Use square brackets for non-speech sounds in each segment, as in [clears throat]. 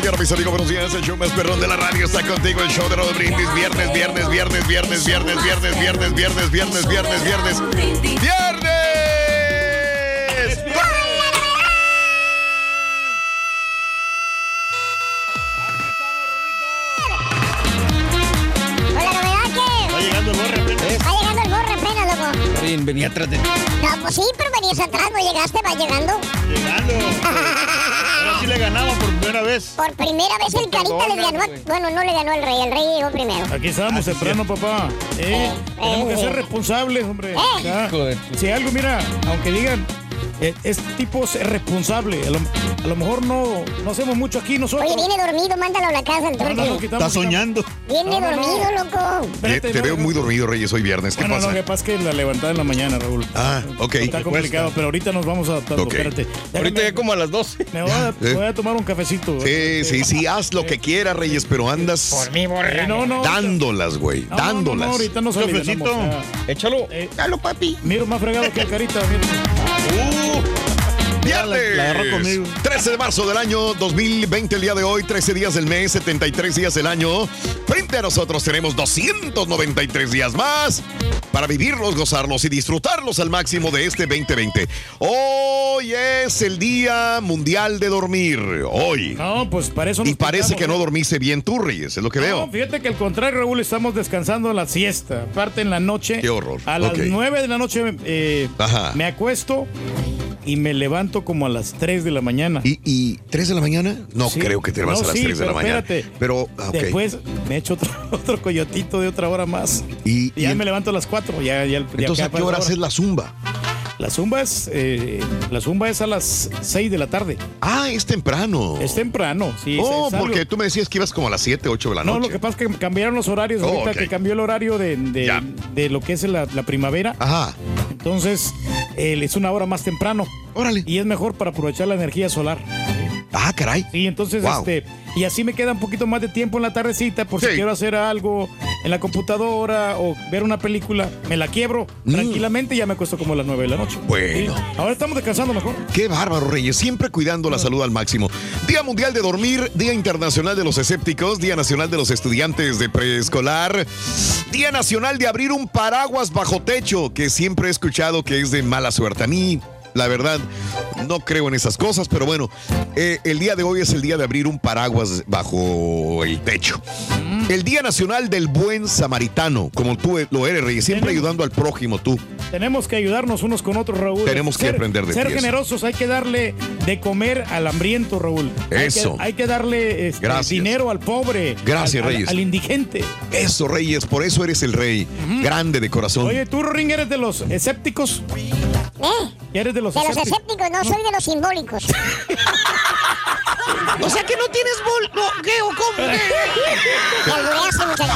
Mañana, mis amigos, buenos días. El show más perrón de la radio está contigo. El show de Rodo Brindis. Viernes, viernes, viernes, viernes, viernes, viernes, viernes, viernes, viernes, viernes, viernes. ¡Viernes! Venía atrás de ti. No, pues sí, pero venías atrás, no llegaste, va llegando. Llegando. Ahora sí le ganamos por primera vez. Por primera vez el Carita le ganó, bueno, no le ganó al Rey, el Rey llegó primero. Aquí estábamos temprano, papá. ¿Eh? Tenemos que ser responsables, hombre. Eh. Ya. Hijo de tu- Si algo, mira, aunque digan, eh, este tipo es responsable. A lo, a lo mejor no, no hacemos mucho aquí nosotros. Oye, viene dormido, mándalo a la casa, el No, no, no, quitamos, Está soñando. Viene No, no, no. dormido, loco. Te, Espérate, te no, veo no. muy dormido, Reyes, hoy viernes. ¿Qué Bueno, pasa? lo que pasa es que la levantada en la mañana, Raúl. Ah, ok. Está complicado, pero ahorita nos vamos a... Ok. Espérate. Ahorita ya como a las 12. Me voy a, Eh. voy a tomar un cafecito. Sí, sí, sí, haz lo que quieras, Reyes, pero andas Eh, no, no. ahorita- dándolas, güey, No, no, no, dándolas. no, ahorita nos Cafecito. alivianamos, ya. Échalo. Eh, Dalo, papi. miro más fregado que el carita. Ooh. Viernes. La agarró conmigo. 13 de marzo del año 2020, el día de hoy, 13 días del mes, 73 días del año. Frente a nosotros tenemos 293 días más para vivirlos, gozarlos y disfrutarlos al máximo de este 2020. Hoy es el Día Mundial de Dormir. Hoy. No, pues para eso nos Y parece que no dormiste bien tú, Reyes, es lo que No, veo. fíjate que al contrario, Raúl, estamos descansando la siesta. Aparte en la noche. Qué horror. A las Ok. 9 de la noche eh, me acuesto y me levanto como a las 3 de la mañana. ¿Y, y 3 de la mañana? No Sí. creo que te vas No, a las sí, 3 de la mañana. espérate. Pero, ah, ok. Después me echo otro, [laughs] otro coyotito de otra hora más. Y, Y ya y- me levanto a las 4. Ya, ya, ya entonces, ¿a qué pasa horas la es la zumba? La zumba es, eh, la zumba es a las 6 de la tarde. Ah, es temprano. Es temprano, sí. Oh, es porque tú me decías que ibas como a las 7, 8 de la No, noche. lo que pasa es que cambiaron los horarios. Oh, ahorita que cambió el horario de, de- lo que es la, la primavera. Ajá. Entonces, eh, es una hora más temprano. Órale. Y es mejor para aprovechar la energía solar. Ah, caray. Sí, entonces, Wow. este. Y así me queda un poquito más de tiempo en la tardecita por Sí. si quiero hacer algo en la computadora o ver una película. Me la quiebro Mm. tranquilamente y ya me cuesto como a las 9 de la noche. Bueno. Sí. Ahora estamos descansando mejor. Qué bárbaro, Reyes. Siempre cuidando la salud al máximo. Día Mundial de Dormir, Día Internacional de los Escépticos, Día Nacional de los Estudiantes de Preescolar, Día Nacional de abrir un paraguas bajo techo, que siempre he escuchado que es de mala suerte. A mí, la verdad, no creo en esas cosas, pero bueno, eh, el día de hoy es el día de abrir un paraguas bajo el techo. El Día Nacional del Buen Samaritano, como tú lo eres, Reyes, siempre Tenemos- ayudando al prójimo tú. Tenemos que ayudarnos unos con otros, Raúl. Tenemos que aprender de Ser ti eso. generosos, hay que darle de comer al hambriento, Raúl. Hay Eso. que- Hay que, darle este, Gracias. dinero al pobre. Gracias, al- al- Reyes. Al, indigente. Eso, Reyes, por eso eres el rey, grande de corazón. Oye, tú, Ring, eres de los escépticos. ¿Eh? ¿Eres de los De los escépticos? no, soy de los simbólicos. [laughs] O sea que no tienes bol. No, ¿Qué o cómo? Te albureaste, muchacho.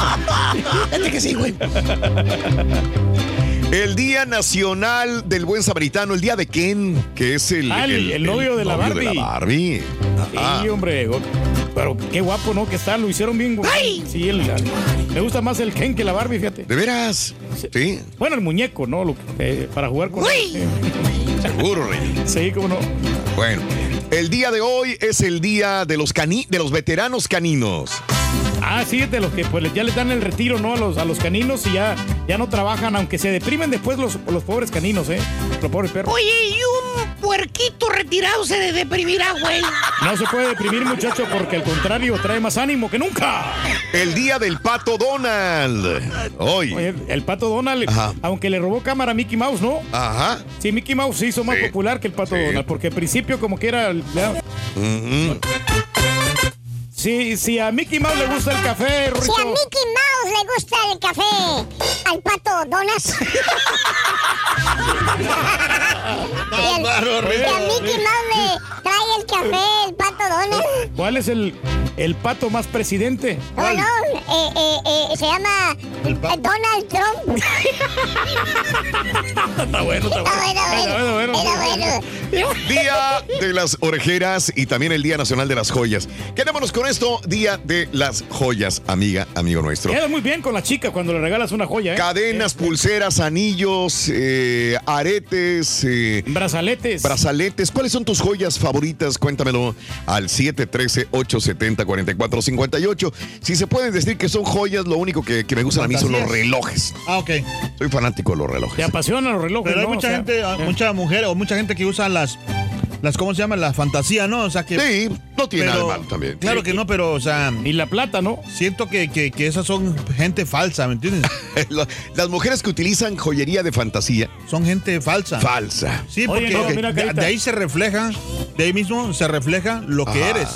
Fíjate que sí, güey. El Día Nacional del Buen Samaritano, el Día de Ken, que es el, Ah, el- el novio de la Barbie. Barbie. Ajá. Sí, hombre. go- Pero qué guapo, ¿no? Que está, lo hicieron bien. güey. ¡Ay! Sí, el- me gusta más el Ken que la Barbie, fíjate. ¿De veras? Sí, Bueno, el muñeco, ¿no? Lo eh, para jugar con ¡Uy! Seguro, Rey. Sí, cómo no. Bueno, el día de hoy es el día de los cani de los veteranos caninos. Ah, sí, de los que pues ya les dan el retiro, ¿no? A los, a los caninos y ya, ya no trabajan, aunque se deprimen después los, los pobres caninos, ¿eh? Los pobres perros. Oye, y un puerquito retirado se de- deprimirá, güey. No se puede deprimir, muchacho, porque al contrario trae más ánimo que nunca. El día del pato Donald. Hoy. Oye, el pato Donald, Ajá. aunque le robó cámara a Mickey Mouse, ¿no? Ajá. Sí, Mickey Mouse se hizo más Sí. popular que el pato Sí. Donald, porque al principio como que era... ya- si a Mickey Mouse le gusta el café, Si a Mickey Mouse le gusta el café, al pato Donas. [laughs] y, al- y a Mickey Mouse le trae el café, el pato Donas. ¿cuál es el, el pato más presidente? No, no, eh, eh, eh, se llama eh, Donald Trump. [laughs] Está bueno, está Está bueno, Está bueno. bueno. Está bueno. Día de las orejeras y también el Día Nacional de las Joyas. Quedémonos con esto, Día de las Joyas, amiga, amigo nuestro. Queda muy bien con la chica cuando le regalas una joya, ¿eh? Cadenas, pulseras, anillos, eh, aretes, eh, Brazaletes. brazaletes. ¿Cuáles son tus joyas favoritas? Cuéntamelo al 713-870-4458. Si se pueden decir que son joyas, lo único que, que me gustan a mí son los relojes. Ah, ok. Soy fanático de los Te relojes. apasionan los relojes, Pero hay ¿no? mucha O sea, gente, eh. mucha mujer o mucha gente que usa las, las ¿cómo se llama? La fantasía, ¿no? O sea que. Sí, no tiene pero- nada de malo también. Claro que no, pero, o sea, Y la plata, ¿no? siento que, que, que esas son gente falsa, ¿me entiendes? [laughs] La- Las mujeres que utilizan joyería de fantasía, Son gente falsa. falsa. Sí, Oye, porque no, de- mira, de, Carita. de ahí se refleja, de ahí mismo se refleja lo que Ajá. eres.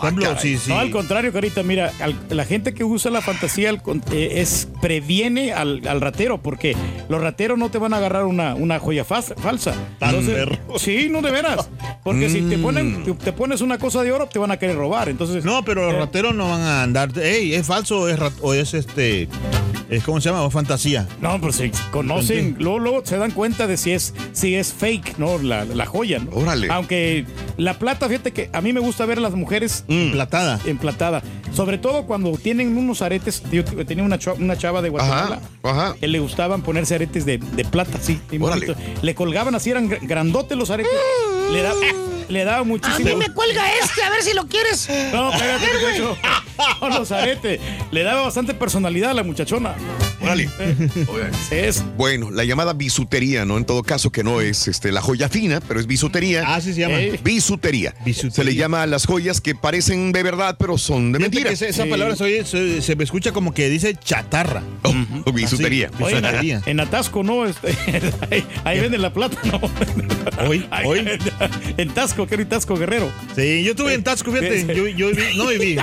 Por ejemplo, si, si- No, al contrario, Carita, mira, al- la gente que usa la fantasía al eh, es previene al, al ratero, porque los rateros no te van a agarrar una, una joya fas- falsa. Perro. sí, no de veras. Porque si te Mm. ponen, te, te pones una cosa de oro, te van a querer robar. Entonces, No, pero los eh, rateros no van a andar. Ey, ¿es falso o es, rat- o es este. Es, ¿Cómo se llama? O fantasía. No, pero si conocen, luego, luego se dan cuenta de si es, si es fake, ¿no? La, la joya, ¿no? Órale. Aunque la plata, fíjate que a mí me gusta ver a las mujeres Mm. Platada. emplatada. Sobre todo cuando tienen unos aretes. Yo tenía una, cho- una chava de Guatemala. Ajá, ajá. Que le gustaban ponerse aretes de, de plata, sí. Órale. Le colgaban así, eran gr- grandotes los aretes. Le, da, le daba A muchísimo. mí me cuelga este, a ver si lo quieres. No, espérate, muchacho. No, los aretes. Le daba bastante personalidad a la muchachona. [laughs] Es. Bueno, la llamada bisutería, ¿no? En todo caso, que no es este, la joya fina, pero es bisutería. Ah, sí se llama. Eh, Bisutería. Bisutería. Se le llama a las joyas que parecen de verdad, pero son de Fíjate mentira. esa, esa Sí. palabra se, oye- se- se me escucha como que dice chatarra. [laughs] Oh, bisutería. Así. Oye, Bisutería. en Atasco, ¿no? Este, [laughs] ahí, ahí venden la plata, ¿no? Hoy, Ahí, hoy. En Tasco, que era en Tasco Guerrero. Sí, yo estuve en Tasco, fíjate. Yo, yo viví- no viví.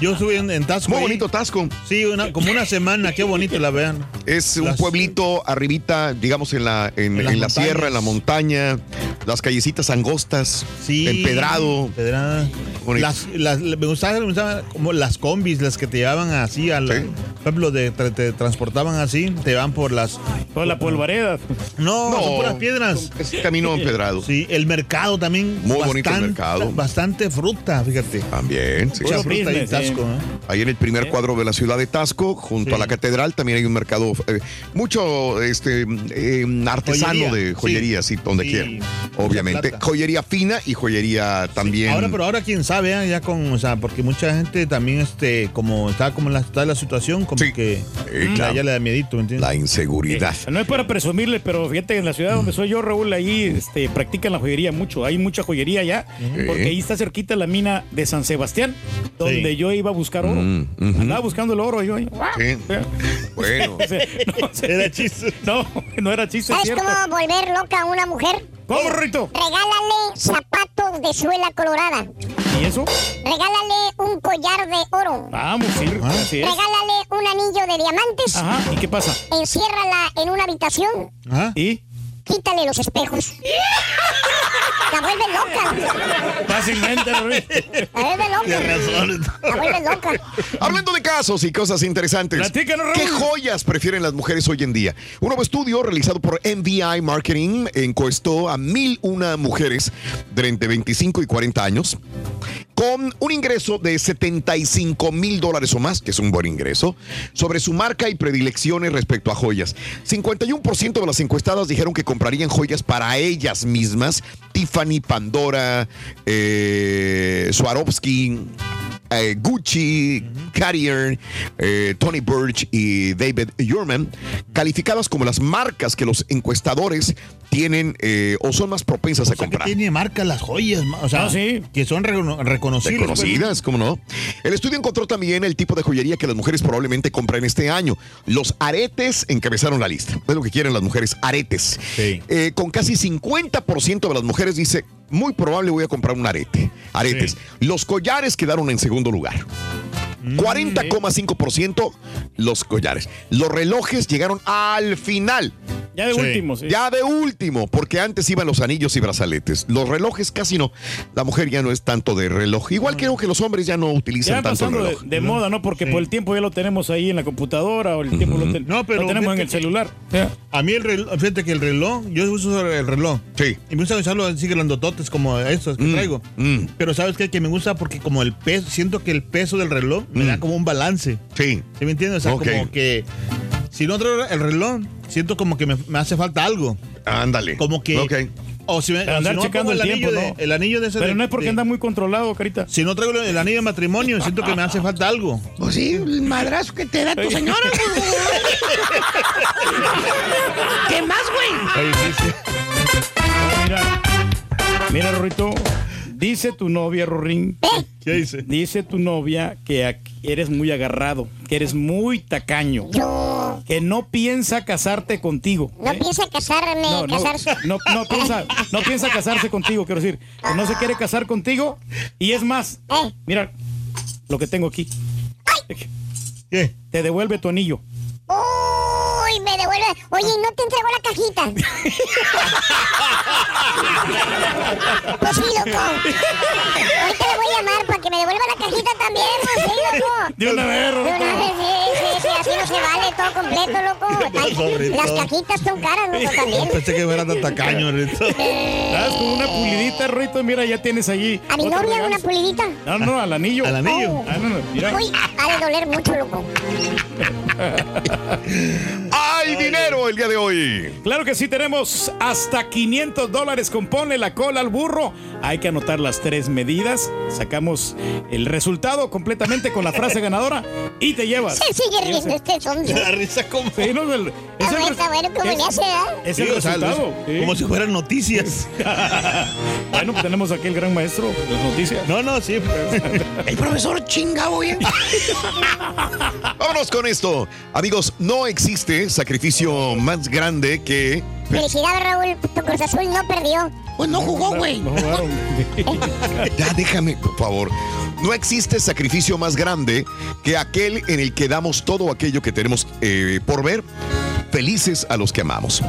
Yo estuve en, en Tasco. Muy ahí. bonito Tasco. Sí, una- como una semana. Qué bonito la vean. Es un Las- pueblito arribita, digamos, en la, en, En las en la sierra, en la montaña, las callecitas angostas, Sí. empedrado. Empedrada. Las, las, me gustaba, me gustaba como las combis, las que te llevaban así, a la- Sí. por ejemplo, de, te, te transportaban así, te van por las... Toda la polvareda. No, No. son puras piedras. Es camino empedrado. Sí, el mercado también. Muy bonito el mercado. Bastante fruta, fíjate. También, sí. Mucha fruta y business, tasco, sí. ¿eh? Ahí en el primer cuadro de la ciudad de Tasco, junto Sí. a la catedral, también hay un mercado, eh, mucho este, eh, artesano Joyería, de joyería, sí, donde Sí. quiera. obviamente. Joyería fina y joyería también. Ahora, pero ahora quién sabe, ¿eh? ya con, o sea, porque mucha gente también, este, como está como la, está la situación, como Sí. que ya- claro. ya le da miedito, ¿me entiendes? La inseguridad. No es para presumirles, pero fíjate que en la ciudad donde soy yo, Raúl, ahí este, practican la joyería mucho. Hay mucha joyería allá, porque ahí está cerquita la mina de San Sebastián, donde Sí. yo iba a buscar oro. Mm. Andaba buscando el oro yo. ahí. Sí. Bueno. [laughs] No, Era chiste. No, no era chiste, es ¿Sabes cierto. cómo volver loca a una mujer? ¿Cómo, Rito? Regálale zapatos de suela colorada. ¿Y eso? Regálale un collar de oro. Vamos, sí, así es. Regálale un anillo de diamantes. Ajá, ¿y qué pasa? Enciérrala en una habitación. Ajá. ¿Y? Quítale los espejos. La vuelve loca. Fácilmente. [laughs] La vuelve loca. La vuelve loca. Hablando de casos y cosas interesantes. ¿Qué joyas prefieren las mujeres hoy en día? Un nuevo estudio realizado por MVI Marketing encuestó a mil una mujeres de entre 25 y 40 años con un ingreso de 75 mil dólares o más, que es un buen ingreso, sobre su marca y predilecciones respecto a joyas. 51% de las encuestadas dijeron que comprarían joyas para ellas mismas. Tiffany, Pandora, eh, Swarovski, eh, Gucci, Cartier, eh, Tony Burch y David Yurman, calificadas como las marcas que los encuestadores tienen eh, o son más propensas a O sea, que comprar. tiene marca las joyas, o sea, Ah, sí. que son recono- reconocibles. pues. Reconocidas, ¿cómo no? El estudio encontró también el tipo de joyería que las mujeres probablemente compran este año. Los aretes encabezaron la lista. Es lo que quieren las mujeres, aretes. Sí. Eh, con casi 50% de las mujeres dice, muy probable voy a comprar un arete. Aretes. Sí. Los collares quedaron en segundo lugar. Mm, 40,5% los collares. Los relojes llegaron al final. Ya de Sí. último, sí. Ya de último, porque antes iban los anillos y brazaletes. Los relojes casi no. La mujer ya no es tanto de reloj. Igual creo que los hombres ya no utilizan Ya tanto el pasando de, reloj. de moda, ¿no? Porque Sí. por el tiempo ya lo tenemos ahí en la computadora o el tiempo lo, ten- No, pero lo tenemos en el que- celular. A mí el reloj, fíjate que el reloj, yo uso el reloj. Sí. Y me gusta usarlo así grandototes como estos que Mm, traigo. mm. Pero ¿sabes qué? Que me gusta porque como el peso, siento que el peso del reloj me Mm. da como un balance. Sí. ¿Sí me entiendes? O sea, como que si no traigo el reloj, siento como que me, me hace falta algo. Ándale. Como que... Ok. O si, me, Para o si andar no checando pongo el, anillo tiempo, de, ¿no? el anillo de ese Pero de- no es porque de- anda muy controlado, carita. Si no traigo el anillo de matrimonio, siento que me hace falta algo. Pues sí, el madrazo que te da tu señora. [laughs] ¿Qué más, güey? Mira, mira, Rorrito. Dice tu novia, Rorín, ¿Qué dice? dice tu novia que eres muy agarrado, que eres muy tacaño, Yo que no piensa casarte contigo. no ¿eh? piensa casarme, No, no, casarse. no, no piensa, no piensa casarse contigo, quiero decir, que no se quiere casar contigo. Y es más, Eh. mira lo que tengo aquí. ¿Qué? Te devuelve tu anillo. Me devuelve. Oye, ¿y no te entregó la cajita? pues sí, loco. Ahorita le voy a llamar para que me devuelva la cajita también, pues sí, loco. De una vez, De Rorrito. una vez, sí, sí, no se vale todo completo, loco. [laughs] Las cajitas son caras, loco, también. Pensé que fuera tan tacaño, Rito. [laughs] ¿Sabes? Con una pulidita, Rorrito, mira, ya tienes allí. ¿A mi novia una pulidita? No, no, al anillo. Al anillo. Oh. Ah, no, no, mira. Uy, ha de doler mucho, loco. [laughs] ¡Hay dinero el día de hoy! Claro que sí, tenemos hasta 500 dólares con ponle la cola al burro. Hay que anotar las tres medidas. Sacamos el resultado completamente con la frase ganadora y te llevas. Se sigue riendo ese- [laughs] La risa como... Sí, no, el- es el Está bueno, res- está bueno, ¿cómo es- le hace? Es el resultado. Como si fueran noticias. [laughs] Bueno, pues tenemos aquí el gran maestro de las noticias. No, no, sí. [laughs] El profesor chingado, güey. Vámonos con esto. Amigos, no existe sacrificio más grande que... Felicidades, Raúl. Tu Cruz Azul no perdió. Pues no jugó, güey. No. [laughs] Ya déjame, por favor. No existe sacrificio más grande que aquel en el que damos todo aquello que tenemos eh, por ver, felices a los que amamos.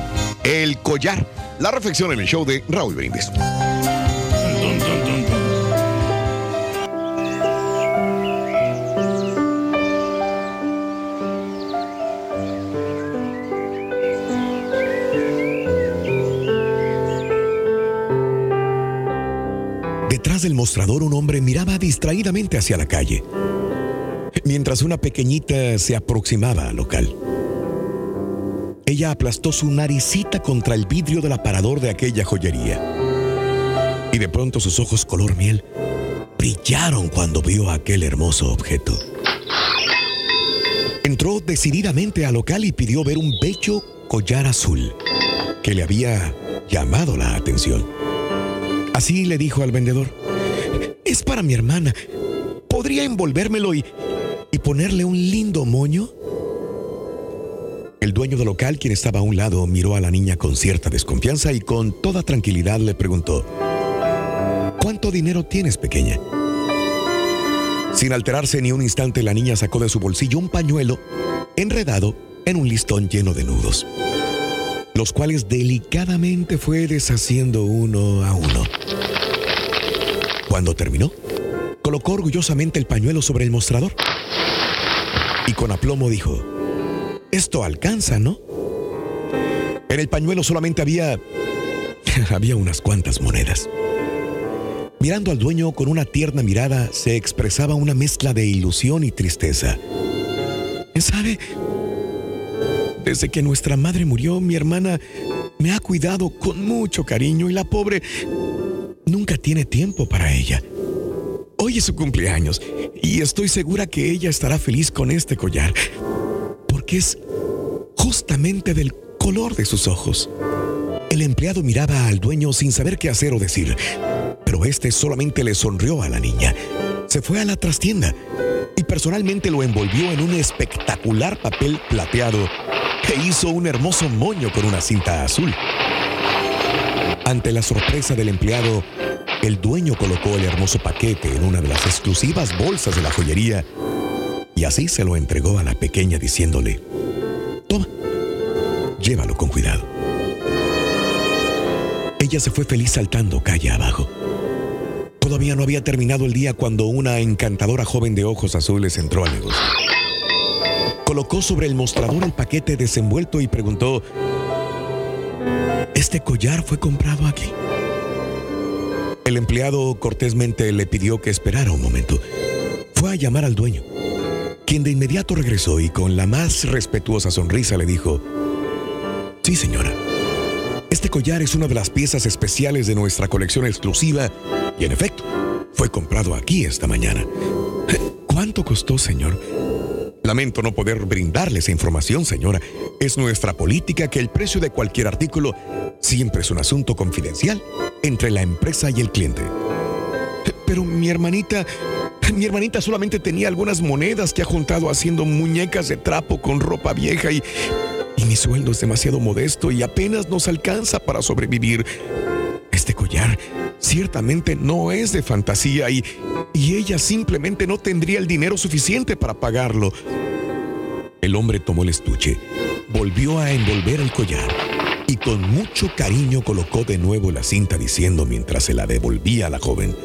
El collar. La reflexión en el show de Raúl Brindis. Detrás del mostrador un hombre miraba distraídamente hacia la calle, mientras una pequeñita se aproximaba al local. Ella aplastó su naricita contra el vidrio del aparador de aquella joyería. Y de pronto sus ojos color miel brillaron cuando vio aquel hermoso objeto. Entró decididamente al local y pidió ver un bello collar azul que le había llamado la atención. Así le dijo al vendedor, es para mi hermana. ¿Podría envolvérmelo y, y ponerle un lindo moño? El dueño del local, quien estaba a un lado, miró a la niña con cierta desconfianza y con toda tranquilidad le preguntó, ¿cuánto dinero tienes, pequeña? Sin alterarse ni un instante, la niña sacó de su bolsillo un pañuelo enredado en un listón lleno de nudos, los cuales delicadamente fue deshaciendo uno a uno. Cuando terminó, colocó orgullosamente el pañuelo sobre el mostrador y con aplomo dijo, esto alcanza, ¿no? En el pañuelo solamente había... [laughs] había unas cuantas monedas. Mirando al dueño con una tierna mirada, se expresaba una mezcla de ilusión y tristeza. ¿Sabe? Desde que nuestra madre murió, mi hermana me ha cuidado con mucho cariño y la pobre nunca tiene tiempo para ella. Hoy es su cumpleaños y estoy segura que ella estará feliz con este collar, porque es justamente del color de sus ojos. El empleado miraba al dueño sin saber qué hacer o decir, pero este solamente le sonrió a la niña. Se fue a la trastienda y personalmente lo envolvió en un espectacular papel plateado e hizo un hermoso moño con una cinta azul. Ante la sorpresa del empleado, el dueño colocó el hermoso paquete en una de las exclusivas bolsas de la joyería y así se lo entregó a la pequeña diciéndole, toma, llévalo con cuidado. Ella se fue feliz saltando calle abajo. Todavía no había terminado el día cuando una encantadora joven de ojos azules entró al negocio. Colocó sobre el mostrador el paquete desenvuelto y preguntó, ¿este collar fue comprado aquí? El empleado cortésmente le pidió que esperara un momento. Fue a llamar al dueño, quien de inmediato regresó y con la más respetuosa sonrisa le dijo, Sí, señora. Este collar es una de las piezas especiales de nuestra colección exclusiva y en efecto, fue comprado aquí esta mañana. [laughs] ¿Cuánto costó, señor? Lamento no poder brindarle esa información, señora. Es nuestra política que el precio de cualquier artículo siempre es un asunto confidencial entre la empresa y el cliente. Pero mi hermanita, mi hermanita solamente tenía algunas monedas que ha juntado haciendo muñecas de trapo con ropa vieja y, y mi sueldo es demasiado modesto y apenas nos alcanza para sobrevivir. Este collar ciertamente no es de fantasía y, y ella simplemente no tendría el dinero suficiente para pagarlo. El hombre tomó el estuche, volvió a envolver el collar y con mucho cariño colocó de nuevo la cinta diciendo mientras se la devolvía a la joven,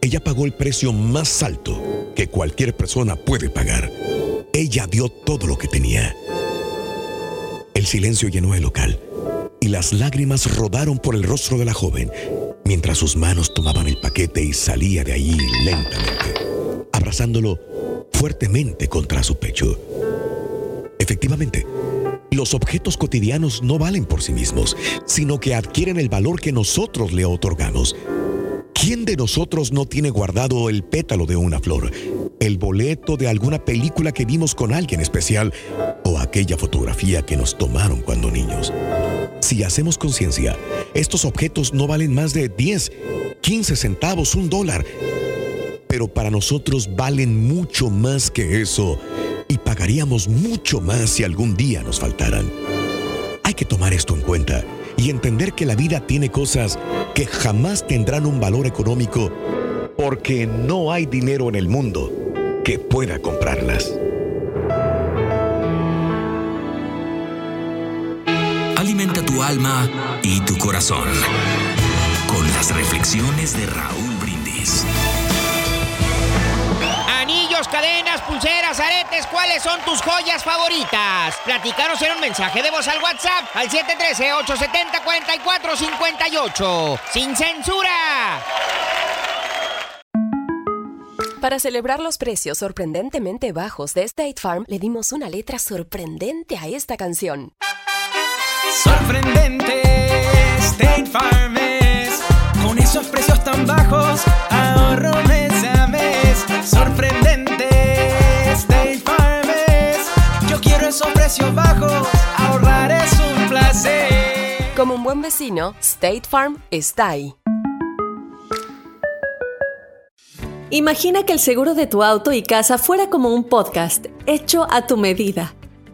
ella pagó el precio más alto que cualquier persona puede pagar. Ella dio todo lo que tenía. El silencio llenó el local y las lágrimas rodaron por el rostro de la joven mientras sus manos tomaban el paquete y salía de allí lentamente, abrazándolo fuertemente contra su pecho. Efectivamente, los objetos cotidianos no valen por sí mismos, sino que adquieren el valor que nosotros le otorgamos. ¿Quién de nosotros no tiene guardado el pétalo de una flor, el boleto de alguna película que vimos con alguien especial o aquella fotografía que nos tomaron cuando niños? Si hacemos conciencia, estos objetos no valen más de 10, 15 centavos, un dólar, pero para nosotros valen mucho más que eso y pagaríamos mucho más si algún día nos faltaran. Hay que tomar esto en cuenta y entender que la vida tiene cosas que jamás tendrán un valor económico porque no hay dinero en el mundo que pueda comprarlas. Alimenta tu alma y tu corazón con las reflexiones de Raúl Brindis. Anillos, cadenas, pulseras, aretes, ¿cuáles son tus joyas favoritas? Platícanos en un mensaje de voz al WhatsApp al 713-870-4458. ¡Sin censura! Para celebrar los precios sorprendentemente bajos de State Farm, le dimos una letra sorprendente a esta canción. Sorprendente, State Farm es. Con esos precios tan bajos, ahorro mes a mes. Sorprendente, State Farm es. Yo quiero esos precios bajos, ahorrar es un placer. Como un buen vecino, State Farm está ahí. Imagina que el seguro de tu auto y casa fuera como un podcast, hecho a tu medida.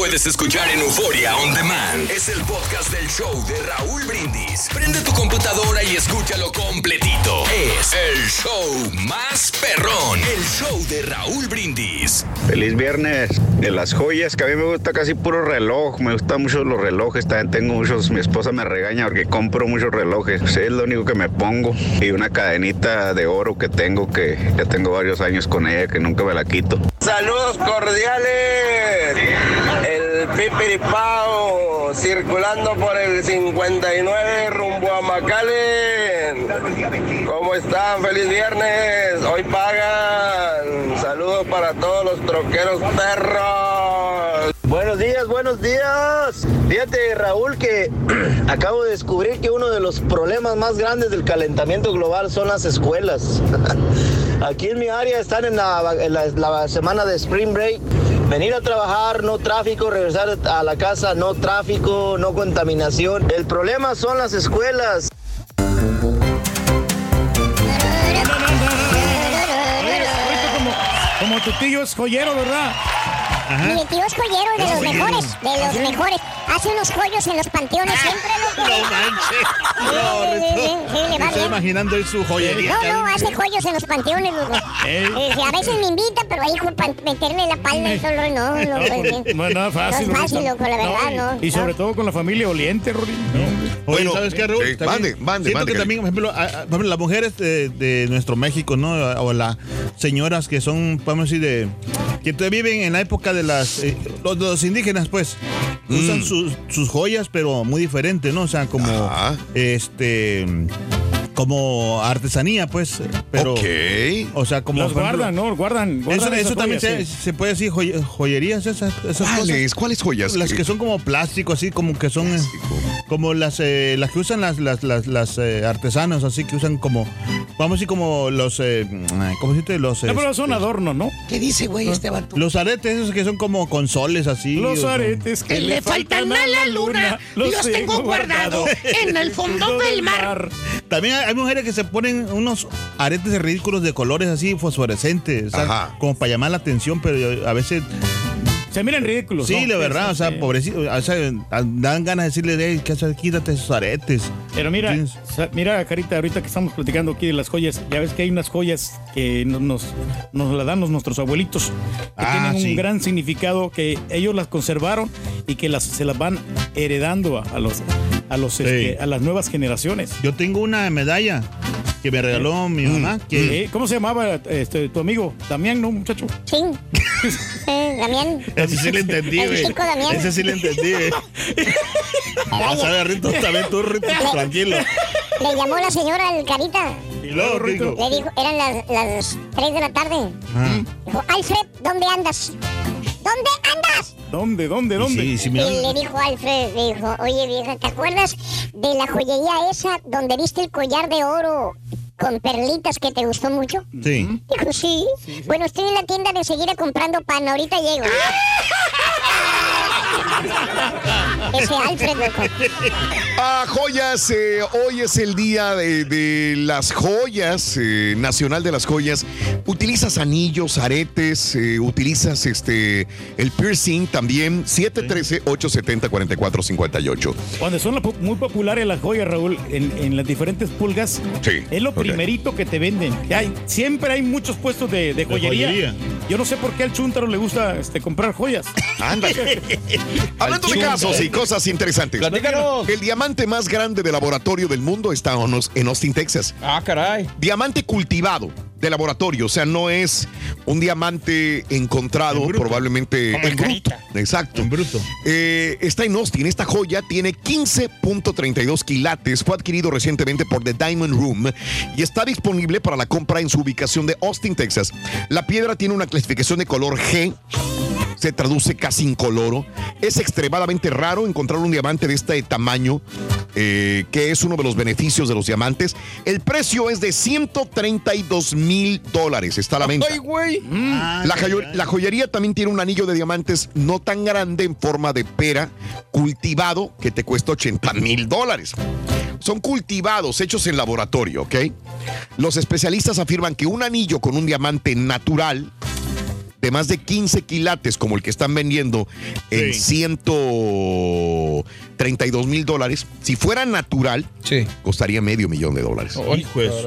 Puedes escuchar en Euforia On Demand. Es el podcast del show de Raúl Brindis. Prende tu computadora y escúchalo completito. Es el show más perrón. El show de Raúl Brindis. Feliz viernes. De las joyas que a mí me gusta casi puro reloj. Me gustan mucho los relojes. También tengo muchos. Mi esposa me regaña porque compro muchos relojes. Es lo único que me pongo. Y una cadenita de oro que tengo que ya tengo varios años con ella que nunca me la quito. Saludos cordiales. El Pipiripao circulando por el 59 rumbo a McAllen. ¿Cómo están? Feliz viernes. Hoy pagan. Saludos para todos los troqueros perros. Buenos días, buenos días. Fíjate, Raúl, que [clears throat] acabo de descubrir que uno de los problemas más grandes del calentamiento global son las escuelas. [laughs] Aquí en mi área están en la, semana de Spring Break. Venir a trabajar, no tráfico, regresar a la casa, no tráfico, no contaminación. El problema son las escuelas. Como tu tío es joyero, ¿verdad? Mi tío es joyero de Es los mejores, de los ¿Sí? mejores. Hace unos joyos en los panteones siempre, loco. No, Sí, sí, sí, sí, le va estoy bien. imaginando ahí su joyería. No, no, hace joyos en los panteones. Ey. Eh, a veces me invita, pero ahí para meterle la palma y solo no, no, pues, bien. Bueno, nada fácil. No es fácil, loco, la verdad, y- no. Y, sobre no. todo con la familia oliente, Rory. Oye, ¿sabes qué, Raúl? sí, También mande, mande, Siento mande, que también, por ejemplo, a- a- las mujeres de, de nuestro México, ¿no? O las señoras que son, vamos a decir, de, que todavía viven en la época de las, eh, los, los indígenas, pues, usan sus, sus joyas, pero muy diferente, ¿no? O sea, como, este, como artesanía, pues, pero, o sea, como... Los guardan, ¿no? Guardan. guardan eso, esas eso también joyas, se, sí. se puede decir joye- joyerías, esas, esas ¿Cuáles? cosas. ¿Cuáles joyas? Las que son como plástico, así como que son eh, como las eh, las que usan las las, las, las, eh, artesanos, así que usan como vamos a decir como los eh, ¿cómo se dice? Los No, pero eh, son adornos, ¿no? ¿Qué dice, güey, este vato? los aretes esos que son como con soles así. Los aretes que, Que le faltan a la luna, los tengo guardado en el fondo [laughs] del mar. También hay hay mujeres que se ponen unos aretes ridículos de colores así fosforescentes, Ajá. como para llamar la atención, pero a veces Se miran ridículos. Sí, ¿no? la verdad, o sea, sí. pobrecito, o sea, dan ganas de decirle, hey, ¿qué haces? quítate esos aretes. Pero mira, mira, Carita, ahorita que estamos platicando aquí de las joyas, ya ves que hay unas joyas que no- nos, nos las dan los- nuestros abuelitos, que Ah, tienen un gran significado, que ellos las conservaron y que las, se las van heredando a, a los, a, los, este, a las nuevas generaciones. Yo tengo una medalla que me regaló mi mamá. Que, Eh, ¿Cómo se llamaba este, tu amigo? Damián, ¿no, muchacho? [laughs] Sí. Eh, Damián. Ese sí le entendí, güey. Ese sí le entendí, güey. Ah, sabe, Rito, también tú, Rito, tranquilo. Le llamó la señora al Carita. Y luego, Rito. Le dijo, eran las, las 3 de la tarde. Ah. Dijo, Alfred, ¿dónde andas? ¿Dónde andas? ¿Dónde, dónde, dónde? Sí, sí, Y le dijo Alfred, le dijo, oye vieja, ¿te acuerdas de la joyería esa donde viste el collar de oro con perlitas que te gustó mucho? Sí. Dijo, sí. Bueno, estoy en la tienda de seguir comprando pan, ahorita llego. [laughs] [laughs] Ese Alfred, loco. Ah, joyas, eh, hoy es el día de, de las joyas, eh, nacional de las joyas. Utilizas anillos, aretes, eh, utilizas este el piercing también. 713-870-4458. Cuando son muy populares las joyas, Raúl, en, en las diferentes pulgas, Sí, es lo primerito que te venden. Que Hay, siempre hay muchos puestos de, de joyería. joyería. Yo no sé por qué al chúntaro le gusta este, comprar joyas. Ándale. [laughs] Hablando de casos y cosas interesantes. Platícanos. El diamante más grande de laboratorio del mundo está en Aus- en Austin, Texas. Ah, caray. Diamante cultivado de laboratorio, o sea, no es un diamante encontrado probablemente Como en bruto. Exacto. En bruto. Eh, está en Austin. Esta joya tiene 15.32 quilates. Fue adquirido recientemente por The Diamond Room y está disponible para la compra en su ubicación de Austin, Texas. La piedra tiene una clasificación de color G. Se traduce casi incoloro. Es extremadamente raro encontrar un diamante de este tamaño, eh, que es uno de los beneficios de los diamantes. El precio es de 132 mil dólares. Está a la venta. Ay, güey. La, joyo- la joyería también tiene un anillo de diamantes no tan grande en forma de pera, cultivado, que te cuesta 80 mil dólares. Son cultivados, hechos en laboratorio, ¿ok? Los especialistas afirman que un anillo con un diamante natural de más de 15 quilates, como el que están vendiendo en 132 mil dólares, si fuera natural, costaría medio millón de dólares. Su-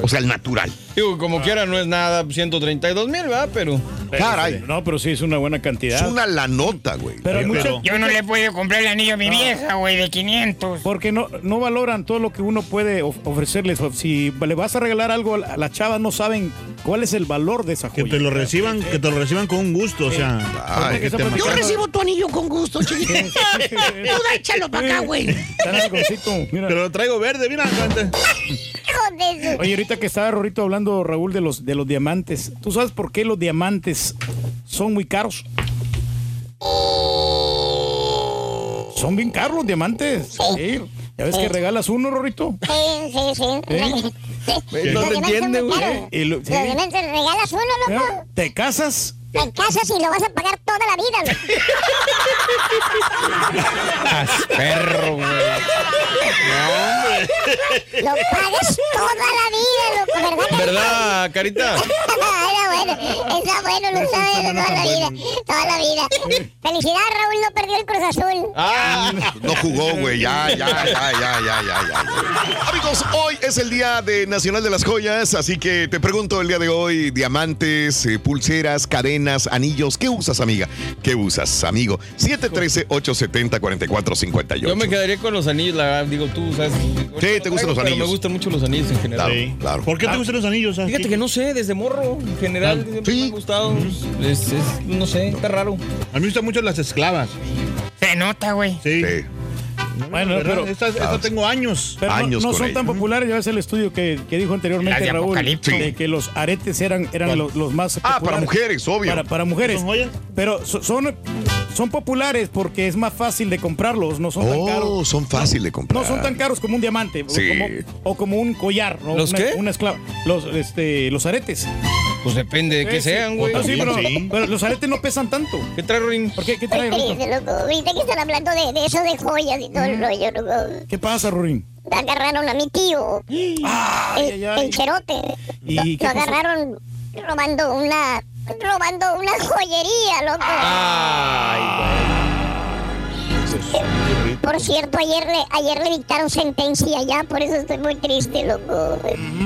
O sea, el natural. Digo, como quiera, no es nada, 132 mil, ¿verdad? Pero. Caray. No, pero sí es una buena cantidad. Es una la nota, güey. Pero mucha- Yo no le he podido comprar el anillo a mi vieja, güey, de 500. Porque no, no valoran todo lo que uno puede of- ofrecerles. Si le vas a regalar algo, a las chavas no saben cuál es el valor de esa Que joya. te lo reciban, que te lo reciban con un gusto, o sea. Ay, que te- Yo recibo tu anillo con gusto, chiquito. Tú da, échalo para acá, güey. Te lo traigo verde, mira. Oye, ahorita que estaba Rorito hablando, Raúl, de los, de los diamantes. ¿Tú sabes por qué los diamantes son muy caros? Son bien caros los diamantes. Sí. ¿Ya ves que regalas uno, Rorito? Sí, sí, sí. ¿Eh? Sí. [laughs] No te entiende, güey. Los diamantes regalas uno, loco. ¿Te casas? Te casas y lo vas a pagar toda la vida. Perro, güey. Lo pagas toda la vida, loco, ¿verdad? ¿Verdad, Carita? [laughs] Era bueno, está bueno, lo sabes toda la vida, toda la vida. Felicidades, Raúl, no perdió el Cruz Azul. Ah, No jugó, güey. Ya, ya, ya, ya, ya, ya, ya. Amigos, hoy es el Día de Nacional de las Joyas, así que te pregunto el día de hoy, diamantes, eh, pulseras, cadenas, anillos, ¿qué usas, amiga? ¿Qué usas, amigo? 713-870-4458. yo me quedaría con los anillos, la verdad. Digo, tú, ¿sabes? Sí, te gustan los Pero anillos. me gustan mucho los anillos en general. Claro, Sí. claro. ¿Por qué te gustan los anillos? ah? Fíjate que no sé, desde morro, en general, siempre me han gustado. Es, es- no sé, está raro. A mí me gustan mucho las esclavas. Se nota, güey. Sí. Sí. Bueno, pero, Estas, estas tengo años. pero no- Años no, con son ella. tan populares. Ya ves el estudio que, que dijo anteriormente de Raúl, de que los aretes eran, eran los, los más Ah, para populares. mujeres, obvio. Para, para mujeres. ¿Son joyas? Pero so- son, son populares porque es más fácil de comprarlos, no son tan Oh, caros. son fáciles de comprar. No son tan caros como un diamante Sí. como, o como un collar. ¿no? ¿Los una, qué? Una esclava. Los, este, los aretes. Pues depende de qué Sí, sean, güey. No, sí, pero, Sí. pero los aretes no pesan tanto. ¿Qué trae, Ring? ¿Por qué? ¿Qué trae, loco. Ahorita que están hablando de, de eso de joyas y todo el rollo, loco. ¿Qué pasa, Rurín? Agarraron a mi tío, Ay, el, ay, ay. el cherote. ¿Y lo, qué lo pasó? agarraron robando una robando una joyería, loco. Por cierto, ayer le, ayer le dictaron sentencia ya, por eso estoy muy triste, loco.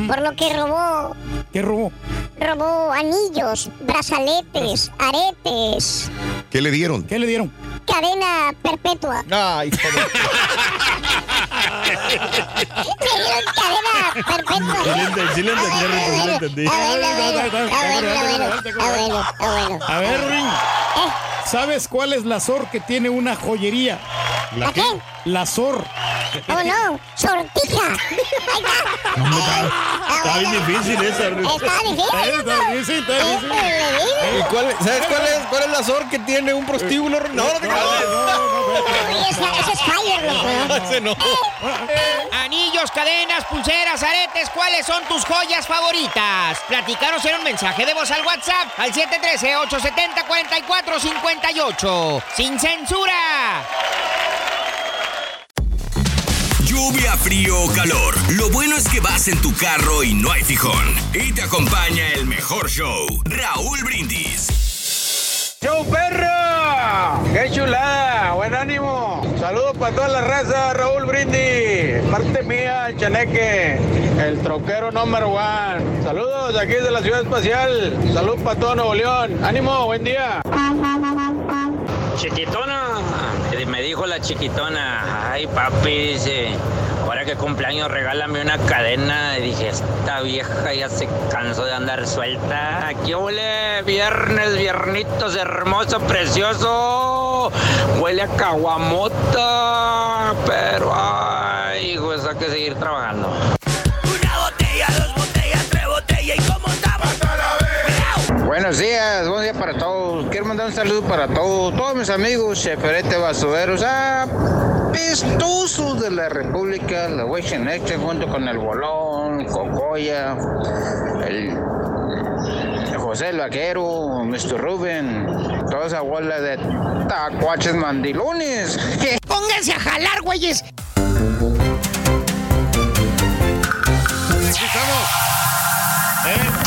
Por lo que robó, ¿Qué robó? robó anillos, brazaletes, aretes, ¿Qué le dieron? ¿Qué le dieron? cadena perpetua. Ay, hijo Le dieron cadena perpetua. Sí le entendí, sí le entendí, Ah, ah, bueno, ah, bueno, ah, bueno, ah, bueno, ah, bueno, ah, bueno. A ver. Eh, ¿Sabes cuál es la SOR que tiene una joyería? ¿La qué? La SOR. Oh, no. Sortija. Está. No, está, está bien difícil esa. Está difícil. Está difícil, está difícil. ¿Y cuál, ¿Sabes cuál es, cuál es la SOR que tiene un prostíbulo? No, no te Oye, ese, es Fire, loco. [laughs] Ese no. Anillos, cadenas, pulseras, aretes, ¿cuáles son tus joyas favoritas? Platícanos en un mensaje de voz al WhatsApp al 713-870-4458. ¡Sin censura! Lluvia, frío o calor. Lo bueno es que vas en tu carro y no hay fijón. Y te acompaña el mejor show, Raúl Brindis. ¡Show perro! ¡Qué chulada! ¡Buen ánimo! Saludos para toda la raza, Raúl Brindis. Parte mía, el Chaneque, el troquero number one. Saludos de aquí de la Ciudad Espacial. Salud para todo Nuevo León. ¡Ánimo! ¡Buen día! Chiquitona, me dijo la chiquitona, ay papi, dice, ahora que cumpleaños regálame una cadena. Y dije, esta vieja ya se cansó de andar suelta. Aquí huele viernes, viernitos, hermoso, precioso. Huele a caguamota, pero ay, pues hay que seguir trabajando. Una botella, dos botellas, tres botellas y Buenos días, buen día para todos. Quiero mandar un saludo para todos, todos mis amigos, cheferete basureros, ah, pistosos de la República, la Huecheneche junto con el Bolón, Cocoya, el José el Vaquero, Mr. Rubén, toda esa bola de tacuaches mandilones. [laughs] Pónganse a jalar, güeyes.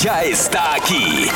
Ya está aquí.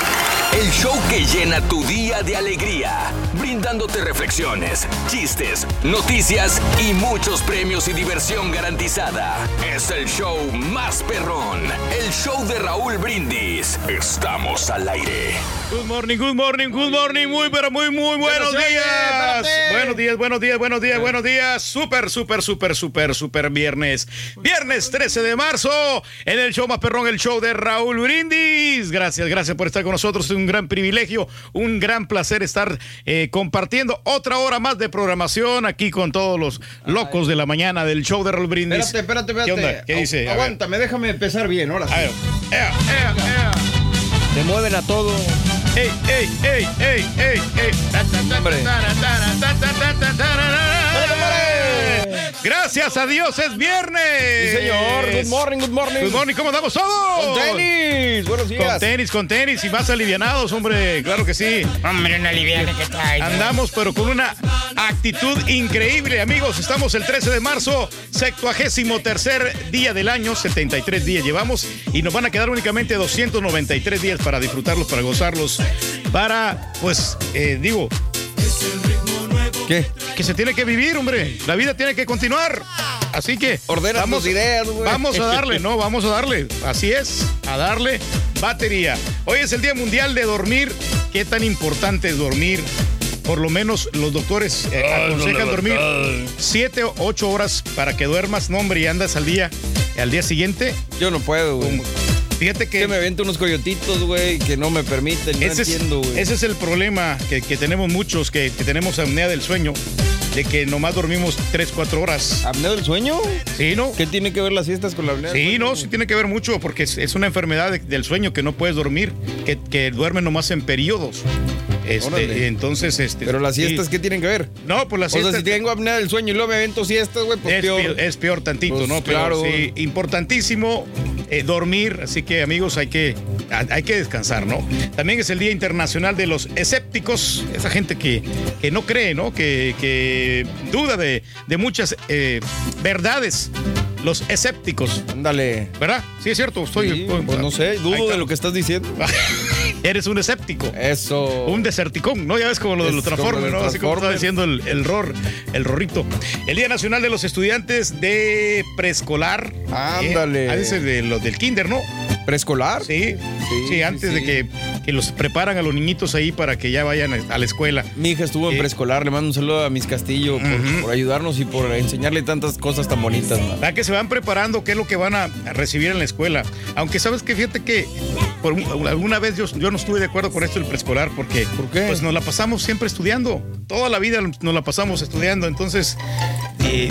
El show que llena tu día de alegría, brindándote reflexiones, chistes, noticias y muchos premios y diversión garantizada. Es el show más perrón, el show de Raúl Brindis. Estamos al aire. Good morning, good morning, good morning. Muy, pero muy, muy buenos días. Buenos días, buenos días, buenos días, buenos días. Súper, súper, súper, súper, súper viernes. Viernes 13 de marzo en el show más perrón, el show de Raúl Brindis. Gracias, gracias por estar con nosotros. Es un gran privilegio, un gran placer estar eh, compartiendo otra hora más de programación aquí con todos los locos de la mañana del show de Raúl Brindis. Espérate, espérate, espérate. ¿Qué onda? ¿Qué dice? Aguántame, déjame empezar bien, ahora sí. A ver. Ea, ea, ea. Te mueven a todo. ¡Ey, ey, ey, ey, ey, ey! Ta, Gracias a Dios es viernes. Sí, señor. Good morning, good morning. Good morning, ¿cómo andamos todos? Con tenis. Buenos días. Con tenis, con tenis y más alivianados, hombre. Claro que sí. Hombre, una liviana que trae. Andamos, pero con una actitud increíble, amigos. Estamos el 13 de marzo, 73 tercer día del año, 73 días llevamos y nos van a quedar únicamente 293 días para disfrutarlos, para gozarlos, para, pues, eh, digo, ¿Qué? que se tiene que vivir, hombre. La vida tiene que continuar. Así que Ordena vamos, tus ideas, güey. vamos a darle, ¿no? Vamos a darle. Así es, a darle batería. Hoy es el Día Mundial de Dormir. ¿Qué tan importante es dormir? Por lo menos los doctores eh, aconsejan dormir siete o ocho horas para que duermas, no, hombre, y andas al día, al día siguiente. Yo no puedo, güey. Fíjate que Que me vento unos coyotitos, güey, que no me permiten. No ese, entiendo, güey. ese es el problema que, que tenemos muchos, que, que tenemos apnea del sueño, de que nomás dormimos 3, 4 horas. ¿Apnea del sueño? Sí, ¿no? ¿Qué tiene que ver las siestas con la apnea del Sí, no, sí tiene que ver mucho porque es, es una enfermedad de- del sueño que no puedes dormir, que, que duerme nomás en periodos. Este, entonces, este. Pero las siestas, ¿qué tienen que ver? No, pues las O sea, siestas. si tengo apnea del sueño y luego me avento siestas, güey, pues es peor. peor, es peor tantito, Pues, ¿no? Pero claro. sí, importantísimo eh, dormir, así que amigos, hay que, hay que descansar, ¿no? También es el Día Internacional de los Escépticos, esa gente que, que no cree, ¿no? Que, que duda de, de muchas eh, verdades. Los escépticos. Ándale. ¿Verdad? Sí, es cierto. Estoy, Sí, pues no sé, dudo de lo que estás diciendo. [laughs] Eres un escéptico. Eso. Un deserticón, ¿no? Ya ves como lo de los ¿no? Así como está Transformers. diciendo el, el ROR, el rorrito. El Día Nacional de los Estudiantes de Preescolar. Ándale. Eh, ah, ese de los del kinder, ¿no? ¿Preescolar? Sí. Sí, antes sí, de sí. que, que los preparan a los niñitos ahí para que ya vayan a la escuela. Mi hija estuvo en preescolar, le mando un saludo a Mis Castillo por, ayudarnos y por enseñarle tantas cosas tan bonitas. man. ¿Verdad que se van preparando qué es lo que van a recibir en la escuela? Aunque sabes que fíjate que por alguna vez yo, yo no estuve de acuerdo con esto del preescolar porque ¿Por qué? pues nos la pasamos siempre estudiando. toda la vida nos la pasamos estudiando, entonces... eh,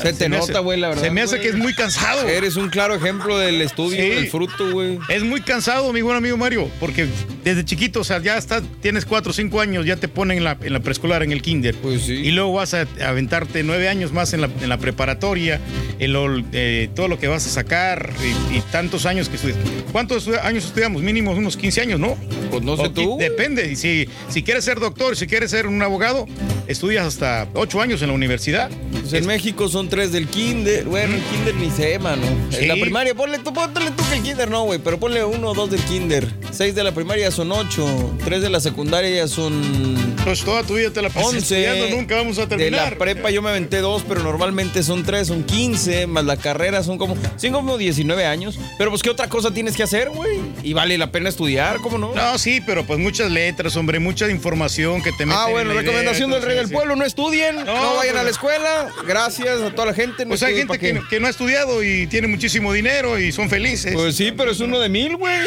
Se te nota, güey, la verdad. Se me hace que es muy cansado. Eres un claro ejemplo del estudio, del fruto, güey. Es muy cansado, mi buen amigo Mario, porque desde chiquito, o sea, ya está, tienes cuatro o cinco años, ya te ponen en la, en la preescolar, en el kinder. Pues sí. Y luego vas a aventarte nueve años más en la, en la preparatoria, en lo- eh, todo lo que vas a sacar y, y tantos años que estudias. ¿Cuántos años estudiamos? Mínimo unos 15 años, ¿no? Pues no sé O tú. Depende. Y si, si quieres ser doctor, si quieres ser un abogado, estudias hasta ocho años en la universidad. Pues en México son tres del kinder. Bueno, el kinder ni se mano. Sí. En la primaria, ponle tú, ponle tú que el kinder no, güey, pero ponle uno o dos del kinder. Seis de la primaria son ocho. Tres de la secundaria ya son. Pues toda tu vida te la pasas once. estudiando, nunca vamos a De terminar. la prepa yo me aventé dos, pero normalmente son tres, son 15, más la carrera son como. Son como 19 años. Pero pues, ¿qué otra cosa tienes que hacer, güey? Y vale la pena estudiar, ¿cómo no? No, sí, pero pues muchas letras, hombre, mucha información que te meten Ah, en bueno, la idea, recomendación del rey del pueblo, no estudien, no, vayan a la pues- escuela. Gracias a toda la gente. no Pues hay gente que no ha estudiado y tiene muchísimo dinero y son felices. Pues sí, pero es uno de mil, güey.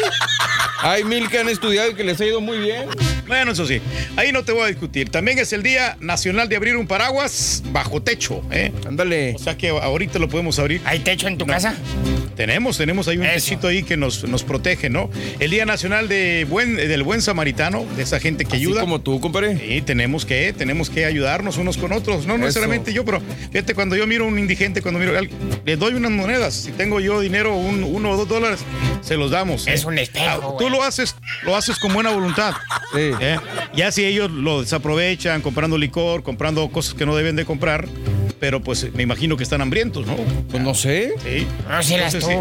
Hay mil que han estudiado y que les ha ido muy bien. Bueno, eso sí, ahí no te voy a discutir. También es el Día Nacional de abrir un paraguas bajo techo, ¿eh? Ándale. O sea que ahorita lo podemos abrir. ¿Hay techo en tu casa? Tenemos, tenemos ahí un techito ahí que nos, nos protege, ¿no? El Día Nacional de buen, del Buen Samaritano, de esa gente que Así ayuda. como tú, compadre. Sí, tenemos que, tenemos que ayudarnos unos con otros. No Eso. necesariamente yo, pero fíjate, cuando yo miro a un indigente, cuando miro a alguien, le doy unas monedas. Si tengo yo dinero, un, uno o dos dólares, se los damos. Es ¿eh? un espejo, Ah, Tú lo haces, lo haces con buena voluntad. Sí. ¿eh? Ya si ellos lo desaprovechan comprando licor, comprando cosas que no deben de comprar, pero pues me imagino que están hambrientos, ¿no? Pues no sé. Sí. No, si eras Entonces,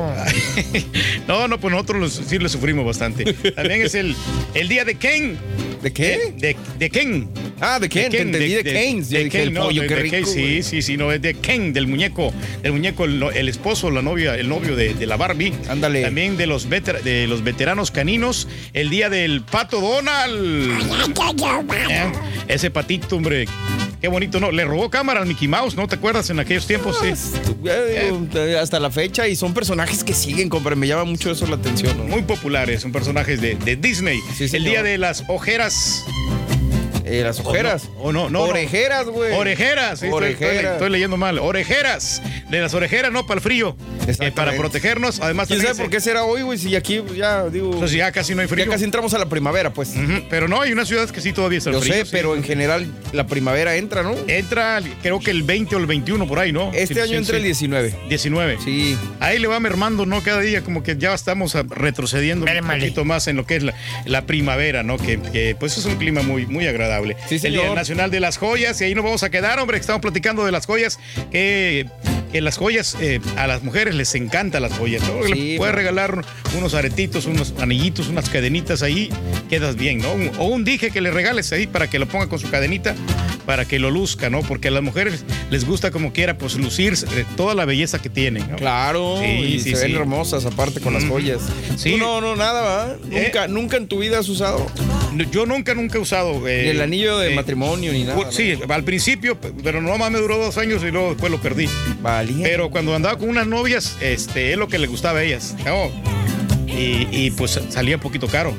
tú. sí. [laughs] no, no, pues nosotros los- sí le sufrimos bastante. También es el, el día de Ken. ¿De qué? De, de Ken. Ah, de Ken, te entendí de Keynes. Yo de dije, Ken, el no, pollo, de- qué de rico, Ken, sí, güey. sí, sí, no, es de Ken, del muñeco. El muñeco, el, esposo, la novia, el novio de, de la Barbie. Ándale. También de los, veter- de los veteranos caninos. El día del pato Donald. Eh, Ese patito, hombre. Qué bonito, ¿no? Le robó cámara al Mickey Mouse, ¿no? ¿Te acuerdas en aquellos tiempos? Sí. Eh, hasta la fecha y son personajes que siguen, compadre. Me llama mucho eso la atención. ¿no? Muy populares, son personajes de, de Disney. Sí, el día de las ojeras. Eh, las ojeras. O no, no, no. Orejeras, güey. Orejeras, sí, estoy- Estoy, Orejeras. estoy leyendo mal. Orejeras. De las orejeras, no para el frío. Eh, para protegernos. Además, ¿Quién sabe por qué será hoy, güey? Si aquí pues, ya, digo. Ya casi no hay frío. Ya casi entramos a la primavera, pues. Pero no, hay unas ciudades que sí todavía está el Yo frío. sé, sí. pero en general la primavera entra, ¿no? Entra, creo que el 20 o el 21 por ahí, ¿no? Este Sí, año sí, entra sí. el 19. 19. Sí. Ahí le va mermando, ¿no? Cada día como que ya estamos retrocediendo un poquito más en lo que es la, la primavera, ¿no? Que, que, pues es un clima muy, muy agradable. Sí, el Día. Nacional de las Joyas, y ahí nos vamos a quedar, hombre, que estamos platicando de las joyas, que, que las joyas, eh, a las mujeres les encantan las joyas, ¿no? Sí, Le puedes regalar unos aretitos, unos anillitos, unas cadenitas ahí, quedas bien, ¿no? O un dije que le regales ahí para que lo ponga con su cadenita, para que lo luzca, ¿no? Porque a las mujeres les gusta como quiera, pues lucir eh, toda la belleza que tienen, ¿no? Claro, Sí, y sí, se ven hermosas aparte con las joyas. Sí. Tú no, no, nada, ¿va? ¿Eh? Nunca, nunca en tu vida has usado Yo nunca, nunca he usado. eh, anillo de matrimonio ni nada. Sí, al principio, pero nomás me duró dos años y luego después lo perdí. Valía. Pero cuando andaba con unas novias, este, es lo que le gustaba a ellas. ¿no? Y, y, pues salía un poquito caro.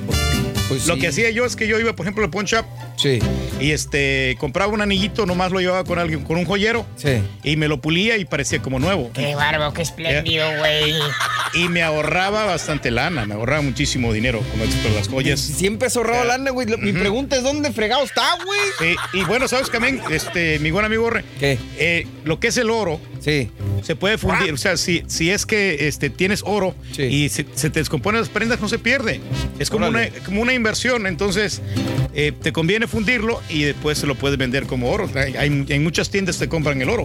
Pues Lo sí. que hacía yo es que yo iba, por ejemplo, al pawn shop Sí, y este, compraba un anillito, nomás lo llevaba con alguien, con un joyero sí. y me lo pulía y parecía como nuevo. Qué bárbaro, qué espléndido, güey. Y me ahorraba bastante lana, me ahorraba muchísimo dinero con las joyas. Siempre has ahorrado lana, güey. Mi pregunta es: ¿dónde fregado está, güey? Sí, y bueno, ¿sabes también? Este, mi buen amigo Borre, ¿Qué? eh, lo que es el oro Sí. se puede fundir. O sea, si, si es que este, tienes oro Sí. y se, se te descomponen las prendas, no se pierde. Es como, una, como una inversión. Entonces, eh, te conviene fundirlo y después se lo puedes vender como oro. Hay, hay- en muchas tiendas te compran el oro.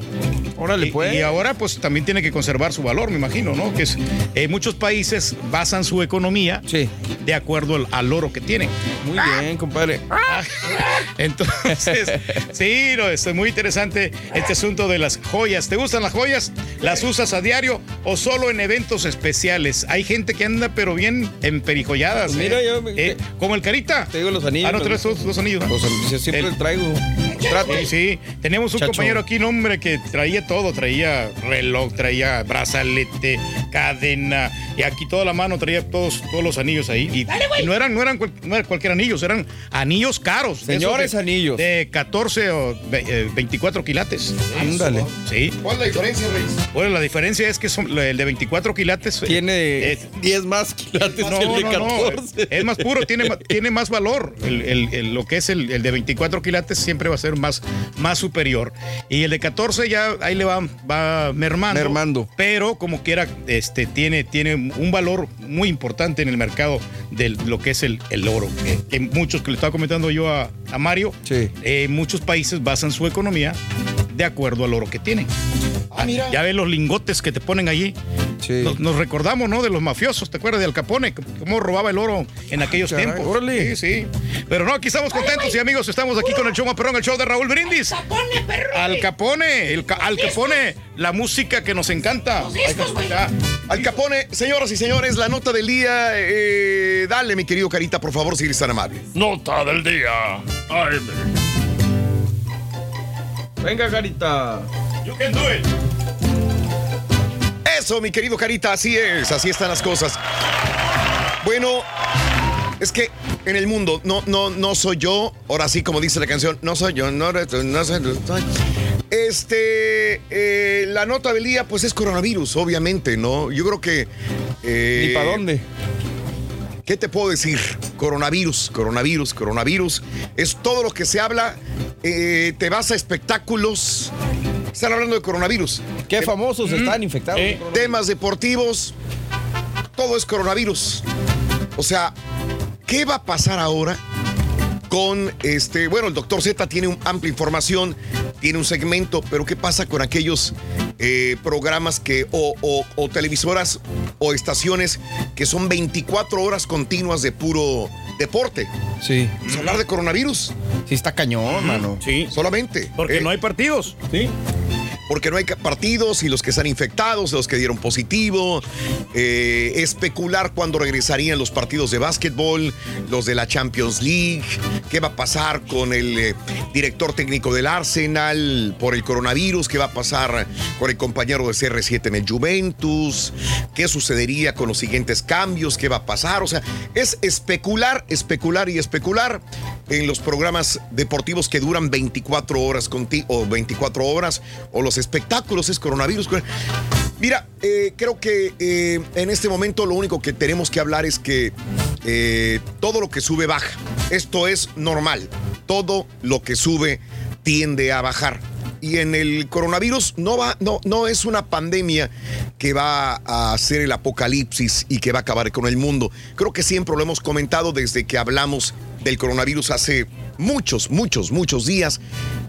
Órale, Y- pues. Y, ahora, pues también tiene que conservar su valor, me imagino, ¿no? Que es, eh, muchos países basan su economía Sí. de acuerdo al, al oro que tienen. Muy bien, compadre. [laughs] Entonces, sí, no, es muy interesante este asunto de las joyas. ¿Te gustan las joyas? ¿Las usas a diario o solo en eventos especiales? Hay gente que anda pero bien emperijolladas. Pues mira, ¿eh? yo me- Eh, como el Carita. Te digo los anillos. Ah, no traes dos, dos anillos. ¿no? Pues yo siempre El- traigo. Sí, sí. Tenemos un Chacho. compañero aquí, un hombre que traía todo, traía reloj, traía brazalete, cadena, y aquí toda la mano traía todos, todos los anillos ahí. Y, y no eran, no eran cual- no eran cualquier anillos, eran anillos caros. Señores de- anillos. De 14 o ve- eh, 24 quilates. Ándale. Sí. ¿Cuál es la diferencia, Reyes? Bueno, la diferencia es que son, el de 24 quilates. Tiene es- 10 más quilates no, que el de no, no, 14. Es más puro, tiene, [laughs] tiene más valor. El, el- el- lo que es el, el de 24 quilates siempre va a ser más, más superior. Y el de 14 ya ahí le va, va mermando. Mermando. Pero como quiera, este, tiene, tiene un valor muy importante en el mercado de lo que es el, el oro. Que, que muchos, que le estaba comentando yo a, a Mario, eh, muchos países basan su economía de acuerdo al oro que tienen. Ah, mira. Ya ves los lingotes que te ponen allí. Nos, nos recordamos, ¿no? De los mafiosos, ¿te acuerdas de Al Capone? Cómo robaba el oro en aquellos caray, tiempos. órale. Sí, sí. Pero no, aquí estamos contentos y amigos, estamos aquí con el show más perrón, el show de Raúl Brindis. Al Capone, el ca- Al Capone, la música que nos encanta. Escuchar. Al Capone, señoras y señores, la nota del día. eh, dale, mi querido Carita, por favor, si eres tan amable. Nota del día. Ay, Venga, carita. You can do it. Eso, mi querido Carita, así es, así están las cosas. Bueno, es que en el mundo no, no, no soy yo, ahora sí, como dice la canción, no soy yo, no, no soy, no soy. Este, eh, la nota del día, pues es coronavirus, obviamente, ¿no? Yo creo que. eh, ¿Ni para dónde? ¿Qué te puedo decir? Coronavirus, coronavirus, coronavirus. Es todo lo que se habla. eh, te vas a espectáculos. Están hablando de coronavirus. ¿Qué famosos están infectados? Eh, temas deportivos. Todo es coronavirus. O sea, ¿qué va a pasar ahora con este? Bueno, el doctor Z tiene un amplia información, tiene un segmento, pero ¿qué pasa con aquellos eh, programas que, o, o- o televisoras o estaciones que son 24 horas continuas de puro deporte? Sí. A hablar de coronavirus. Sí, está cañón, mano. Sí. Solamente. Porque Eh, no hay partidos. Sí. Porque no hay partidos y los que están infectados, los que dieron positivo, eh, especular cuándo regresarían los partidos de básquetbol, los de la Champions League, qué va a pasar con el eh, director técnico del Arsenal por el coronavirus, qué va a pasar con el compañero de CR7 en el Juventus, qué sucedería con los siguientes cambios, qué va a pasar, o sea, es especular, especular y especular en los programas deportivos que duran 24 horas conti- o 24 horas o los espectáculos es coronavirus. Mira, eh, creo que eh, en este momento lo único que tenemos que hablar es que eh, todo lo que sube baja. Esto es normal. Todo lo que sube tiende a bajar. Y en el coronavirus no va, no, no es una pandemia que va a hacer el apocalipsis y que va a acabar con el mundo. Creo que siempre lo hemos comentado desde que hablamos del coronavirus hace muchos, muchos, muchos días.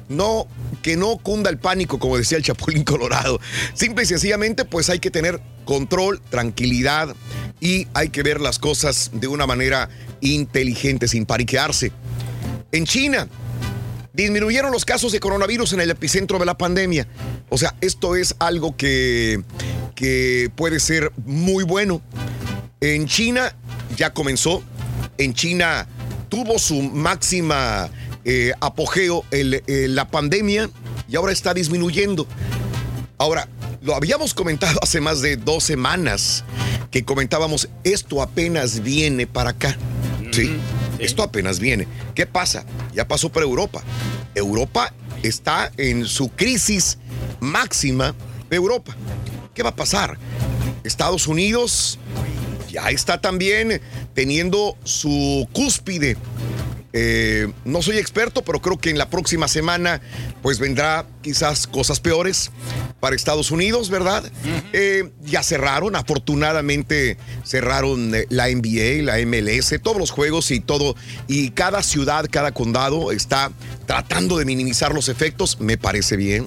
No, que no cunda el pánico, como decía el Chapulín Colorado. Simple y sencillamente, pues hay que tener control, tranquilidad y hay que ver las cosas de una manera inteligente, sin paniquearse. En China, disminuyeron los casos de coronavirus en el epicentro de la pandemia. O sea, esto es algo que, que puede ser muy bueno. En China ya comenzó. En China tuvo su máxima eh, apogeo el- eh, la pandemia y ahora está disminuyendo. Ahora, lo habíamos comentado [laughs] hace más de dos semanas que comentábamos, esto apenas viene para acá. Sí, esto apenas viene. ¿Qué pasa? Ya pasó por Europa. Europa está en su crisis máxima de Europa. ¿Qué va a pasar? Estados Unidos ya está también teniendo su cúspide. Eh, no soy experto, pero creo que en la próxima semana pues vendrá quizás cosas peores para Estados Unidos, ¿verdad? Eh, ya cerraron, afortunadamente cerraron eh, la NBA, la MLS, todos los juegos y todo. Y cada ciudad, cada condado está tratando de minimizar los efectos, me parece bien.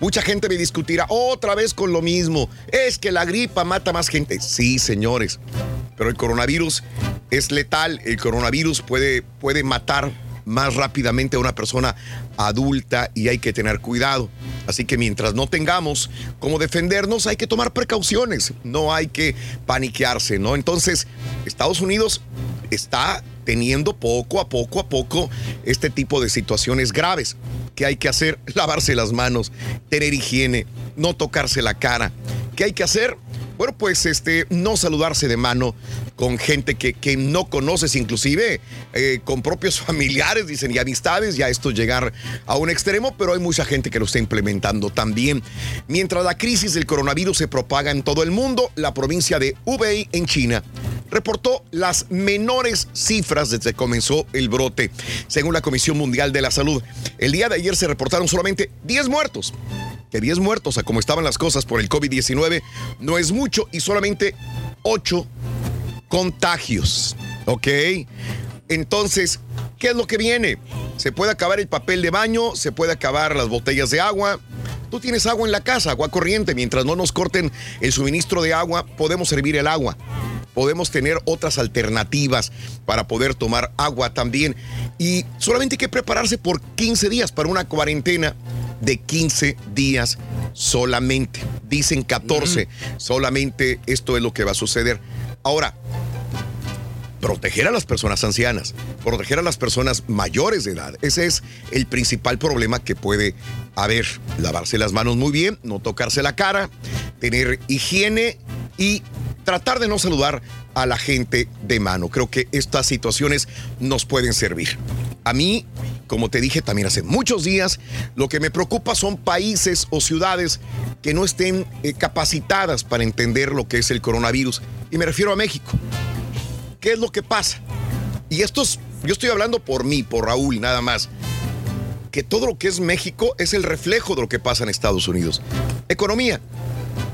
Mucha gente me discutirá otra vez con lo mismo. Es que la gripa mata más gente. Sí, señores. Pero el coronavirus es letal. El coronavirus puede, puede matar más rápidamente a una persona adulta y hay que tener cuidado. Así que mientras no tengamos cómo defendernos, hay que tomar precauciones. No hay que paniquearse, ¿no? Entonces, Estados Unidos está teniendo poco a poco a poco este tipo de situaciones graves. ¿Qué hay que hacer? [laughs] Lavarse las manos, tener higiene, no tocarse la cara. ¿Qué hay que hacer? Bueno, pues este, no saludarse de mano con gente que, que no conoces, inclusive eh, con propios [laughs] familiares, dicen, y amistades, ya esto llegar a un extremo, pero hay mucha gente que lo está implementando también. Mientras la crisis del coronavirus se propaga en todo el mundo, la provincia de Hubei, en China, reportó las menores cifras desde que comenzó el brote, según la Comisión Mundial de la Salud. El día de ayer se reportaron solamente 10 muertos que 10 muertos a como estaban las cosas por el COVID-19 no es mucho y solamente 8 contagios. ¿Ok? Entonces, ¿qué es lo que viene? Se puede acabar el papel de baño, se puede acabar las botellas de agua. Tú tienes agua en la casa, agua corriente. Mientras no nos corten el suministro de agua, podemos servir el agua. Podemos tener otras alternativas para poder tomar agua también. Y solamente hay que prepararse por 15 días para una cuarentena de 15 días solamente. Dicen 14. Solamente esto es lo que va a suceder. Ahora, proteger a las personas ancianas, proteger a las personas mayores de edad. Ese es el principal problema que puede haber. Lavarse las manos muy bien, no tocarse la cara, tener higiene y tratar de no saludar a la gente de mano. Creo que estas situaciones nos pueden servir. A mí, como te dije también hace muchos días, lo que me preocupa son países o ciudades que no estén eh, capacitadas para entender lo que es el coronavirus. Y me refiero a México. ¿Qué es lo que pasa? Y esto es, yo estoy hablando por mí, por Raúl, nada más. Que todo lo que es México es el reflejo de lo que pasa en Estados Unidos. Economía,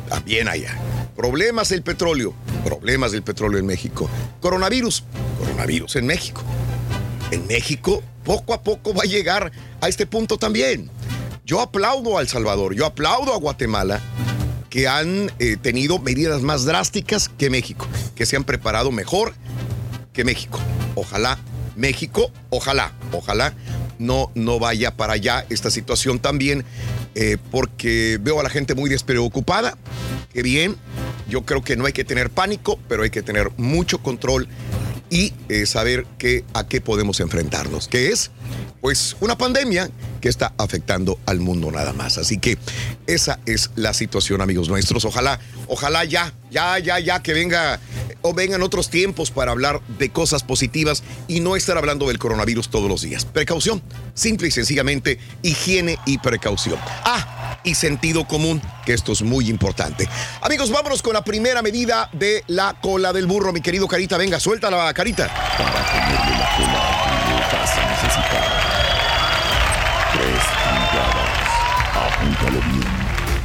también allá. Problemas del petróleo, problemas del petróleo en México. Coronavirus, coronavirus en México. En México, poco a poco va a llegar a este punto también. Yo aplaudo a El Salvador, yo aplaudo a Guatemala, que han eh, tenido medidas más drásticas que México, que se han preparado mejor que México. Ojalá México, ojalá, ojalá no, no vaya para allá esta situación también, eh, porque veo a la gente muy despreocupada. Qué bien, yo creo que no hay que tener pánico, pero hay que tener mucho control y eh, saber que, a qué podemos enfrentarnos, que es pues una pandemia que está afectando al mundo nada más. Así que esa es la situación, amigos nuestros. Ojalá, ojalá ya, ya, ya, ya que venga o vengan otros tiempos para hablar de cosas positivas y no estar hablando del coronavirus todos los días. Precaución, simple y sencillamente, higiene y precaución. Ah, y sentido común, que esto es muy importante. Amigos, vámonos con la primera medida de la cola del burro, mi querido Carita. Venga, suelta la carita. Para ponerle la cola vas a necesitar tres pulgadas. Apúntalo bien.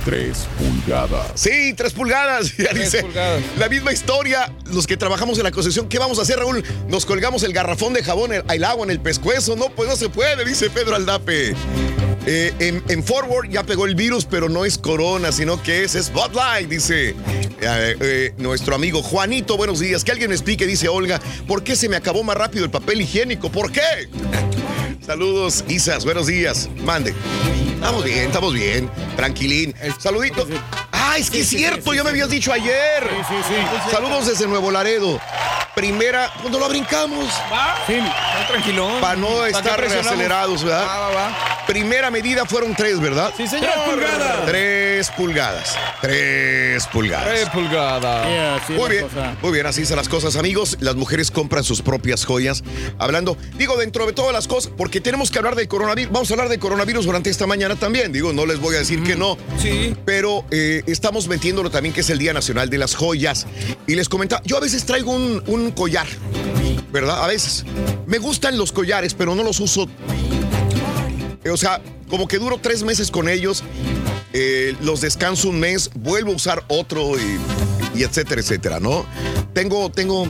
Tres pulgadas. Sí, tres pulgadas. [laughs] Ya Tres dice pulgadas. la misma historia. Los que trabajamos en la concesión, ¿qué vamos a hacer, Raúl? Nos colgamos el garrafón de jabón, el, el agua en el pescuezo. No, pues no se puede, dice Pedro Aldape. Eh, en, Forward ya pegó el virus, pero no es corona, sino que es Spotlight, dice eh, eh, nuestro amigo Juanito. Buenos días. Que alguien me explique, dice Olga, ¿por qué se me acabó más rápido el papel higiénico? ¿Por qué? Saludos, Isas. Buenos días. Mande. Estamos bien, estamos bien. Tranquilín. Saludito. Ah, es que es cierto, ya me habías dicho ayer. Saludos desde Nuevo Laredo. Primera, cuando lo brincamos. Sí, tranquilo. Para no ¿Para qué estar acelerados, ¿verdad? Va, va, va. Primera medida fueron tres, ¿verdad? Sí, señor. Tres pulgadas. Tres pulgadas. Tres pulgadas. Tres pulgadas. Muy bien, muy bien, así son las cosas, amigos. Las mujeres compran sus propias joyas. Hablando, digo, dentro de todas las cosas, porque tenemos que hablar del coronavirus. Vamos a hablar del coronavirus durante esta mañana también. Digo, no les voy a decir que no. Sí. Pero eh, estamos metiéndolo también, que es el Día Nacional de las Joyas. Y les comentaba, yo a veces traigo un, un collar, ¿verdad? A veces. Me gustan los collares, pero no los uso. Eh, O sea, como que duro tres meses con ellos, eh, los descanso un mes, vuelvo a usar otro y, y etcétera, etcétera, ¿no? Tengo, tengo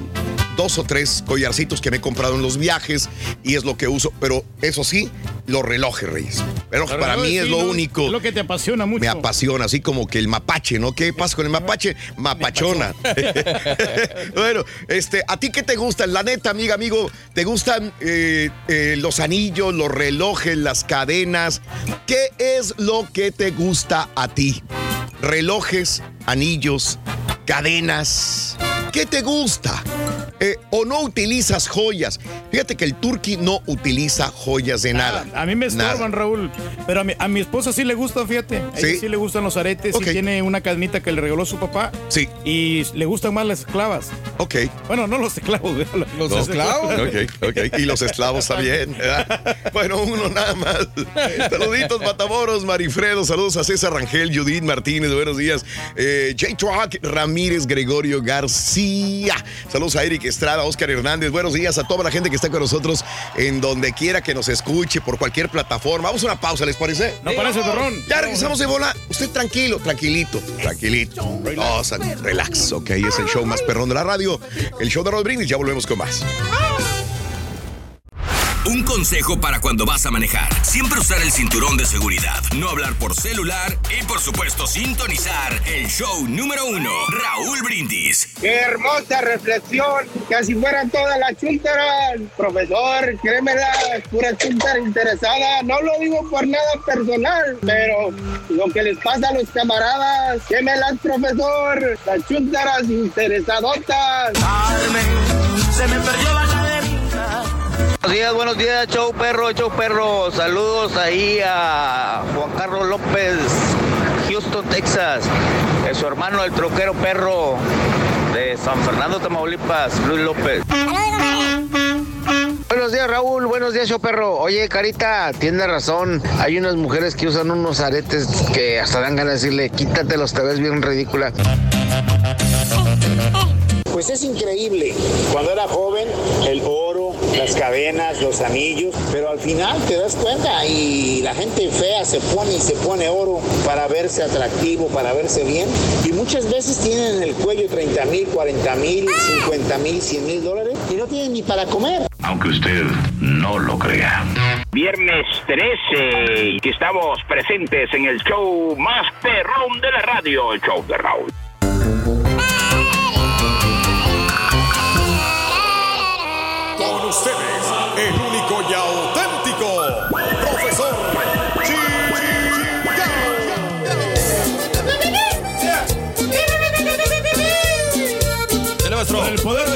dos o tres collarcitos que me he comprado en los viajes y es lo que uso, pero eso sí, los relojes, Reyes. Pero para mí es lo- único. es lo que te apasiona mucho. Me apasiona, así como que el mapache, ¿no? ¿Qué pasa con el mapache? Mapachona. [laughs] bueno, este, ¿a ti qué te gustan? La neta, amiga, amigo, ¿te gustan eh, eh, los anillos, los relojes, las cadenas? ¿Qué es lo que te gusta a ti? Relojes, anillos, cadenas. ¿Qué te gusta? eh, o no utilizas joyas. Fíjate que el turqui no utiliza joyas de nada. A mí me Nada. estorban, Raúl. Pero a mi, a mi esposa sí le gustan, fíjate. A ella ¿Sí? sí le gustan los aretes. Ok. Y tiene una cadenita que le regaló su papá. Sí. Y le gustan más las esclavas. Ok. Bueno, no los esclavos. [laughs] Los, No, Ok, ok. Y los [laughs] esclavos también. Bueno, uno nada más. Saluditos, Matamoros, Marifredo. Saludos a César Rangel, Judith Martínez. Buenos días. Eh, J. Truck, Ramírez, Gregorio García. Saludos a Eric Estrada, Oscar Hernández. Buenos días a toda la gente que está con nosotros en donde quiera que nos escuche, por cualquier plataforma. Vamos a una pausa, ¿les parece? No parece, perrón. Ya regresamos de bola. Usted tranquilo, tranquilito, tranquilito. No, sa- relax, ok. Es el show más perrón de la radio. El show de Rod Brindis. Ya volvemos con más. Un consejo para cuando vas a manejar. Siempre usar el cinturón de seguridad, no hablar por celular y por supuesto sintonizar el show número uno, Raúl Brindis. Qué hermosa reflexión, casi fueran todas las chúntaras. Profesor, créemela, pura chúntara interesada. No lo digo por nada personal, pero lo que les pasa a los camaradas, quémelas, profesor. Las chúntaras interesadotas. se me perdió la. Buenos días, buenos días, show perro, show perro. Saludos ahí a Juan Carlos López, Houston, Texas. Es su hermano, el troquero perro de San Fernando, Tamaulipas, Luis López. Buenos días, Raúl. Buenos días, show perro. Oye, Carita, tiene razón. Hay unas mujeres que usan unos aretes que hasta dan ganas de decirle, quítatelos, te ves bien ridícula. Pues es increíble. Cuando era joven, el oro, las cadenas, los anillos, pero al final te das cuenta y la gente fea se pone y se pone oro para verse atractivo, para verse bien. Y muchas veces tienen en el cuello 30 mil, 40 mil, 50 mil, 100 mil dólares y no tienen ni para comer. Aunque usted no lo crea. Viernes 13 y estamos presentes en el show más perrón de la radio, el show de Raúl. Ustedes, el único y auténtico profesor. El poder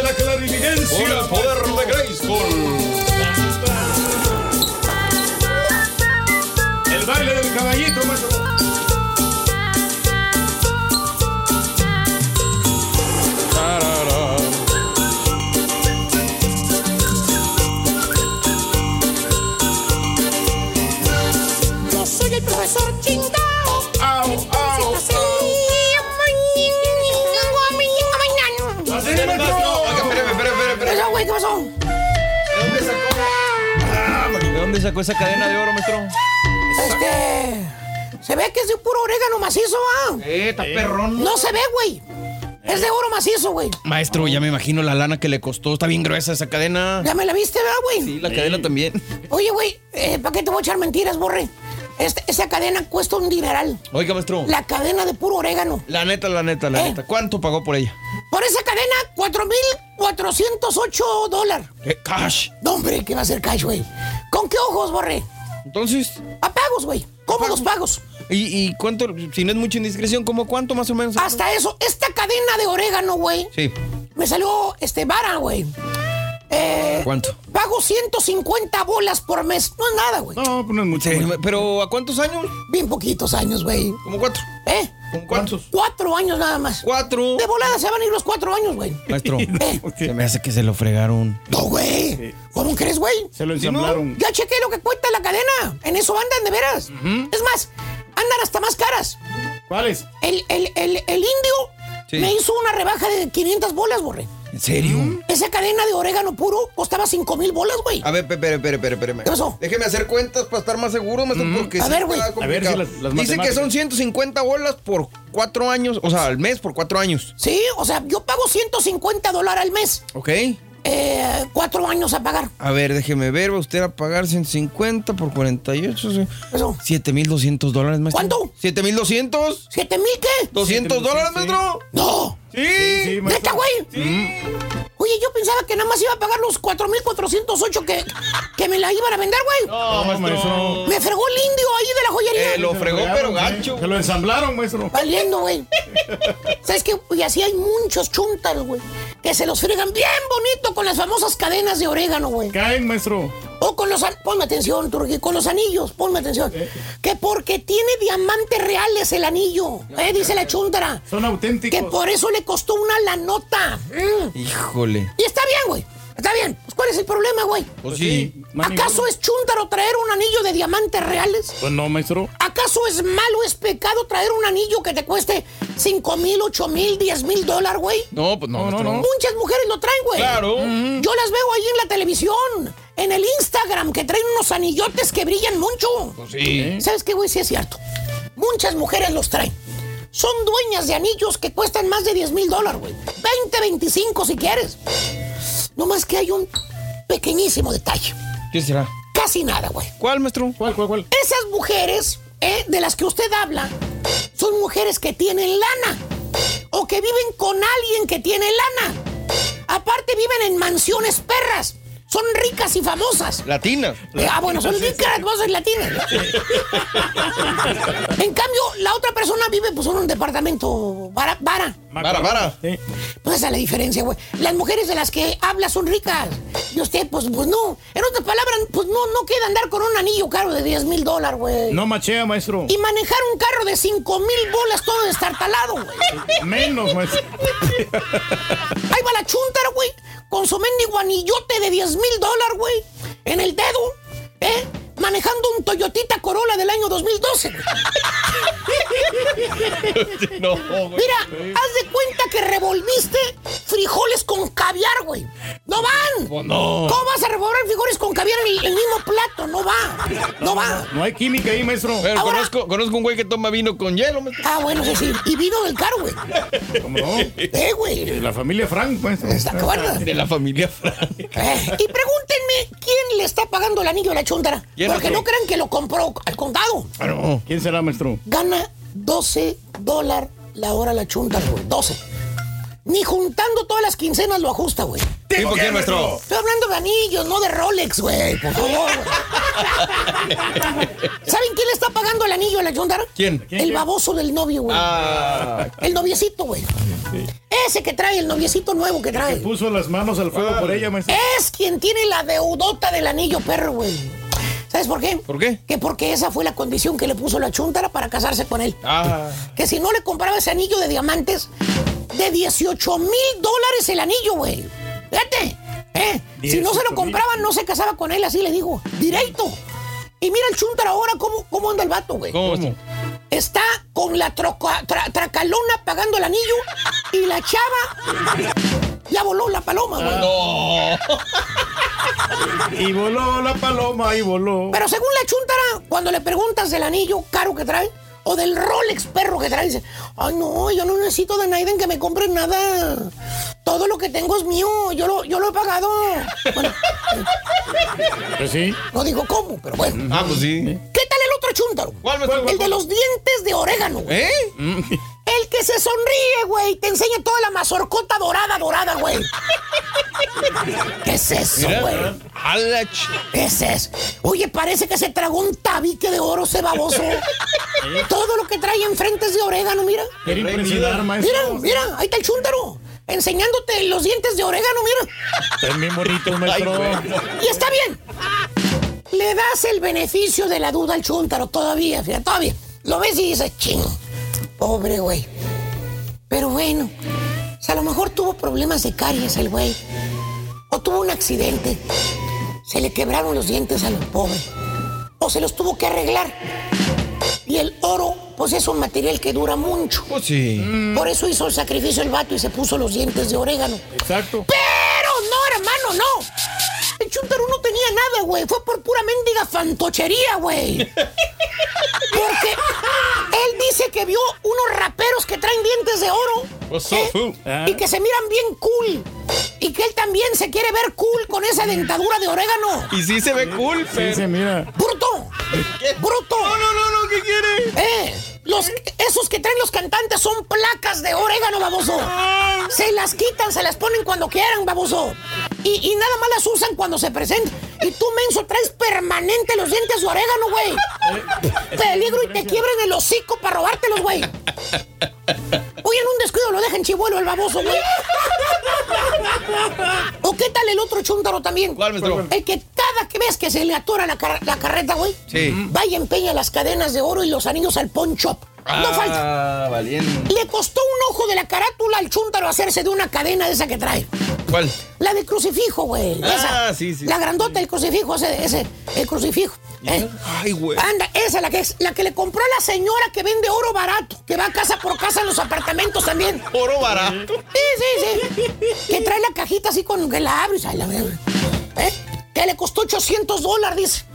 ¿De dónde sacó esa cadena de oro, maestro? Este. Se ve que es de puro orégano macizo, ¿ah? Eh, está perrón. No se ve, güey. Es de oro macizo, güey. Maestro, ya me imagino la lana que le costó. Está bien gruesa esa cadena. Ya me la viste, ¿verdad, güey? Sí, la cadena también. Oye, güey, eh, ¿para qué te voy a echar mentiras, borre? Este- esa cadena cuesta un dineral. Oiga, maestro. La cadena de puro orégano. La neta, la neta, la ¿Eh? neta. ¿Cuánto pagó por ella? Por esa cadena, 4.408 dólares. ¿Qué? Cash. No, hombre, ¿qué va a ser cash, güey? ¿Con qué ojos, borre? Entonces. A pagos, güey. ¿Cómo los pagos? ¿Y, y cuánto? Si no es mucha indiscreción, ¿cómo cuánto más o menos? Hasta eso, esta cadena de orégano, güey, Sí. me salió este vara, güey. Eh, ¿Cuánto? pago 150 bolas por mes. No es nada, güey. No, pues no es mucho. Sí, pero ¿a cuántos años? Bien poquitos años, güey. ¿Como cuatro? ¿Eh? ¿Con cuántos? Cuatro años nada más. Cuatro. De volada se van a ir los cuatro años, güey. Maestro, [laughs] ¿Eh? se me hace que se lo fregaron. No, güey. ¿Cómo crees, güey? Se lo ¿Sí, no? ensamblaron. Ya chequé lo que cuesta la cadena. En eso andan de veras. Es más, andan hasta más caras. ¿Cuáles? El, el, el, el indio Sí. me hizo una rebaja de 500 bolas, borre. ¿En serio? Esa cadena de orégano puro costaba 5 mil bolas, güey. A ver, espere, espere, espere, espere. ¿Qué pasó? Déjeme hacer cuentas para estar más seguro, maestro, porque A sí ver, güey. A ver si las- las Dice que son 150 bolas por cuatro años, o sea, al mes por cuatro años. Sí, o sea, yo pago 150 dólares al mes. ¿Ok? Eh, cuatro años a pagar. A ver, déjeme ver, va usted a pagar 150 por 48. sí. Eso. 7,200 dólares, maestro. ¿Cuánto? ¿7,200? ¿Siete mil qué? ¿200 dólares, maestro? No. Sí, ¿Neta, güey? Oye, yo pensaba que nada más iba a pagar los 4,408 que, que me la iban a vender, güey. No, maestro. Me fregó el indio ahí de la joyería. Eh, lo fregó, pero gacho. Se lo ensamblaron, maestro. Valiendo, güey. [laughs] ¿Sabes qué? Y así hay muchos chuntas, güey. Que se los fregan bien bonito con las famosas cadenas de orégano, güey. Caen, maestro. O con los... Ponme atención, Turquí. Con los anillos, ponme atención. Que porque tiene diamantes reales el anillo. Eh, dice la chuntara. Son auténticos. Que por eso le costó una la nota. Mm. Híjole. Y está bien, güey. Está bien. Pues, ¿cuál es el problema, güey? Pues sí. ¿Acaso es chúntaro traer un anillo de diamantes reales? Pues no, maestro. ¿Acaso es malo, es pecado traer un anillo que te cueste 5 mil, 8 mil, 10 mil dólares, güey? No, pues no, maestro. Muchas mujeres lo traen, güey. Claro. Yo las veo ahí en la televisión, en el Instagram, que traen unos anillotes que brillan mucho. Pues sí. ¿Sabes qué, güey? Sí es cierto. Muchas mujeres los traen. Son dueñas de anillos que cuestan más de 10 mil dólares, güey. 20, 25 si quieres. No más que hay un pequeñísimo detalle. ¿Qué será? Casi nada, güey. ¿Cuál, maestro? ¿Cuál, cuál, cuál? Esas mujeres eh, de las que usted habla son mujeres que tienen lana o que viven con alguien que tiene lana. Aparte viven en mansiones perras. Son ricas y famosas. Latinas. Eh, Ah, bueno, son ricas, vos sois latinas. [laughs] En cambio, la otra persona vive pues en un departamento vara. Vara. Vara, vara. Pues esa es la diferencia, güey. Las mujeres de las que habla son ricas. Y usted, pues, pues no. En otras palabras, pues no, no queda andar con un anillo caro de 10 mil dólares, güey. No machea, maestro. Y manejar un carro de 5 mil bolas todo destartalado, güey. Menos, maestro. Ahí va la chuntara, güey. Con su mendigo anillote de 10 mil dólares, güey. En el dedo, ¿eh? Manejando un Toyotita Corolla del año 2012. [laughs] güey. No, Mira, haz de cuenta que revolviste frijoles con caviar, güey. ¡No van! Pues no. ¿Cómo vas a revolver frijoles con caviar en el, el mismo plato? No va. No va. No hay química ahí, maestro. Pero Ahora- conozco, conozco un güey que toma vino con hielo, maestro. Ah, bueno, sí, sí. Y vino del caro, güey. ¿Cómo no? Eh, güey. De la familia Frank, maestro. ¿Te acuerdas? De la familia Frank. Eh, y pregúntenme quién le está pagando el anillo a la chuntara. ¿Quién, Porque maestro? no crean que lo compró al contado. Ah, no. ¿Quién será, maestro? Gana 12 dólares la hora la chuntara, güey. 12. Ni juntando todas las quincenas lo ajusta, güey. ¿Tipo quién, maestro? Estoy hablando de anillos, no de Rolex, güey. Por favor. [laughs] ¿Saben quién le está pagando el anillo a la chuntara? ¿Quién? El baboso del novio, güey. Ah. El noviecito, güey. Ese que trae, el noviecito nuevo que trae. Puso las manos al fuego por ella, maestro. Es quien tiene la deudota del anillo perro, güey. ¿Sabes por qué? ¿Por qué? Que porque esa fue la condición que le puso la chuntara para casarse con él. Ah. Que si no le compraba ese anillo de diamantes, de 18 mil dólares el anillo, güey. Fíjate, ¿eh? Si no se lo 18,000. compraba, no se casaba con él, así le digo. Directo. Y mira el chuntara ahora cómo, cómo anda el vato, güey. ¿Cómo? Está con la troca- tra- tracalona pagando el anillo y la chava ya voló la paloma, güey. No. [laughs] Y voló la paloma y voló. Pero según la chuntara, cuando le preguntas del anillo caro que trae o del Rolex perro que trae, dice, ay no, yo no necesito de Naiden que me compre nada. Todo lo que tengo es mío, yo lo, yo lo he pagado. Bueno, [laughs] Pues sí. no digo cómo, pero bueno. Ah, pues sí. ¿Qué tal el otro chúntaro? ¿Cuál, maestro? El de los dientes de orégano, güey. ¿Eh? El que se sonríe, güey. Te enseña toda la mazorcota dorada, dorada, güey. ¿Qué es eso, güey? A la ch- ¿Qué es eso? Oye, parece que se tragó un tabique de oro ese baboso. Todo lo que trae enfrente es de orégano, mira. Quiere impresionar, maestro. Mira, mira, ahí está el chúntaro. Enseñándote los dientes de orégano, mira. Están bien bonitos, maestro. Y está bien. Le das el beneficio de la duda al chúntaro todavía, fíjate, todavía. Lo ves y dices, ching, pobre güey. Pero bueno, o sea, a lo mejor tuvo problemas de caries el güey. O tuvo un accidente. Se le quebraron los dientes al pobre. O se los tuvo que arreglar. Y el oro, pues es un material que dura mucho. Pues sí. Por eso hizo el sacrificio el vato y se puso los dientes de orégano. Exacto. Pero no, hermano, no. El chúntaro no tenía nada, güey. Fue por pura mendiga fantochería, güey. Porque él dice que vio unos raperos que traen dientes de oro. What's ¿eh? fool? Y que se miran bien cool. Y que él también se quiere ver cool con esa dentadura de orégano. Y sí se ve cool, Sí, pero. se mira. ¡Bruto! ¡Bruto! No, no, no, no, ¿qué quiere? ¡Eh! Los, esos que traen los cantantes son placas de orégano, baboso. Se las quitan, se las ponen cuando quieran, baboso. Y, y nada más las usan cuando se presentan. Y tú, menso, traes permanente los dientes de orégano, güey. Peligro y te quiebren el hocico para robártelos, güey. [laughs] Oye, en un descuido lo dejan chivuelo el baboso, güey. ¿O qué tal el otro chúntaro también? ¿Cuál, maestro? El que cada que ves que se le atora la, car- la carreta, güey. Sí. Vaya, empeña las cadenas de oro y los anillos al pawn No falta. Ah, valiente. Le costó un ojo de la carátula al chúntaro hacerse de una cadena de esa que trae. ¿Cuál? La del crucifijo, güey. Ah, esa. sí, sí. La grandota del crucifijo, ese, ese, el crucifijo. ¿eh? Ay, güey. Anda, esa la que es, la que le compró a la señora que vende oro barato, que va casa por casa en los apartamentos también. Oro barato. Sí, sí, sí. Que trae la cajita así con que la la verga. ¿Eh? Que le costó 800 dólares, dice.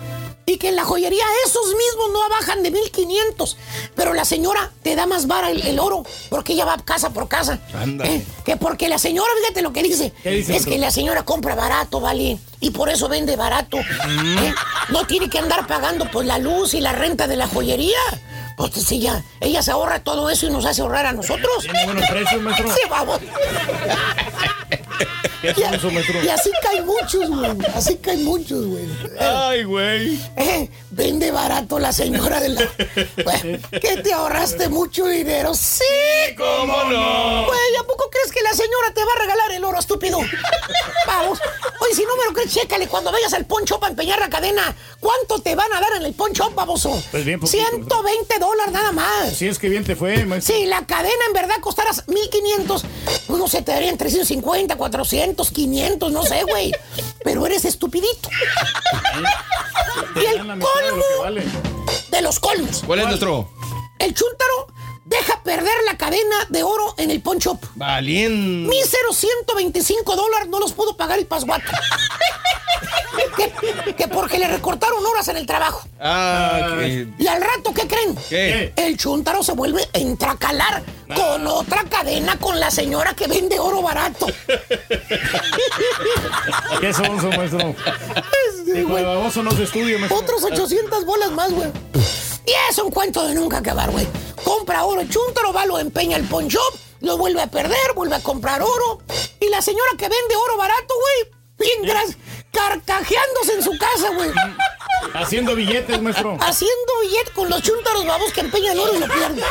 Y que en la joyería esos mismos no bajan de 1500. Pero la señora te da más vara el, el oro porque ella va casa por casa. ¿Eh? Que porque la señora, fíjate lo que dice. ¿Qué dice, es que la señora compra barato, ¿vale? Y por eso vende barato. ¿Eh? No tiene que andar pagando pues la luz y la renta de la joyería. Pues sí, ya, ella se ahorra todo eso y nos hace ahorrar a nosotros. Tiene buenos precios, maestro. Sí, vamos. [laughs] Y así caen muchos, güey. Así caen muchos, güey. Ay, güey. Eh, vende barato la señora de la. ¿Qué te ahorraste mucho dinero? Sí, ¿Cómo no? Güey, ¿a poco crees que la señora te va a regalar el oro, estúpido? Vamos. Oye, si no me lo crees, chécale cuando vayas al poncho para empeñar la cadena. ¿Cuánto te van a dar en el poncho, baboso? Pues bien poquito. 120 dólares nada más. Si es que bien te fue, maestro. Si la cadena en verdad costara 1500, uno se te darían 350, 400, 500, no sé, güey. Pero eres estupidito. y el colmo de los colmos. ¿Cuál es nuestro? El chúntaro deja perder la cadena de oro en el pawn shop. Valiente. Míseros 125 dólares no los pudo pagar el pasguato. que, que porque le recortaron horas en el trabajo. Ah, que- Y al rato, ¿qué creen? ¿Qué? El chúntaro se vuelve a entracalar con otra cadena con la señora que vende oro barato. ¿Qué son, son, maestro? Hijo de baboso no se estudia, maestro. Otros 800 bolas más, güey. Y es un cuento de nunca acabar, güey. Compra oro, chúntaro, va, lo empeña el pawn shop, lo vuelve a perder, vuelve a comprar oro. Y la señora que vende oro barato, güey, bien gras, carcajeándose en su casa, güey. Haciendo billetes, maestro. Haciendo billete con los chúntaros babos que empeñan oro y lo pierden.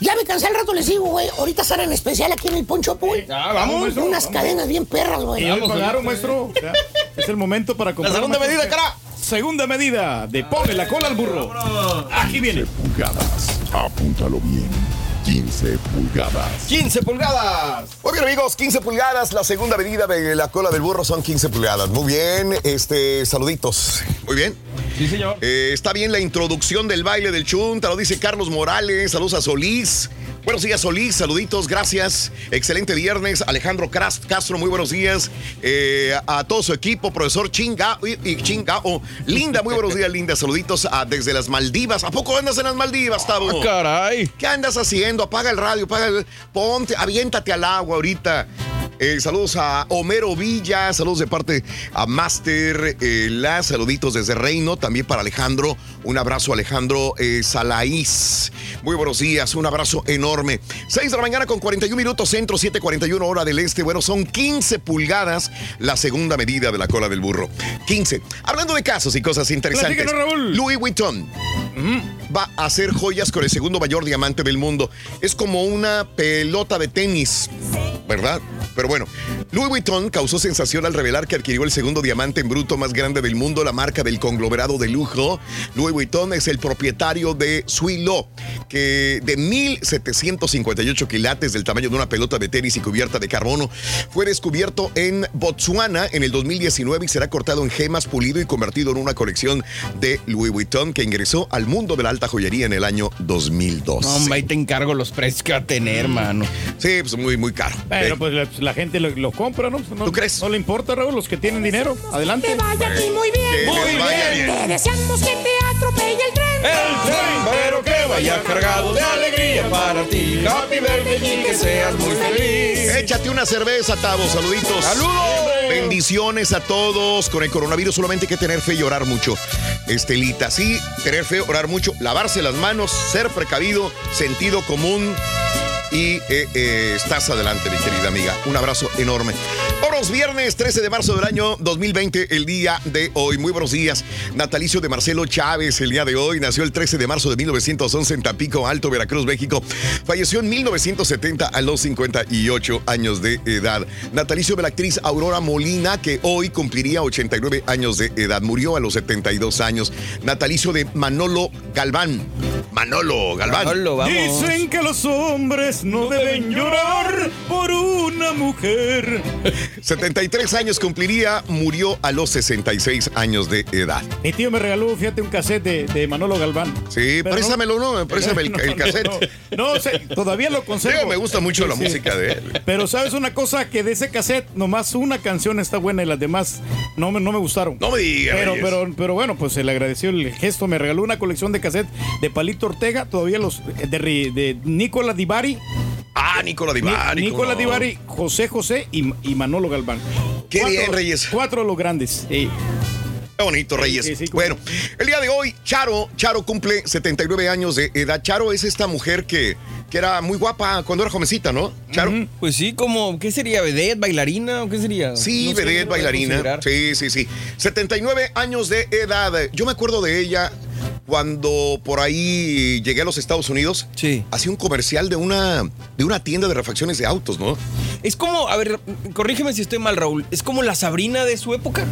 Ya me cansé al rato, les digo, güey. Ahorita salen en especial aquí en el shop, güey. Ah, vamos, maestro, Unas vamos. cadenas bien perras, güey. Y hoy pagaron, maestro. Ya, Es el momento para comprar. segunda maestro. medida, cara. Segunda medida de ponle la cola al burro. Aquí viene. Pulgadas. Apúntalo bien. 15 pulgadas. 15 pulgadas. Muy bien, amigos, 15 pulgadas. La segunda medida de la cola del burro son 15 pulgadas. Muy bien, este, saluditos. Muy bien. Sí, señor. Eh, está bien la introducción del baile del chunta, lo dice Carlos Morales. Saludos a Solís. Buenos días, Solís. Saluditos, gracias. Excelente viernes. Alejandro Castro, muy buenos días. Eh, a todo su equipo, profesor Chinga y, y Chingao. Linda, muy buenos días, Linda. Saluditos a- desde las Maldivas. ¿A poco andas en las Maldivas, Tavo? Ah, caray. ¿Qué andas haciendo? Apaga el radio, apaga el... Ponte, aviéntate al agua ahorita. Eh, saludos a Homero Villa, saludos de parte a Master eh, La, saluditos desde Reino, también para Alejandro, un abrazo a Alejandro eh, Salaís. Muy buenos días, un abrazo enorme. 6 de la mañana con 41 minutos centro, 7:41 hora del este. Bueno, son 15 pulgadas la segunda medida de la cola del burro. 15. Hablando de casos y cosas interesantes. Raúl. Louis Vuitton va a hacer joyas con el segundo mayor diamante del mundo. Es como una pelota de tenis, ¿verdad? Pero bueno, Louis Vuitton causó sensación al revelar que adquirió el segundo diamante en bruto más grande del mundo, la marca del conglomerado de lujo. Louis Vuitton es el propietario de Suilo, que de 1758 quilates del tamaño de una pelota de tenis y cubierta de carbono, fue descubierto en Botswana en el 2019 y será cortado en gemas, pulido y convertido en una colección de Louis Vuitton que ingresó al mundo de la alta joyería en el año 2002. No, hombre, ahí te encargo los precios que va a tener, mano. Sí, pues muy, muy caro. Pero Eh, pues la, gente lo, lo compra, ¿no? no ¿Tú crees? No le importa, Raúl, los que tienen dinero. Adelante. Vaya aquí muy bien. Que vaya bien. Te deseamos que te atropelle el tren. El tren, pero que vaya cargado de alegría para ti. Happy birthday y que seas muy feliz. Échate una cerveza, Tavo. Saluditos. ¡Saludos! Bendiciones a todos. Con el coronavirus solamente hay que tener fe y orar mucho. Estelita, sí, tener fe, orar mucho, lavarse las manos, ser precavido, sentido común. Y eh, eh, estás adelante, mi querida amiga. Un abrazo enorme. Viernes 13 de marzo del año 2020, el día de hoy. Muy buenos días. Natalicio de Marcelo Chávez, el día de hoy. Nació el 13 de marzo de 1911 en Tampico, Alto, Veracruz, México. Falleció en 1970 a los 58 años de edad. Natalicio de la actriz Aurora Molina, que hoy cumpliría 89 años de edad. Murió a los 72 años. Natalicio de Manolo Galván. Manolo Galván. Dicen que los hombres no deben llorar por una mujer. [laughs] 73 años cumpliría, murió a los 66 años de edad. Mi tío me regaló, fíjate, un cassette de, de Manolo Galván. Sí, Pero préstamelo, ¿no? Préstame [laughs] el, cassette. No, no, sé, todavía lo conservo. Me gusta mucho la Sí. música de él. Pero sabes una cosa, que de ese cassette nomás una canción está buena y las demás no me, no me gustaron. No me digas. Pero, pero, pero bueno, pues se le agradeció el gesto. Me regaló una colección de cassette de Palito Ortega, todavía los de, de Nicola Divari. Ah, Nicola Divari. Ni- Nicola no. Divari, José José y, y Manolo Galván. Qué Cuatro- bien, Reyes. Cuatro de los grandes. sí. Qué bonito, Reyes. sí, sí, bueno, el día de hoy, Charo, Charo cumple 79 años de edad. Charo es esta mujer que, que era muy guapa cuando era jovencita, ¿no? Charo. Pues sí, como, ¿qué sería? ¿Vedette, bailarina o qué sería? Sí, No vedette, bailarina. Sí, sí, sí. 79 años de edad. Yo me acuerdo de ella cuando por ahí llegué a los Estados Unidos. Sí. Hacía un comercial de una, de una tienda de refacciones de autos, ¿no? Es como, a ver, corrígeme si estoy mal, Raúl. Es como la Sabrina de su época.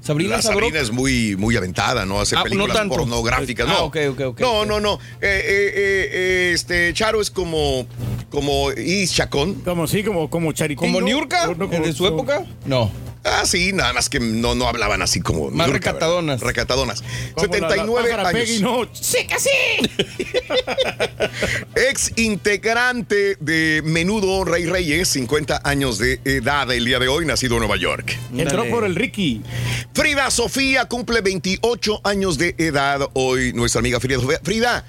Sabrina La. Sabrina es muy, muy aventada, ¿no? Hace Ah, no películas tanto. pornográficas, Ah, ¿no? ok, ok, ok, no, ok. no, no. Eh, eh, eh, eh, este, Charo es como, como Is Chacón. Como sí, como, como Charitín. ¿Como ¿no? Niurka? No, ¿De su época? No. Ah, sí, nada más que no, no hablaban así como. Más recatadonas. Recatadonas. como la- la 79 pájara años. Peggy, no. Sí, que sí. [laughs] Ex integrante de Menudo Rey Reyes, 50 años de edad el día de hoy, nacido en Nueva York. Entró Dale. por el Ricky. Frida Sofía cumple 28 años de edad hoy, nuestra amiga Frida Sofía. Frida,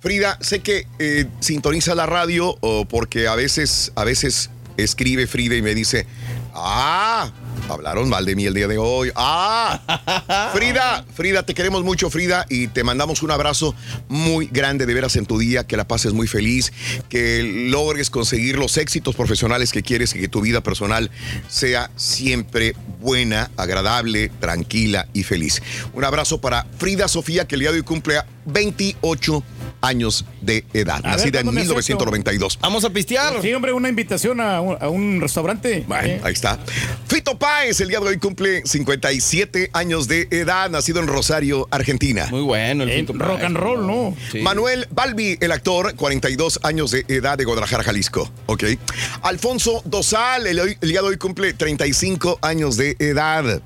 Frida, sé que eh, sintoniza la radio o porque a veces, a veces escribe Frida y me dice, ah, hablaron mal de mí el día de hoy. Ah, [laughs] Frida, Frida, te queremos mucho, Frida, y te mandamos un abrazo muy grande de veras en tu día, que la pases muy feliz, que logres conseguir los éxitos profesionales que quieres y que tu vida personal sea siempre buena, agradable, tranquila y feliz. Un abrazo para Frida Sofía, que el día de hoy cumple 28 años de edad, A ver, nacida en ¿cuándo me acepto? 1992. Vamos a pistear. Sí, hombre, una invitación a un, a un restaurante. Bueno, Eh, ahí está. Fito Páez, el día de hoy cumple 57 años de edad, nacido en Rosario, Argentina. Muy bueno el eh, rock and roll, ¿no? Sí. Manuel Balbi, el actor, 42 años de edad de Guadalajara, Jalisco. Ok. Alfonso Dosal, el, el día de hoy cumple 35 años de edad.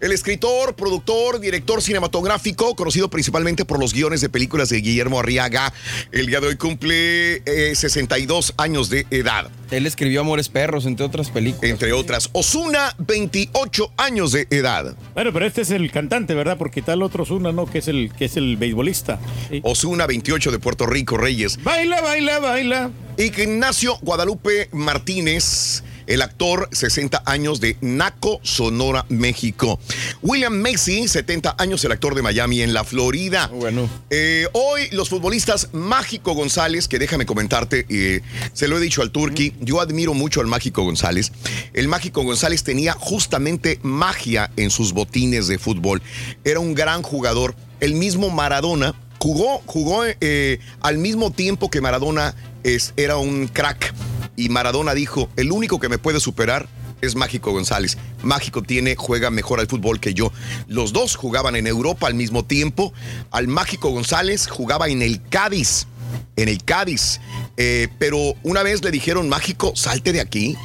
El escritor, productor, director cinematográfico, conocido principalmente por los guiones de películas de Guillermo Arriaga, el día de hoy cumple eh, 62 años de edad. Él escribió Amores Perros, entre otras películas. Entre otras, Osuna, 28 años de edad. Bueno, pero este es el cantante, ¿verdad? Porque tal otro Zuna, ¿no? Que es el, que es el beisbolista. Sí. Osuna, 28 de Puerto Rico, Reyes. Baila, baila, baila. Ignacio Guadalupe Martínez, el actor, 60 años de Naco, Sonora, México. William Macy, 70 años, el actor de Miami en la Florida. Bueno. Eh, hoy los futbolistas Mágico González, que déjame comentarte, eh, se lo he dicho al Turqui, yo admiro mucho al Mágico González. El Mágico González tenía justamente magia en sus botines de fútbol. Era un gran jugador. El mismo Maradona jugó, jugó eh, al mismo tiempo que Maradona es, era un crack. Y Maradona dijo, el único que me puede superar es Mágico González. Mágico tiene, juega mejor al fútbol que yo. Los dos jugaban en Europa al mismo tiempo. Al Mágico González jugaba en el Cádiz. En el Cádiz. Eh, pero una vez le dijeron, Mágico, salte de aquí.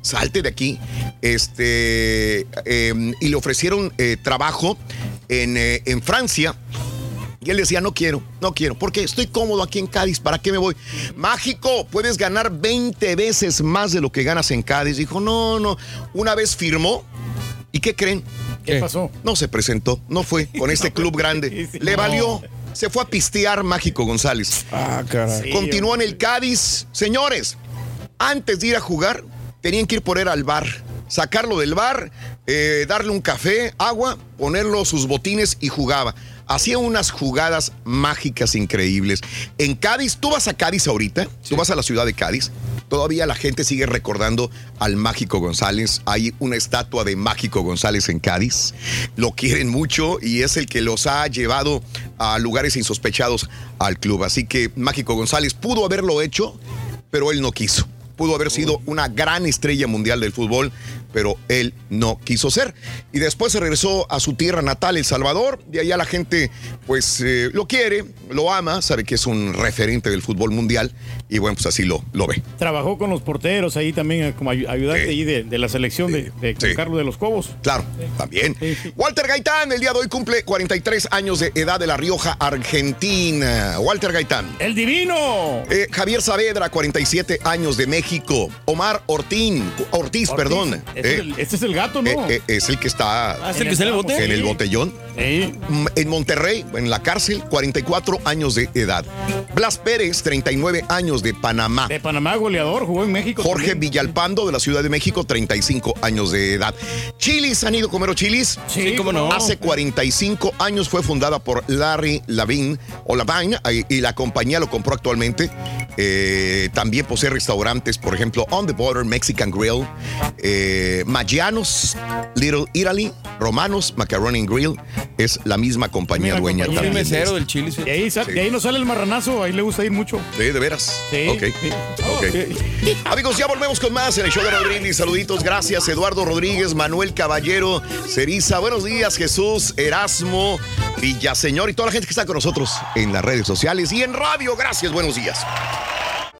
Salte de aquí. Este. eh, y le ofrecieron eh, trabajo en, eh, en Francia. Y él decía, no quiero, no quiero, porque estoy cómodo aquí en Cádiz, ¿para qué me voy? Mágico, puedes ganar 20 veces más de lo que ganas en Cádiz. Dijo, no, no. Una vez firmó, ¿y qué creen? ¿Qué pasó? No se presentó, no fue [laughs] con este club grande. Le valió, se fue a pistear Mágico González. Ah, caray. Sí, Continuó en el Cádiz. Señores, antes de ir a jugar, tenían que ir por él al bar. Sacarlo del bar, eh, darle un café, agua, ponerlo sus botines y jugaba. Hacía unas jugadas mágicas increíbles. En Cádiz, tú vas a Cádiz ahorita, tú vas a la ciudad de Cádiz todavía la gente sigue recordando al Mágico González. Hay una estatua de Mágico González en Cádiz. Lo quieren mucho y es el que los ha llevado a lugares insospechados al club. Así que Mágico González pudo haberlo hecho, pero él no quiso. Pudo haber sido una gran estrella mundial del fútbol, pero él no quiso ser. Y después se regresó a su tierra natal, El Salvador. De allá la gente, pues, eh, lo quiere, lo ama, sabe que es un referente del fútbol mundial. Y bueno, pues así lo, lo ve. Trabajó con los porteros ahí también eh, como ayu- ayudante ahí de, de la selección de, de Carlos de los Cobos. Claro, también. Walter Gaitán, el día de hoy cumple 43 años de edad de La Rioja, Argentina. Walter Gaitán. ¡El divino! Eh, Javier Saavedra, 47 años de México. Omar Ortín, Ortiz, perdón. Este, es Eh, el, este es el gato, ¿no? eh, eh, es el que está Ah, es el que está en el bote. en el botellón. Mm, En Monterrey, en la cárcel, 44 años de edad. Blas Pérez, 39 años de Panamá. De Panamá, goleador, jugó en México. Jorge también. Villalpando de la Ciudad de México, 35 años de edad. Chilis, ¿han ido a comer chilis? Sí, cómo no. Hace 45 años fue fundada por Larry Lavin o Lavine eh, y la compañía lo compró actualmente. Eh, también posee restaurantes, por ejemplo, On the Border Mexican Grill, eh, Maggianos, Little Italy, Romanos, Macaroni and Grill. Es la misma compañía Mira, dueña compañía. también. El mesero del. De ahí, sa- de ahí no sale el marranazo, ahí le gusta ir mucho. Sí, de veras. Sí. Ok. Ok. Amigos, ya volvemos con más en el show de Rodríguez. Saluditos, gracias. Eduardo Rodríguez, Manuel Caballero, Ceriza. Buenos días, Jesús, Erasmo, Villaseñor y toda la gente que está con nosotros en las redes sociales y en radio. Gracias, buenos días.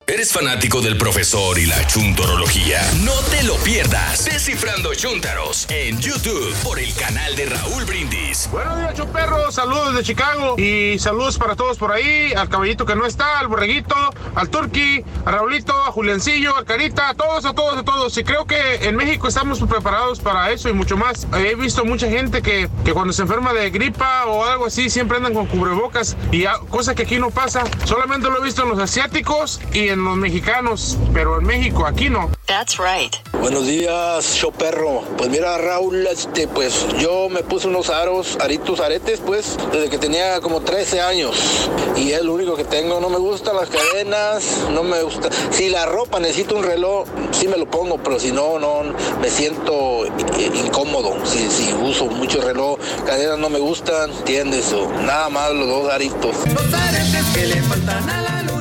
¿Eres fanático del profesor y la chuntorología? No te lo pierdas. Descifrando Chuntaros en YouTube por el canal de Raúl Brindis. Buenos días, chuperros. Saludos desde Chicago. Y saludos para todos por ahí. Al caballito que no está, al borreguito, al turqui, a Raulito, a Juliancillo, a Carita, a todos, a todos, a todos. Y creo que en México estamos preparados para eso y mucho más. He visto mucha gente que, que cuando se enferma de gripa o algo así, siempre andan con cubrebocas. Y a- cosa que aquí no pasa. Solamente lo he visto en los asiáticos y en los mexicanos. Pero en México, aquí no. That's right. Buenos días, show perro. Pues mira, Raúl, este, pues yo me puse unos aros, aritos, aretes, pues, desde que tenía como 13 años. Y es lo único que tengo. No me gustan las cadenas, no me gusta. Si la ropa necesito un reloj, sí me lo pongo, pero si no, no, me siento eh, incómodo. Si, si uso mucho reloj, cadenas no me gustan, ¿entiendes? O nada más los dos aritos. Los aretes que le faltan a la luna,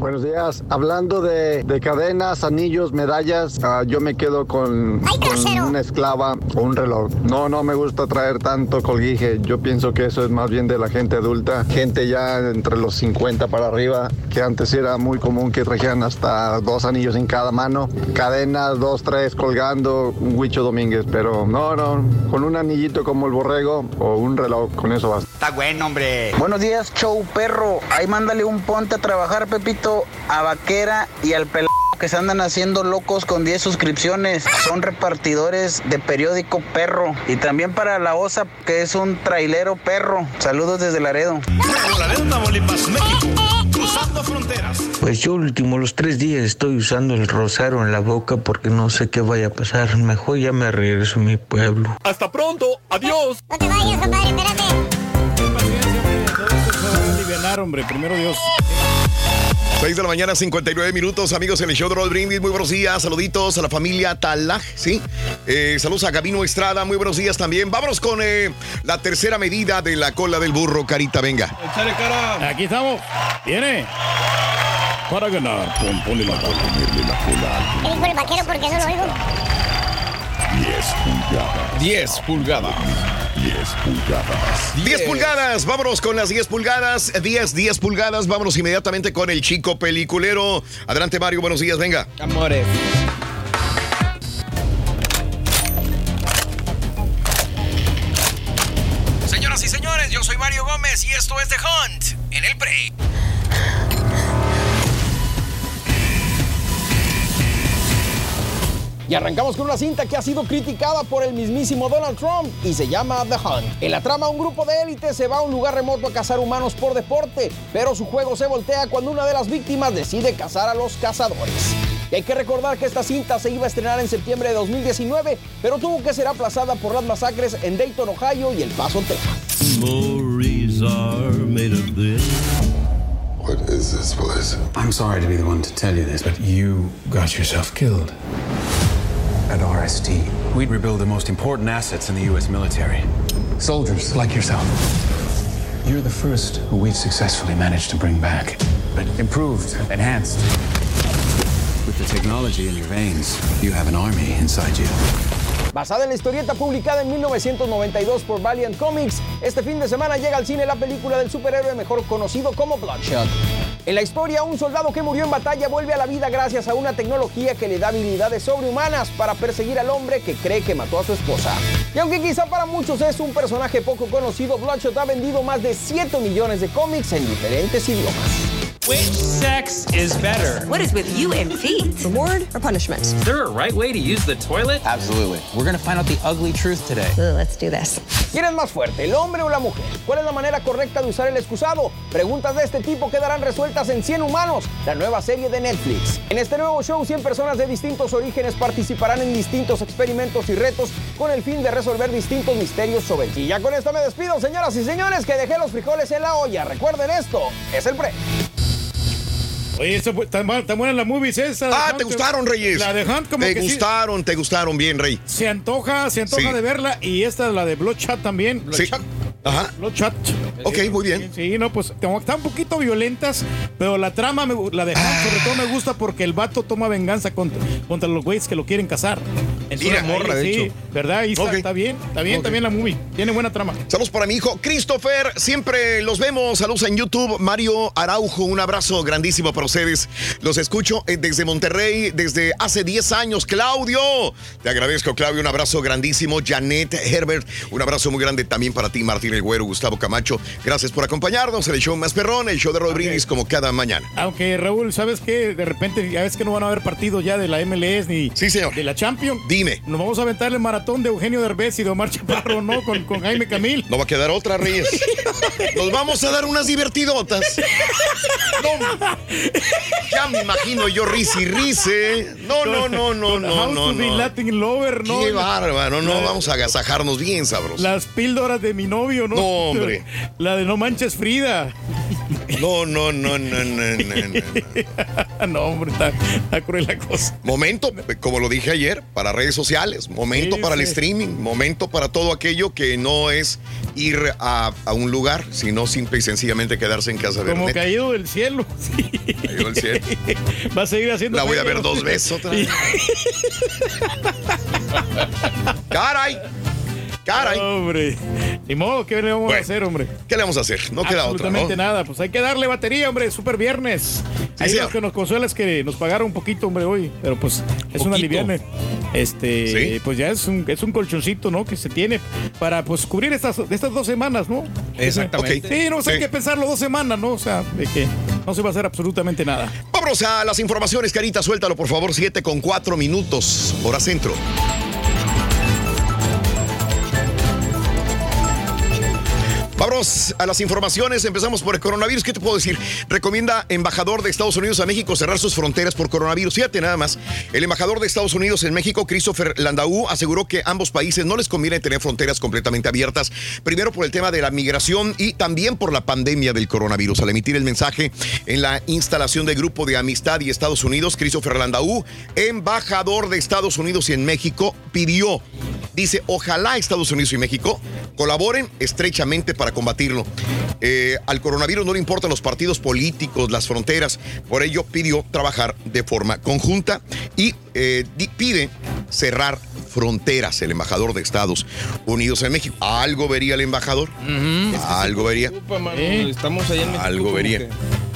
Buenos días. Hablando de, de cadenas, anillos, medallas, ah, yo me quedo con, con una esclava o un reloj. No, no me gusta traer tanto colguije. Yo pienso que eso es más bien de la gente adulta, gente ya entre los 50 para arriba, que antes era muy común que trajeran hasta dos anillos en cada mano, cadenas, dos, tres colgando, un Huicho Domínguez. Pero no, no, con un anillito como el borrego o un reloj, con eso basta. Está bueno, hombre. Buenos días, show perro. Ahí mándale un ponte a trabajar, Pepito, a Vaquera y al pelado que se andan haciendo locos con 10 suscripciones. Son repartidores de periódico perro. Y también para la OSA, que es un trailero perro. Saludos desde Laredo. Laredo, Tamaulipas, México. Cruzando fronteras. Pues yo último los tres días estoy usando el rosario en la boca porque no sé qué vaya a pasar. Mejor ya me regreso a mi pueblo. Hasta pronto. Adiós. No te vayas, compadre, espérate. alivianar, hombre, primero Dios. 6 de la mañana, 59 minutos, amigos en el show de Roll Brindis. Muy buenos días, saluditos a la familia Talaj, ¿sí? Eh, saludos a Gabino Estrada, muy buenos días también. Vámonos con eh, la tercera medida de la cola del burro, Carita, venga. Échale cara. Aquí estamos. Viene. Para ganar. Pon, ponle la cola. ¿Qué dijo el vaquero? Porque no lo oigo. 10 pulgadas. 10 pulgadas. 10 pulgadas. 10 pulgadas, vámonos con las 10 pulgadas, 10, 10 pulgadas, vámonos inmediatamente con el chico peliculero. Adelante Mario, buenos días, venga. Amores. Señoras y señores, yo soy Mario Gómez y esto es The Hunt en el break. Y arrancamos con una cinta que ha sido criticada por el mismísimo Donald Trump y se llama The Hunt. En la trama, un grupo de élite se va a un lugar remoto a cazar humanos por deporte, pero su juego se voltea cuando una de las víctimas decide cazar a los cazadores. Y hay que recordar que esta cinta se iba a estrenar en septiembre de 2019, pero tuvo que ser aplazada por las masacres en Dayton, Ohio y El Paso, Texas. What is is this place? I'm sorry to be the one to tell you this, but you got yourself killed. At RST, we rebuild the most important assets in the U.S. military. Soldiers like yourself. You're the first who we've successfully managed to bring back, but improved, enhanced. With the technology in your veins, you have an army inside you. Basada en la historieta publicada en 1992 por Valiant Comics, este fin de semana llega al cine la película del superhéroe mejor conocido como Bloodshot. En la historia, un soldado que murió en batalla vuelve a la vida gracias a una tecnología que le da habilidades sobrehumanas para perseguir al hombre que cree que mató a su esposa. Y aunque quizá para muchos es un personaje poco conocido, Bloodshot ha vendido más de 7 millones de cómics en diferentes idiomas. Which sex is better? What is with you and feet? Reward or punishment? Is there a right way to use the toilet? Absolutely. We're gonna find out the ugly truth today. Ooh, let's do this. ¿Quién es más fuerte, el hombre o la mujer? ¿Cuál es la manera correcta de usar el excusado? Preguntas de este tipo quedarán resueltas en 100 Humanos, la nueva serie de Netflix. En este nuevo show, 100 personas de distintos orígenes participarán en distintos experimentos y retos con el fin de resolver distintos misterios sobre el Y ya con esto me despido, señoras y señores, que dejé los frijoles en la olla. Recuerden esto, es el pre. Oye, eso, fue- tan, buena- tan buena la movies esa. Ah, Hunt, ¿te gustaron, Reyes? La de Hunt como Te que sí. gustaron, te gustaron bien, Rey. Se antoja, se antoja Sí. de verla. Y esta, la de Bloodshot también. Sí. Ajá. Bloodshot. Ok, muy bien. Sí, no, pues están un poquito violentas, pero la trama, me la de Hunt, sobre todo me gusta porque el vato toma venganza contra, contra los güeyes que lo quieren casar. Mira, una morra, de sí. hecho. ¿Verdad? Y está, Ok. está bien, está bien Ok. también la movie. Tiene buena trama. Saludos para mi hijo Christopher. Siempre los vemos. Saludos en YouTube. Mario Araujo, un abrazo grandísimo para ustedes. Los escucho eh, desde Monterrey desde hace 10 años. Claudio, te agradezco, Claudio. Un abrazo grandísimo. Janet Herbert, un abrazo muy grande también para ti, Martín El Güero, Gustavo Camacho. Gracias por acompañarnos en el show más perrón, el show de Roy Brindis, como cada mañana. Aunque Raúl, ¿sabes qué? De repente ya ves que no van a haber partidos ya de la MLS ni de la Champions. Dime. Nos vamos a aventar el maratón de Eugenio Derbez y de Omar Chaparro, ¿no? Con, con Jaime Camil. No va a quedar otra, Reyes. Nos vamos a dar unas divertidotas. No, ya me imagino yo risi rice. No, no, no, no, no, How no, no. Latin lover, ¿no? Qué bárbaro, no, La- vamos a agasajarnos bien sabrosos. Las píldoras de mi novio, ¿no? No, hombre. [laughs] La de no manches Frida. No, no, no, no, no, no, no. [laughs] no, hombre, está, está cruel la cosa. Momento, como lo dije ayer, para redes sociales, momento Sí, para el sí. streaming, momento para todo aquello que no es ir a, a un lugar, sino simple y sencillamente quedarse en casa de Como caído del cielo. [laughs] Caído del cielo. Va a seguir haciendo. La voy a ver dos veces otra vez. ¡Caray! ¡Caray! Hombre, ni modo, ¿qué le vamos Bueno, a hacer, hombre? ¿Qué le vamos a hacer? No queda otra, Absolutamente ¿no? nada, pues hay que darle batería, hombre, super viernes. Ahí señor. lo que nos consuela es que nos pagaron un poquito, hombre, hoy, pero pues es una liviana. Este, Sí. pues ya es un, es un colchoncito, ¿no? Que se tiene para pues cubrir estas, estas dos semanas, ¿no? Exactamente. Sí, no pues, hay Sí. que pensarlo dos semanas, ¿no? O sea, de que no se va a hacer absolutamente nada. Vámonos a las informaciones, Carita, suéltalo por favor, 7 con 4 minutos, hora centro. Vámonos a las informaciones. Empezamos por el coronavirus. ¿Qué te puedo decir? Recomienda embajador de Estados Unidos a México cerrar sus fronteras por coronavirus. Fíjate nada más. El embajador de Estados Unidos en México, Christopher Landau, aseguró que ambos países no les conviene tener fronteras completamente abiertas. Primero por el tema de la migración y también por la pandemia del coronavirus. Al emitir el mensaje en la instalación del Grupo de Amistad y Estados Unidos, Christopher Landau, embajador de Estados Unidos en México, pidió Dice, ojalá Estados Unidos y México colaboren estrechamente para combatirlo. Eh, al coronavirus no le importan los partidos políticos, las fronteras. Por ello pidió trabajar de forma conjunta y eh, pide cerrar fronteras el embajador de Estados Unidos en México. ¿Algo vería el embajador? ¿Algo vería? Estamos allá en México. Algo vería. que-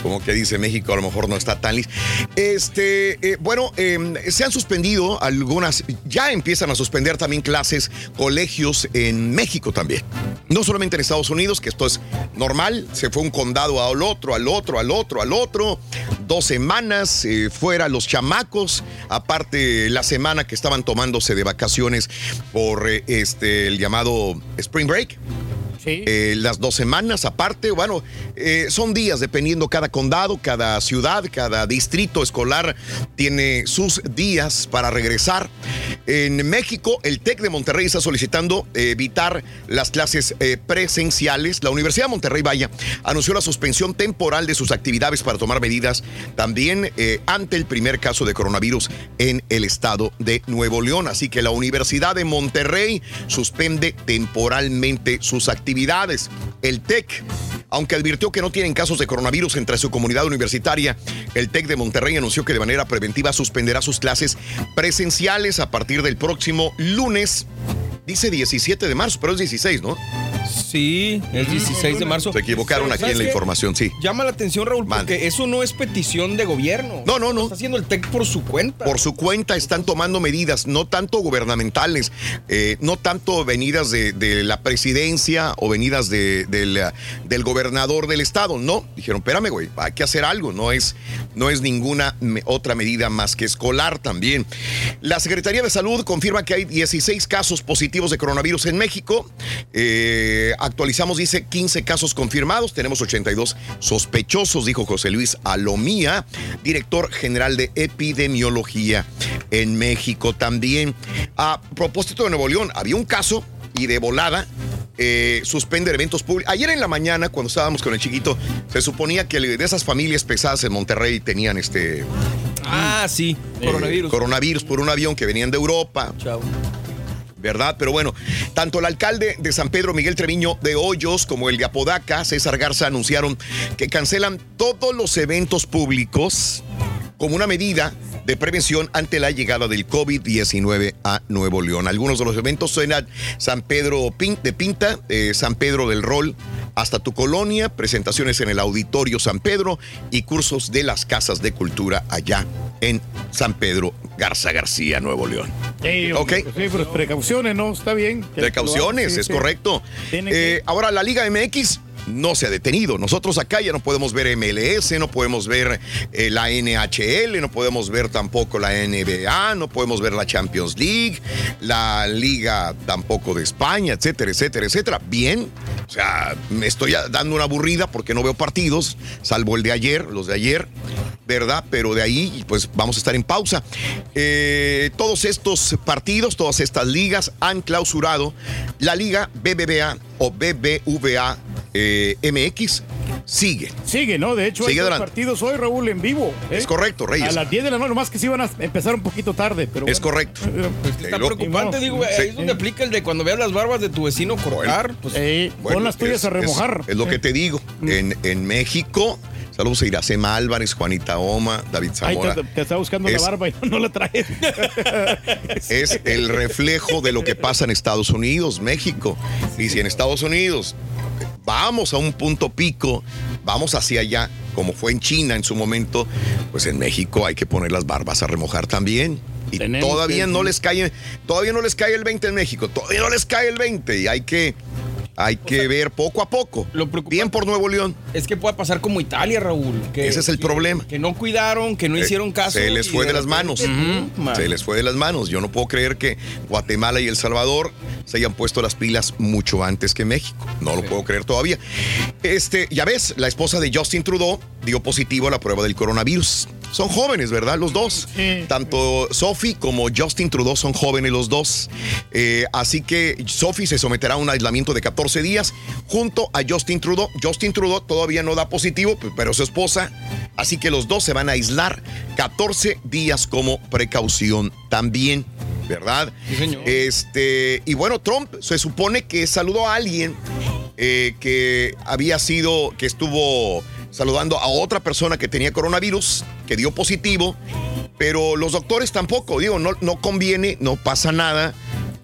Como que dice México, a lo mejor no está tan listo. Este, eh, bueno, eh, se han suspendido algunas, ya empiezan a suspender también clases, colegios en México también. No solamente en Estados Unidos, que esto es normal, se fue un condado al otro, al otro, al otro, al otro. Dos semanas eh, fuera los chamacos, aparte la semana que estaban tomándose de vacaciones por eh, este, el llamado Spring Break. Eh, las dos semanas aparte, bueno, eh, son días dependiendo cada condado, cada ciudad, cada distrito escolar tiene sus días para regresar. En México, el TEC de Monterrey está solicitando eh, evitar las clases presenciales. La Universidad de Monterrey, vaya, anunció la suspensión temporal de sus actividades para tomar medidas también ante el primer caso de coronavirus en el estado de Nuevo León. Así que la Universidad de Monterrey suspende temporalmente sus actividades. El TEC, aunque advirtió que no tienen casos de coronavirus entre su comunidad universitaria, el TEC de Monterrey anunció que de manera preventiva suspenderá sus clases presenciales a partir del próximo lunes. Dice 17 de marzo, pero es 16, ¿no? Sí, el 16 de marzo. Se equivocaron aquí ¿sabes en la información, sí. Llama la atención, Raúl, porque eso no es petición de gobierno. No, no, no. Está haciendo el TEC por su cuenta. Por su cuenta están tomando medidas, no tanto gubernamentales, eh, no tanto venidas de, de la presidencia o venidas de- del, del gobernador del estado. No, dijeron, espérame, güey, hay que hacer algo. No es, no es ninguna otra medida más que escolar también. La Secretaría de Salud confirma que hay 16 casos positivos de coronavirus en México. Eh, actualizamos, dice 15 casos confirmados. Tenemos 82 sospechosos, dijo José Luis Alomía, director general de epidemiología en México también. A propósito de Nuevo León, había un caso y de volada eh, suspender eventos públicos. Ayer en la mañana, cuando estábamos con el chiquito, se suponía que de esas familias pesadas en Monterrey tenían este Ah, sí, eh, coronavirus. coronavirus por un avión que venían de Europa. ¿Verdad? Pero bueno, tanto el alcalde de San Pedro, Miguel Treviño de Hoyos, como el de Apodaca, César Garza, anunciaron que cancelan todos los eventos públicos como una medida de prevención ante la llegada del COVID-19 a Nuevo León. Algunos de los eventos son San Pedro de Pinta, eh, San Pedro del Rol, hasta tu colonia, presentaciones en el Auditorio San Pedro y cursos de las casas de cultura allá en San Pedro Garza García, Nuevo León. Sí, Ok. hombre, sí, pero precauciones, ¿no? Está bien. Precauciones, sí, es sí. correcto. Eh, ahora, la Liga MX no se ha detenido. Nosotros acá ya no podemos ver MLS, no podemos ver eh, la NHL, no podemos ver tampoco la NBA, no podemos ver la Champions League, la Liga tampoco de España, etcétera, etcétera, etcétera. Bien, o sea, me estoy dando una aburrida porque no veo partidos, salvo el de ayer, los de ayer. ¿verdad? Pero de ahí, pues vamos a estar en pausa. Eh, todos estos partidos, todas estas ligas han clausurado la liga BBVA o BBVA eh, MX. Sigue. Sigue, ¿no? De hecho, Sigue hay dos partidos hoy, Raúl, en vivo. ¿eh? Es correcto, Reyes. A las 10 de la noche, más que sí van a empezar un poquito tarde, pero Es bueno. correcto. [laughs] Está Luego- preocupante, digo, ahí es donde aplica el de cuando veas las barbas de tu vecino cortar. Pues, Bueno, pon las tuyas es- a remojar. Es, es lo que te digo. En, en México, saludos a Iracema Álvarez, Juanita Oma, David Zamora. te, te está buscando Es- la barba y no la traes. [laughs] es el reflejo de lo que pasa en Estados Unidos, México. Y si en Estados Unidos vamos a un punto pico, vamos hacia allá, como fue en China en su momento, pues en México hay que poner las barbas a remojar también. Y todavía no les cae, todavía no les cae el 20 en México, todavía no les cae el 20 y hay que, hay que ver poco a poco. Bien por Nuevo León. Es que puede pasar como Italia, Raúl. que- Ese es el que- problema. Que no cuidaron, que no Eh, hicieron caso. Se les fue de las manos. Se les fue de las manos. Yo no puedo creer que Guatemala y El Salvador se hayan puesto las pilas mucho antes que México. No lo puedo creer todavía. Este, ya ves, la esposa de Justin Trudeau dio positivo a la prueba del coronavirus. Son jóvenes, ¿verdad? Los dos. Tanto Sophie como Justin Trudeau son jóvenes los dos. Eh, así que Sophie se someterá a un aislamiento de 14 días junto a Justin Trudeau. Justin Trudeau todavía no da positivo, pero su esposa. Así que los dos se van a aislar 14 días como precaución también. ¿Verdad? Este, y bueno, Trump se supone que saludó a alguien eh, que había sido, que estuvo saludando a otra persona que tenía coronavirus, que dio positivo, pero los doctores tampoco, digo, no, no conviene, no pasa nada.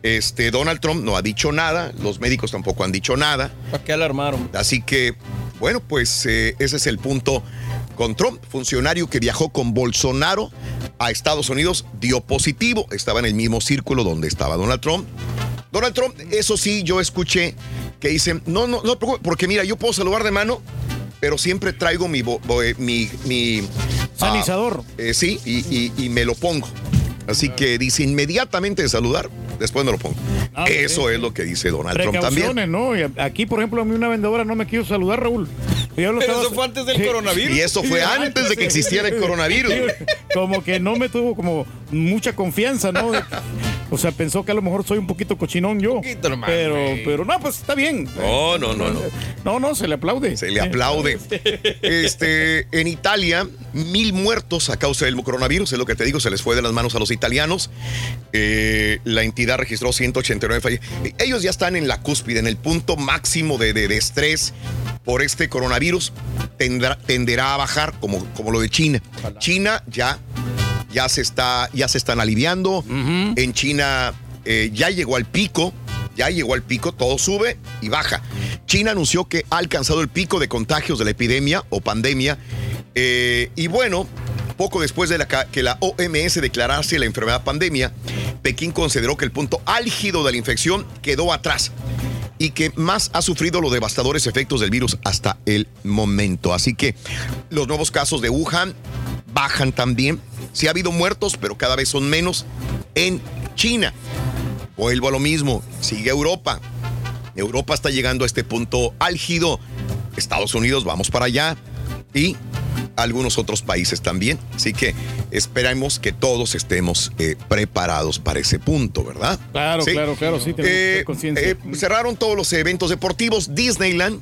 Este, Donald Trump no ha dicho nada, los médicos tampoco han dicho nada. ¿Para qué alarmaron? Así que, bueno, pues eh, ese es el punto con Trump, funcionario que viajó con Bolsonaro a Estados Unidos, dio positivo, estaba en el mismo círculo donde estaba Donald Trump. Donald Trump, eso sí, yo escuché que dicen, no, no, no, porque mira, yo puedo saludar de mano, pero siempre traigo mi, eh, mi, mi Sanizador. ah, eh, sí, y, y- y me lo pongo. Así que dice inmediatamente de saludar, después me lo pongo. Ah, Eso es lo que dice Donald Trump también. ¿no? Y aquí, por ejemplo, a mí una vendedora no me quiso saludar, Raúl. Yo lo Pero estaba- eso fue antes del Sí. coronavirus. Y eso fue antes de que existiera el coronavirus. Como que no me tuvo como mucha confianza, ¿no? De- O sea, pensó que a lo mejor soy un poquito cochinón yo. nomás, pero, güey. pero no, pues está bien. No, no, no, no. No, no, se le aplaude. Se le aplaude. Este, en Italia, mil muertos a causa del coronavirus, es lo que te digo, se les fue de las manos a los italianos. Eh, la entidad registró 189 fallecidos. Ellos ya están en la cúspide, en el punto máximo de, de- de estrés por este coronavirus. Tendrá- tenderá a bajar, como, como lo de China. China ya, ya, se está, ya se están aliviando. En China eh, ya llegó al pico. Ya llegó al pico, todo sube y baja. China anunció que ha alcanzado el pico de contagios de la epidemia o pandemia. Eh, y bueno, poco después de que la OMS declarase la enfermedad pandemia, Pekín consideró que el punto álgido de la infección quedó atrás y que más ha sufrido los devastadores efectos del virus hasta el momento. Así que los nuevos casos de Wuhan bajan también. Sí ha habido muertos, pero cada vez son menos en China. Vuelvo a lo mismo, sigue Europa. Europa está llegando a este punto álgido. Estados Unidos, vamos para allá. Y algunos otros países también. Así que esperamos que todos estemos eh, preparados para ese punto, ¿verdad? Claro, Sí. claro, claro, sí, Eh, tener conciencia. eh, cerraron todos los eventos deportivos. Disneyland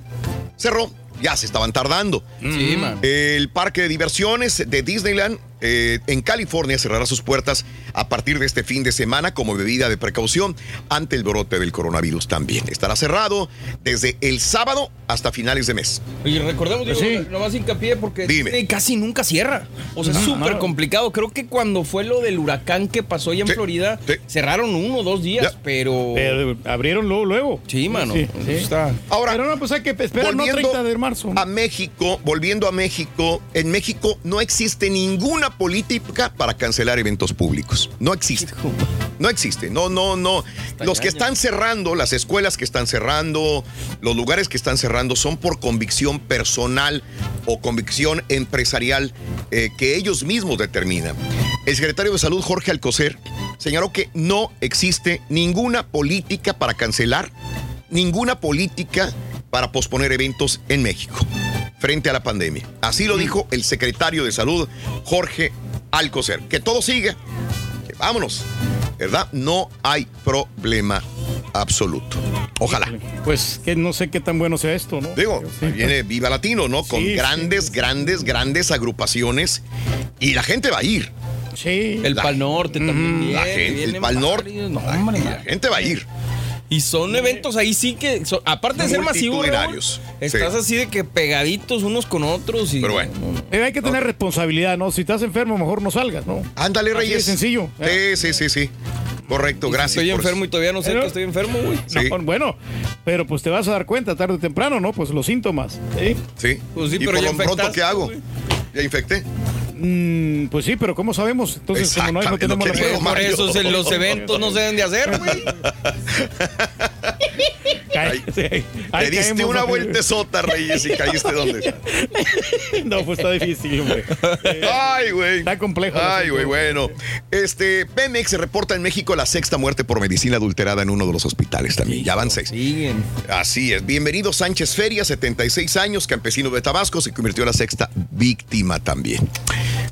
cerró. Ya se estaban tardando. Sí, man. El parque de diversiones de Disneyland eh, en California cerrará sus puertas a partir de este fin de semana como medida de precaución ante el brote del coronavirus también. Estará cerrado desde el sábado hasta finales de mes. Y recordemos, digo, Sí. nomás hincapié porque Dime. Disney casi nunca cierra. O sea, es súper no. complicado. Creo que cuando fue lo del huracán que pasó allá en Florida, cerraron uno o dos días, pero... Pero abrieron luego, luego. Sí, mano. Sí, sí. Está... Ahora, Pero no, pues hay que esperar, no 30 de marzo. a México, volviendo a México, en México no existe ninguna política para cancelar eventos públicos. No existe. [laughs] No existe. No, no, no. Los que están cerrando, las escuelas que están cerrando, los lugares que están cerrando son por convicción personal o convicción empresarial eh, que ellos mismos determinan. El secretario de Salud, Jorge Alcocer, señaló que no existe ninguna política para cancelar, ninguna política para posponer eventos en México frente a la pandemia. Así lo dijo el secretario de Salud, Jorge Alcocer. Que todo siga. Que vámonos. ¿Verdad? No hay problema absoluto. Ojalá. Pues que no sé qué tan bueno sea esto, ¿no? Digo, viene Viva Latino, ¿no? Con Sí, sí. grandes, grandes, grandes agrupaciones. Y la gente va a ir. Sí. El Pal Norte también viene, La gente, el Pal Norte. No, hombre, La gente va a ir. Y son eventos ahí sí que, son- aparte de ser masivos, estás Sí. así de que pegaditos unos con otros. Y, Pero bueno. Pero hay que tener responsabilidad, ¿no? Si estás enfermo, mejor no salgas, ¿no? Ándale, Así de Reyes. sencillo. Sí, sí, sí, sí. Correcto, gracias. Estoy por enfermo y todavía no sé Pero- que estoy enfermo, güey. No, bueno, pero pues te vas a dar cuenta tarde o temprano, ¿no? Pues los síntomas. ¿sí? Sí. Pues sí, y pero por ya lo pronto, ¿qué hago? ¿Ya infecté? Mm, pues sí, pero ¿cómo sabemos? Entonces, como no, no Exactamente, tenemos lo la Por eso los eventos no se deben de hacer, güey. [laughs] Te diste una vueltezota, Reyes, y caíste donde. No, pues está difícil, hombre. Ay, güey. Está complejo. Ay, güey, bueno. Este, Pemex reporta en México la sexta muerte por medicina adulterada en uno de los hospitales también. Ya van seis. Siguen. Así es. Bienvenido Sánchez Feria, 76 años, campesino de Tabasco, se convirtió en la sexta víctima también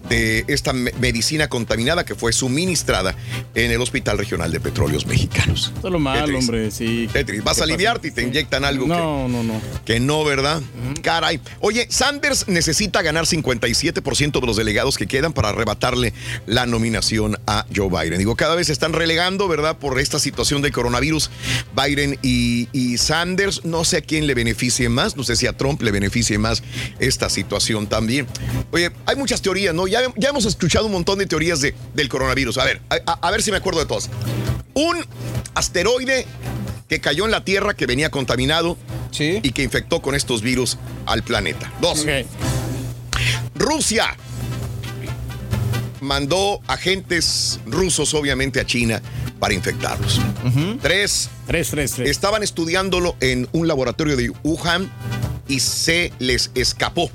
de esta me- medicina contaminada que fue suministrada en el Hospital Regional de Petróleos Mexicanos. Eso es lo malo, hombre, sí. Triste. Vas a aliviarte y te inyectan algo que, No, no, no. que no, ¿verdad? Caray. Oye, Sanders necesita ganar 57% de los delegados que quedan para arrebatarle la nominación a Joe Biden. Digo, cada vez se están relegando, ¿verdad? Por esta situación del coronavirus. Biden y, y Sanders, no sé a quién le beneficie más, no sé si a Trump le beneficie más esta situación también. Oye, hay muchas teorías, ¿no? Ya, ya hemos escuchado un montón de teorías de, del coronavirus. A ver, a, ver si me acuerdo de todas. Un asteroide que cayó en la Tierra, que venía contaminado y que infectó con estos virus al planeta. Dos. Rusia mandó agentes rusos, obviamente, a China para infectarlos. Tres. Tres, tres, tres. Estaban estudiándolo en un laboratorio de Wuhan y se les escapó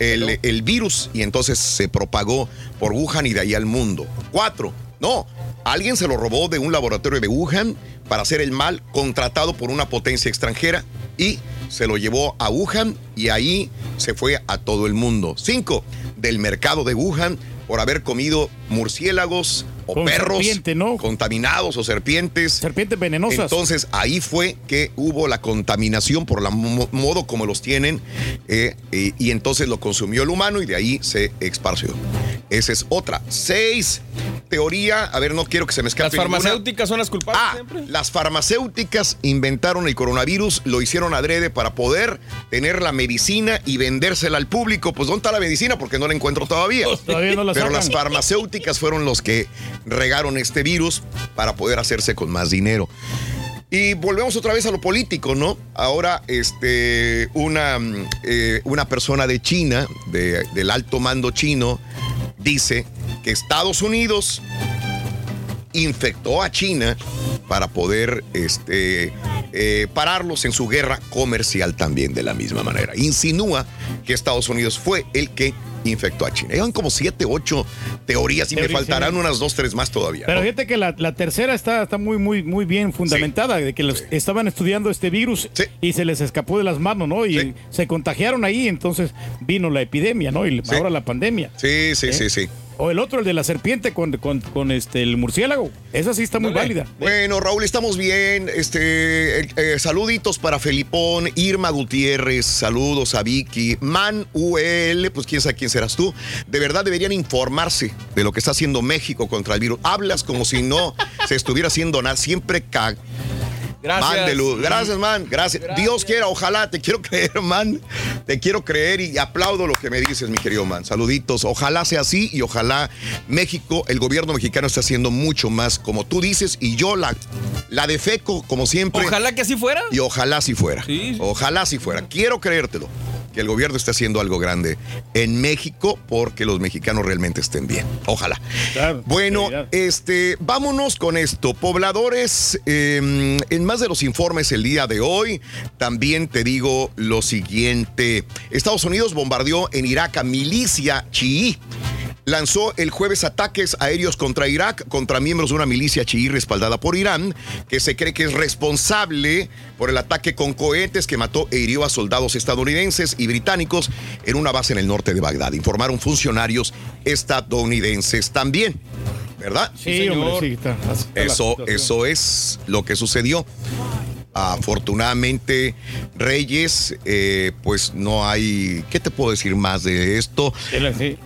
el, el virus y entonces se propagó por Wuhan y de ahí al mundo. Cuatro. No, alguien se lo robó de un laboratorio de Wuhan para hacer el mal contratado por una potencia extranjera y se lo llevó a Wuhan y ahí se fue a todo el mundo. Cinco, del mercado de Wuhan por haber comido murciélagos o Con perros serpiente, ¿no? contaminados o serpientes. Serpientes venenosas. Entonces ahí fue que hubo la contaminación por el modo como los tienen eh, y entonces lo consumió el humano y de ahí se esparció. Esa es otra. Seis, teoría, a ver, no quiero que se me escape Las ninguna. farmacéuticas son las culpables Ah, siempre. las farmacéuticas inventaron el coronavirus, lo hicieron adrede para poder tener la medicina y vendérsela al público. Pues ¿dónde está la medicina? Porque no la encuentro todavía. Todavía no la Pero sacan. las farmacéuticas fueron los que regaron este virus para poder hacerse con más dinero. Y volvemos otra vez a lo político, ¿no? Ahora, este, una, mm, eh, una persona de China, de- del alto mando chino, dice que Estados Unidos infectó a China para poder este, eh, pararlos en su guerra comercial también de la misma manera. Insinúa que Estados Unidos fue el que infectó a China. Llevan como siete, ocho teorías y me faltarán sí. unas dos, tres más todavía. Pero ¿no? fíjate que la, la tercera está, está muy, muy, muy bien fundamentada, de que los, estaban estudiando este virus y se les escapó de las manos, ¿no? Y se contagiaron ahí, entonces vino la epidemia, ¿no? Y ahora la pandemia. Sí, sí, sí, sí. O el otro, el de la serpiente con, con, con este, el murciélago. Esa sí está muy válida. Bueno, Raúl, estamos bien. Este, eh, eh, saluditos para Felipón, Irma Gutiérrez, saludos a Vicky, Man UL, pues quién sabe quién serás tú. De verdad deberían informarse de lo que está haciendo México contra el virus. Hablas como si no se estuviera haciendo nada, siempre cag. Gracias. Man de luz. Gracias, man. Gracias. Dios quiera, ojalá. Te quiero [laughs] creer, man. Te quiero creer y aplaudo lo que me dices, mi querido man. Saluditos. Ojalá sea así y ojalá México, el gobierno mexicano esté haciendo mucho más como tú dices y yo la, la defeco como siempre. Ojalá que así fuera. Y ojalá si fuera. Ojalá si fuera. Quiero creértelo. Que el gobierno esté haciendo algo grande en México porque los mexicanos realmente estén bien. Ojalá. bueno, este, vámonos con esto. Pobladores, eh, en más de los informes el día de hoy, también te digo lo siguiente. Estados Unidos bombardeó en Irak a milicia chií lanzó el jueves ataques aéreos contra Irak, contra miembros de una milicia chií respaldada por Irán, que se cree que es responsable por el ataque con cohetes que mató e hirió a soldados estadounidenses y británicos en una base en el norte de Bagdad. Informaron funcionarios estadounidenses también. ¿Verdad? Sí, hombre, sí. está- Eso, eso es lo que sucedió. Afortunadamente, Reyes, eh, pues no hay. ¿Qué te puedo decir más de esto?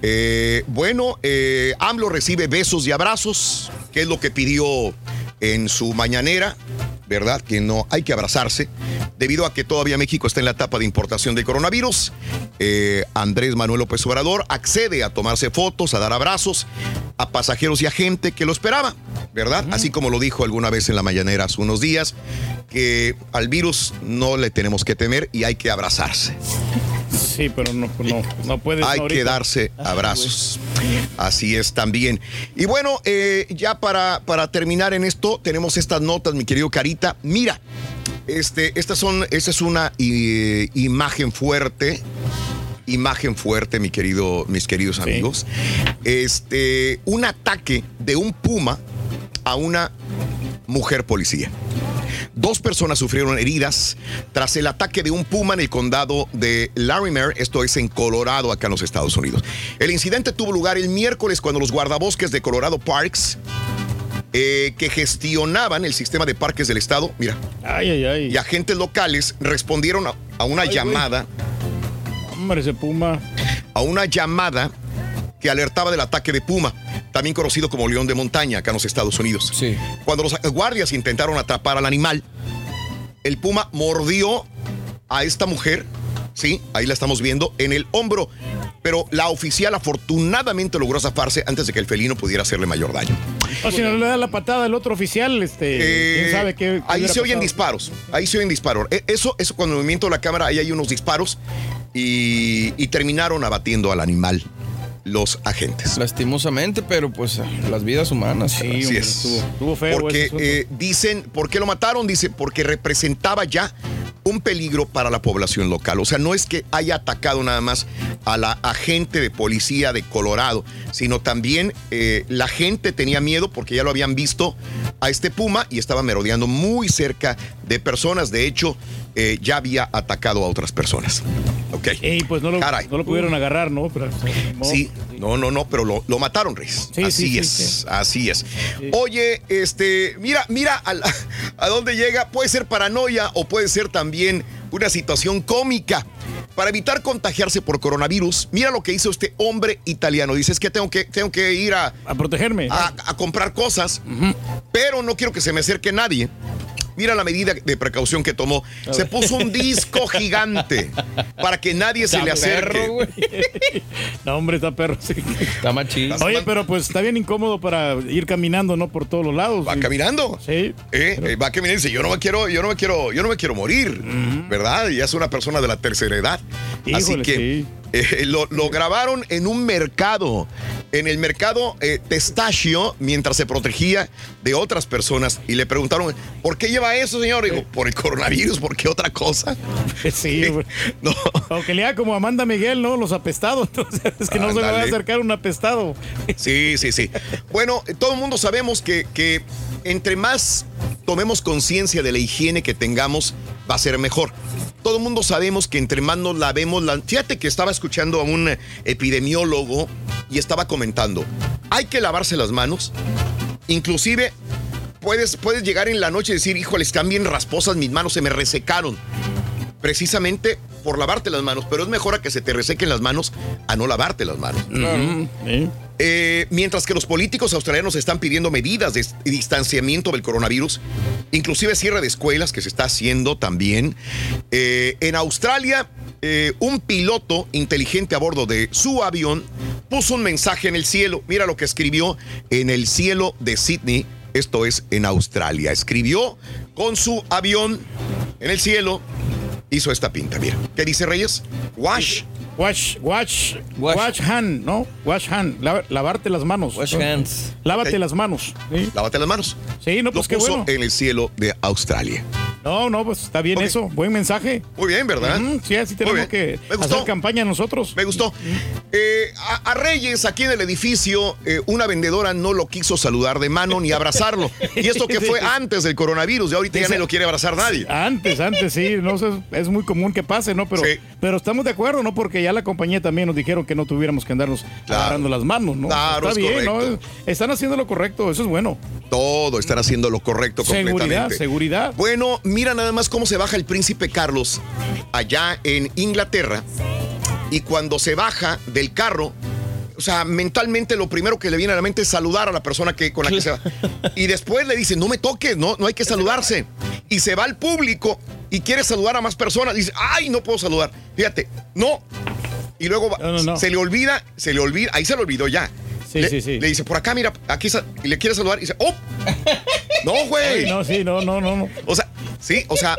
Eh, bueno, eh, AMLO recibe besos y abrazos, que es lo que pidió en su mañanera, ¿verdad? Que no hay que abrazarse, debido a que todavía México está en la etapa de importación de coronavirus. Eh, Andrés Manuel López Obrador accede a tomarse fotos, a dar abrazos a pasajeros y a gente que lo esperaba, ¿verdad? Así como lo dijo alguna vez en la mañanera hace unos días, que al virus no le tenemos que temer y hay que abrazarse. Sí, pero no, no, no puedes. Hay ahorita. que darse abrazos. Así es también. Y bueno, eh, ya para, para terminar en esto, tenemos estas notas, mi querido Carita. Mira, este, estas son, esta es una eh, imagen fuerte. Imagen fuerte, mi querido, mis queridos amigos. Este, un ataque de un puma a una mujer policía. Dos personas sufrieron heridas tras el ataque de un puma en el condado de Larimer, esto es en Colorado, acá en los Estados Unidos. El incidente tuvo lugar el miércoles cuando los guardabosques de Colorado Parks, eh, que gestionaban el sistema de parques del estado, mira, y agentes locales respondieron a, a una Ay, llamada, Hombre, ese puma. a una llamada que alertaba del ataque de puma, también conocido como león de montaña acá en los Estados Unidos. Cuando los guardias intentaron atrapar al animal, el puma mordió a esta mujer, sí, ahí la estamos viendo, en el hombro, pero la oficial afortunadamente logró zafarse antes de que el felino pudiera hacerle mayor daño. O si no le da la patada al otro oficial, este, Eh, quién sabe qué. qué ahí se oyen pasado. disparos, ahí se oyen disparos. E- Eso, eso cuando movimiento la cámara, ahí hay unos disparos y, y terminaron abatiendo al animal los agentes. Lastimosamente, pero pues las vidas humanas. Sí, Así es. Porque eh, dicen, ¿por qué lo mataron? Dice, porque representaba ya un peligro para la población local. O sea, no es que haya atacado nada más a la agente de policía de Colorado, sino también eh, la gente tenía miedo porque ya lo habían visto a este puma y estaba merodeando muy cerca de personas. De hecho, eh, ya había atacado a otras personas. Ok. Pues no lo, no lo pudieron agarrar, ¿no? Pero, Sí, no, no, no, pero lo, lo mataron, Reyes. Sí, así sí, sí, es, sí. así es. Oye, este, mira, mira al- [laughs] a, dónde llega. Puede ser paranoia o puede ser también una situación cómica. Para evitar contagiarse por coronavirus, mira lo que hizo este hombre italiano. Dice, es que tengo que, tengo que ir a, a protegerme. A, a comprar cosas, pero no quiero que se me acerque nadie. Mira la medida de precaución que tomó. Se puso un disco [laughs] gigante para que nadie se le acerque. perro, güey. [laughs] No, hombre, está perro, sí. Está machín. Oye, pero pues está bien incómodo para ir caminando, ¿no? Por todos los lados. Va caminando. Sí. Eh, eh, va caminando y dice, yo no me quiero, yo no me quiero, yo no me quiero morir, ¿verdad? Y es una persona de la tercera edad. Así que sí. eh, lo, lo grabaron en un mercado, en el mercado eh, Testachio, mientras se protegía de otras personas. Y le preguntaron, ¿por qué lleva eso, señor? Digo, por el coronavirus, ¿por qué otra cosa? [laughs] Sí. [laughs] No. Aunque le haga como Amanda Miguel, ¿no? Los apestados. [laughs] Entonces, es que no se le va a acercar un apestado. Sí, sí, sí. Bueno, eh, todo el mundo sabemos que, que entre más tomemos conciencia de la higiene que tengamos, va a ser mejor. Todo el mundo sabemos que entre más nos lavemos, la... fíjate que estaba escuchando a un epidemiólogo y estaba comentando, hay que lavarse las manos, inclusive puedes, puedes llegar en la noche y decir, híjole, están bien rasposas mis manos, se me resecaron. Precisamente por lavarte las manos, pero es mejor a que se te resequen las manos a no lavarte las manos. Eh, mientras que los políticos australianos están pidiendo medidas de distanciamiento del coronavirus, inclusive cierre de escuelas que se está haciendo también. Eh, en Australia, eh, un piloto inteligente a bordo de su avión puso un mensaje en el cielo. Mira lo que escribió en el cielo de Sydney. Esto es en Australia. Escribió con su avión en el cielo. Hizo esta pinta, mira. ¿Qué dice Reyes? Wash. Wash, wash, wash, hand, ¿no? Wash hand, lava- lavarte las manos. Wash hands. Lávate las manos. ¿sí? Lávate las manos. Sí, no, pues Lo qué puso bueno. en el cielo de Australia. No, no, pues está bien eso. Buen mensaje. Muy bien, ¿verdad? Sí, así tenemos que hacer campaña nosotros. Me gustó. Eh, a, a Reyes, aquí en el edificio, eh, una vendedora no lo quiso saludar de mano ni abrazarlo. Y esto que fue [laughs] antes del coronavirus, y ahorita ya Dice- no lo quiere abrazar nadie. Antes, antes, sí, no sé, es muy común que pase, ¿no? Pero, pero estamos de acuerdo, ¿no? Porque ya la compañía también nos dijeron que no tuviéramos que andarnos agarrando las manos, ¿no? Claro, Está es bien, ¿no? Están haciendo lo correcto, eso es bueno. Todo estar haciendo lo correcto Seguridad, completamente. seguridad. Bueno, mira nada más cómo se baja el príncipe Carlos allá en Inglaterra. Y cuando se baja del carro, sea, mentalmente lo primero que le viene a la mente es saludar a la persona que, con la que se va. Y después le dice, no me toques, no, no hay que saludarse. Y se va al público y quiere saludar a más personas. Dice, ay, no puedo saludar. Fíjate, no. Y luego va- se le olvida, se le olvida, ahí se le olvidó ya. Sí, le, sí, sí. le dice, por acá, mira, aquí y le quiere saludar y dice, ¡oh! [laughs] No, güey. No, sí, no, no, no. O sea, sí, o sea,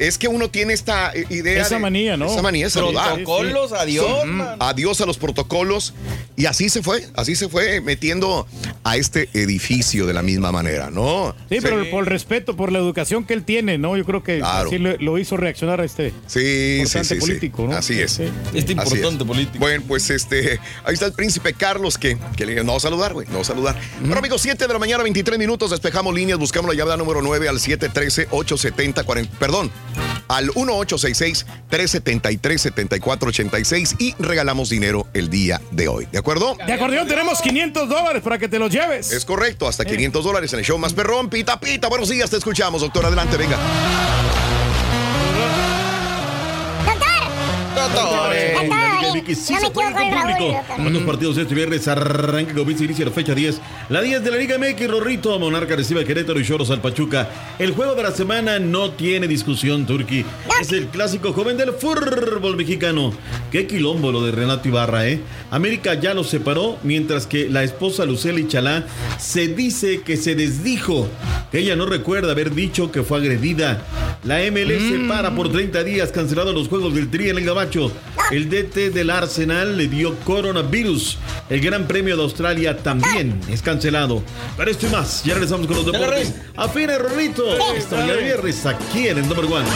es que uno tiene esta eh, idea. Esa de- manía, ¿no? Esa manía de saludar. Protocolos, adiós, Mm, man. Adiós a los protocolos. Y así se fue, así se fue metiendo a este edificio de la misma manera, ¿no? Sí, pero por el respeto, por la educación que él tiene, ¿no? Yo creo que Claro. así lo, lo hizo reaccionar a este Sí, sí, importante sí, sí. político, ¿no? Así es. Este importante es. político. Bueno, pues este, ahí está el príncipe Carlos que, que le no saludar, güey, no saludar. Bueno, amigos, 7 de la mañana, 23 minutos, despejamos líneas, buscamos la llave número 9 al 713-870-40, perdón, al 1866-373-7486 y regalamos dinero el día de hoy, ¿de acuerdo? De acordeón tenemos 500 dólares para que te los lleves. Es correcto, hasta 500 dólares en el show más perrón. Pita, pita, buenos días, te escuchamos, doctor, adelante, venga. No se me equivoco con Raúl, doctor. ¿Cuántos partidos este viernes arranca comienza inicia la fecha 10? La 10 de la Liga MX, Rorrito, Monarca recibe a Querétaro y Choros al Pachuca. El juego de la semana no tiene discusión, Turki. Es el clásico joven del fútbol mexicano. Qué quilombo lo de Renato Ibarra, ¿eh? América ya los separó, mientras que la esposa Luceli Chalá se dice que se desdijo, que ella no recuerda haber dicho que fue agredida. La MLS para por 30 días, cancelado los juegos del Tri en el Gabacho. El DT del Arsenal le dio coronavirus. El Gran Premio de Australia también es cancelado. Para esto y más, ya regresamos con los deportes. Afina Rorrito, esta mañana de viernes aquí en el Number One.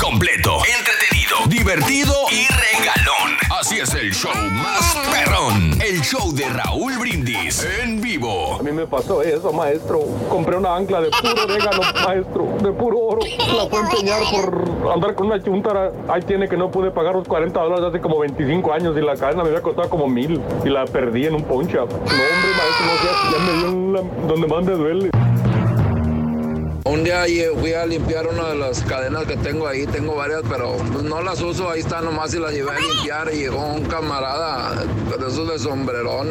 Completo, entretenido, divertido y regalón. Así es el show más perrón. Show de Raúl Brindis en vivo. A mí me pasó eso, maestro. Compré una ancla de puro orégano, maestro, de puro oro. La fue a empeñar por andar con una chuntara. Ahí tiene que no pude pagar los 40 dólares hace como 25 años y la cadena me había costado como mil y la perdí en un poncha. No, hombre, maestro, no sé, ya me dio la- donde más me duele. Un día fui a limpiar una de las cadenas que tengo ahí, tengo varias, pero no las uso, ahí están nomás y las llevé a limpiar y llegó un camarada de esos de sombrerón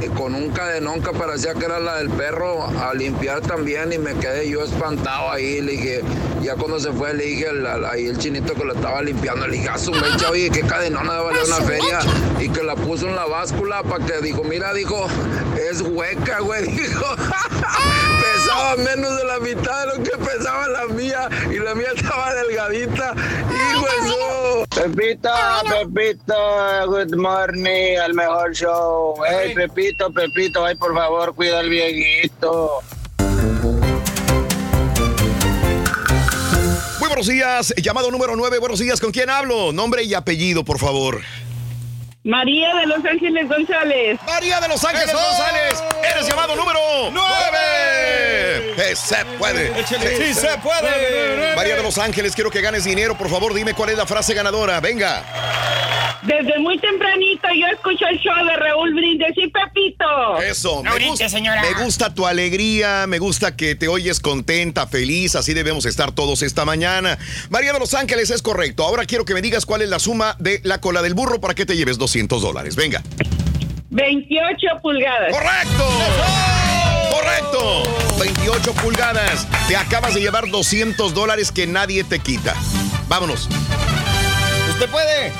y con un cadenón que parecía que era la del perro a limpiar también y me quedé yo espantado ahí, le dije, ya cuando se fue le dije al- al- ahí el chinito que lo estaba limpiando, le dije, a su mecha, oye, qué cadenona de valer una feria y que la puso en la báscula para que dijo, mira, dijo, es hueca, güey, [laughs] dijo. pesaba menos de la mitad de lo que pesaba la mía y la mía estaba delgadita. ¡Hijo de su! Pepito, Pepito, good morning, al mejor show. Hey, Pepito, Pepito, ay, por favor, cuida al viejito. Muy buenos días, llamado número 9. Buenos días, ¿con quién hablo? Nombre y apellido, por favor. María de Los Ángeles González. María de Los Ángeles González, eres llamado número 9. Que se puede. Sí se puede. María de Los Ángeles, quiero que ganes dinero. Por favor, dime cuál es la frase ganadora. Venga. Desde muy tempranito yo escucho el show de Raúl Brindis y Pepito. Eso, me, gusta, me gusta tu alegría, me gusta que te oyes contenta, feliz, así debemos estar todos esta mañana. María de Los Ángeles es correcto. Ahora quiero que me digas cuál es la suma de la cola del burro para que te lleves 200 dólares. Venga. 28 pulgadas. ¡Correcto! ¡Correcto! 28 pulgadas. Te acabas de llevar 200 dólares que nadie te quita. Vámonos. Usted puede.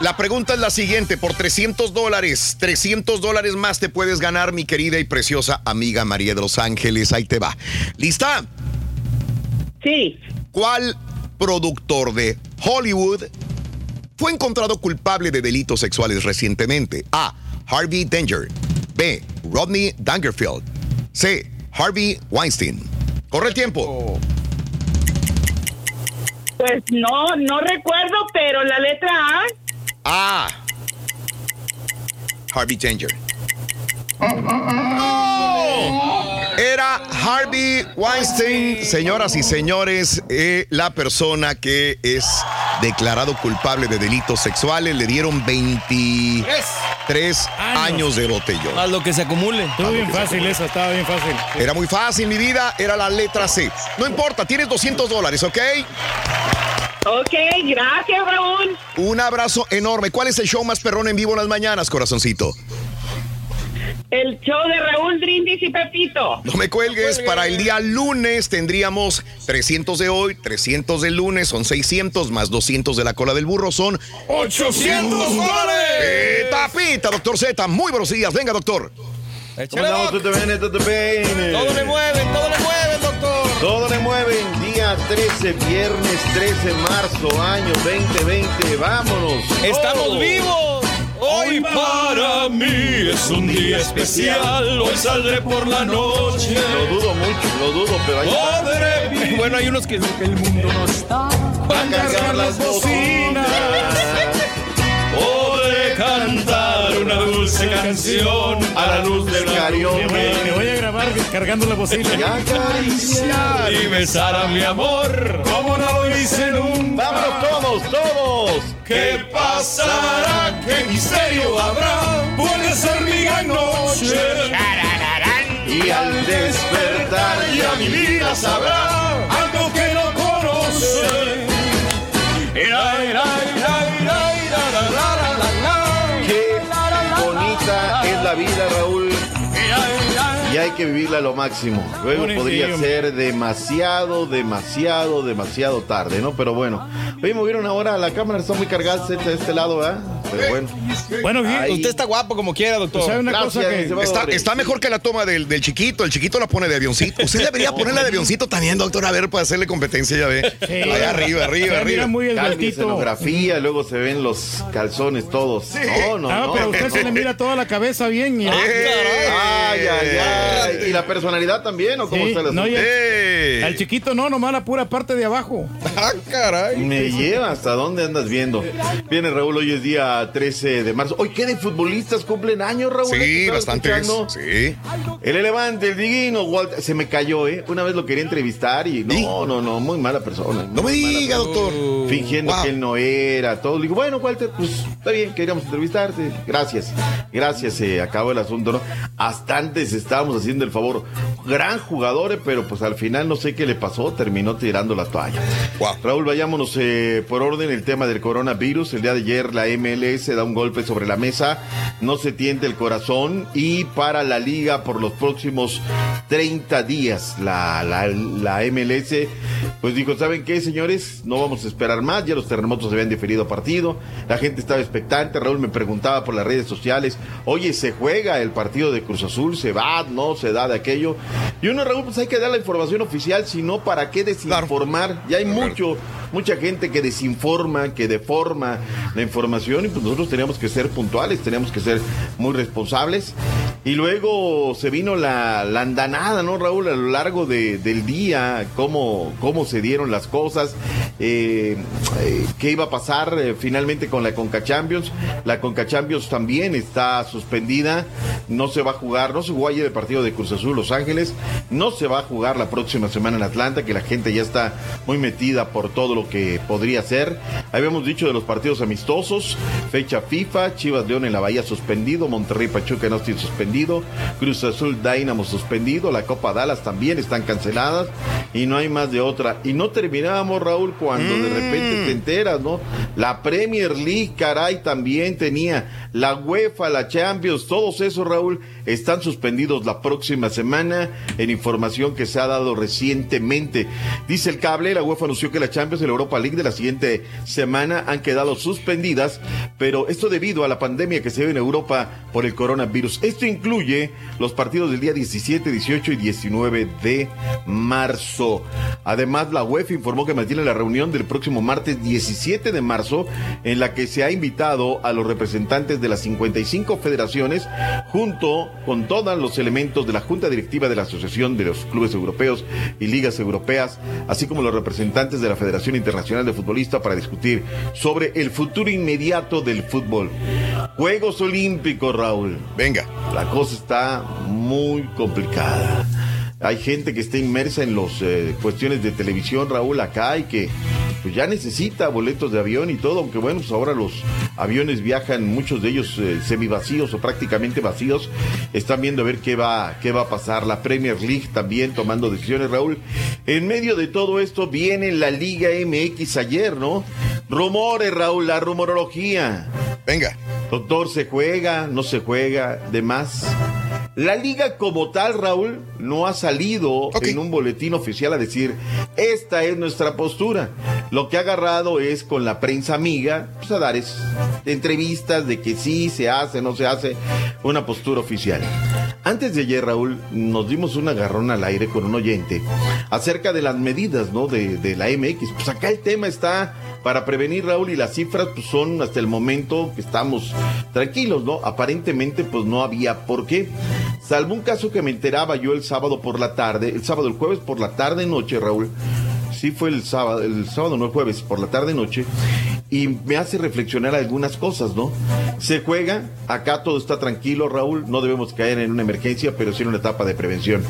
La pregunta es la siguiente. Por 300 dólares, 300 dólares más te puedes ganar, mi querida y preciosa amiga María de Los Ángeles. Ahí te va. ¿Lista? Sí. ¿Cuál productor de Hollywood fue encontrado culpable de delitos sexuales recientemente? A. Harvey Danger. B. Rodney Dangerfield. C. Harvey Weinstein. Corre el tiempo. Pues no, no recuerdo, pero la letra A. A. Harvey Danger. Era Harvey Weinstein, señoras y señores, eh, la persona que es declarado culpable de delitos sexuales. Le dieron 23 años, de botellón. A lo que se acumule. Estuvo bien fácil esa, estaba bien fácil. Era muy fácil, mi vida, era la letra C. No importa, tienes 200 dólares, ¿ok? Ok, gracias, Raúl. Un abrazo enorme. ¿Cuál es el show más perrón en vivo en las mañanas, corazoncito? El show de Raúl Brindis y Pepito. No me cuelgues, para el día lunes tendríamos 300 de hoy, 300 del lunes, son 600 más 200 de la cola del burro, son 800 dólares. Pita, pita, doctor Z, muy buenos días, venga doctor. ¿Cómo andamos? Tú te vienes, tú te vienes. Todo le mueven, todo le mueven, doctor. Todo le mueven. Día 13, viernes 13 de marzo, año 2020. Vámonos. Estamos vivos. Hoy para mí es un día especial, hoy saldré por la noche. Lo dudo mucho, lo dudo, pero hay. Podré. Bueno, hay unos que el mundo no está a cargar las bocinas. Podré cantar una dulce canción a la luz de la Karaoke. Me voy a grabar cargando la bocina. Y acariciar. y besar a mi amor como no lo hice nunca. Vámonos todos, todos. ¿Qué pasará? ¿Qué misterio habrá? Puede ser mi gran noche. Y al despertar Ya mi vida sabrá Raúl. Y hay que vivirla a lo máximo. Luego podría ser demasiado, demasiado, demasiado tarde, ¿no? Pero bueno. Oye, movieron ahora, la cámara está muy cargada de este, lado, ¿verdad? Pero bueno. Bueno, Ahí. Usted está guapo como quiera, doctor. ¿sabe una Gracias, cosa se que va. Está, está mejor que la toma del, del chiquito, el chiquito la pone de avioncito. Usted [laughs] debería ponerla de avioncito también, doctor, a ver, para hacerle competencia, ya ve. Sí. Allá arriba, arriba, se mira arriba. muy Cambia esbeltito. escenografía, luego se ven los calzones todos. No, no, Ah, no. pero a usted se le mira toda la cabeza bien. y- Ay, ay, ay. ¿Y la personalidad también o cómo Sí, está la no, el, ¡Eh! Chiquito no, nomás la pura parte de abajo. ¡Ah, caray! Me lleva hasta dónde andas viendo. Viene Raúl, hoy es día 13 de marzo. Hoy, ¿qué de futbolistas cumplen años, Raúl? Sí, Estaba bastantes. escuchando. Sí. El elevante, el divino, Walter, se me cayó, ¿eh? Una vez lo quería entrevistar y no, no, no, muy mala persona. No me diga, persona. doctor. Fingiendo Wow. que él no era, todo. Le digo, bueno, Walter, pues está bien, queríamos entrevistarte. Gracias, gracias, se acabó el asunto, ¿no? Hasta antes estábamos haciendo el favor. Gran jugador, eh, pero pues al final no sé qué le pasó, terminó tirando la toalla. Raúl, vayámonos eh, por orden el tema del coronavirus. El día de ayer la MLS da un golpe sobre la mesa, no se tiente el corazón y para la liga por los próximos 30 días. La, la, la MLS pues dijo, ¿saben qué, señores? No vamos a esperar más, ya los terremotos se habían diferido partido, la gente estaba expectante, Raúl me preguntaba por las redes sociales, oye, ¿se juega el partido de Cruz Azul? ¿Se va? ¿No? ¿Se da de aquello? Y uno, Raúl, pues hay que dar la información oficial, si no, ¿para qué desinformar? Ya hay mucho, mucha gente que desinforma, que deforma la información y pues nosotros teníamos que ser puntuales, teníamos que ser muy responsables. Y luego se vino la, la andanada, ¿no, Raúl? A lo largo de- del día, cómo, cómo se dieron las cosas, eh, eh, qué iba a pasar eh, finalmente con la Conca Champions. La Conca Champions también está suspendida, no se va a jugar, no se jugó ayer el partido de Cruz Azul Los Ángeles, no se va a jugar la próxima semana en Atlanta, que la gente ya está muy metida por todo lo que podría ser. Habíamos dicho de los partidos amistosos, fecha FIFA, Chivas León en la Bahía suspendido, Monterrey Pachuca en Austin suspendido, Cruz Azul Dynamo suspendido, la Copa Dallas también están canceladas y no hay más de otra. Y no terminábamos, Raúl, cuando de repente te enteras, ¿no? La Premier League, caray, también tenía la UEFA, la Champions, todos esos, Raúl, están suspendidos la próxima semana en información que se ha dado recientemente. Dice el cable, la UEFA anunció que la Champions y la Europa League de la siguiente semana han quedado suspendidas, pero esto debido a la pandemia que se ve en Europa por el coronavirus. Esto incluye los partidos del día 17, 18 y 19 de marzo. Además, la UEFA informó que mantiene la reunión del próximo martes 17 de marzo en la que se ha invitado a los representantes de las 55 federaciones junto con todos los elementos de la Junta Directiva de la Asociación de los Clubes Europeos y Ligas Europeas, así como los representantes de la Federación Internacional de Futbolistas para discutir sobre el futuro inmediato del fútbol. Juegos Olímpicos, Raúl. Venga. La cosa está muy complicada. Hay gente que está inmersa en las cuestiones de televisión, Raúl, acá y que pues ya necesita boletos de avión y todo, aunque bueno, pues ahora los aviones viajan, muchos de ellos eh, semivacíos o prácticamente vacíos, están viendo a ver qué va, qué va a pasar. La Premier League también tomando decisiones, Raúl. En medio de todo esto viene la Liga MX ayer, ¿no? Rumores, Raúl, la rumorología. Venga. Doctor, ¿se juega? ¿No se juega? ¿Demás? La liga como tal, Raúl, no ha salido en un boletín oficial a decir, esta es nuestra postura. Lo que ha agarrado es con la prensa amiga, pues a dar es- entrevistas de que sí se hace, no se hace, una postura oficial. Antes de ayer, Raúl, nos dimos un agarrón al aire con un oyente acerca de las medidas, ¿no? De, la MX. Pues acá el tema está para prevenir, Raúl, y las cifras pues, son hasta el momento que estamos tranquilos, ¿no? Aparentemente, pues no había por qué. Salvo un caso que me enteraba yo el sábado por la tarde, el sábado, el jueves por la tarde, noche, Raúl. Sí fue el sábado, el sábado, no el jueves, por la tarde, noche. Y me hace reflexionar algunas cosas, ¿no? Se juega, acá todo está tranquilo, Raúl, no debemos caer en una emergencia, pero sí en una etapa de prevención.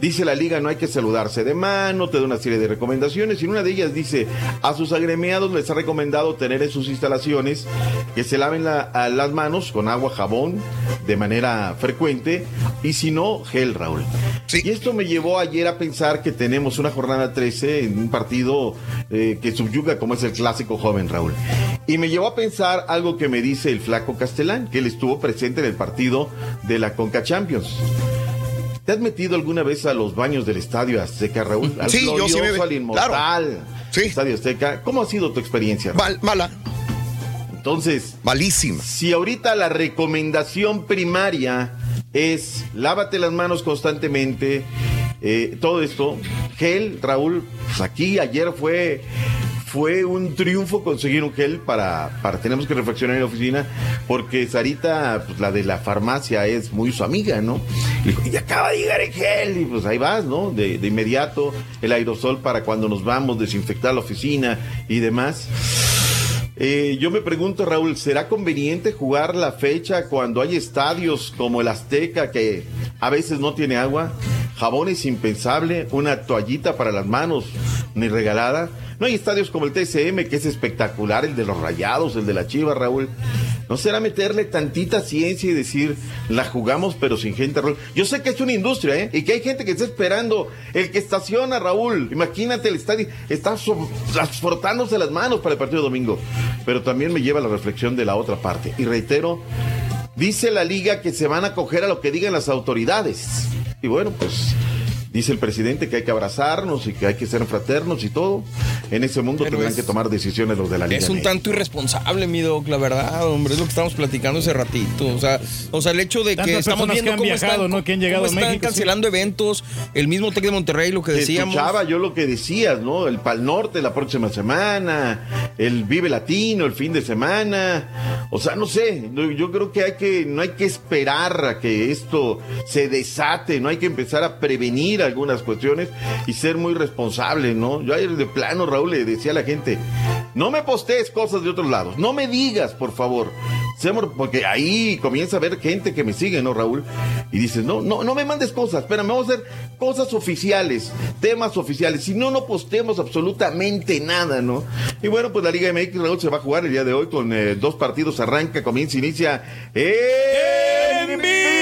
Dice la liga, no hay que saludarse de mano, te da una serie de recomendaciones y en una de ellas dice, a sus agremiados les ha recomendado tener en sus instalaciones que se laven la- las manos con agua, jabón de manera frecuente y si no, gel, Raúl. Y esto me llevó ayer a pensar que tenemos una jornada 13 en un partido eh, que subyuga como es el clásico joven, Raúl. Y me llevó a pensar algo que me dice el flaco Castellán, que él estuvo presente en el partido de la Conca Champions. ¿Te has metido alguna vez a los baños del Estadio Azteca, Raúl? Al Sí, yo sí me- al inmortal Estadio Azteca. ¿Cómo ha sido tu experiencia? Raúl? mala. Entonces, malísima. Si ahorita la recomendación primaria es lávate las manos constantemente, eh, todo esto, gel, Raúl, pues aquí ayer fue fue un triunfo conseguir un gel para, para tenemos que reflexionar en la oficina, porque Sarita, pues la de la farmacia, es muy su amiga, ¿no? Y acaba de llegar el gel, y pues ahí vas, ¿no? De, de inmediato, el aerosol para cuando nos vamos, desinfectar la oficina y demás. Eh, yo me pregunto, Raúl, ¿será conveniente jugar la fecha cuando hay estadios como el Azteca que a veces no tiene agua? Jabón es impensable, una toallita para las manos, ni regalada. No hay estadios como el TSM, que es espectacular, el de los rayados, el de la Chiva, Raúl. ¿No será meterle tantita ciencia y decir, la jugamos pero sin gente, Raúl? Yo sé que es una industria, ¿eh? Y que hay gente que está esperando. El que estaciona, Raúl, imagínate el estadio, está so- las manos para el partido de domingo. Pero también me lleva a la reflexión de la otra parte. Y reitero, dice la liga que se van a coger a lo que digan las autoridades. Y bueno, pues dice el presidente que hay que abrazarnos y que hay que ser fraternos y todo. En ese mundo Pero tendrán es- que tomar decisiones los de la liga. Es un tanto irresponsable, mi doc, la verdad, hombre, es lo que estamos platicando hace ratito. O sea, o sea el hecho de que Tantas estamos viendo que han cómo viajado, están, ¿no? Que han llegado cómo a están México, sí. cancelando eventos, el mismo Tec de Monterrey, lo que decíamos. Escuchaba yo lo que decías, ¿no? El Pal Norte la próxima semana, el Vive Latino el fin de semana. O sea, no sé, yo creo que hay que, no hay que esperar a que esto se desate, no hay que empezar a prevenir algunas cuestiones y ser muy responsable, ¿no? Yo ayer de plano, Raúl, le decía a la gente, no me postees cosas de otros lados, no me digas, por favor. Porque ahí comienza a haber gente que me sigue, ¿no, Raúl? Y dices, no, no, no me mandes cosas, espérame, vamos a hacer cosas oficiales, temas oficiales. Si no, no postemos absolutamente nada, ¿no? Y bueno, pues la Liga MX, Raúl, se va a jugar el día de hoy con eh, dos partidos, arranca, comienza, inicia. ¡En!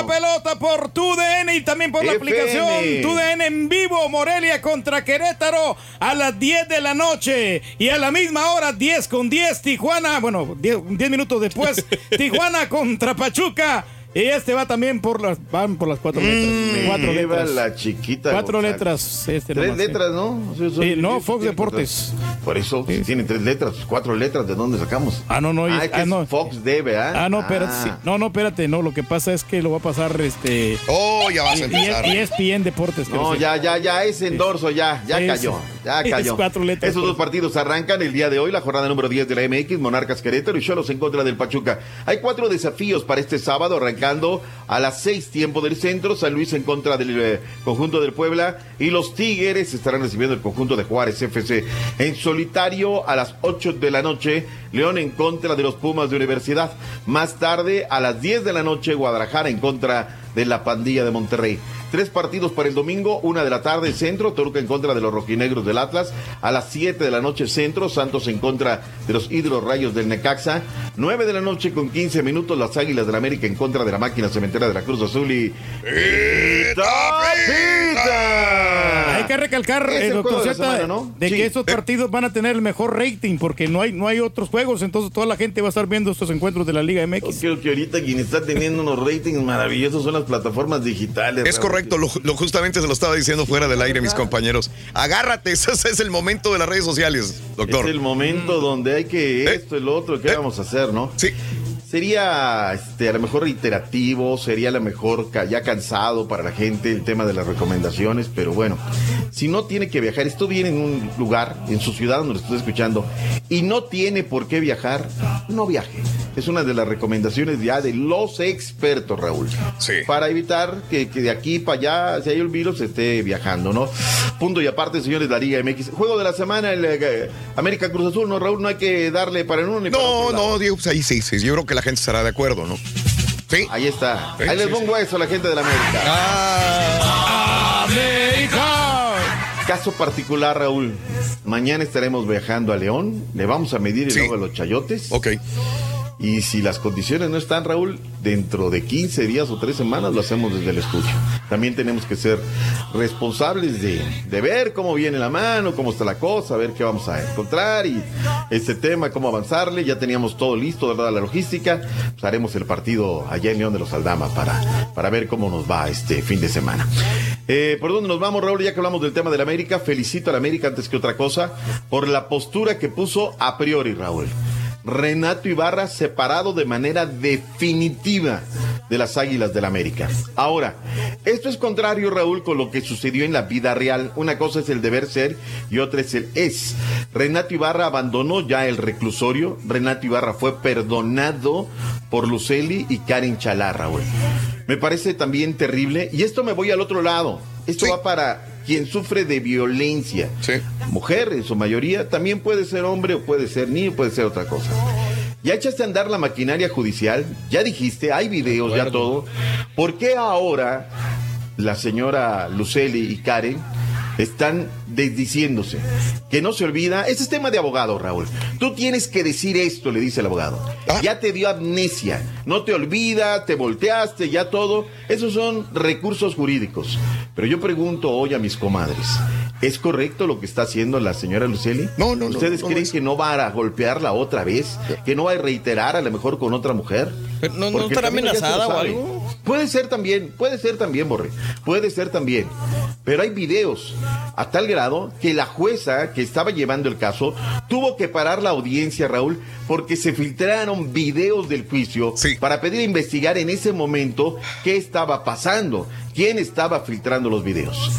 La pelota por TUDN y también por la FM. aplicación TUDN en vivo. Morelia contra Querétaro a las 10 de la noche. Y a la misma hora, 10 con 10, Tijuana. Bueno, 10, 10 minutos después, [laughs] Tijuana contra Pachuca. Y este va también por las, van por las cuatro letras. cuatro Lleva letras. la chiquita. Cuatro González. letras. Este Tres nomás, sí. letras, ¿no? Sí, Sí, no, sí, Fox sí, Deportes. Por eso, si tiene tres letras, cuatro letras, ¿de dónde sacamos? Ah, no, no. Ah, es que ah, es no. Fox debe, ¿ah? Ah, no, espérate. sí. No, no, espérate. No, lo que pasa es que lo va a pasar este. Oh, ya vas a y- empezar. Y ESPN Deportes. que No, ya, ya, ya, ese endorso ya, ya Sí, cayó, sí. ya Es cayó. cuatro letras, Esos dos partidos arrancan el día de hoy, la jornada número 10 de la MX, Monarcas Querétaro y Cholos en contra del Pachuca. Hay cuatro desafíos para este sábado, a las seis tiempo del centro, San Luis en contra del eh, conjunto del Puebla y los Tigres estarán recibiendo el conjunto de Juárez FC. En solitario a las 8 de la noche, León en contra de los Pumas de Universidad. Más tarde a las 10 de la noche, Guadalajara en contra de la pandilla de Monterrey. Tres partidos para el domingo, una de la tarde centro, Toluca en contra de los rojinegros del Atlas, a las 7 de la noche centro, Santos en contra de los hidrorrayos del Necaxa, 9 de la noche con 15 minutos, las Águilas del América en contra de la máquina cementera de la Cruz Azul y... ¡Pita! Hay que recalcar, eh, doctor de la Z, semana, ¿no? de Sí. que estos partidos van a tener el mejor rating porque no hay, no hay otros juegos, entonces toda la gente va a estar viendo estos encuentros de la Liga MX. Creo que ahorita quien está teniendo unos ratings maravillosos son las plataformas digitales. Es Raúl. Correcto, lo, lo- justamente se lo estaba diciendo fuera del aire mis compañeros. Agárrate, [laughs] ese es el momento de las redes sociales, doctor. Es el momento donde hay que esto y lo otro, ¿qué vamos a hacer, no? Sí. Sería este, a lo mejor reiterativo, sería a lo mejor ca- ya cansado para la gente el tema de las recomendaciones, pero bueno, si no tiene que viajar, esto viene en un lugar, en su ciudad donde lo estoy escuchando, y no tiene por qué viajar, no viaje. Es una de las recomendaciones ya de los expertos, Raúl. Sí. Para evitar que, que de aquí para allá, si hay un virus, esté viajando, ¿no? Punto y aparte, señores, la Liga MX. Juego de la semana, el eh, América Cruz Azul, ¿no, Raúl? No hay que darle para el uno ni para No, otro lado. no, Diego, pues ahí sí, sí, yo creo que la gente estará de acuerdo, ¿no? Sí. Ahí está. Sí, Ahí les sí, pongo eso a la gente de la América. Ah. ¡América! Caso particular, Raúl. Mañana estaremos viajando a León. Le vamos a medir el agua a los chayotes. Ok. Y si las condiciones no están, Raúl, dentro de 15 días o 3 semanas lo hacemos desde el estudio. También tenemos que ser responsables de, ver cómo viene la mano, cómo está la cosa, ver qué vamos a encontrar y este tema, cómo avanzarle. Ya teníamos todo listo, ¿verdad? La logística. Pues haremos el partido allá en León de los Aldama para, para ver cómo nos va este fin de semana. Eh, ¿Por dónde nos vamos, Raúl? Ya que hablamos del tema de la América, felicito a la América antes que otra cosa por la postura que puso a priori, Raúl. Renato Ibarra separado de manera definitiva de las Águilas del América. Ahora, esto es contrario, Raúl, con lo que sucedió en la vida real. Una cosa es el deber ser y otra es el es. Renato Ibarra abandonó ya el reclusorio. Renato Ibarra fue perdonado por Luceli y Karen Chalá, Raúl. Me parece también terrible. Y esto me voy al otro lado. Esto va para quien sufre de violencia. Mujer, en su mayoría, también puede ser hombre o puede ser niño, puede ser otra cosa. Ya echaste a andar la maquinaria judicial, ya dijiste, hay videos, ya todo. ¿Por qué ahora la señora Luceli y Karen están desdiciéndose? Que no se olvida, ese es tema de abogado, Raúl. Tú tienes que decir esto, le dice el abogado. Ya te dio amnesia, no te olvida, te volteaste, ya todo. Esos son recursos jurídicos. Pero yo pregunto hoy a mis comadres, ¿es correcto lo que está haciendo la señora Luceli? No, no, no. ¿Ustedes no creen es. que no va a golpearla otra vez? ¿Que no va a reiterar a lo mejor con otra mujer? ¿No, estará amenazada o algo? Puede ser también, puede ser también, Borre. Puede ser también. Pero hay videos a tal grado que la jueza que estaba llevando el caso tuvo que parar la audiencia, Raúl, porque se filtraron videos del juicio para pedir investigar en ese momento qué estaba pasando, quién estaba filtrando los videos.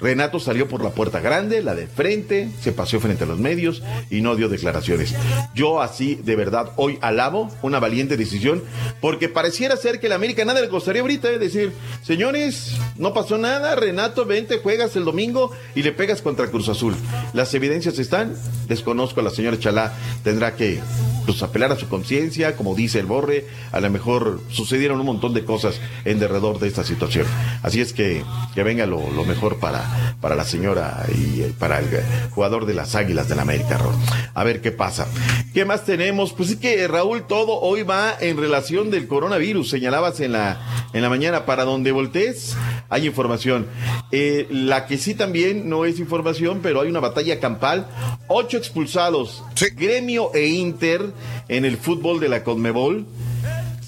Renato salió por la puerta grande, la de frente, se paseó frente a los medios y no dio declaraciones. Yo así, de verdad, hoy alabo una valiente decisión, porque pareciera ser que la América nada le costaría ahorita eh, decir, señores, no pasó nada, Renato, vente, juegas el domingo y le pegas contra Cruz Azul. Las evidencias están, desconozco a la señora Chalá, tendrá que pues, apelar a su conciencia, como dice el Borre, a lo mejor sucedieron un montón de cosas en derredor de esta situación. Así es que que venga lo, lo mejor para, para la señora y eh, para el jugador de las Águilas del la América, Raúl. A ver qué pasa. ¿Qué más tenemos? Pues es que Raúl, todo hoy va en relación del coronavirus. Señalabas en la, en la mañana, para donde voltees, hay información. Eh, la que sí también no es información, pero hay una batalla campal. Ocho expulsados. Gremio e Inter en el fútbol de la Conmebol.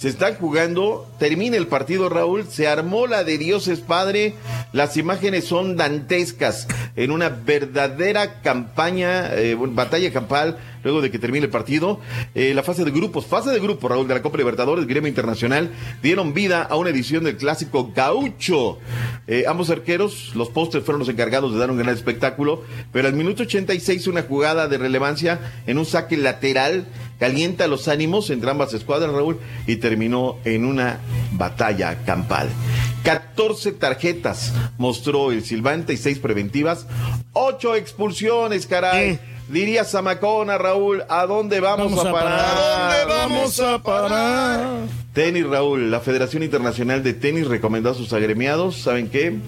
Se están jugando, termina el partido Raúl, se armó la de Dios es Padre, las imágenes son dantescas. En una verdadera campaña, eh, batalla campal, luego de que termine el partido. Eh, la fase de grupos, fase de grupos Raúl de la Copa Libertadores, Gremio Internacional, dieron vida a una edición del clásico gaucho. Eh, ambos arqueros, los postes fueron los encargados de dar un gran espectáculo, pero al minuto 86 una jugada de relevancia en un saque lateral calienta los ánimos entre ambas escuadras, Raúl, y terminó en una batalla campal. 14 tarjetas mostró el Silvante y 6 preventivas, 8 expulsiones, caray. Diría Zamacona, Raúl, ¿a dónde vamos, Vamos a parar. ¿A dónde vamos a parar? Tenis, Raúl, la Federación Internacional de Tenis recomendó a sus agremiados, ¿saben qué?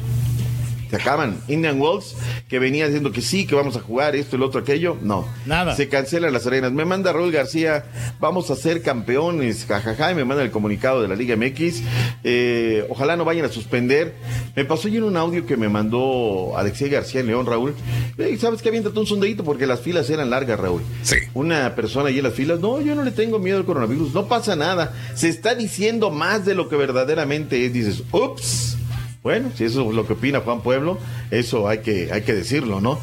Se acaban. Indian Wells, que venía diciendo que sí, que vamos a jugar esto, el otro, aquello. No. Nada. Se cancelan las arenas. Me manda Raúl García, vamos a ser campeones, jajaja, y me manda el comunicado de la Liga MX. Eh, ojalá no vayan a suspender. Me pasó ayer un audio que me mandó Alexei García en León, Raúl. Eh, ¿Sabes qué? Aviéntate un sondadito porque las filas eran largas, Raúl. Sí. Una persona ahí en las filas, no, yo no le tengo miedo al coronavirus, no pasa nada. Se está diciendo más de lo que verdaderamente es. Dices, ups. Bueno, si eso es lo que opina Juan Pueblo, eso hay que, hay que decirlo, ¿no?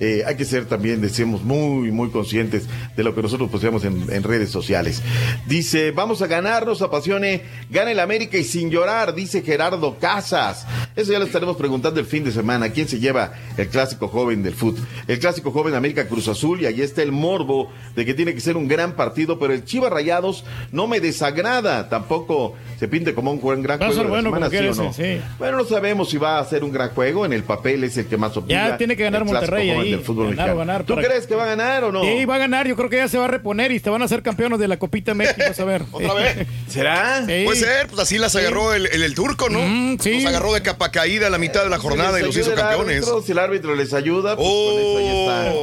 Eh, hay que ser también, decimos, muy, muy conscientes de lo que nosotros posteamos en, en redes sociales. Dice, vamos a ganar, nos apasione, gana el América y sin llorar, dice Gerardo Casas. Eso ya lo estaremos preguntando el fin de semana. ¿Quién se lleva el clásico joven del fútbol? El clásico joven América Cruz Azul y ahí está el morbo de que tiene que ser un gran partido, pero el Chivas Rayados no me desagrada. Tampoco se pinte como un buen gran a juego ser de bueno semana, ¿sí o no? sí. Bueno, no sabemos si va a ser un gran juego. En el papel es el que más obliga. Ya tiene que ganar Monterrey ahí. del fútbol Ganar mexicano. ganar ¿Tú para- crees que va a ganar o no? Sí, va a ganar. Yo creo que ya se va a reponer y te van a ser campeones de la Copita México. [laughs] Vas a ver. ¿Otra vez? [laughs] ¿Será? Sí. Puede ser, pues así las agarró el, el, el turco, ¿no? Mm, sí. Los agarró de capa caída a la mitad de la jornada y los hizo campeones. árbitro, si el árbitro les ayuda, pues con eso ahí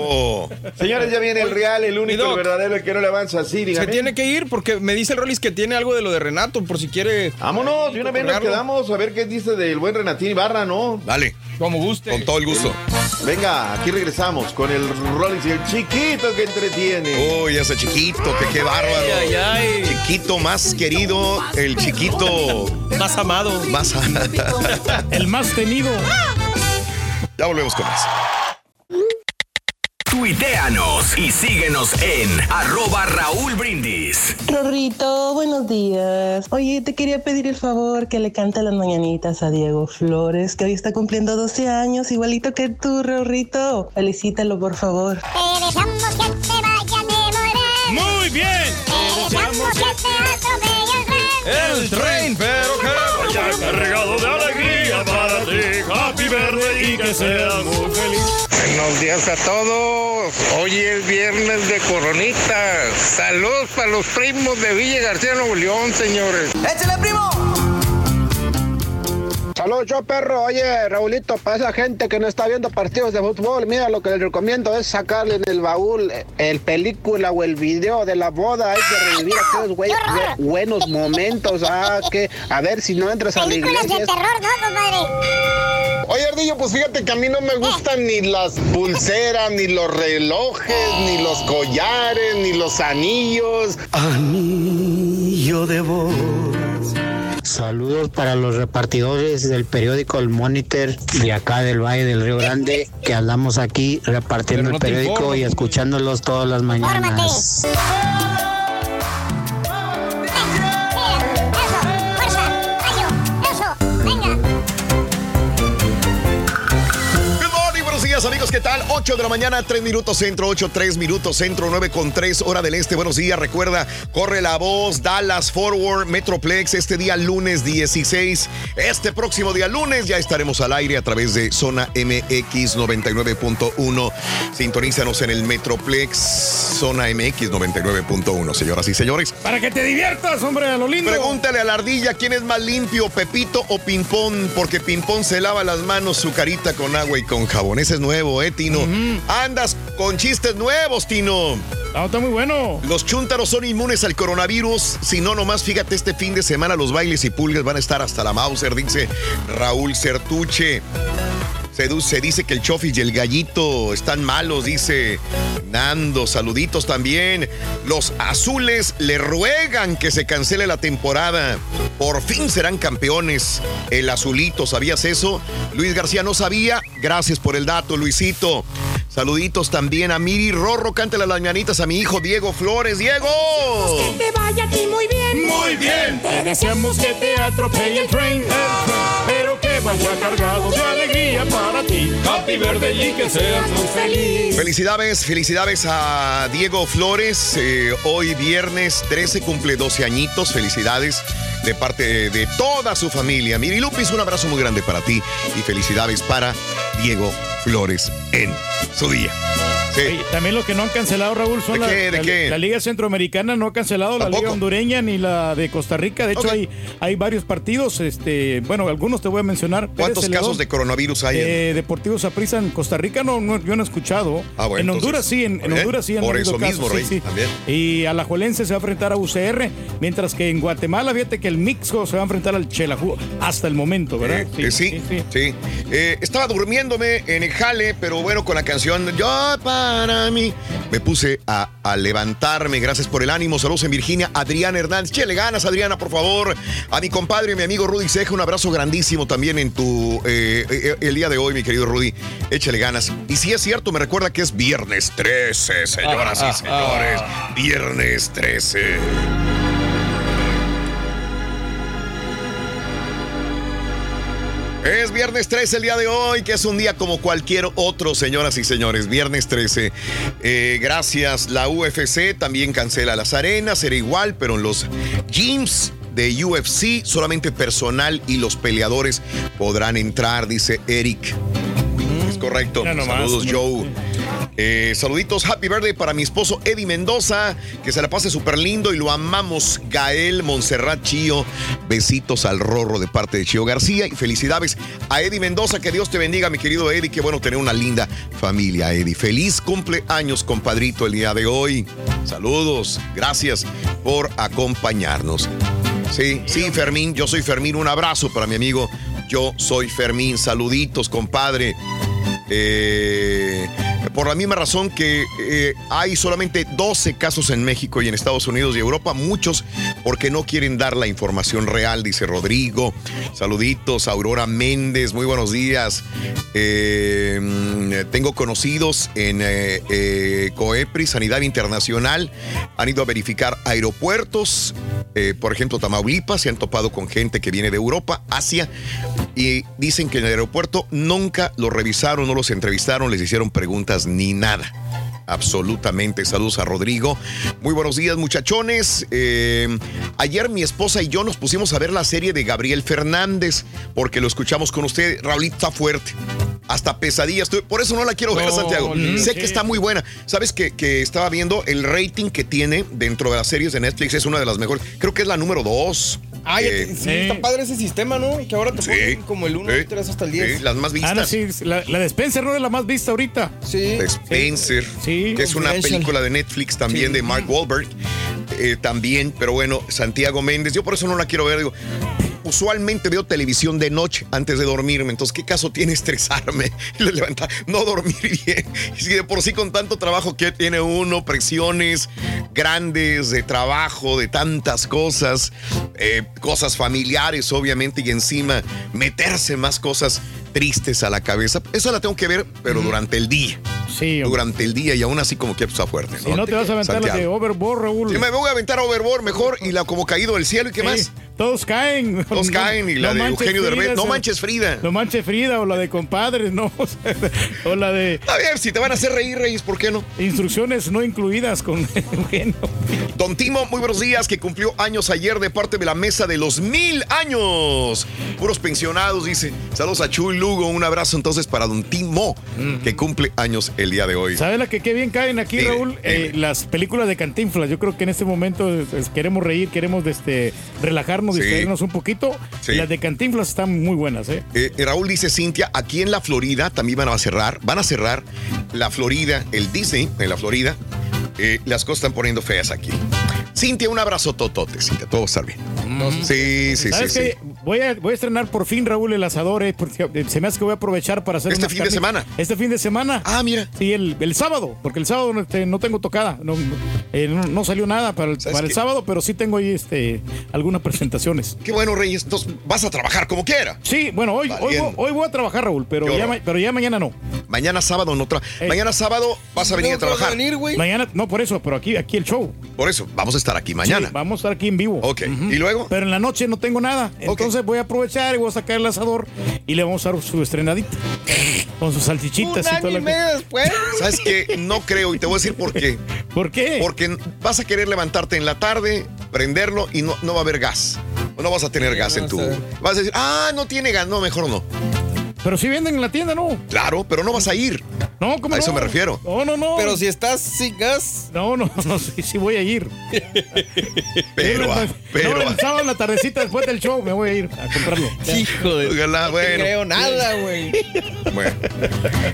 Oh. está. Señores, ya viene el real, el único, el verdadero, el que no le avanza así, Se dígame. tiene que ir porque me dice el Rollis que tiene algo de lo de Renato por si quiere. Vámonos, de una vez nos quedamos a ver qué dice del buen Renatín Ibarra, ¿no? Dale, Como guste. con todo el gusto. Venga, aquí regresamos con el Rollins y el chiquito que entretiene. Uy, ese chiquito, que qué bárbaro. Ay, ay, ay. Chiquito más querido, el chiquito Más amado. más. [laughs] El más temido. ya volvemos con más. Tuiteanos y síguenos en arroba Raúl Brindis. Rorrito, buenos días. Oye, te quería pedir el favor que le cante las mañanitas a Diego Flores, que hoy está cumpliendo 12 años, igualito que tú, Rorrito. Felicítalo, por favor. Te deseamos que te vaya de morir. Muy bien. Te deseamos que te atropelle el tren. El tren, pero que vaya cargado de alegría para ti. Happy birthday y que seas muy feliz. Buenos días a todos. Hoy es viernes de coronitas. Saludos para los primos de Villa García Nuevo León, señores. ¡Échale, primo! Saludos, yo perro. Oye, Raulito, para esa gente que no está viendo partidos de fútbol, mira, lo que les recomiendo es sacarle en el baúl el película o el video de la boda. Hay que revivir aquellos güey- buenos momentos. Ah, que a ver si no entras a la Películas iglesia. de terror, ¿no, compadre? Oye, Ardillo, pues fíjate que a mí no me gustan ni las pulseras, ni los relojes, ni los collares, ni los anillos. Anillo de voz. Saludos para los repartidores del periódico El Monitor de acá del Valle del Río Grande, que andamos aquí repartiendo no el periódico y escuchándolos todas las mañanas. ¿Qué tal? 8 de la mañana, 3 minutos centro, 8, 3 minutos centro, 9 con 3, hora del este. Buenos días, recuerda, corre la voz, Dallas Forward, Metroplex, este día lunes 16. Este próximo día lunes ya estaremos al aire a través de Zona MX 99.1. Sintonízanos en el Metroplex, Zona MX 99.1, señoras y señores. Para que te diviertas, hombre, a lo lindo. Pregúntale a la ardilla quién es más limpio, Pepito o Pimpón, porque Pimpón se lava las manos, su carita con agua y con jabón. Ese es nuevo, ¿eh, Tino? Andas con chistes nuevos, Tino. Ah, está muy bueno. Los chúntaros son inmunes al coronavirus. Si no, nomás fíjate, este fin de semana los bailes y pulgas van a estar hasta la Mauser, dice Raúl Certuche. Se, dice que el Chofis y el Gallito están malos, dice Nando. Saluditos también. Los azules le ruegan que se cancele la temporada. Por fin serán campeones. El azulito, ¿sabías eso? Luis García no sabía. Gracias por el dato, Luisito. Saluditos también a Miri Rorro. Cántale las mañanitas a mi hijo Diego Flores. ¡Diego! Que te vaya a ti muy bien. Muy bien. Te deseamos que te atropelle el tren, el tren, que vaya cargado de alegría para ti. Happy y que seas muy feliz. Felicidades, felicidades a Diego Flores. Eh, hoy viernes 13 cumple 12 añitos. Felicidades de parte de toda su familia. Miri Lupis, un abrazo muy grande para ti y felicidades para Diego Flores en su día. Sí. Oye, también lo que no han cancelado, Raúl, son ¿De la, qué? ¿De la- qué? la Liga Centroamericana no ha cancelado la Liga Hondureña ni la de Costa Rica. De hecho, hay, hay varios partidos. Este, bueno, algunos te voy a mencionar. ¿Cuántos Celedón, casos de coronavirus hay? en- eh, Deportivo Saprissa en Costa Rica no, no, yo no he escuchado. Ah, bueno, en Honduras entonces, sí, en, en. Honduras sí han Por eso casos, mismo, sí, Rey, sí. también. Y Alajuelense se va a enfrentar a UCR, mientras que en Guatemala, fíjate que el Mixco se va a enfrentar al Chelajú hasta el momento, ¿verdad? Eh, eh, sí, sí. Eh, estaba durmiéndome en el jale, pero bueno, con la canción Yo para mí me puse a, a levantarme. Gracias por el ánimo. Saludos en Virginia. Adriana Hernández. Chele ganas, Adriana, por favor. A mi compadre y mi amigo Rudy Ceja, un abrazo grandísimo también en tu eh, eh, el día de hoy, mi querido Rudy. Échale ganas. Y si es cierto, me recuerda que es viernes 13, señoras Ah, y señores. Viernes 13. Es viernes 13 el día de hoy, que es un día como cualquier otro, señoras y señores. Viernes 13. Eh, gracias, la UFC también cancela las arenas, será igual, pero en los gyms de UFC solamente personal y los peleadores podrán entrar, dice Eric. Es correcto. Saludos, Joe. Eh, saluditos, happy birthday para mi esposo Eddie Mendoza, que se la pase súper lindo y lo amamos, Gael Montserrat Chío. Besitos al rorro de parte de Chío García y felicidades a Eddie Mendoza, que Dios te bendiga, mi querido Eddie, qué bueno tener una linda familia, Eddie. Feliz cumpleaños, compadrito, el día de hoy. Saludos, gracias por acompañarnos. Sí, sí, Fermín, yo soy Fermín, un abrazo para mi amigo. Yo soy Fermín, saluditos, compadre. Eh, por la misma razón que eh, hay solamente 12 casos en México y en Estados Unidos y Europa, muchos porque no quieren dar la información real, dice Rodrigo. Saluditos, Aurora Méndez, muy buenos días. Eh, tengo conocidos en eh, COEPRI, Sanidad Internacional, han ido a verificar aeropuertos, por ejemplo, Tamaulipas, se han topado con gente que viene de Europa, Asia, y dicen que en el aeropuerto nunca los revisaron, no los entrevistaron, les hicieron preguntas ni nada. Absolutamente. Saludos a Rodrigo. Muy buenos días, muchachones. Eh, ayer mi esposa y yo nos pusimos a ver la serie de Gabriel Fernández porque lo escuchamos con usted. Raulito está fuerte. Hasta pesadillas. Por eso no la quiero ver, No, Santiago. sé sí. que está muy buena. Sabes que, que estaba viendo el rating que tiene dentro de las series de Netflix. Es una de las mejores. Creo que es la número dos. Ah, ya Eh, sí, está padre ese sistema, ¿no? Que ahora te ponen como el 1, sí, 2, 3 hasta el 10. sí, las más vistas. Ah, no, sí, la, la de Spencer no es la más vista ahorita. Sí. Spencer, que es una película de Netflix también Sí. de Mark Wahlberg. eh, también, pero bueno, Santiago Méndez, yo por eso no la quiero ver, digo. Usualmente veo televisión de noche antes de dormirme, entonces ¿qué caso tiene estresarme [laughs] y levantar, no dormir bien? [laughs] Y si de por sí con tanto trabajo que tiene uno, presiones grandes de trabajo, de tantas cosas, eh, cosas familiares obviamente y encima meterse más cosas tristes a la cabeza, esa la tengo que ver, pero durante el día. Sí, Durante el día y aún así como que está fuerte. Si no te vas a aventar la de. Overboard, Raúl. Sí, me voy a aventar Overboard mejor y la como caído del cielo y qué más. Todos caen. Todos [laughs] caen y la de manches Eugenio Derbez, no manches Frida. No manches Frida o la de compadres, no. [laughs] O sea, o la de. A ver, si te van a hacer reír, Reyes, ¿por qué no? Instrucciones no incluidas con [laughs] Eugenio. Don Timo, muy buenos días, que cumplió años ayer de parte de la mesa de los mil años. Puros pensionados, dice. Saludos a Chuy Lugo, un abrazo entonces para Don Timo, que cumple años el día de hoy. ¿Sabes la que qué bien caen aquí, Raúl? Eh, las películas de Cantinflas. Yo creo que en este momento eh, queremos reír, queremos este, relajarnos, Sí. distraernos un poquito. Sí. Las de Cantinflas están muy buenas, ¿eh? Eh, Raúl dice Cintia, aquí en la Florida también van a cerrar, van a cerrar la Florida, el Disney en la Florida. Eh, las cosas están poniendo feas aquí. Cintia, un abrazo totote, Cintia, todo va a estar bien. Sí, sí, sí, ¿Sabes sí. Voy, a, voy a estrenar por fin, Raúl, el asador, eh, porque eh, se me hace que voy a aprovechar para hacer ¿Este fin de semana? Este fin de semana. Ah, mira. Sí, el, el sábado, porque el sábado no, este, no tengo tocada. No, no, eh, no- no salió nada para el, para el sábado, pero sí tengo ahí este, algunas presentaciones. Qué bueno, Reyes. Entonces vas a trabajar como quiera. Sí, bueno, hoy, hoy, hoy voy a trabajar, Raúl, pero ya, pero ya mañana no. Mañana sábado no tra Mañana sábado vas a venir a trabajar. Mañana, no por eso, pero aquí, aquí el show. Por eso, vamos a estar aquí mañana. Sí, vamos a estar aquí en vivo. Ok, ¿y luego? Pero en la noche no tengo nada. Entonces voy a aprovechar y voy a sacar el asador y le vamos a dar su estrenadita. Con sus salchichitas y toda la cosa. después. ¿Sabes qué? No creo y te voy a decir por qué. ¿Por qué? Porque vas a querer levantarte en la tarde, prenderlo y no, no va a haber gas. No vas a tener gas en tu. Vas a decir, ah, no tiene gas. No, mejor no. Pero si venden en la tienda, ¿no? Claro, pero no vas a ir. No, ¿cómo A eso no? me refiero. No, no, no. Pero si estás sin gas. No, no, no, sí, sí voy a ir. [laughs] Pero, ah, pero. No, el sábado en la tardecita después del show me voy a ir a comprarlo. Hijo de. Ojalá, no bueno. te creo nada, güey. Bueno.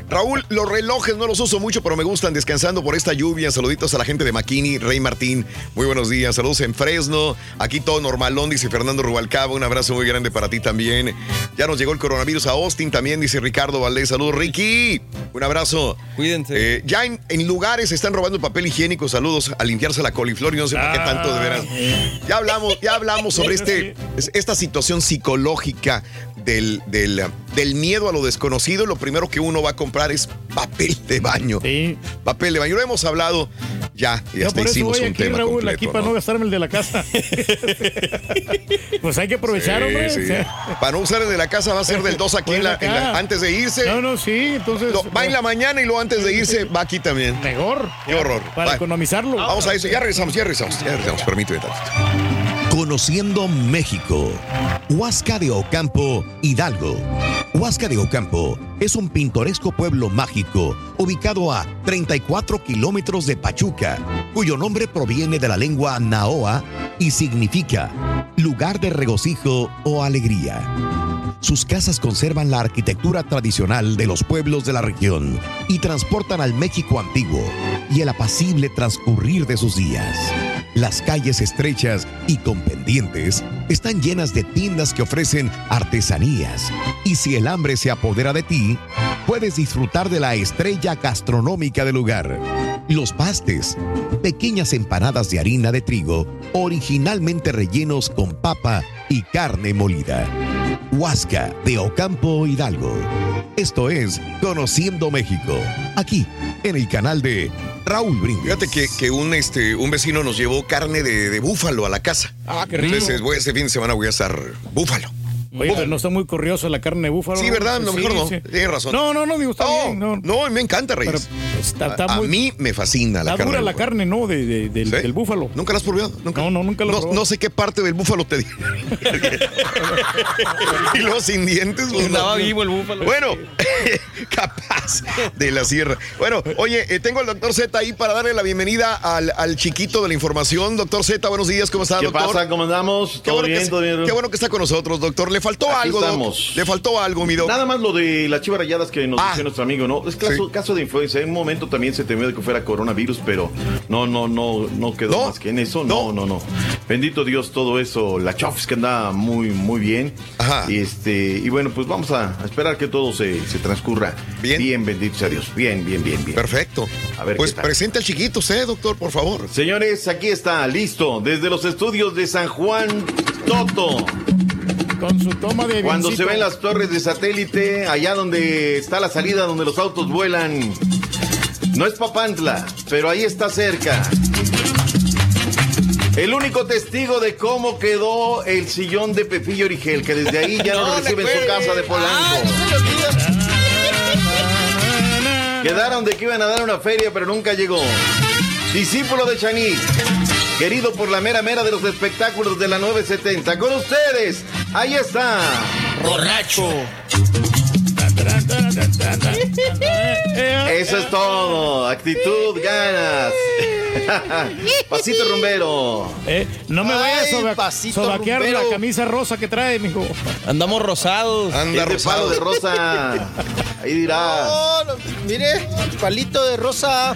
Raúl, los relojes no los uso mucho, pero me gustan descansando por esta lluvia. Saluditos a la gente de Makini, Rey Martín. Muy buenos días. Saludos en Fresno. Aquí todo normalón, dice Fernando Rubalcaba. Un abrazo muy grande para ti también. Ya nos llegó el coronavirus a Austin también, dice Ricardo Valdés. Saludos, Ricky. Un abrazo. Cuídense. Eh, ya en, en lugares están robando el papel higiénico. Saludos a limpiarse la coliflor y no sé por qué tanto, de veras. Ya hablamos, ya hablamos sobre este, es- esta situación psicológica del, del, del miedo a lo desconocido. Lo primero que uno va a comprar es papel de baño. Papel de baño. Lo hemos hablado ya y Yo hasta hicimos voy un aquí, tema Raúl, completo. aquí para no ¿no? gastarme el de la casa. [laughs] pues hay que aprovechar, Sí, hombre. sí. O sea, Para no usar el de la casa va a ser del 2 aquí en la- en la- antes de irse. No, no, sí, entonces. Lo- va en la mañana y luego antes de irse va aquí también. Mejor. Qué horror. Para Va. economizarlo. Vamos a eso. Ya regresamos, ya regresamos. Ya regresamos. Permíteme tantito. Conociendo México. Huasca de Ocampo, Hidalgo. Huasca de Ocampo es un pintoresco pueblo mágico ubicado a 34 kilómetros de Pachuca, cuyo nombre proviene de la lengua naoa y significa lugar de regocijo o alegría. Sus casas conservan la arquitectura tradicional de los pueblos de la región y transportan al México antiguo y el apacible transcurrir de sus días. Las calles estrechas y con pendientes están llenas de tiendas que ofrecen artesanías y si el hambre se apodera de ti, puedes disfrutar de la estrella gastronómica del lugar. los pastes, pequeñas empanadas de harina de trigo, originalmente rellenos con papa y carne molida. Huasca de Ocampo Hidalgo. Esto es Conociendo México, aquí en el canal de Raúl Brindis. Fíjate que, que un, este, un vecino nos llevó carne de, de búfalo a la casa. Ah, qué rico. Entonces, voy- ese fin de semana voy a estar búfalo. Oye, pero no está muy corriosa la carne de búfalo. Sí, ¿verdad? A lo Sí, mejor no. sí. Tienes razón. No, no, no, digo, está No, bien. No, no, me encanta, Reyes. Pero está, está a, a muy, mí me fascina la carne. dura la búfalo. carne, ¿no? De, de- del, del búfalo. ¿Nunca la has probado? ¿Nunca? No, no, nunca lo he No, probado. no sé qué parte del búfalo te di. [laughs] y luego sin dientes. pues, no. vivo el búfalo. Bueno, [laughs] capaz de la sierra. Bueno, oye, eh, tengo al doctor Z ahí para darle la bienvenida al, al chiquito de la información. Doctor Z, buenos días, ¿cómo está, ¿Qué doctor? pasa? ¿Cómo andamos? Qué ¿Todo bueno, bien? que, ¿Todo bien? qué bueno que está con nosotros, doctor. Le faltó Aquí algo, estamos. Le faltó algo, mi doc. Nada más lo de las chivas rayadas que nos Ah. dice nuestro amigo, ¿no? Es caso, caso de influencia. En un momento también se temió de que fuera coronavirus, pero no, no, no, no quedó más que en eso. No, no, no. Bendito Dios, todo eso. La Chofis que anda muy, muy bien. Y este, y bueno, pues vamos a, esperar que todo se, se transcurra bien. Bien, bendito sea Dios. Bien, bien, bien, bien. Perfecto. A ver, Pues presente al chiquito usted, doctor, por favor. Señores, aquí está, listo, desde los estudios de San Juan Toto. Con su toma de Cuando se ven las torres de satélite, allá donde está la salida, donde los autos vuelan. No es Papantla, pero ahí está cerca. El único testigo de cómo quedó el sillón de Pepillo Origel, que desde ahí ya [laughs] no, lo recibe en su casa de Polanco. Quedaron de que iban a dar una feria, pero nunca llegó. Discípulo de Chanik, querido por la mera mera de los espectáculos de la 970. Con ustedes, ahí está. Borracho. Eso es todo. Actitud, ganas. [laughs] Pasito rumbero. Eh, no me vayas a sobaquear la camisa rosa que trae, mijo. Andamos rosados. es de palo de rosa. Ahí dirá. No, no, mire, palito de rosa.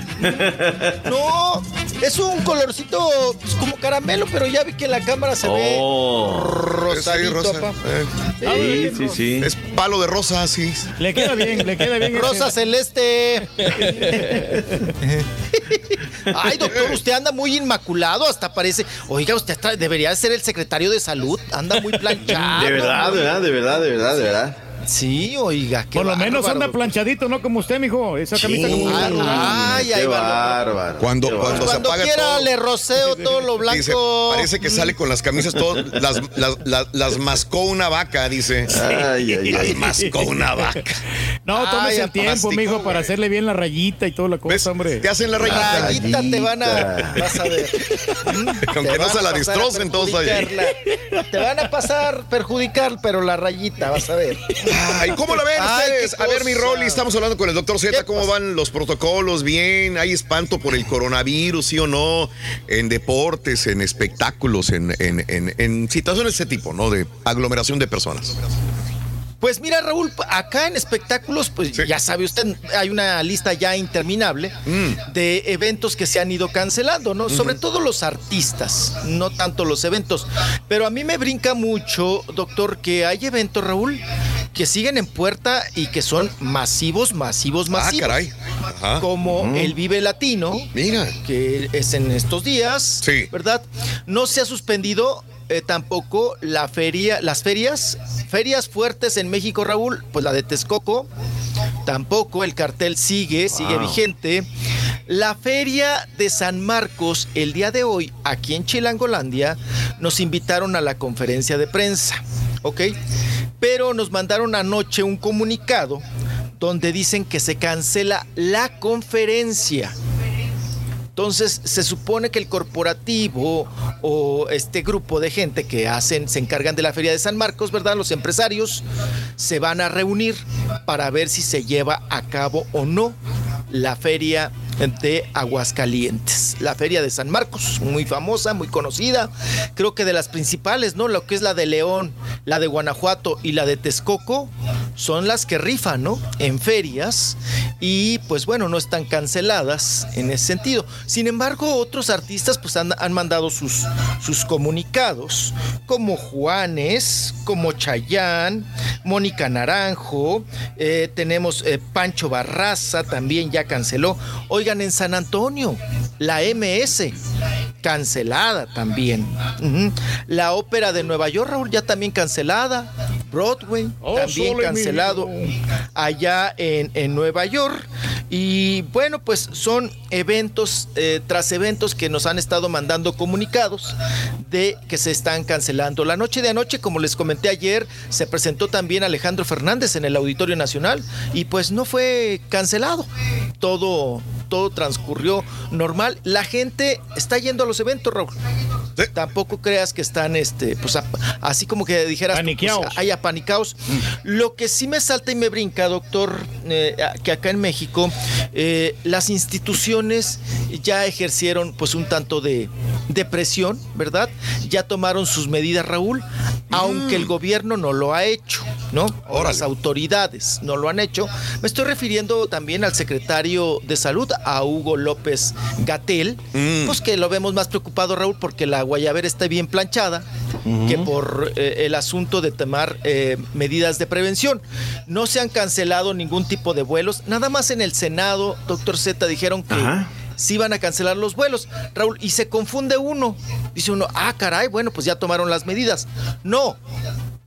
No, es un colorcito pues, como caramelo, pero ya vi que en la cámara se Oh. ve rosadito, rosa. Eh. Sí, sí, sí. Es palo de rosa, sí. Le queda bien, le queda bien. Rosa ese- celeste. [laughs] Ay, doctor, usted anda muy inmaculado, hasta parece. Oiga, usted debería ser el secretario de salud. Anda muy planchado. De verdad, de verdad, de verdad, de verdad, de verdad. Sí, oiga, qué Por lo menos anda planchadito, no como usted, mijo. Esa camisa como usted. Ay, va. bárbaro. Cuando, qué cuando se Cuando apaga quiera todo. le roceo todo lo blanco. Dice, parece que sale con las camisas todas, las, las, las, las mascó una vaca, dice. Ay, ay, Las ay. mascó una vaca. No, Ay, tómese el a tiempo, plástico, mijo, para hacerle bien la rayita y toda la cosa, hombre. Te hacen la rayita. Rayita te van a. Vas a ver. [laughs] Aunque no se a la destrocen todos perjudicarla. Te van a pasar perjudicar, pero la rayita, vas a ver. Ay, ¿cómo la ven Ay, ustedes? A ver, mi. Rolly, estamos hablando con el doctor Z. ¿Qué ¿Cómo pasa? van los protocolos? ¿Bien? ¿Hay espanto por el coronavirus, sí o no? En deportes, en espectáculos, en, en, en, en situaciones de ese tipo, ¿no? De aglomeración de personas. Pues mira, Raúl, acá en espectáculos, pues ya sabe usted, hay una lista ya interminable Mm. de eventos que se han ido cancelando, ¿no? Sobre todo los artistas, no tanto los eventos. Pero a mí me brinca mucho, doctor, que hay eventos, Raúl, que siguen en puerta y que son masivos, masivos, Ah, masivos. caray. Ajá. Como Mm. el Vive Latino, Mira. que es en estos días, Sí. ¿verdad? No se ha suspendido eh, tampoco la feria, las ferias, ferias fuertes en México, Raúl, pues la de Texcoco, tampoco el cartel sigue, sigue vigente. La feria de San Marcos, el día de hoy, aquí en Chilangolandia, nos invitaron a la conferencia de prensa, ¿ok? Pero nos mandaron anoche un comunicado donde dicen que se cancela la conferencia. Entonces, se supone que el corporativo o este grupo de gente que hacen, se encargan de la Feria de San Marcos, ¿verdad? Los empresarios se van a reunir para ver si se lleva a cabo o no la Feria de Aguascalientes. La Feria de San Marcos, muy famosa, muy conocida. Creo que de las principales, ¿no? Lo que es la de León, la de Guanajuato y la de Texcoco son las que rifan, ¿no? En ferias y pues bueno, no están canceladas en ese sentido. Sin embargo, otros artistas pues han, mandado sus, sus comunicados, como Juanes, como Chayán, Mónica Naranjo, eh, tenemos eh, Pancho Barraza, también ya canceló. En San Antonio, la MS, cancelada también. La ópera de Nueva York, Raúl, ya también cancelada. Broadway, Oh, también cancelado allá en, en Nueva York. Y bueno, pues son eventos eh, tras eventos que nos han estado mandando comunicados de que se están cancelando. La noche de anoche, como les comenté ayer, se presentó también Alejandro Fernández en el Auditorio Nacional y pues no fue cancelado. Todo, todo transcurrió normal. La gente está yendo a los eventos, Raúl. Tampoco creas que están, este, pues a- así como que dijeras, tú, pues, Paniqueados. hay apanicados. Lo que sí me salta y me brinca, doctor, eh, que acá en México eh, las instituciones ya ejercieron pues un tanto de, de presión, ¿verdad? Ya tomaron sus medidas, Raúl, aunque el gobierno no lo ha hecho, ¿no? O las autoridades no lo han hecho. Me estoy refiriendo también al secretario de salud, a Hugo López Gatel, pues que lo vemos más preocupado, Raúl, porque la guayabera está bien planchada, que por eh, el asunto de tomar eh, medidas de prevención. No se han cancelado ningún tipo de vuelos, nada más en el Senado, doctor Z, dijeron que sí van a cancelar los vuelos, Raúl, y se confunde uno. Dice uno, ah, caray, bueno, pues ya tomaron las medidas. No.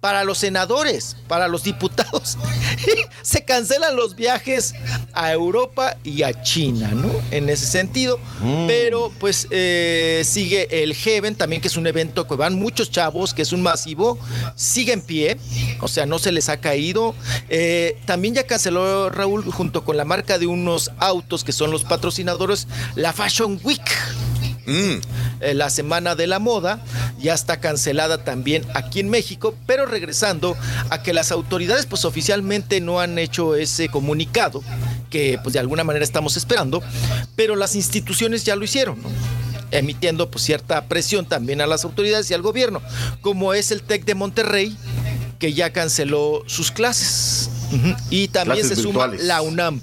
Para los senadores, para los diputados, [laughs] se cancelan los viajes a Europa y a China, ¿no? En ese sentido. Pero pues eh, sigue el Heaven también, que es un evento que van muchos chavos, que es un masivo, sigue en pie, o sea, no se les ha caído. Eh, también ya canceló Raúl junto con la marca de unos autos que son los patrocinadores, la Fashion Week. Eh, la Semana de la Moda ya está cancelada también aquí en México, pero regresando a que las autoridades pues oficialmente no han hecho ese comunicado que pues de alguna manera estamos esperando, pero las instituciones ya lo hicieron, ¿no? emitiendo pues cierta presión también a las autoridades y al gobierno, como es el TEC de Monterrey que ya canceló sus clases. Y también Clases se suma virtuales. la UNAM.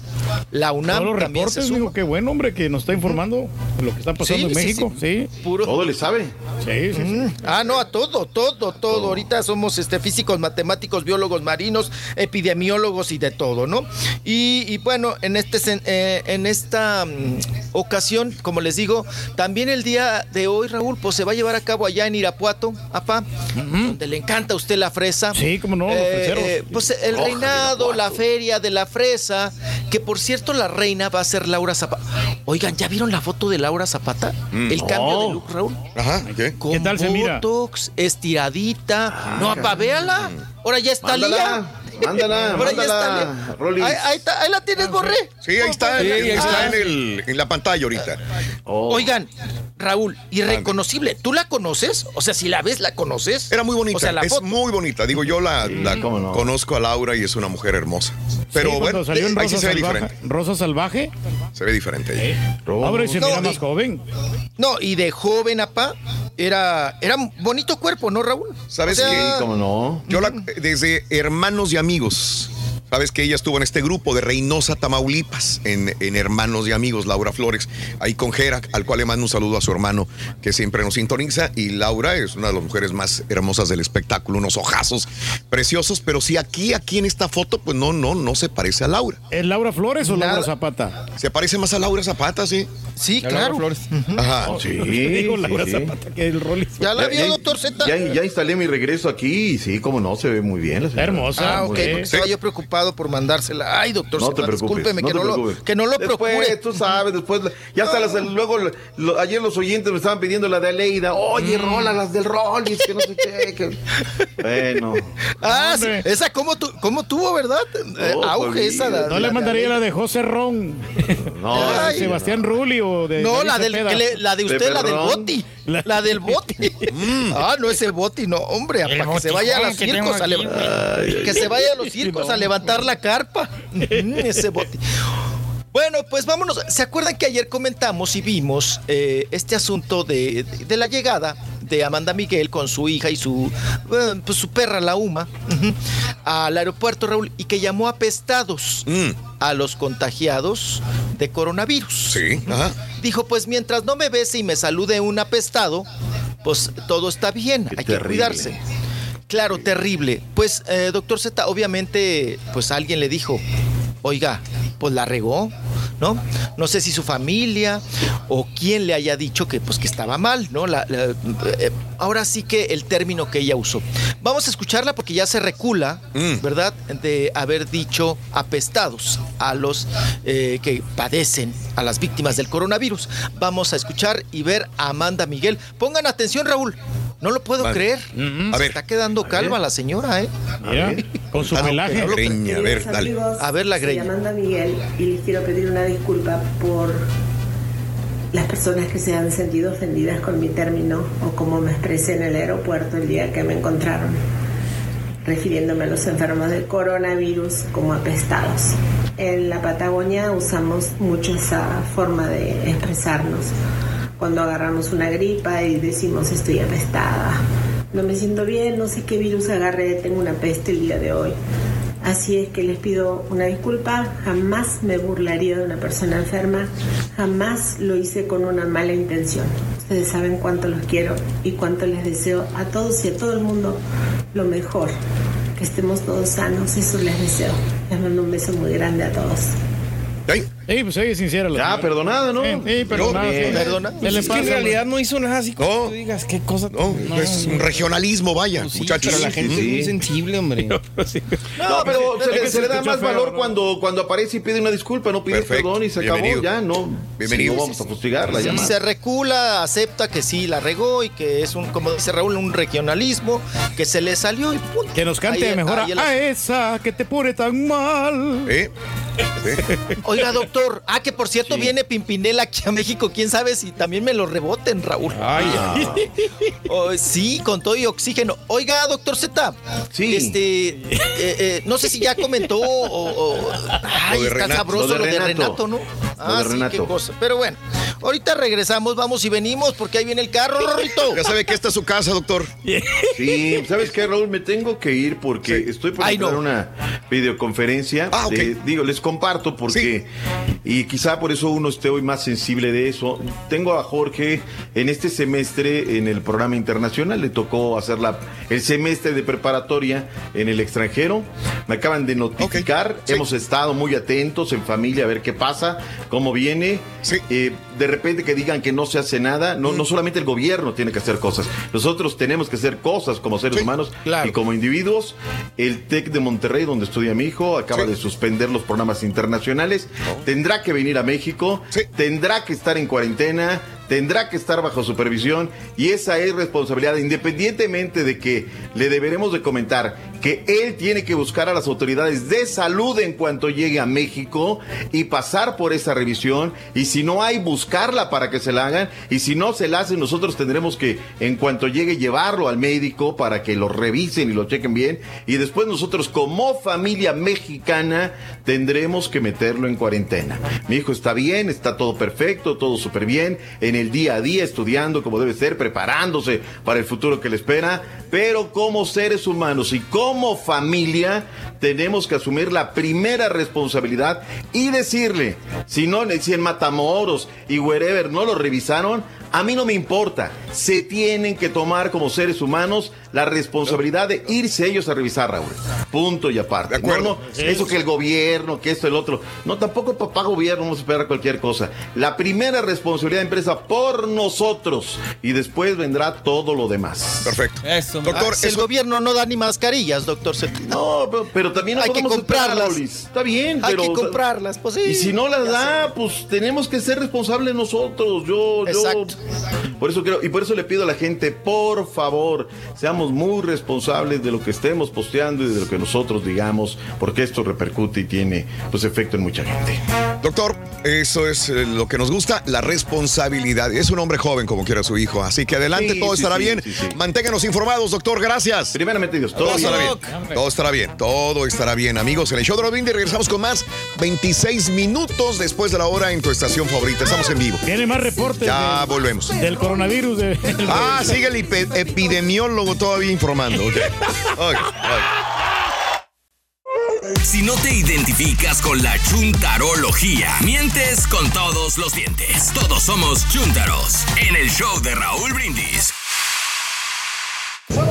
La UNAM Todos los también se reportes, suma. digo, qué bueno, hombre, que nos está informando de lo que está pasando Sí, en sí, México. Sí, Puro. Todo le sabe. Sí, sí, sí. Mm. Ah, no, a todo, todo, todo. Ahorita somos este, físicos, matemáticos, biólogos marinos, epidemiólogos y de todo, ¿no? Y, y bueno, en, este, eh, en esta mm, ocasión, como les digo, también el día de hoy, Raúl, pues se va a llevar a cabo allá en Irapuato, apá, donde le encanta a usted la fresa. Sí, cómo no, los freseros. pues el Ojalá, reinado, la feria de la fresa, que por cierto la reina va a ser Laura Zapata. Oigan, ¿ya vieron la foto de Laura Zapata? Mm. El cambio de look, Raúl. Ajá, ¿qué? Con tal se mira? botox, estiradita. no, apa, véala. Ahora ya está Mándala, Lía. mándala, [laughs] Ahora ya está mándala. Ahí, ahí está, ahí la tienes, Borré. Sí, ahí está, Sí, ahí ahí está está. en, el- en la pantalla ahorita. Oigan, Raúl, irreconocible. ¿Tú la conoces? O sea, si la ves, ¿la conoces? Era muy bonita, O sea, la es foto. muy bonita. Digo, yo la, la conozco a Laura y es una mujer hermosa. Pero Sí, bueno, salió en ahí sí Rosa se ve Salvaje, diferente. Rosa Salvaje. Se ve diferente ahí. Ahora se No, mira y- más joven. No, y de joven, apá, era, era bonito cuerpo, ¿no, Raúl? ¿Sabes O sea, qué? no? Yo la, desde Hermanos y Amigos. Sabes que ella estuvo en este grupo de Reynosa, Tamaulipas, en, en Hermanos y Amigos, Laura Flores, ahí con Jera, al cual le mando un saludo a su hermano que siempre nos sintoniza. Y Laura es una de las mujeres más hermosas del espectáculo, unos ojazos preciosos, pero sí aquí, aquí en esta foto, pues no, no, no se parece a Laura. ¿Es Laura Flores o Nada. Laura Zapata? Se parece más a Laura Zapata, sí. Sí, Laura claro. Flores. Ajá. Sí, [laughs] Digo Laura sí. Zapata que el Rollis. ¿Ya la ya- doctor Z? Ya, ya instalé mi regreso aquí y sí, como no, se ve muy bien la. Hermosa. Ah, ok, Sí. porque estaba yo preocupado por mandársela. Ay, doctor No te discúlpeme no que, te no lo, que no lo Después, procure. Tú sabes, después. Ya hasta las, luego, lo- ayer los oyentes me estaban pidiendo la de Aleida. Oye, Mm. rola las del Rollis, que no sé qué. que- [laughs] Bueno. Ah, sí, esa cómo, tu- cómo tuvo, ¿verdad? Eh, Oh, auge pues, esa. la- No le mandaría la de José Ron. No, [laughs] La de Ay. Sebastián Rulli o de. No, David la, del, Cepeda. que le- la de usted, la del Perrón. La- La del [laughs] boti. ah, no, ese boti, no, hombre, para que se vaya a los que circos a tengo leva- aquí, que se vaya a los circos a levantar la carpa. Mm, ese boti. Bueno, pues vámonos. ¿Se acuerdan que ayer comentamos y vimos eh, este asunto de, de la llegada de Amanda Miguel con su hija y su, pues, su perra, la Uma, al aeropuerto, Raúl, y que llamó apestados a los contagiados de coronavirus. Sí, Dijo, pues mientras no me bese y me salude un apestado, pues todo está bien, hay que cuidarse. Claro, terrible. Pues, eh, doctor Z, obviamente, pues alguien le dijo, oiga, pues la regó, ¿no? No sé si su familia o quién le haya dicho que, pues, que estaba mal, ¿no? La- la- eh, ahora sí que el término que ella usó. Vamos a escucharla porque ya se recula, ¿verdad? De haber dicho apestados a los eh, que padecen, a las víctimas del coronavirus. Vamos a escuchar y ver a Amanda Miguel. Pongan atención, Raúl. No lo puedo Vale. creer. A Se ver. está quedando calma la señora, ¿eh? Mira, con su no, pelaje. Greña, a ver, dale. amigos, A ver la soy greña. Amanda Miguel y les quiero pedir una disculpa por las personas que se han sentido ofendidas con mi término o como me expresé en el aeropuerto el día que me encontraron, refiriéndome a los enfermos del coronavirus como apestados. En la Patagonia usamos mucho esa forma de expresarnos. Cuando agarramos una gripa y decimos estoy apestada, no me siento bien, no sé qué virus agarré, tengo una peste el día de hoy. Así es que les pido una disculpa, jamás me burlaría de una persona enferma, jamás lo hice con una mala intención. Ustedes saben cuánto los quiero y cuánto les deseo a todos y a todo el mundo lo mejor. Que estemos todos sanos, eso les deseo. Les mando un beso muy grande a todos. Sí, pues oye, sincera. la Ya, señora. perdonada, ¿no? Sí, sí, perdonada. Bien. sí. Perdona. ¿Qué Pues es que en realidad no hizo nada así como No. tú digas, qué cosa. No, es un regionalismo, vaya, Pues sí, muchachos. Pero la gente sí, es muy sensible, hombre. [laughs] No, pero se, es le, se se le da más feo, valor ¿no? cuando, cuando aparece y pide una disculpa, no pide Perfecto. perdón y se acabó, Bienvenido. ya, no. Bienvenido. Sí, no vamos a fustigar la Sí, llamada. se recula, acepta que sí la regó y que es un, como dice Raúl, un regionalismo que se le salió y punto. Que nos cante mejor a, esa que te pone tan mal. ¿Eh? Oiga, doctor, ah, que por cierto viene Pimpinela aquí a México, quién sabe si también me lo reboten, Raúl. Ay, Oh, sí, con todo y oxígeno. Oiga, doctor Z, Sí. este, eh, eh, no sé si ya comentó o, o- ay, está Renato, sabroso lo lo de de, Renato. ¿no? Ah, de sí, qué cosa. Pero bueno, ahorita regresamos, vamos y venimos porque ahí viene el carro, Rorrito. Ya sabe que esta es su casa, doctor. Sí, ¿sabes qué, Raúl? Me tengo que ir porque estoy por Ay, entrar no. a una videoconferencia. Ah, ok. de- digo, les comparto porque, y quizá por eso uno esté hoy más sensible de eso. Tengo a Jorge en este semestre en el programa internacional, le tocó hacer la, el semestre de preparatoria en el extranjero. Me acaban de notificar, sí. hemos estado muy atentos en familia a ver qué pasa, cómo viene. Sí. Eh, de repente que digan que no se hace nada, no, no solamente el gobierno tiene que hacer cosas, nosotros tenemos que hacer cosas como seres Sí, humanos claro. y como individuos. El TEC de Monterrey, donde estudia mi hijo, acaba de suspender los programas internacionales. Tendrá que venir a México, Sí. tendrá que estar en cuarentena, tendrá que estar bajo supervisión y esa es responsabilidad, independientemente de que le deberemos de comentar que él tiene que buscar a las autoridades de salud en cuanto llegue a México y pasar por esa revisión. Y si no hay buscarla para que se la hagan. Y si no se la hacen nosotros tendremos que en cuanto llegue llevarlo al médico para que lo revisen y lo chequen bien. Y después nosotros como familia mexicana tendremos que meterlo en cuarentena. Mi hijo está bien, está todo perfecto, todo súper bien, en el día a día estudiando como debe ser, preparándose para el futuro que le espera, pero como seres humanos y como familia tenemos que asumir la primera responsabilidad y decirle, si no, si en Matamoros y wherever no lo revisaron, a mí no me importa. Se tienen que tomar como seres humanos la responsabilidad de irse ellos a revisar, Raúl. Punto y aparte. De acuerdo. No, no, eso que el gobierno, que esto, el otro. No, tampoco papá gobierno, vamos a esperar cualquier cosa. La primera responsabilidad de empresa por nosotros y después vendrá todo lo demás. Perfecto. Eso, Doctor, Ah, el gobierno no da ni mascarillas, doctor. No, pero, pero también Hay que esperar, comprarlas. Está bien, Hay pero. que comprarlas, pues sí. Y si no las ya da, pues tenemos que ser responsables nosotros. Yo, Exacto. yo. Por eso creo, y por eso le pido a la gente, por favor, seamos muy responsables de lo que estemos posteando y de lo que nosotros digamos, porque esto repercute y tiene pues efecto en mucha gente. Doctor, eso es eh, lo que nos gusta, la responsabilidad. Es un hombre joven como quiera su hijo, así que adelante, Sí, todo sí, estará sí, bien. sí, sí. Manténganos informados, doctor, gracias. Primeramente Dios, todo estará bien. Todo estará bien. Todo estará bien, amigos. En el show de Rodríguez regresamos con más 26 minutos después de la hora en tu estación favorita. Estamos en vivo. Tiene más reportes. Ya de- volvemos. Volvemos. Del coronavirus. de- [laughs] Ah, sigue el epi- epidemiólogo todavía informando. Ok. Ok, Si no te identificas con la chuntarología, mientes con todos los dientes. Todos somos chuntaros en el show de Raúl Brindis.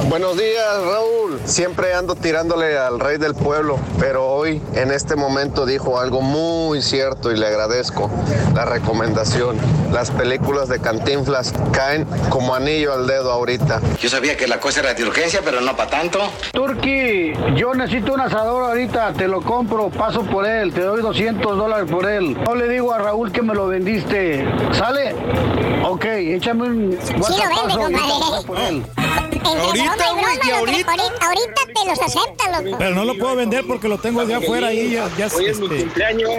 Buenos días, Raúl. Siempre ando tirándole al rey del pueblo, pero hoy, en este momento, dijo algo muy cierto y le agradezco la recomendación. Las películas de Cantinflas caen como anillo al dedo ahorita. Yo sabía que la cosa era de urgencia, pero no para tanto. Turki, yo necesito un asador ahorita, te lo compro, paso por él, te doy 200 dólares por él. No le digo a Raúl que me lo vendiste. ¿Sale? Ok, échame un WhatsApp por él. Ahorita, güey, que ahorita. Ahorita te los acepta, loco. Pero no lo puedo vender porque lo tengo de afuera ahí. Ya, ya Hoy es mi este, cumpleaños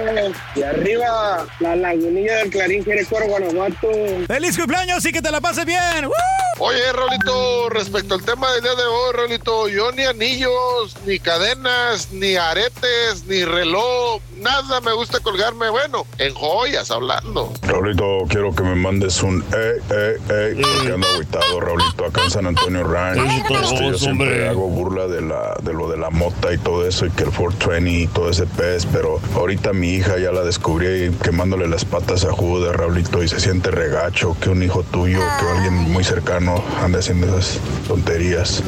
y arriba la lagunilla del Clarín Jericoro, Guanajuato. ¡Feliz cumpleaños y que te la pases bien! Oye, Rolito, respecto al tema del día de hoy, Rolito, yo ni anillos, ni cadenas, ni aretes, ni reloj, nada me gusta colgarme, bueno, en joyas hablando. Raulito, quiero que me mandes un eh, eh, eh, porque ando agüitado, Raulito, acá en San Antonio Ranch. Este, yo siempre hago burla de la de lo de la mota y todo eso, y que el 420 y todo ese pez, pero ahorita mi hija ya la descubrí quemándole las patas a jugo de Raulito y se siente regacho que un hijo tuyo, que alguien muy cercano ande haciendo esas tonterías.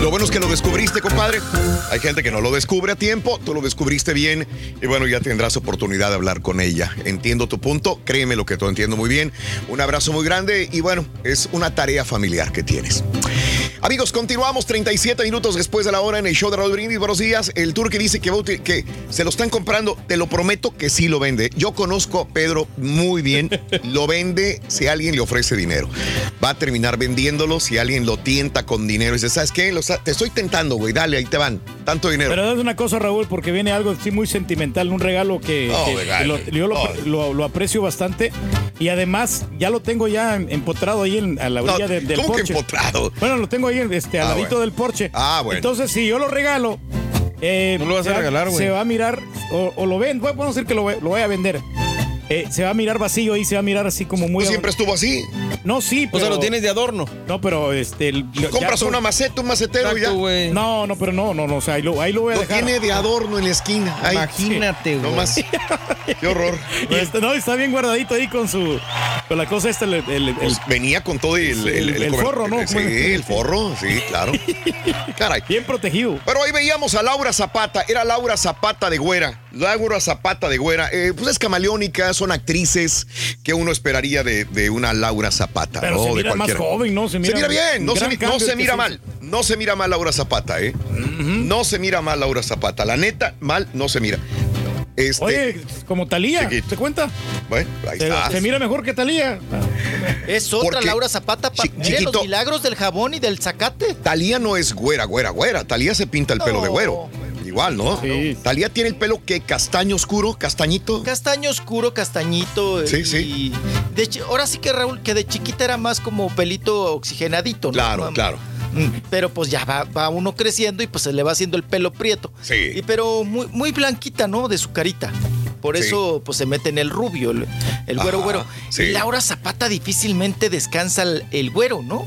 Lo bueno es que lo descubriste, compadre. Hay gente que no lo descubre a tiempo, tú lo descubriste bien y bueno, ya tendrás oportunidad de hablar con ella. Entiendo tu punto, créeme lo que tú entiendo muy bien. Un abrazo muy grande y bueno, es una tarea familiar que tienes. Amigos, continuamos 37 minutos después de la hora en el show de Raúl Brindis. Buenos días. El tour que dice que, que se lo están comprando, te lo prometo que sí lo vende. Yo conozco a Pedro muy bien. [laughs] Lo vende si alguien le ofrece dinero. Va a terminar vendiéndolo si alguien lo tienta con dinero. Y dice, ¿sabes qué? Te estoy tentando, güey. Dale, ahí te van. Tanto dinero. Pero es una cosa, Raúl, porque viene algo así muy sentimental, un regalo que, Oh, que- que lo- yo lo, Oh. lo- lo aprecio bastante y además ya lo tengo ya empotrado ahí en, a la No, orilla de- del ¿cómo que porche. empotrado? Bueno, lo tengo ahí este, al Ah, ladito bueno. del porche. Ah, bueno. Entonces, si yo lo regalo, eh, No lo vas se a va- regalar, güey. Se va a mirar, o, o lo ven, a decir que lo, voy- lo voy a vender. Eh, se va a mirar vacío ahí, se va a mirar así como muy. Pues siempre estuvo así. No, sí, O pero. sea, lo tienes de adorno. No, pero este. el- ya Compras una maceta, un macetero y ya. No, no, pero no, no, no. O sea, ahí lo, ahí lo voy a Lo dejar. tiene de adorno en la esquina. Ahí. Imagínate, güey. No más. [laughs] Qué horror. Y está, no, está bien guardadito ahí con su. Con la cosa esta, el. el- el- Pues venía con todo el, el, El- el comer- forro, ¿no? Sí, el forro, sí, claro. [laughs] Caray. Bien protegido. Pero ahí veíamos a Laura Zapata, era Laura Zapata de Güera. Laura Zapata de Güera, eh, pues es camaleónica, son actrices que uno esperaría de, de una Laura Zapata, Pero ¿no? se de mira más cualquiera. joven, ¿no? Se Se mira, mira, bien, no se, no se mira se- mal. No se mira mal Laura Zapata, ¿eh? No se mira mal Laura Zapata. La neta, mal no se mira. Este, Oye, como Talía, Chiquito. ¿te cuenta? bueno, ahí Se, está. se mira mejor que Talía. Es otra Porque- Laura Zapata. Pa, Chi- mire chiquito. los milagros del jabón y del zacate. Talía no es güera, güera, güera. Talía se pinta el pelo de No. güero. Igual, ¿no? Talía tiene el pelo que castaño oscuro, castañito. Castaño oscuro, castañito. Sí, y sí. de ahora sí que Raúl, que de chiquita era más como pelito oxigenadito, ¿no? Claro, claro. Mm, Pero pues ya va, va uno creciendo y pues se le va haciendo el pelo prieto. Sí. Y pero muy, muy blanquita, ¿no? De su carita. Por Sí. eso pues se mete en el rubio, el, el güero Ajá, güero. sí. Y Laura Zapata difícilmente descansa el, el güero, ¿no?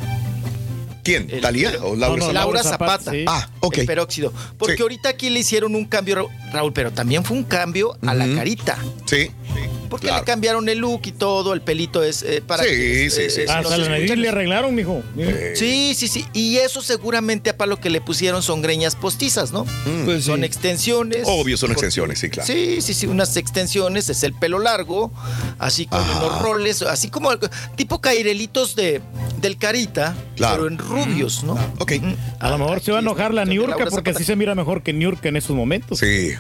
¿Quién? ¿Talía o Laura No, no, Zapata? Laura Zapata. sí. Ah, ok. El peróxido. Porque Sí. ahorita aquí le hicieron un cambio, Ra- Raúl, pero también fue un cambio a la carita. Sí. Porque Claro. le cambiaron el look y todo, el pelito es eh, para Sí, que, sí, sí, eh, sí. Hasta nos la nariz le arreglaron, mijo. Sí, sí, sí. Y eso seguramente para lo que le pusieron son greñas postizas, ¿no? Pues son extensiones. Obvio, son Porque- extensiones, sí, claro. Sí, sí, sí, unas extensiones, es el pelo largo, así con Ajá. unos roles, así como tipo cairelitos de, del carita, Claro. pero en rubios, ¿no? Ok. A lo mejor se va a enojar la Niurka porque así se mira mejor que Niurka en esos momentos. Sí.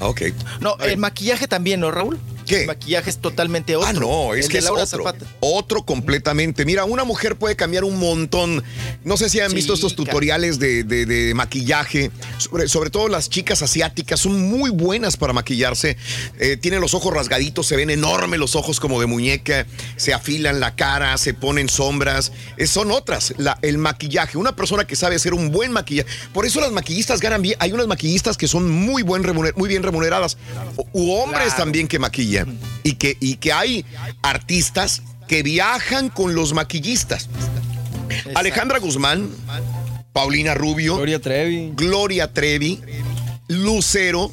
Ok. No, el maquillaje también, ¿no, Raúl? ¿Qué? El maquillaje es totalmente otro. Ah, no, es El que es Laura otro. Zapata. Otro completamente. Mira, una mujer puede cambiar un montón. No sé si han visto estos tutoriales de, de- de maquillaje. Sobre, sobre todo las chicas asiáticas son muy buenas para maquillarse. Eh, tienen los ojos rasgaditos, se ven enormes los ojos como de muñeca. Se afilan la cara, se ponen sombras. Eh, son otras. La- el maquillaje. Una persona que sabe hacer un buen maquillaje. Por eso las maquillistas ganan bien. Hay unas maquillistas que son muy, buen remuner- muy bien remuneradas. U- u hombres Claro. también que maquillan. Y que, y que hay artistas que viajan con los maquillistas. Alejandra Guzmán, Paulina Rubio, Gloria Trevi, Gloria Trevi, Lucero,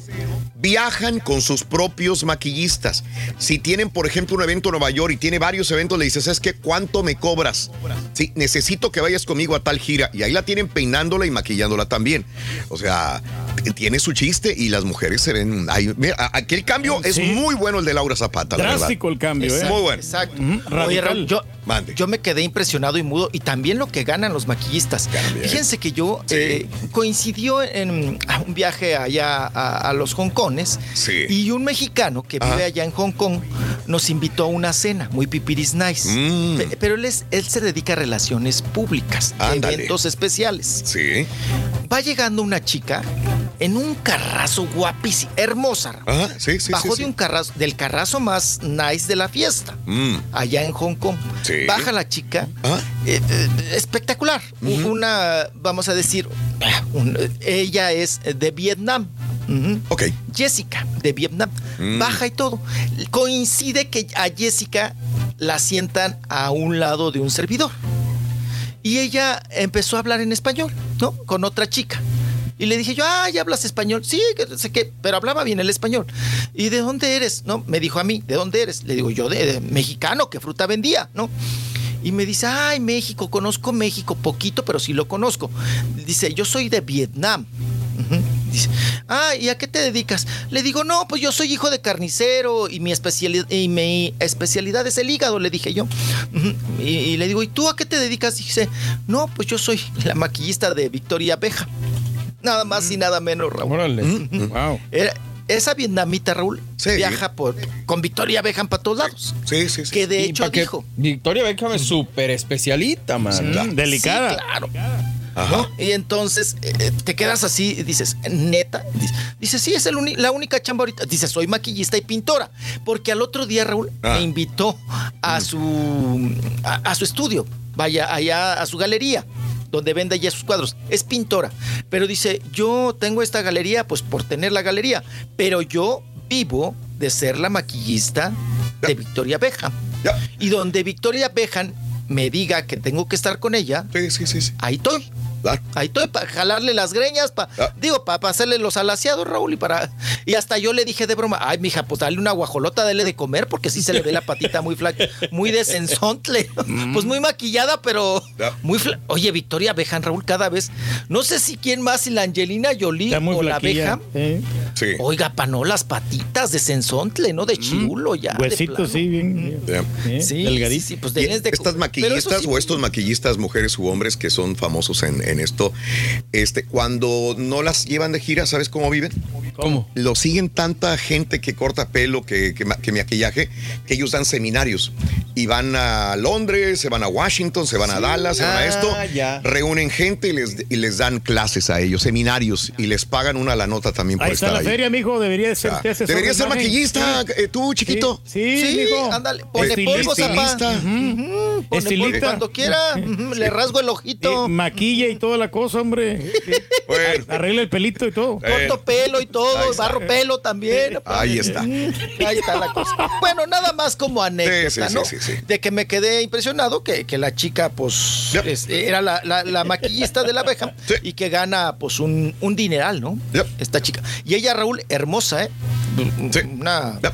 viajan con sus propios maquillistas. Si tienen, por ejemplo, un evento en Nueva York y tiene varios eventos, le dices, ¿sabes qué? ¿Cuánto me cobras? Sí, necesito que vayas conmigo a tal gira. Y ahí la tienen peinándola y maquillándola también. O sea, tiene su chiste y las mujeres se ven... ahí. Mira, aquel cambio es muy bueno el de Laura Zapata, la verdad. Drástico el cambio, ¿eh? Muy bueno. Exacto. Radical. Raúl, yo, yo me quedé impresionado y mudo. Y también lo que ganan los maquillistas. Fíjense que yo eh, coincidió en ah, un viaje allá a, a los Hongkones. Sí. Y un mexicano que vive Ajá. allá en Hong Kong nos invitó a una cena, muy pipiris nice. Mm. Pe- Pero él, es- él se dedica a relaciones públicas, Ándale. eventos especiales. Sí. Va llegando una chica en un carrazo guapísimo, hermosa. Ajá, sí, sí, Bajó sí, de sí. un carrazo, del carrazo más nice de la fiesta, Mm. allá en Hong Kong. Sí. Baja la chica, eh, eh, espectacular. Una, vamos a decir, un- ella es de Vietnam. Ujú. Ok. Jessica, de Vietnam. Mm. Baja y todo. Coincide que a Jessica la sientan a un lado de un servidor. Y ella empezó a hablar en español, ¿no? Con otra chica. Y le dije yo, ay, ¿hablas español? Sí, que sé qué, pero hablaba bien el español. ¿Y de dónde eres? No, me dijo a mí, ¿de dónde eres? Le digo yo, de, mexicano, ¿qué fruta vendía? ¿No? Y me dice, ay, México, conozco México, poquito, pero sí lo conozco. Dice, yo soy de Vietnam. Dice, ah, ¿y a qué te dedicas? Le digo, no, pues yo soy hijo de carnicero y mi, especialidad, y mi especialidad es el hígado, le dije yo. Y, le digo, ¿y tú a qué te dedicas? Dice, no, pues yo soy la maquillista de Victoria Abeja. Nada más y nada menos, Raúl. Órale. Wow. Era- esa vietnamita, Raúl, viaja por, con Victoria Abeja para todos lados. Sí, sí, sí. Que de Y hecho dijo. Victoria Beckham es súper especialita, man. Mm, delicada. Sí, claro. ¿no? Y entonces eh, eh, te quedas así y dices, neta. Dice, dice, sí, es el la única chamba ahorita. Dice, soy maquillista y pintora. Porque al otro día, Raúl, Ah. me invitó a su, a, a su estudio. Vaya allá a su galería donde vende ya sus cuadros. Es pintora. Pero dice, yo tengo esta galería, pues por tener la galería. Pero yo vivo de ser la maquillista de Victoria Beckham. Y donde Victoria Beckham me diga que tengo que estar con ella, ahí estoy. Ahí estoy para jalarle las greñas, pa, digo, para hacerle los alaciados, Raúl, y para. Y hasta yo le dije de broma, ay, mija, pues dale una guajolota, dale de comer, porque sí se le ve la patita muy flaca, muy de sensontle. Pues muy maquillada, pero muy fla- Oye, Victoria Bejan, Raúl, cada vez. No sé si quién más, si la Angelina Jolie o la. Bejan. Sí. Oiga, pa, no, las patitas de sensontle, ¿no? De chirulo ya. de Huesitos, sí, bien. Yeah. Sí, Delgadito. sí, pues de- estas maquillistas sí- o estos maquillistas, mujeres u hombres que son famosos en, en esto, este, cuando no las llevan de gira, ¿sabes cómo viven? ¿Cómo? Lo siguen tanta gente que corta pelo, que, que, que maquillaje, que ellos dan seminarios. Y van a Londres, se van a Washington, se van a Dallas, se van a Ah, esto. ya. Reúnen gente y les, y les dan clases a ellos, seminarios, y les pagan una la nota también por Ahí está estar la ahí. feria, mijo. Debería de ser. O sea, debería ser maquillista, Sí. eh, tú, chiquito. Sí, sí, Sí, mijo. ándale, ponle polvo, zapá. Ujú, ponle Estilista. polvo cuando quiera, ujú, le rasgo el ojito. Eh, maquilla y toda la cosa, hombre. Bueno. Arregla el pelito y todo. Corto pelo y todo, barro pelo también. Ahí está. Ahí está la cosa. Bueno, nada más como anécdota, Sí, sí, sí, ¿no? sí, sí. De que me quedé impresionado que, que la chica, pues, es- era la, la- la maquillista de la abeja Sí. y que gana, pues, un, un dineral, ¿no? Yep. Esta chica. Y ella, Raúl, hermosa, ¿eh? Sí. Una, Yep.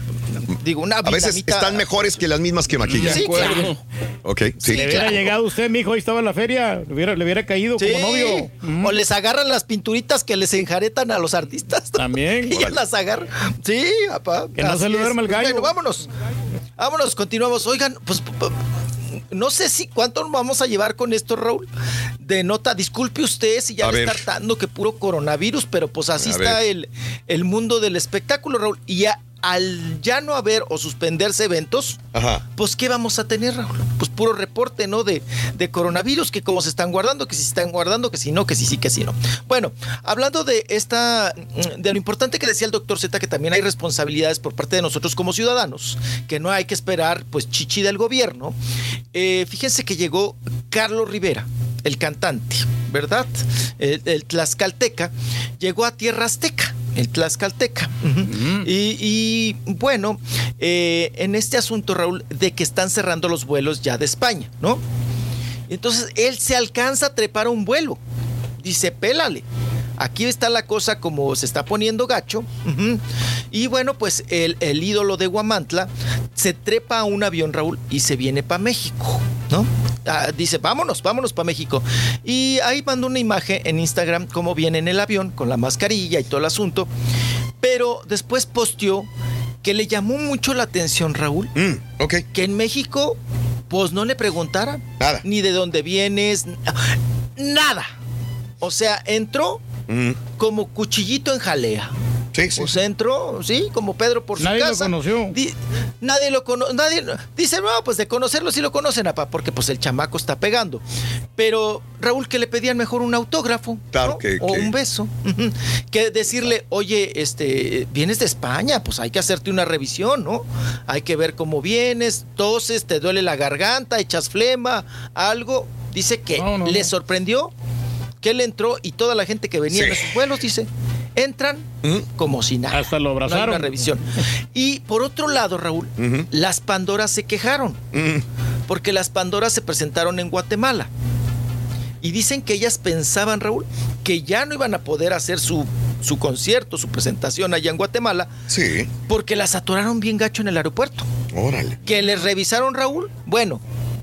digo, una A veces están mejores que las mismas que maquillan. Sí, claro. Ok, sí. Le hubiera claro. llegado usted, mijo, ahí estaba en la feria. Le hubiera, le hubiera caído Sí. como novio. O les agarran las pinturitas que les enjaretan a los artistas. También. [laughs] Y las agarra. Sí, papá. Que no se le duerma el gallo. Bueno, vámonos. Vámonos, continuamos. Oigan, pues. No sé si cuánto nos vamos a llevar con esto, Raúl. De nota, disculpe usted si ya A le ver. está hartando que puro coronavirus, pero pues así A está el, el mundo del espectáculo, Raúl. Y ya, al ya no haber o suspenderse eventos, Ajá. pues ¿qué vamos a tener, Raúl? Pues puro reporte, ¿no? De, de coronavirus, que cómo se están guardando, que si se están guardando, que si no, que si sí, que si no. Bueno, hablando de esta, de lo importante que decía el doctor Z, que también hay responsabilidades por parte de nosotros como ciudadanos, que no hay que esperar, pues, chichi del gobierno. eh, fíjense que llegó Carlos Rivera, el cantante, ¿verdad? El, el Tlaxcalteca, llegó a Tierra Azteca. El Tlaxcalteca. Ujú. y, y, bueno, eh, en este asunto, Raúl, de que están cerrando los vuelos ya de España, ¿no? Entonces él se alcanza a trepar a un vuelo. Dice, pélale. Aquí está la cosa como se está poniendo gacho. Y bueno, pues el, el ídolo de Guamantla se trepa a un avión, Raúl, y se viene para México, ¿no? Ah, dice, vámonos, vámonos para México. Y ahí mandó una imagen en Instagram cómo viene en el avión con la mascarilla y todo el asunto. Pero después posteó que le llamó mucho la atención, Raúl, que en México, pues no le preguntaran ni de dónde vienes, nada. O sea, entró como cuchillito en jalea. Sí, sí. Pues entró, sí, como Pedro por Nadie su lo casa. conoció. Di- nadie lo conoce, nadie dice, no, pues de conocerlo sí lo conocen, apa, porque pues el chamaco está pegando. Pero Raúl que le pedían mejor un autógrafo Claro ¿no? que- o que- un beso, que decirle, oye, este, vienes de España, pues hay que hacerte una revisión, ¿no? Hay que ver cómo vienes, toses, te duele la garganta, echas flema, algo. Dice que le sorprendió que él entró y toda la gente que venía Sí. en esos vuelos, dice, entran como si nada. Hasta lo No hay abrazaron. una revisión. Y por otro lado, Raúl, las Pandoras se quejaron. Porque las Pandoras se presentaron en Guatemala. Y dicen que ellas pensaban, Raúl, que ya no iban a poder hacer su, su concierto, su presentación allá en Guatemala. Sí. Porque las atoraron bien gacho en el aeropuerto. Órale. Que les revisaron, Raúl. Bueno,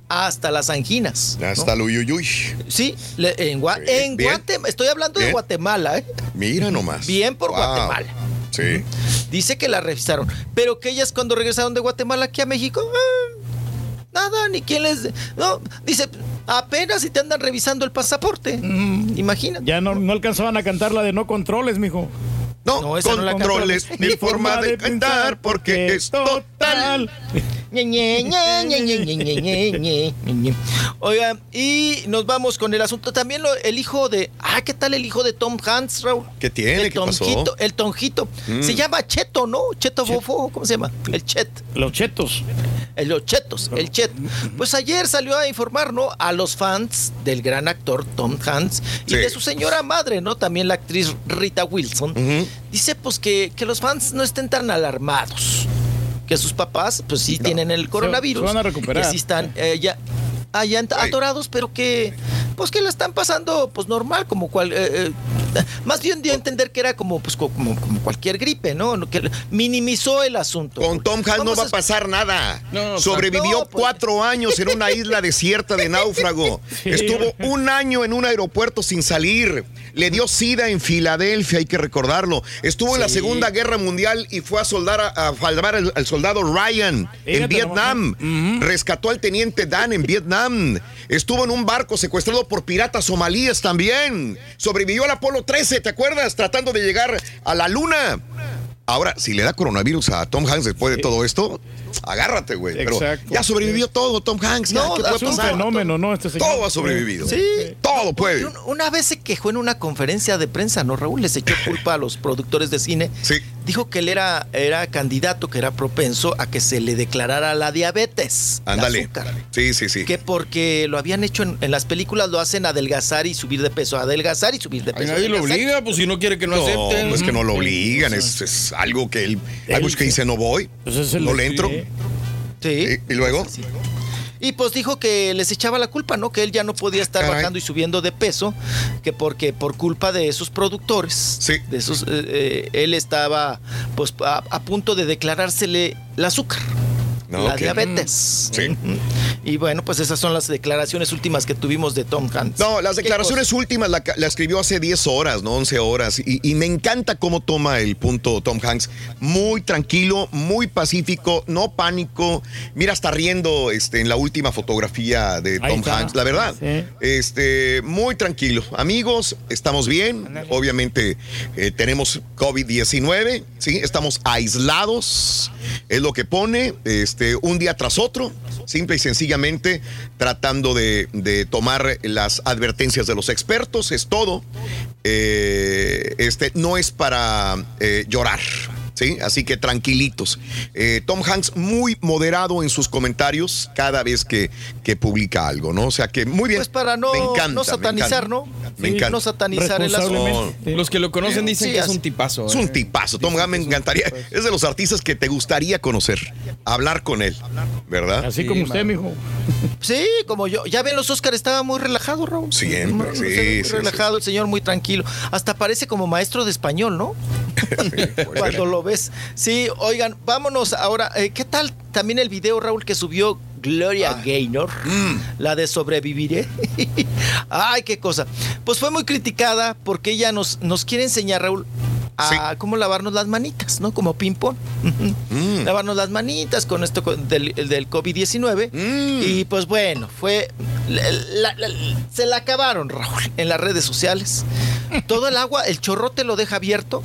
hasta las anginas. ¿no? Hasta lo uyuyuy. Sí, le- en, Gua- en. Guatemala. Estoy hablando de. Guatemala, ¿eh? Mira nomás. Bien por Wow. Guatemala. Sí. Dice que la revisaron. Pero que ellas cuando regresaron de Guatemala aquí a México, ah, nada, ni quién les... No, dice, apenas si te andan revisando el pasaporte. Imagínate. Ya no, no alcanzaban a cantar la de no controles, mijo. No, no controles ni [laughs] forma de cantar porque es total. Oigan, y nos vamos con el asunto. También lo, el hijo de. Ah, ¿qué tal el hijo de Tom Hanks, Raúl? ¿Qué tiene? El tonjito. El tonjito. Mm. Se llama Cheto, ¿no? Cheto Chet. Fofo, ¿cómo se llama? El Chet. Los Chetos. El, los Chetos, el Chet. Pues ayer salió a informar, ¿no? A los fans del gran actor Tom Hanks y de su señora madre, ¿no? También la actriz Rita Wilson. Uh Dice, pues, que, que los fans no estén tan alarmados. Que sus papás, pues sí tienen el coronavirus. se van a recuperar. Que sí están eh, ya allá atorados, pero que, pues que la están pasando, pues normal, como cual. eh, eh, más bien dio a entender que era como, pues, co- como, como cualquier gripe, ¿no? No, Que minimizó el asunto. Con Tom Hanks no va a a pasar nada. No, Sobrevivió no, pues. cuatro años en una isla desierta de náufrago. [laughs] Sí. Estuvo un año en un aeropuerto sin salir. Le dio sida en Filadelfia, hay que recordarlo. Estuvo en la. Segunda Guerra Mundial y fue a soldar a, a salvar al, al soldado Ryan en Vietnam. Rescató al teniente Dan en Vietnam. Estuvo en un barco secuestrado por piratas somalíes también. Sobrevivió al Apolo 13, ¿te acuerdas? Tratando de llegar a la luna. Ahora, si le da coronavirus a Tom Hanks después de todo esto, agárrate, güey. Pero ya sobrevivió todo, Tom Hanks. No, ¿qué puede es un fenómeno, ¿no? Este señor. Todo ha sobrevivido. Sí. Todo puede. Un- Una vez se quejó en una conferencia de prensa, ¿no, Raúl? Les echó culpa a los productores de cine. Sí. Dijo que él era, era candidato, que era propenso a que se le declarara la diabetes. Ándale. azúcar. Sí, sí, sí. Que porque lo habían hecho en, en las películas, lo hacen adelgazar y subir de peso, adelgazar y subir de Ay, peso. nadie lo obliga, pues si no quiere que no, No, acepten. es que no lo obligan, es, es algo que él, algo que dice no voy, Pues no le entro. Sí. Sí. Y, y luego, Y pues dijo que les echaba la culpa, ¿no? Que él ya no podía estar Caray. bajando y subiendo de peso, que porque por culpa de esos productores, de esos, eh, eh, él estaba pues a, a punto de declarársele el azúcar. No, la diabetes. Sí. Ujú. Y bueno, pues esas son las declaraciones últimas que tuvimos de Tom Hanks. No, las ¿Qué declaraciones últimas la, la escribió hace 10 horas, ¿no? 11 horas. Y, y me encanta cómo toma el punto Tom Hanks. Muy tranquilo, muy pacífico, no pánico. Mira, está riendo este, en la última fotografía de Tom. Hanks, la verdad. Sí. Este, muy tranquilo. Amigos, estamos bien. Obviamente eh, tenemos COVID-19, ¿sí? Estamos aislados, es lo que pone, este, un día tras otro, simple y sencillamente tratando de, de tomar las advertencias de los expertos, es todo. Eh, este, no es para eh, llorar. ¿Sí? Así que tranquilitos. Eh, Tom Hanks muy moderado en sus comentarios cada vez que, que publica algo, ¿no? O sea que muy bien. Pues para no, Me encanta, no me satanizar, encanta. ¿no? Me encanta. No satanizar el asunto. Los que lo conocen dicen Sí, que es un tipazo. Es ¿eh? un tipazo. Tom Hanks me encantaría. Es de los artistas que te gustaría conocer, hablar con él, ¿verdad? Así como usted, mijo. Sí, como yo. Ya ven, los Oscar estaba muy relajado, Raúl. Siempre, Muy- sí, muy sí, sí. relajado, el señor muy tranquilo. Hasta parece como maestro de español, ¿no? [laughs] Cuando lo ves. Sí, oigan, vámonos ahora. Eh, ¿Qué tal también el video, Raúl, que subió Gloria Gaynor? La de Sobreviviré. [laughs] Ay, qué cosa. Pues fue muy criticada porque ella nos, nos quiere enseñar, Raúl, a cómo lavarnos las manitas, ¿no? Como ping-pong. [laughs] Lavarnos las manitas con esto del, del COVID-19. Y pues bueno, fue. la- la- la- se la acabaron, Raúl, en las redes sociales. Todo el agua, el chorrote lo deja abierto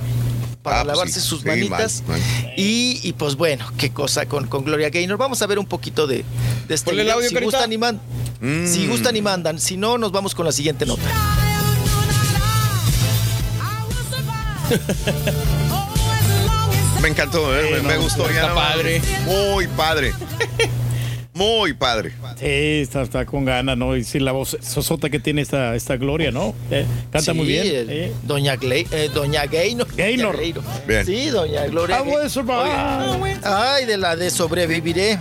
para Ah, pues lavarse sí, sus sí, manitas. mal, Y, y, pues bueno, qué cosa con, con Gloria Gaynor. Vamos a ver un poquito de, de este Ponle el video. audio, si Carita. gustan y man- Mm. si gustan y mandan. Si no, nos vamos con la siguiente nota. [laughs] Me encantó, eh, me, me gustó. está padre. Muy padre. [laughs] Muy padre. Sí, está, está con ganas, ¿no? Y sí, la voz sosota que tiene esta, esta Gloria, ¿no? Eh, canta Sí, muy bien. el- eh. Doña, Gle- eh, Doña Gaynor. Gaynor. Doña Gaynor. Bien. Sí, Doña Gloria. Oye, Ay, de la de sobreviviré.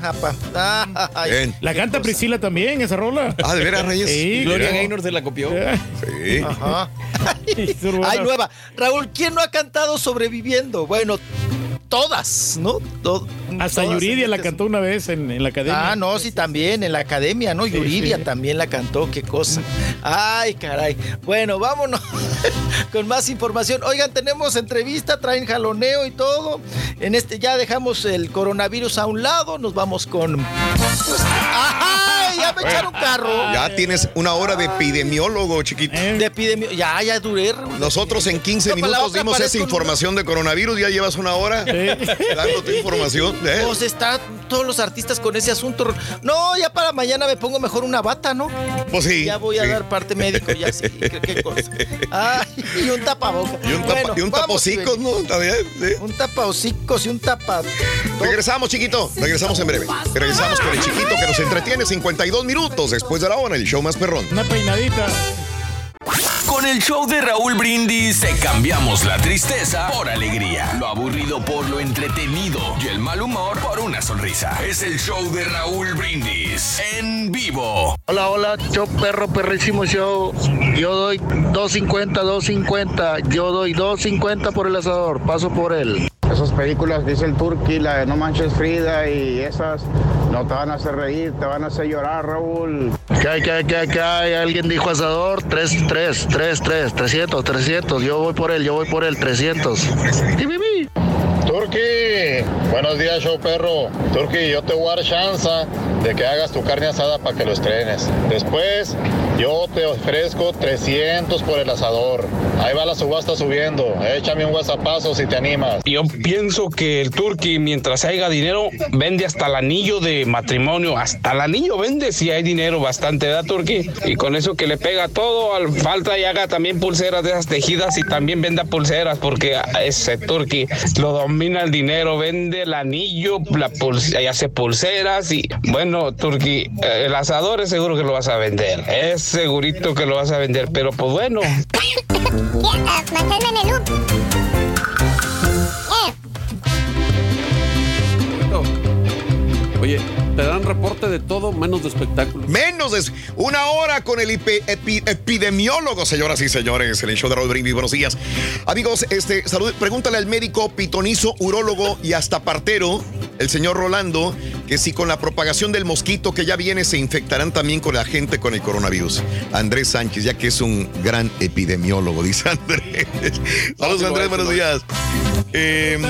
Ay, Bien. La canta Priscila también, esa rola. Ah, ¿de veras, Reyes? Sí, Gloria. Gaynor se la copió. Sí. Ajá. [laughs] Ay, nueva. Raúl, ¿quién no ha cantado sobreviviendo? Bueno, todas, ¿no? To- Hasta todas Yuridia la este- cantó una vez en, en la academia. Ah, no, sí, también en la academia, ¿no? Sí, Yuridia sí. también la cantó, qué cosa. Ay, caray. Bueno, vámonos [laughs] con más información. Oigan, tenemos entrevista, traen jaloneo y todo. En este ya dejamos el coronavirus a un lado, nos vamos con. ¡Ay! Ya me echaron carro. Ya tienes una hora de epidemiólogo, chiquito. De epidemia. Ya, ya duré. Nosotros en 15 No, para la minutos dimos esa información de coronavirus, ya llevas una hora dando tu información. ¿eh? Pues está todos los artistas con ese asunto. No, ya para mañana me pongo mejor una bata, ¿no? Pues sí. Ya voy a sí. dar parte médico, ya sí. ¿Qué, qué cosa? Ay, y un tapaboca. Y un, tapa, Bueno, y un vamos, tapocicos. ¿no? Está bien, sí. Un tapahocicos y un tapa. Regresamos, chiquito. Regresamos en breve. Regresamos con el chiquito que nos entretiene 52 minutos después de la hora, el show más perrón. Una peinadita. Con el show de Raúl Brindis te cambiamos la tristeza por alegría, lo aburrido por lo entretenido y el mal humor por una sonrisa. Es el show de Raúl Brindis en vivo. Hola, hola, show perro, perrísimo show. Yo doy 2.50, 2.50. Yo doy 2.50 por el asador. Paso por él. Esas películas dice el Turqui, la de No Manches Frida y esas, no te van a hacer reír, te van a hacer llorar, Raúl. ¿Qué hay, qué hay, qué hay, qué hay? Alguien dijo asador. 3, 3, 3, 3, 300, 300. Yo voy por él, yo voy por él, 300. Turki, buenos días, show perro. Turki, yo te voy a dar chance de que hagas tu carne asada para que lo estrenes. Después, yo te ofrezco 300 por el asador. Ahí va la subasta subiendo. Échame un whatsappazo si te animas. Yo pienso que el Turqui, mientras haya dinero, vende hasta el anillo de matrimonio. Hasta el anillo vende si hay dinero bastante, ¿verdad, Turqui? Y con eso que le pega todo, al falta y haga también pulseras de esas tejidas y también venda pulseras, porque ese Turqui lo domina el dinero, vende el anillo, la y hace pulseras y bueno, Turqui, eh, el asador es seguro que lo vas a vender. Es segurito que lo vas a vender, pero pues bueno. [laughs] Manténme en te dan reporte de todo menos de espectáculos. Menos de una hora con el epi- epidemiólogo, señoras y señores, en el show de Raúl Brindis. Buenos días. Amigos, este, salud, pregúntale al médico pitonizo, urólogo y hasta partero, el señor Rolando, que si con la propagación del mosquito que ya viene se infectarán también con la gente con el coronavirus. Andrés Sánchez, ya que es un gran epidemiólogo, dice Andrés. Saludos, Andrés, buenos días.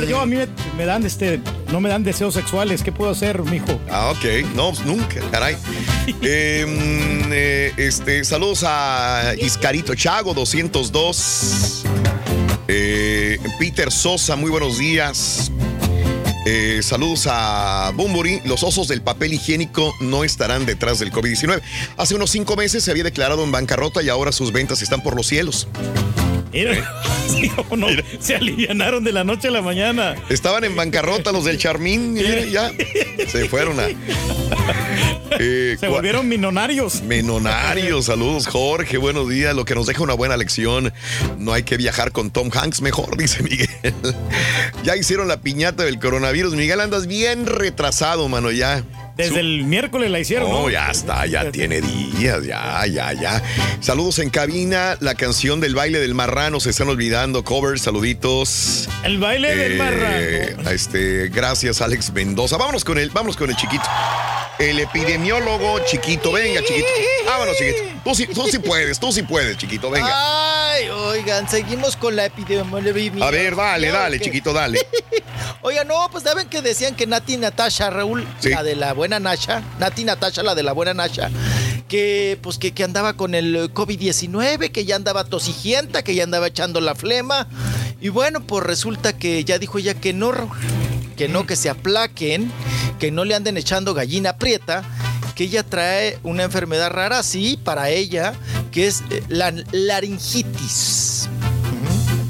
Yo a mí me, me dan este, no me dan deseos sexuales. ¿Qué puedo hacer, mijo? Ah, ok. No, pues nunca, caray. [laughs] Em, eh, este, saludos a Iscarito Chago, 202. Eh, Peter Sosa, muy buenos días. Eh, saludos a Bumburi. Los osos del papel higiénico no estarán detrás del COVID-19. Hace unos cinco meses se había declarado en bancarrota y ahora sus ventas están por los cielos. [laughs] Sí, no, se alivianaron de la noche a la mañana. Estaban en bancarrota los del Charmín, y ya se fueron a. [laughs] Eh, Se volvieron minonarios. Menonarios, saludos Jorge, buenos días, lo que nos deja una buena lección. No hay que viajar con Tom Hanks mejor, [laughs] dice Miguel. ya hicieron la piñata del coronavirus. Miguel, andas bien retrasado, mano, ya. Desde el miércoles la hicieron, No, ¿no? ya está, ya tiene días, ya, ya, ya. Saludos en cabina, la canción del baile del marrano se están olvidando, covers, saluditos. El baile del Eh, marrano. Este, gracias Alex Mendoza. Vámonos con el, vámonos con el chiquito. El epidemiólogo chiquito, venga chiquito. Vámonos chiquito. Tú sí, tú sí puedes, tú sí puedes, chiquito, venga. Oigan, seguimos con la epidemiología. A ver, dale, dale, que- chiquito, dale. [laughs] Oigan, no, pues saben que decían que Nati Natasha, Raúl, Sí. la de la buena Nasha, Nati Natasha, la de la buena Nasha, que pues que, que andaba con el COVID-19, que ya andaba tosigienta, que ya andaba echando la flema. Y bueno, pues resulta que ya dijo ella que no, que no, que se aplaquen, que no le anden echando gallina prieta, que ella trae una enfermedad rara, sí, para ella, que es eh, la laringitis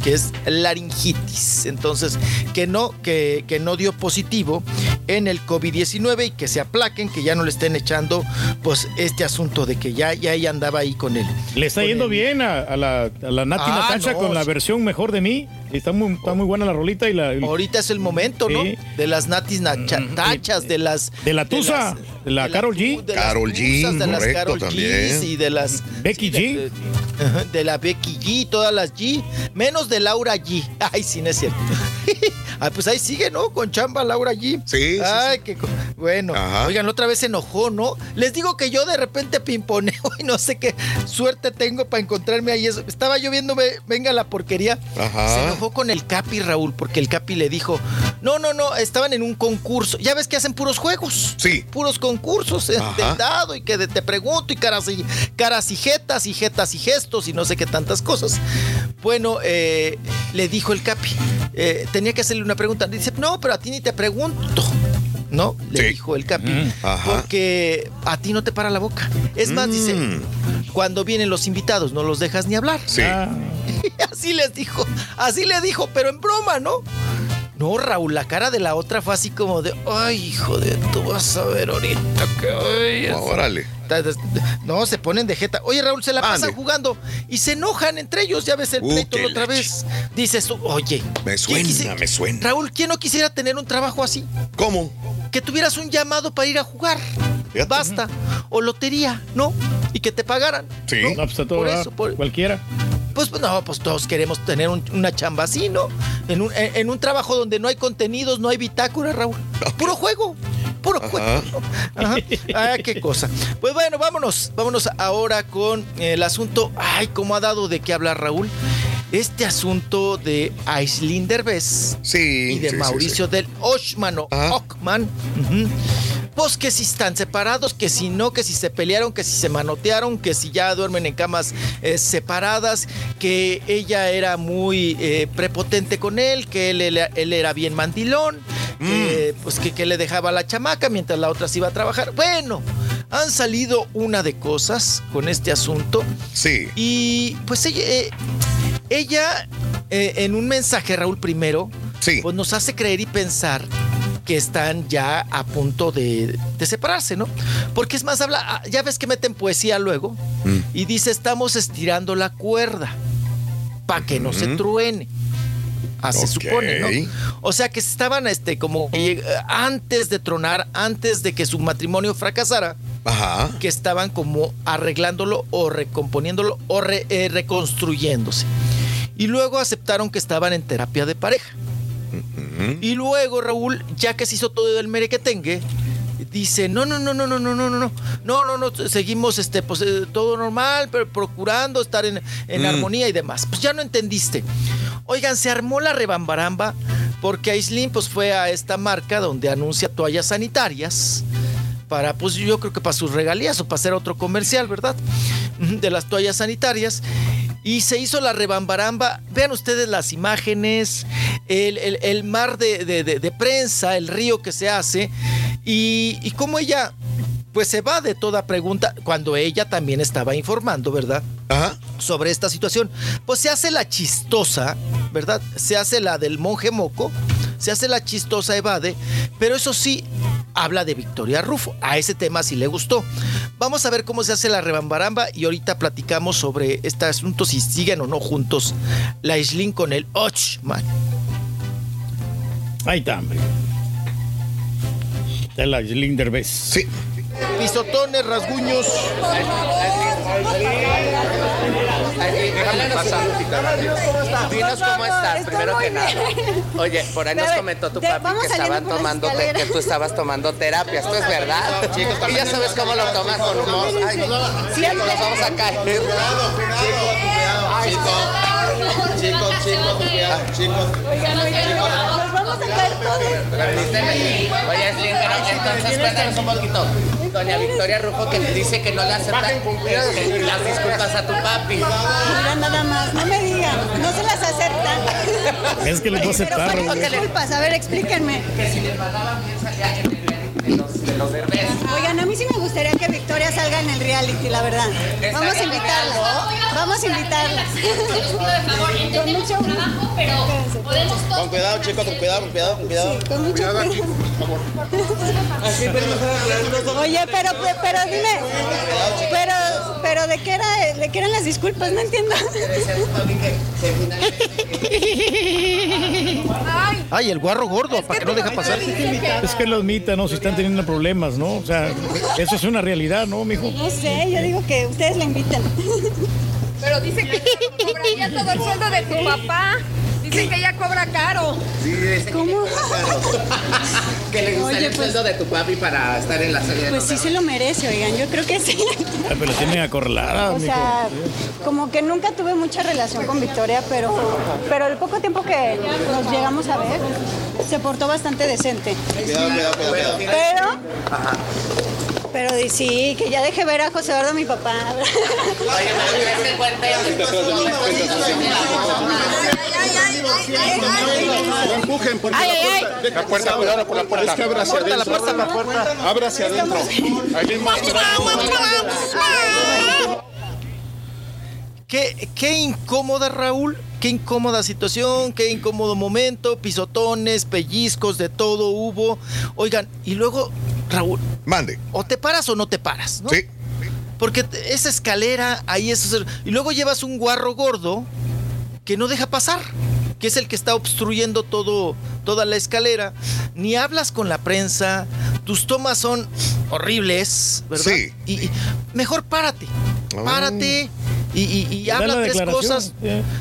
que es laringitis. Entonces, que no, que, que no dio positivo en el COVID-19 y que se aplaquen, que ya no le estén echando pues este asunto de que ya, ya ella andaba ahí con él. Le está yendo bien a, a la, a la Nati Ah, Natasha no, con la versión mejor de mí. Está muy, está muy buena la rolita y la. Ahorita es el momento, ¿no? Sí. De las natis nachatachas, de las... De la Tusa, de la Carol G. Carol G, de las Carol. Gs y de las... Becky sí, de- de- ajá, de la Becky G, todas las G, menos de Laura G. [laughs] Ay, sí, no es cierto. Ay, [laughs] pues ahí sigue, ¿no? Con chamba Laura G. Sí, sí, Ay, qué... co- Bueno, Ajá. oigan, otra vez se enojó, ¿no? Les digo que yo de repente pimponeo [laughs] y no sé qué suerte tengo para encontrarme ahí. eso. Estaba yo viendo, ve- venga la porquería. Ajá. Se enojó con el Capi, Raúl, porque el Capi le dijo, no, no, no, estaban en un concurso. Ya ves que hacen puros juegos. Sí. Puros concursos eh, del dado y que de- te pregunto y caras y, caras y jetas y jetas y gestos y no sé qué tantas cosas. Bueno, eh, le dijo el Capi, eh, tenía que hacerle una pregunta. Dice, no, pero a ti ni te pregunto. ¿No? Le Sí. dijo el Capi. Ajá. Porque a ti no te para la boca. Es más, dice, Mm. cuando vienen los invitados no los dejas ni hablar. Sí. Ah, [laughs] así les dijo, así le dijo, pero en broma, ¿no? No, Raúl, la cara de la otra fue así como de, ay, hijo de, tú vas a ver ahorita que... ay, es- Órale. No, se ponen de jeta. Oye, Raúl, se la pasan Ande. jugando y se enojan entre ellos. Ya ves el Uh, pleito la otra vez. Dices tú, oye. Me ¿quién suena, me suena. Raúl, ¿quién no quisiera tener un trabajo así? ¿Cómo? Que tuvieras un llamado para ir a jugar. Fíjate. Basta. O lotería, ¿no? Y que te pagaran. Sí. no, pues todo Por eso, por- cualquiera. Pues pues, no, pues todos queremos tener un- una chamba así, ¿no? En un, en, un trabajo donde no hay contenidos, no hay bitácora, Raúl. Puro juego. Puro juego. Ajá. Ah, qué cosa. Pues bueno, vámonos. Vámonos ahora con el asunto. Ay, cómo ha dado de qué hablar Raúl. Este asunto de Aislinn Derbez Sí. y de sí, sí, Mauricio del Oshman o Ajá. Ockman. Pues que si están separados, que si no, que si se pelearon, que si se manotearon, que si ya duermen en camas eh, separadas, que ella era muy eh, prepotente con él, que él, él- él era bien mandilón, que, pues que, que le dejaba a la chamaca mientras la otra se iba a trabajar. Bueno, han salido una de cosas con este asunto. Sí. Y pues ella, eh, ella eh, en un mensaje, Raúl, primero, Sí. pues nos hace creer y pensar que están ya a punto de, de separarse, ¿no? Porque es más, habla, ah, ya ves que meten poesía luego Mm. y dice, estamos estirando la cuerda para que no se truene. Así Ok. supone, ¿no? O sea que estaban este, como eh, antes de tronar, antes de que su matrimonio fracasara, Ajá. que estaban como arreglándolo o recomponiéndolo o re- eh, reconstruyéndose. Y luego aceptaron que estaban en terapia de pareja. Y luego Raúl, ya que se hizo todo el merequetengue, dice, no, no, no, no, no, no, no, no, no, no, no, no, seguimos este, pues, eh, todo normal, pero procurando estar en, en Mm. armonía y demás. Pues ya no entendiste. Oigan, se armó la rebambaramba porque Aislinn pues fue a esta marca donde anuncia toallas sanitarias para, pues yo creo que para sus regalías o para hacer otro comercial, ¿verdad? De las toallas sanitarias. Y se hizo la rebambaramba. Vean ustedes las imágenes, el, el- el mar de, de- de- de prensa, el río que se hace. Y, y cómo ella pues se va de toda pregunta cuando ella también estaba informando, ¿verdad? Sobre esta situación. Pues se hace la chistosa, ¿verdad? Se hace la del monje moco, se hace la chistosa evade, pero eso sí, habla de Victoria Rufo. A ese tema sí le gustó. Vamos a ver cómo se hace la rebambaramba y ahorita platicamos sobre este asunto, si siguen o no juntos la Islin con el Ochman. Ahí está, hombre. Está la Islin Derbez. Sí. Pisotones, rasguños. Dinos cómo estás, primero que nada. Oye, por ahí nos comentó tu papi que estaban tomando que tú estabas tomando terapias. ¿Esto es verdad? Y ya sabes cómo lo tomas con humor. Ay, chicos, nos vamos a caer. Chicos, chicos, cuidado, chicos. Oigan, oigan, nos vamos a caer todos. Oye, entonces cuéntanos un poquito. Doña Victoria Rufo que te dice que no le acepta que las disculpas a tu papi. Mira nada más, no me digan, no se las aceptan. Es que les voy a aceptar, Pero Raúl. ¿cuáles disculpas? A ver, explíquenme. Que si les mandaban bien salía en el de los, de los derbés. Oigan, a mí sí me gustaría que Victoria salga en el reality, la verdad. Vamos a invitarla. Vamos a invitarla. Con mucho trabajo, pero podemos Con cuidado, chicos, con cuidado, con cuidado, con cuidado. con mucho cuidado aquí, por favor. Oye, pero, pero dime, pero, pero de qué era, de qué eran las disculpas, no entiendo. Ay, el guarro gordo, para que no deja pasar. Es que los mitas, ¿no? Si están teniendo problemas, ¿no? O sea, eso es una realidad, ¿no, mijo? No sé, yo digo que ustedes la inviten. Pero dice que cobraría todo el sueldo de tu papá. Dicen que ella cobra caro. Sí, ¿Cómo? [laughs] que le gustaría Oye, el pues- sueldo de tu papi para estar en la serie de Pues sí se lo merece, oigan, yo creo que sí. Ah, Pero tienen acorralada, O sea, como que nunca tuve mucha relación con Victoria, pero, pero el poco tiempo que nos llegamos a ver, se portó bastante decente. Cuidado, cuidado, cuidado. Pero, pero di- sí, que ya deje ver a José Eduardo, mi papá. No empujen porque Ay, la ay, puerta, ay. La puerta, cuidado la puerta. Es que abre hacia Puerta, la adentro. puerta, la puerta. Abre hacia adentro. Ahí. Qué, qué incómoda, Raúl. Qué incómoda situación, qué incómodo momento, pisotones, pellizcos, de todo hubo. Oigan, y luego, Raúl. Mande. O te paras o no te paras, ¿no? Sí. Porque esa escalera, ahí es. Y luego llevas un guarro gordo que no deja pasar, que es el que está obstruyendo todo, toda la escalera. Ni hablas con la prensa, tus tomas son horribles, ¿verdad? Sí. Y, y mejor párate, párate y, y- y habla tres cosas.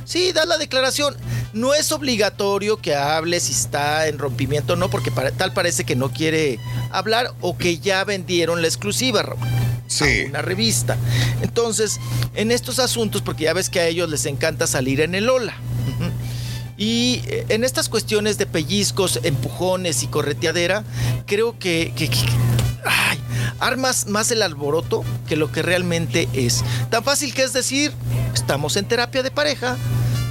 Sí, da la declaración. No es obligatorio que hable si está en rompimiento o no, porque para- tal parece que no quiere hablar o que ya vendieron la exclusiva, Raúl. Sí. A una revista. Entonces, en estos asuntos, porque ya ves que a ellos les encanta salir en el Ola. Y eh, en estas cuestiones de pellizcos, empujones y correteadera, creo que, que- que- ay, armas más el alboroto que lo que realmente es. Tan fácil que es decir, estamos en terapia de pareja,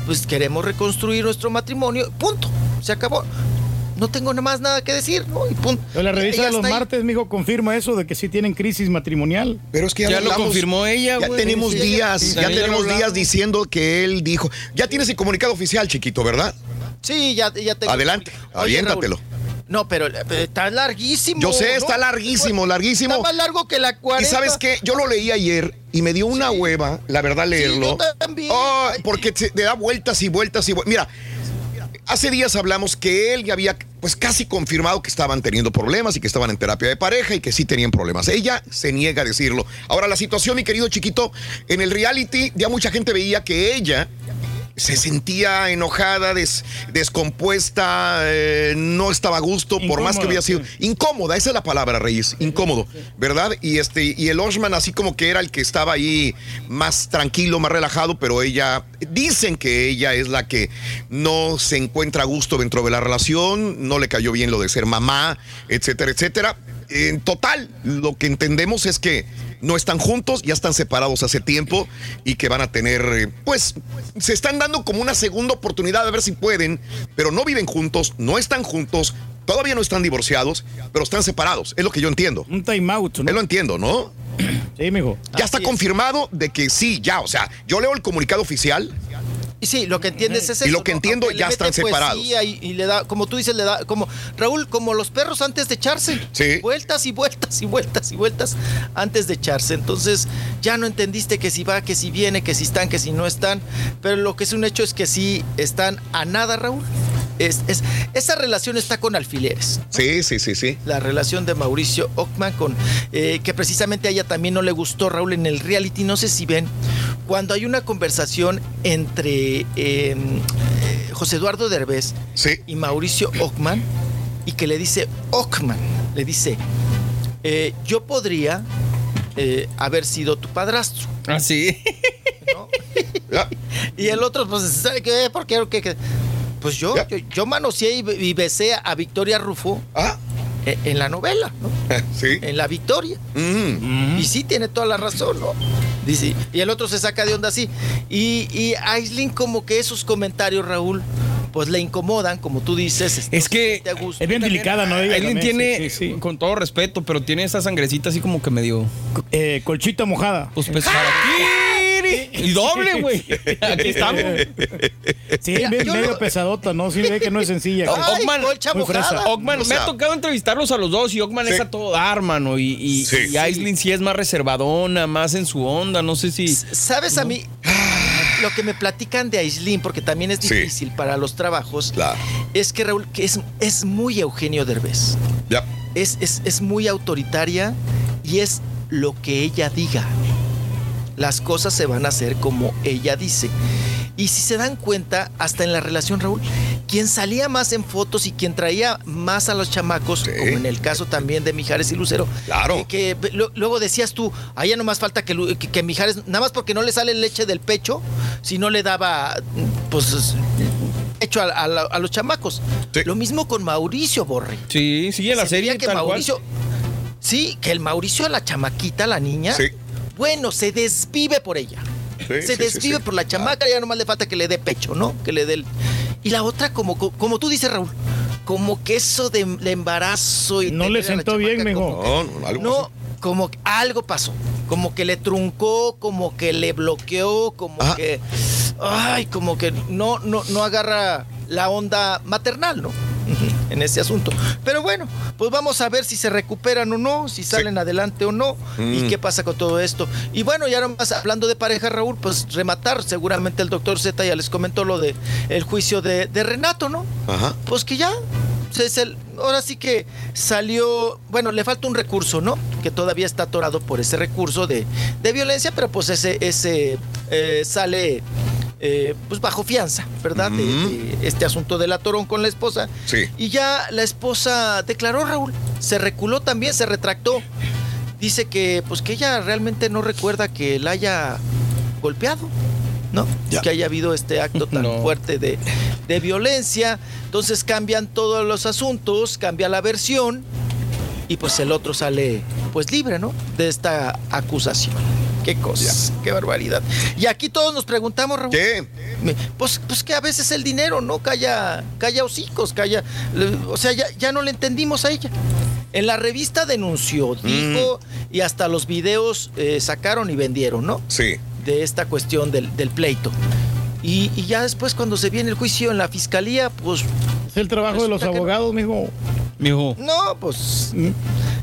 pues queremos reconstruir nuestro matrimonio, punto, se acabó. No tengo nada más nada que decir, ¿no? Y punto. Pero la revista de los ahí. martes, mijo, confirma eso de que sí tienen crisis matrimonial. Pero es que ya, Ya lo confirmó ella, Ya güey. tenemos Sí, días, sí, ya tenemos días diciendo que él dijo. Ya tienes el comunicado oficial, chiquito, ¿verdad? Sí, ya, ya tengo. Adelante, Oye, aviéntatelo. Raúl, No, pero eh, está larguísimo. Yo sé, ¿no? está larguísimo, larguísimo. Está más largo que la 40. Y sabes qué, yo lo leí ayer y me dio una hueva, la verdad, leerlo. yo también. Ay, porque te, te da vueltas y vueltas y vueltas. Mira, hace días hablamos que él ya había pues casi confirmado que estaban teniendo problemas y que estaban en terapia de pareja y que sí tenían problemas. Ella se niega a decirlo. Ahora, la situación, mi querido chiquito, en el reality ya mucha gente veía que ella se sentía enojada, des- descompuesta, eh, no estaba a gusto, por más que hubiera sido incómoda, esa es la palabra, Reyes, incómodo, ¿verdad? Y este y el Oshman así como que era el que estaba ahí más tranquilo, más relajado, pero ella dicen que ella es la que no se encuentra a gusto dentro de la relación, no le cayó bien lo de ser mamá, etcétera, etcétera. En total, lo que entendemos es que no están juntos, ya están separados hace tiempo y que van a tener, eh, pues, se están dando como una segunda oportunidad a ver si pueden, pero no viven juntos, no están juntos, todavía no están divorciados, pero están separados. Es lo que yo entiendo. Un time out, ¿no? Es lo entiendo, ¿no? Sí, mijo. Ya está confirmado de que sí, ya. O sea, yo leo el comunicado oficial. Y sí, lo que entiendes es eso. Y lo que entiendo, ya están separados. Y, y, le da, como tú dices, le da, como Raúl, como los perros antes de echarse. Sí. Vueltas y vueltas y vueltas y vueltas antes de echarse. Entonces, ya no entendiste que si va, que si viene, que si están, que si no están. Pero lo que es un hecho es que sí están a nada, Raúl. Es, esa relación está con alfileres. Sí, sí, sí, sí. La relación de Mauricio Ockman con eh, que precisamente a ella también no le gustó Raúl en el reality. No sé si ven cuando hay una conversación entre em, José Eduardo Derbez y Mauricio Ockman y que le dice Ockman, le dice, eh, yo podría eh, haber sido tu padrastro. Ah, sí. [laughs] y el otro, pues, ¿sabe qué? ¿Por qué? ¿Qué? Pues yo, yo, manoseé y, besé a Victoria Rufo ah. En, la novela, ¿no? [laughs] Sí. En la Victoria. Mm. Y sí, tiene toda la razón, ¿no? Dice, y el otro se saca de onda así. Y, y Aislinn como que esos comentarios, Raúl, pues le incomodan, como tú dices. Es que es bien delicada, ¿no? Aislinn tiene, con todo respeto, pero tiene esa sangrecita así como que medio... Eh, colchita mojada. Pues pues para Y [laughs] doble, güey. [laughs] Aquí estamos. Sí, medio pesadota, ¿no? Sí, ve que no es sencilla. Ockman, colcha mojada. Ockman, me ha tocado entrevistarlos a los dos y Ockman es a todo dar, mano. Y, y, Sí. y Aislinn sí es más reservadona, más en su onda. No sé si. ¿Sabes a mí? [sighs] Lo que me platican de Aislinn, porque también es Sí. difícil para los trabajos, Claro. es que Raúl, que es, es muy Eugenio Derbez. Ya. Es, es, es muy autoritaria y es lo que ella diga. Las cosas se van a hacer como ella dice. Y si se dan cuenta, hasta en la relación, Raúl, quien salía más en fotos y quien traía más a los chamacos, como en el caso también de Mijares y Lucero, Claro. que, que lo- luego decías tú, a ella no más falta que, Lu- que- que Mijares, nada más porque no le sale leche del pecho, si no le daba, pues, hecho a, a la- a los chamacos. Lo mismo con Mauricio Borre. Sí, sigue la Se serie que tal cual. Mauricio, sí, que el Mauricio a la chamaquita, la niña, Sí. Bueno, se desvive por ella. Sí, se sí, desvive sí. por la chamaca, ya nomás le falta que le dé pecho, ¿no? Que le dé el... Y la otra, como, como tú dices, Raúl, como que eso de, de embarazo y No le sentó bien, que- No, no, algo no, pasó. como que algo pasó. Como que le truncó, como que le bloqueó, como Ajá. que. Ay, como que no, no, no agarra la onda maternal, ¿no? En ese asunto. Pero bueno, pues vamos a ver si se recuperan o no, si salen adelante o no, y Mm. qué pasa con todo esto. Y bueno, ya nomás hablando de pareja, Raúl, pues rematar, seguramente el doctor Z ya les comentó lo de el juicio de, de Renato, ¿no? Ajá. Pues que ya, se- se- ahora sí que salió, bueno, le falta un recurso, ¿no? Que todavía está atorado por ese recurso de, de violencia, pero pues ese, ese eh, sale eh, pues bajo fianza, ¿verdad? De- de este asunto del atorón con la esposa. Sí. Y ya la esposa declaró, Raúl, se reculó también, se retractó. Dice que pues que ella realmente no recuerda que la haya golpeado, ¿no? Que haya habido este acto tan [laughs] fuerte de, de violencia. Entonces cambian todos los asuntos, cambia la versión y pues el otro sale pues libre, ¿no? De esta acusación. Qué cosas, qué barbaridad. Y aquí todos nos preguntamos, Raúl. ¿Qué? Pues, pues que a veces el dinero, ¿no? Calla, calla hocicos, calla. O sea, ya, ya no le entendimos a ella. En la revista denunció, dijo, y hasta los videos eh, sacaron y vendieron, ¿no? Sí. De esta cuestión del, del pleito. Y, y ya después, cuando se viene el juicio en la fiscalía, pues. Es el trabajo de los abogados, mijo. No, pues.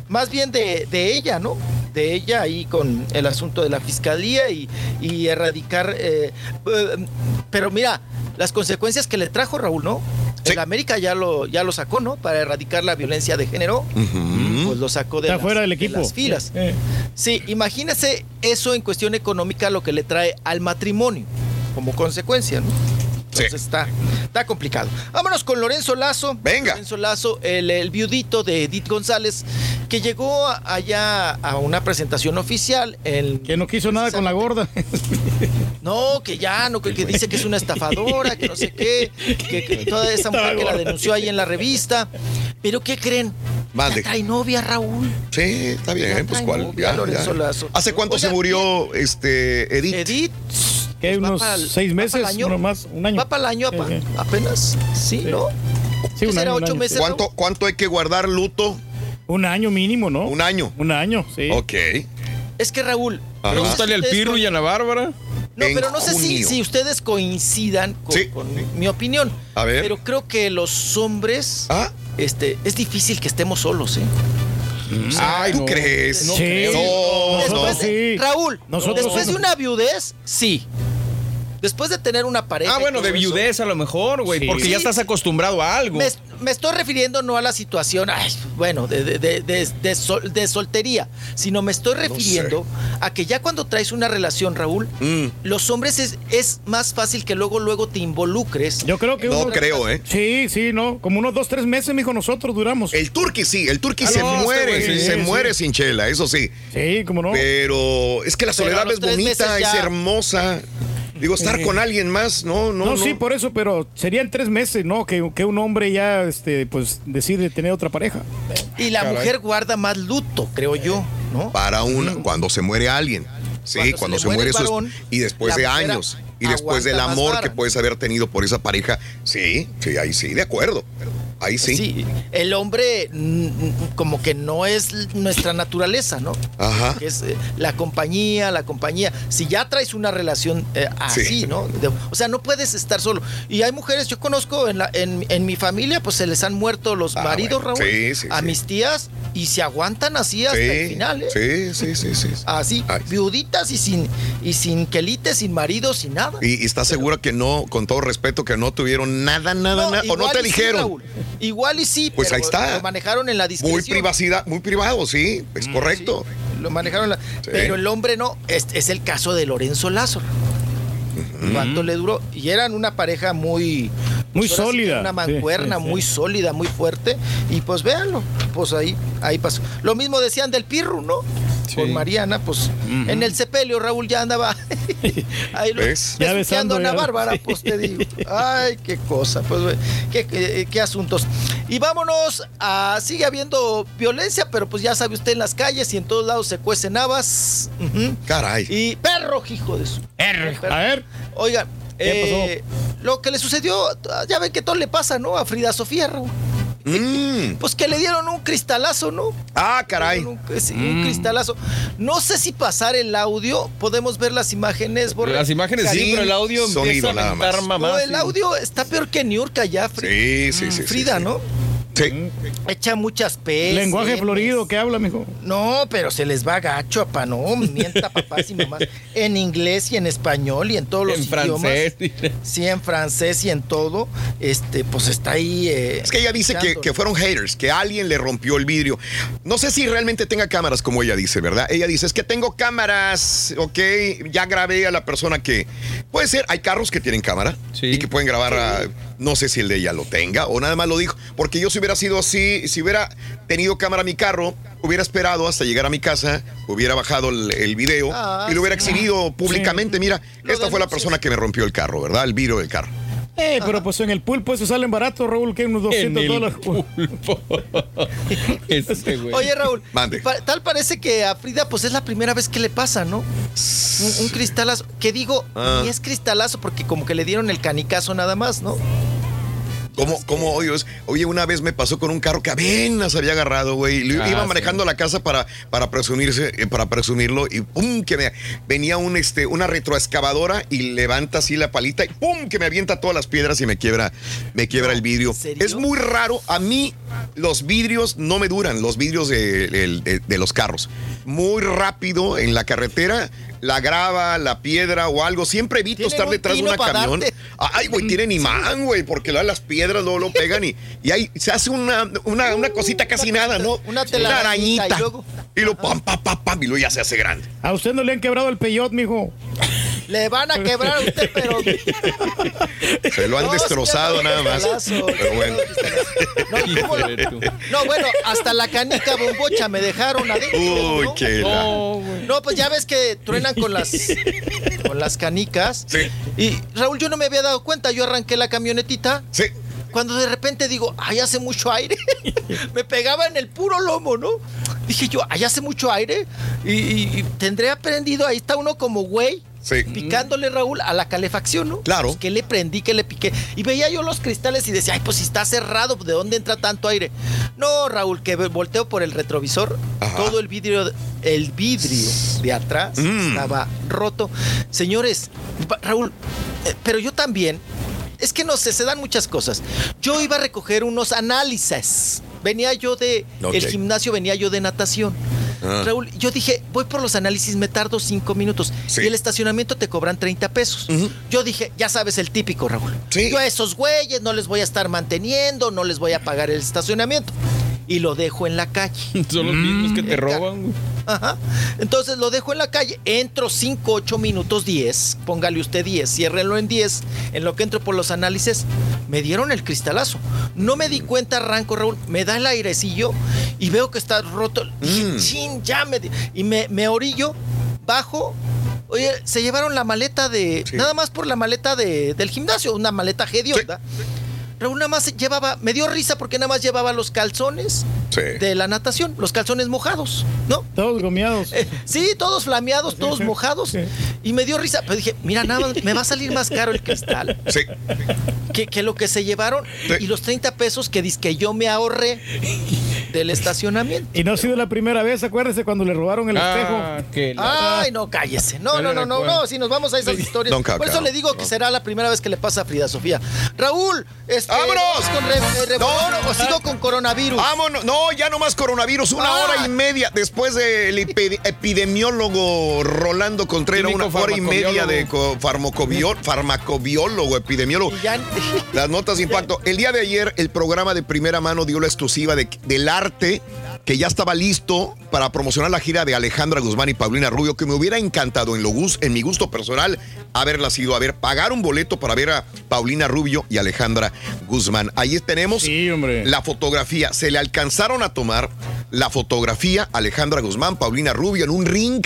Más bien de, de ella, ¿no? De ella ahí con el asunto de la fiscalía y, y erradicar. eh, eh, pero mira, las consecuencias que le trajo Raúl, ¿no? El América ya lo, ya lo sacó, ¿no? Para erradicar la violencia de género. Pues lo sacó de, Está las, fuera del de equipo. las filas. Eh. Sí, imagínese eso en cuestión económica lo que le trae al matrimonio como consecuencia, ¿no? Entonces está, está complicado. Vámonos con Lorenzo Lazo. Venga. Lorenzo Lazo, el, el viudito de Edith González, que llegó allá a una presentación oficial. El, Que no quiso nada con la gorda. [laughs] no, que ya, no, que, que dice que es una estafadora, que no sé qué, que, que toda esa mujer que la denunció ahí en la revista. Pero ¿qué creen? Mande. Ya trae novia, Raúl. Sí, está bien, Ya pues cuál. novia, ya, Lorenzo ya. Lazo. ¿Hace cuánto se murió este Edith? Edith. ¿Qué? pues va ¿Unos para el- seis meses? año. ¿Uno más? ¿Un año? Va para el año apa- apenas. Sí, ¿no? Sí, ¿Qué un será, año, un ocho año, meses? ¿Cuánto, ¿Cuánto hay que guardar luto? Un año mínimo, ¿no? Un año. Un año, sí. Ok. Es que Raúl. Pregúntale al Pirro y a la Bárbara. No, pero no sé si, ustedes coincidan con, Sí. con mi opinión. A ver. Pero creo que los hombres, Ah. este, es difícil que estemos solos, ¿eh? Ay, ¿tú no. crees? No Sí. creo. No, Después. Raúl, Nosotros después de una viudez, sí. Después de tener una pareja. Ah, bueno, de eso, viudez a lo mejor, güey. Sí. Porque ya estás acostumbrado a algo. Me, me estoy refiriendo no a la situación, ay, bueno, de, de- de- de- de sol- de soltería, sino me estoy refiriendo a que ya cuando traes una relación, Raúl, Mm. los hombres es, es más fácil que luego, luego te involucres. Yo creo que No uno- creo, ¿eh? Sí, sí, no. Como unos dos, tres meses, mijo, nosotros duramos. El turqui sí, el turqui Ah, se no, este muere, sí, se sí. muere sin chela, eso sí. Sí, como no. Pero es que la soledad es bonita, es hermosa. Digo, estar con alguien más, no, no. No, no. sí, por eso, pero serían tres meses, ¿no? Que, que un hombre ya, este, pues, decide tener otra pareja. Y la mujer guarda más luto, creo yo, ¿no? Para una, cuando se muere alguien. Sí, Cuando se cuando le se, muere eso y después de años y después del amor que puedes haber tenido por esa pareja. Sí, sí, ahí sí, de acuerdo. Ahí sí. Sí, el hombre mm, mm, como que no es nuestra naturaleza, ¿no? Ajá. Que es eh, la compañía, la compañía. Si ya traes una relación eh, así, Sí. ¿no? De- o sea, no puedes estar solo. Y hay mujeres, yo conozco en, la, en, en mi familia, pues se les han muerto los Ah, maridos, bueno. Raúl, Sí, sí, a mis tías y se aguantan así hasta el final, ¿eh? sí, sí, sí, sí. Así, Ay. viuditas y sin, y sin quelite, sin marido, sin nada. Y, y estás segura que no, con todo respeto, que no tuvieron nada, nada, nada, o no te dijeron. Raúl. Igual y sí, Pues pero ahí está. Lo manejaron en la discreción. muy privacidad, muy privado, sí, es correcto. Lo manejaron. la- Pero el hombre no. Es, es el caso de Lorenzo Lázaro. ¿Cuánto le duró? Y eran una pareja muy. Muy pues sólida. Una mancuerna sí, sí. muy sólida, muy fuerte. Y pues véanlo. Pues ahí, ahí pasó. Lo mismo decían del Pirru, ¿no? Con Mariana, pues en el sepelio Raúl ya andaba [laughs] ahí lo, ¿Ves? Ya besando, a. Bárbara, pues te digo. Ay, qué cosa, pues qué, qué- qué asuntos. Y vámonos a sigue habiendo violencia, pero pues ya sabe usted en las calles y en todos lados se cuecen habas. Caray. Y perro, hijo de su. Perro. A ver. Oigan, ¿Qué eh, lo que le sucedió, ya ven que todo le pasa, ¿no? A Frida Sofía, Raúl. Mm. Pues que le dieron un cristalazo, ¿no? Ah, caray. Un, sí, un cristalazo. No sé si pasar el audio, podemos ver las imágenes. Borre. Las imágenes sí, Sí, pero el audio sonido empieza a nada más. mamá. No, el sí. audio está peor que Niurka ya, Frida. Sí, sí, sí. sí, Frida, sí. ¿no? Sí. Echa muchas P. Lenguaje florido, ¿qué habla, mijo? No, pero se les va gacho, papá, no, mienta papás y mamás. En inglés y en español y en todos los En idiomas. francés. Sí, en francés y en todo. Este, pues está ahí. eh, Es que ella dice que, fueron haters, que alguien le rompió el vidrio. No sé si realmente tenga cámaras como ella dice, ¿verdad? Ella dice, es que tengo cámaras, ok, ya grabé a la persona que... Puede ser, hay carros que tienen cámara Sí. y que pueden grabar a... No sé si el de ella lo tenga o nada más lo dijo. Porque yo si hubiera sido así, si hubiera tenido cámara mi carro, hubiera esperado hasta llegar a mi casa, hubiera bajado el, el video Ah, y lo hubiera sí. exhibido públicamente. Mira, Lo esta fue la persona que me rompió el carro, ¿verdad? El vidrio del carro. Eh, pero pues en el pulpo eso salen baratos, Raúl, que unos En 200 el dólares. pulpo. Este güey. Oye, Raúl, Mande. pa- tal parece que a Frida, pues es la primera vez que le pasa, ¿no? Un, un cristalazo. Que digo, Ah. ni es cristalazo porque como que le dieron el canicazo nada más, ¿no? ¿Cómo, cómo odio es? Oye, una vez me pasó con un carro que apenas había agarrado, güey. Ah, Iba sí. manejando a la casa para, para presumirse, eh, para presumirlo, y pum, que me venía un este, una retroexcavadora y levanta así la palita y pum, que me avienta todas las piedras y me quiebra, me quiebra el vidrio. Es muy raro. A mí, los vidrios no me duran, los vidrios de, de- de- de los carros. Muy rápido en la carretera. La grava, la piedra o algo. Siempre evito estar un detrás de una camión. darte. Ay, güey, tienen imán, güey, porque las piedras luego lo pegan y, y ahí se hace una, una, una cosita casi una nada, ¿no? una telarañita arañita. y luego- Y lo pam, pam, pam, pam, y luego ya se hace grande. A usted no le han quebrado el peyot, mijo. Le van a quebrar a usted, pero. Se lo han No, destrozado nada más. Pero bueno. No, ¿cómo lo- Híjole, tú. no, bueno, hasta la canica bombocha me dejaron adentro. Uy, ¿no? qué la-. No, pues ya ves que truenan [laughs] con las con las canicas. Sí. Y Raúl, yo no me había dado cuenta, yo arranqué la camionetita. Sí. Cuando de repente digo, ay, hace mucho aire. [laughs] me pegaba en el puro lomo, ¿no? Dije yo, ay, hace mucho aire. Y, y- y tendré aprendido, ahí está uno como güey, picándole, Raúl, a la calefacción, ¿no? Claro. Pues, que le prendí, que le piqué. Y veía yo los cristales y decía, ay, pues si está cerrado, ¿de dónde entra tanto aire? No, Raúl, que volteo por el retrovisor, todo el vidrio, el vidrio de atrás Mm. estaba roto. Señores, Raúl, eh, pero yo también, es que no sé, se dan muchas cosas. Yo iba a recoger unos análisis. Venía yo de, el gimnasio venía yo de natación. Ah. Raúl, yo dije, voy por los análisis, me tardo cinco minutos. Y el estacionamiento te cobran 30 pesos. Yo dije, ya sabes el típico, Raúl. Yo a esos güeyes no les voy a estar manteniendo, no les voy a pagar el estacionamiento. Y lo dejo en la calle. [laughs] Son los mismos que te ca- roban, güey. Ajá. Entonces lo dejo en la calle, entro 5, 8 minutos 10, póngale usted 10, ciérrenlo en 10, en lo que entro por los análisis, me dieron el cristalazo. No me di cuenta, arranco, Raúl, me da el airecillo y veo que está roto. Dije, chin, ya me... di-". Y me, me orillo, bajo, oye, se llevaron la maleta de... Nada más por la maleta de, del gimnasio, una maleta hedionda. Raúl nada más llevaba, me dio risa porque nada más llevaba los calzones de la natación, los calzones mojados, ¿no? Todos gomeados. sí, todos flameados, todos [laughs] mojados. Y me dio risa, pero dije, mira, nada más, me va a salir más caro el cristal. Que, que lo que se llevaron y los 30 pesos que que yo me ahorré del estacionamiento. Y no ha sido la primera vez, acuérdese cuando le robaron el Ah, espejo. Ay, no, cállese. No, no, no, no, no. Si nos vamos a esas historias. Don Por eso le digo que será la primera vez que le pasa a Frida Sofía. Raúl, este, ¡Vámonos! ¿vamos con re- eh, revolón o sigo con coronavirus? Vámonos. No, ya no más coronavirus. Una Ah. hora y media después del epi- epidemiólogo Rolando Contreras. Una hora y media de farmacobio- farmacobiólogo, epidemiólogo. Las notas de impacto. El día de ayer, el programa de primera mano dio la exclusiva de- del arte que ya estaba listo para promocionar la gira de Alejandra Guzmán y Paulina Rubio, que me hubiera encantado en, lo en mi gusto personal haberlas ido a ver, pagar un boleto para ver a Paulina Rubio y Alejandra Guzmán. Ahí tenemos la fotografía. Se le alcanzaron a tomar la fotografía Alejandra Guzmán, Paulina Rubio en un ring.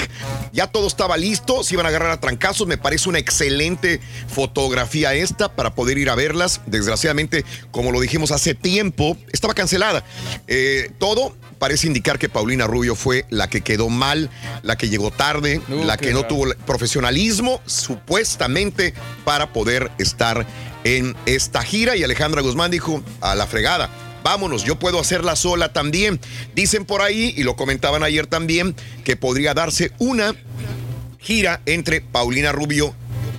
Ya todo estaba listo, se iban a agarrar a trancazos. Me parece una excelente fotografía esta para poder ir a verlas. Desgraciadamente, como lo dijimos hace tiempo, estaba cancelada. Eh, todo parece indicar que Paulina Rubio fue la que quedó mal, la que llegó tarde, la que no tuvo profesionalismo supuestamente para poder estar en esta gira. Y Alejandra Guzmán dijo, a la fregada. Vámonos, yo puedo hacerla sola también. Dicen por ahí, y lo comentaban ayer también, que podría darse una gira entre Paulina Rubio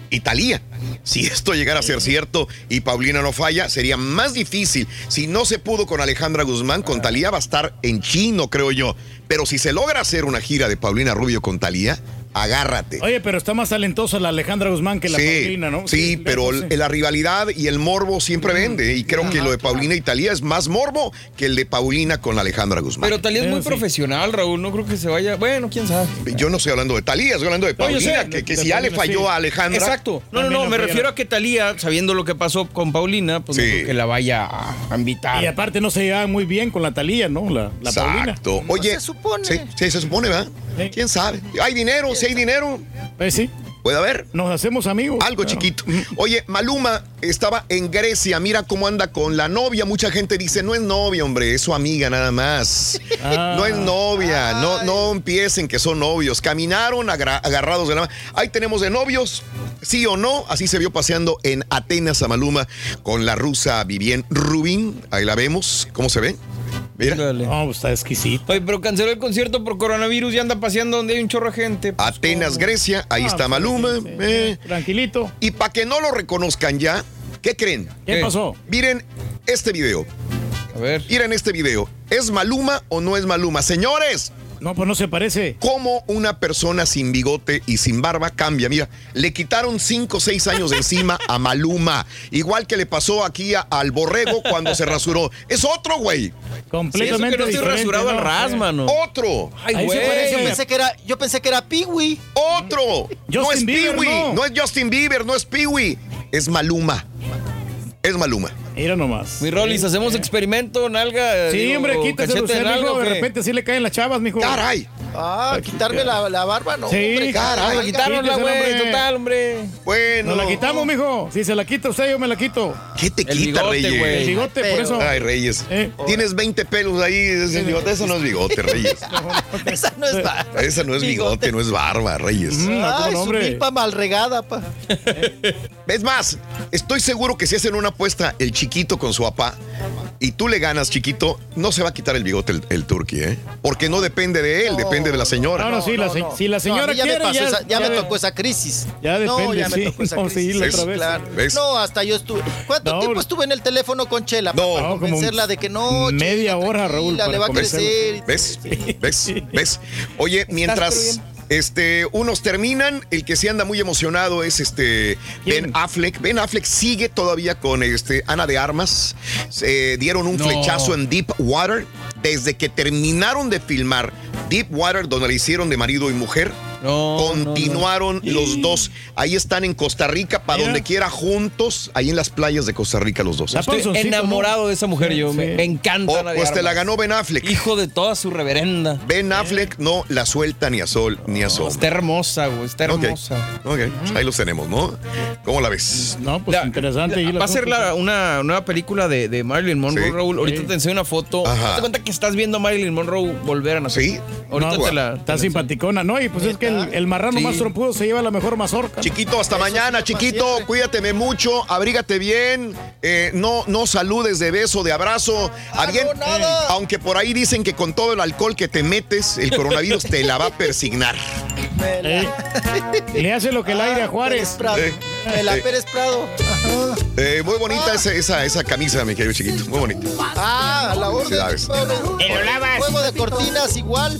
y Talía. Si esto llegara a ser cierto y Paulina no falla, sería más difícil. Si no se pudo con Alejandra Guzmán, con Talía va a estar en chino, creo yo. Pero si se logra hacer una gira de Paulina Rubio con Talía, agárrate. Oye, pero está más talentosa la Alejandra Guzmán que la Sí, Paulina, ¿no? sí, pero la rivalidad y el morbo siempre vende. Y creo que lo de Paulina y Talía es más morbo que el de Paulina con Alejandra Guzmán. Pero Talía es muy profesional, Raúl. No creo que se vaya. Bueno, quién sabe. Yo no estoy hablando de Talía, estoy hablando de No, Paulina, sé, que, que de si ya le falló sí. a Alejandra. Exacto. No, no, no. no Me refiero a que Talía, sabiendo lo que pasó con Paulina, pues creo que la vaya a invitar. Y aparte no se llevaba muy bien con la Talía, ¿no? La, la Paulina. Exacto. Oye, se supone. Sí, sí, se supone, ¿verdad? ¿Quién sabe? ¿Hay dinero? Si hay dinero, Pues sí. puede haber. Nos hacemos amigos. Algo Claro. chiquito. Oye, Maluma estaba en Grecia. Mira cómo anda con la novia. Mucha gente dice, no es novia, hombre, es su amiga nada más. Ah. No es novia. No, no empiecen que son novios. Caminaron agarrados de la mano. Ahí tenemos de novios. Sí o no, así se vio paseando en Atenas a Maluma con la rusa Vivien Rubin. Ahí la vemos. ¿Cómo se ve? Mira. No, pues está exquisito. Oye, pero canceló el concierto por coronavirus y anda paseando donde hay un chorro de gente. Pues, Atenas, ¿cómo? Grecia. Ahí Ah, está sí, Maluma. sí, sí. eh. Tranquilito. Y para que no lo reconozcan ya, ¿qué creen? ¿Qué ¿Qué? pasó? Miren este video. A ver. Miren este video. ¿Es Maluma o no es Maluma? Señores, No, pues no se parece. ¿cómo una persona sin bigote y sin barba cambia? Mira, le quitaron 5 o 6 años de encima a Maluma. Igual que le pasó aquí a- al borrego cuando se rasuró. Es otro, güey. Sí, eso Completamente que no estoy rasurado al ¿no? ras, mano. Otro. Ay, güey. parece. Yo pensé que era, yo pensé que era Peewee. Otro. no es Bieber, Peewee. no. No. es Justin Bieber, no es Peewee. Es Maluma. Es Maluma. Mira nomás. Mi Rolis, ¿hacemos experimento, nalga? Sí, digo, hombre, quítese cachete usted, de nalga mijo. o De repente sí le caen las chavas, mijo. Caray. Ah, quitarme la, la barba, no. Sí, hombre, venga, quitárnosla, güey, hombre. total, hombre. Bueno. Nos la quitamos, mijo. Si se la quita usted, yo me la quito. ¿Qué te El quita, bigote, Reyes? El bigote, por eso. Ay, Reyes. Eh. Tienes 20 pelos ahí. ese bigote. Eso no es bigote, Reyes. [laughs] [laughs] Esa no es barba. Esa no es bigote, no es barba, Reyes. Ay, su milpa mal regada, pa. Es más, estoy seguro que si hacen una apuesta el chiquito con su papá y tú le ganas, chiquito, no se va a quitar el bigote el, el turqui, ¿eh? Porque no depende de él, depende de la señora. No, no, sí, la se- si la No, señora ya quiere, me, pasó ya- esa- ya ya me tocó esa crisis. Ya no, depende, ya me sí. tocó esa [laughs] crisis. otra vez. Claro. No, hasta yo estuve. ¿Cuánto No, tiempo estuve en el teléfono con Chela No. para No, convencerla de que no? media hora, Raúl, para le va a crecer. ¿Ves? ¿Ves? ¿Ves? Oye, mientras este, unos terminan, el que sí anda muy emocionado es este Ben Affleck. Ben Affleck sigue todavía con este Ana de Armas. Se dieron un No. flechazo en Deep Water. Desde que terminaron de filmar Deep Water, donde le hicieron de marido y mujer, continuaron los dos. Ahí están en Costa Rica, para donde quiera, juntos, ahí en las playas de Costa Rica los dos. Estoy enamorado de esa mujer, yo. Me, me encanta. Oh, de pues te la ganó Ben Affleck. Hijo de toda su reverenda. Ben Affleck no la suelta ni a sol ni a sombra. Está hermosa, güey. Está hermosa. Ok, ahí los tenemos, ¿no? ¿Cómo la ves? No, pues interesante. Va a ser la- una nueva película de, de Marilyn Monroe, Sí. Raúl. Ahorita Sí. te enseño una foto. Ajá. Te cuenta que estás viendo a Marilyn Monroe volver a nacer. Sí. Ahorita No, te la. Está simpaticona, ¿no? Y pues es que el, el marrano Sí. más trompudo se lleva la mejor mazorca. Chiquito, hasta mañana, chiquito. Cuídateme mucho, abrígate bien. eh, no, no saludes de beso, de abrazo. Alguien- aunque por ahí dicen que con todo el alcohol que te metes, el coronavirus te la va a persignar. Eh, le hace lo que el aire a Juárez. Eh, Me la eh, Pérez Prado. Eh, muy bonita esa, esa, esa camisa, mi querido chiquito. Muy bonita. Ah, a la orden. Felicidades. Juego de cortinas igual.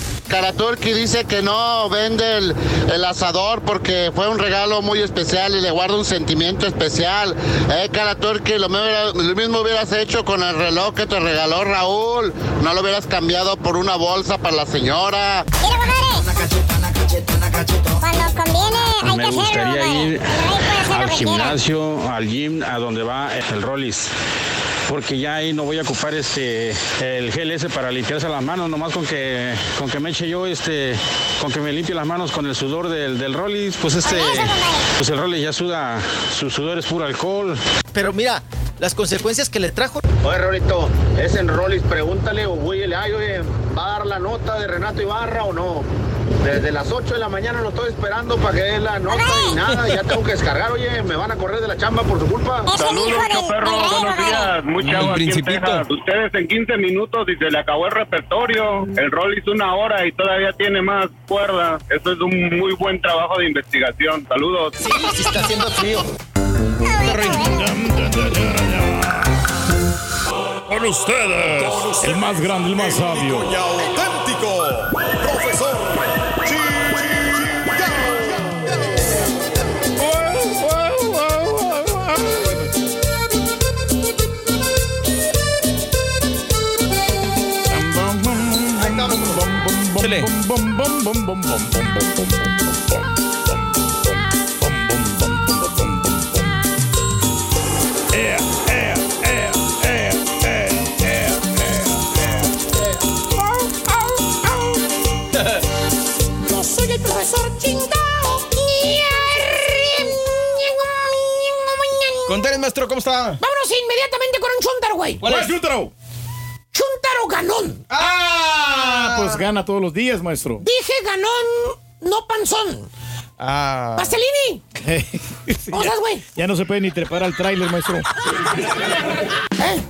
Caraturki dice que no vende el, asador porque fue un regalo muy especial y le guarda un sentimiento especial. Eh, lo mismo hubieras hecho con el reloj que te regaló Raúl. No lo hubieras cambiado por una bolsa para la señora. Cuando conviene hay Me que hacerlo, gustaría güey. ir al gimnasio, al gym, a donde va el Rollis. Porque ya ahí no voy a ocupar este el gel ese para limpiarse las manos, nomás con que con que me eche yo este, con que me limpie las manos con el sudor del, del Rollis, pues este, pues el Rollis ya suda, su sudor es puro alcohol. Pero mira, las consecuencias que le trajo. Oye, Rolito, es en Rollis, pregúntale o güey, ay, oye, ¿va a dar la nota de Renato Ibarra o no? Desde las 8 de la mañana lo estoy esperando para que dé la nota y nada, ya tengo que descargar, oye, me van a correr de la chamba por su culpa. Saludos, mucho perro, buenos días. Muy El chavo aquí en Principito. Texas. Ustedes en 15 minutos y se le acabó el repertorio. El rol hizo una hora y todavía tiene más cuerda. Eso es un muy buen trabajo de investigación. Saludos. Sí, sí está haciendo frío. Con ustedes, el más grande, el más sabio. Yo soy el profesor chingao. Contales, maestro, ¿cómo está? Vámonos inmediatamente con un chuntaro, güey. ¿Cuál es? Chuntaro ganón. Ah, pues gana todos los días, maestro. Dije ganón, no panzón. Ah. Pastelini. [laughs] Sí, ¿Cómo ya- estás, güey? Ya no se puede ni trepar al tráiler, maestro. [laughs] ¿Eh?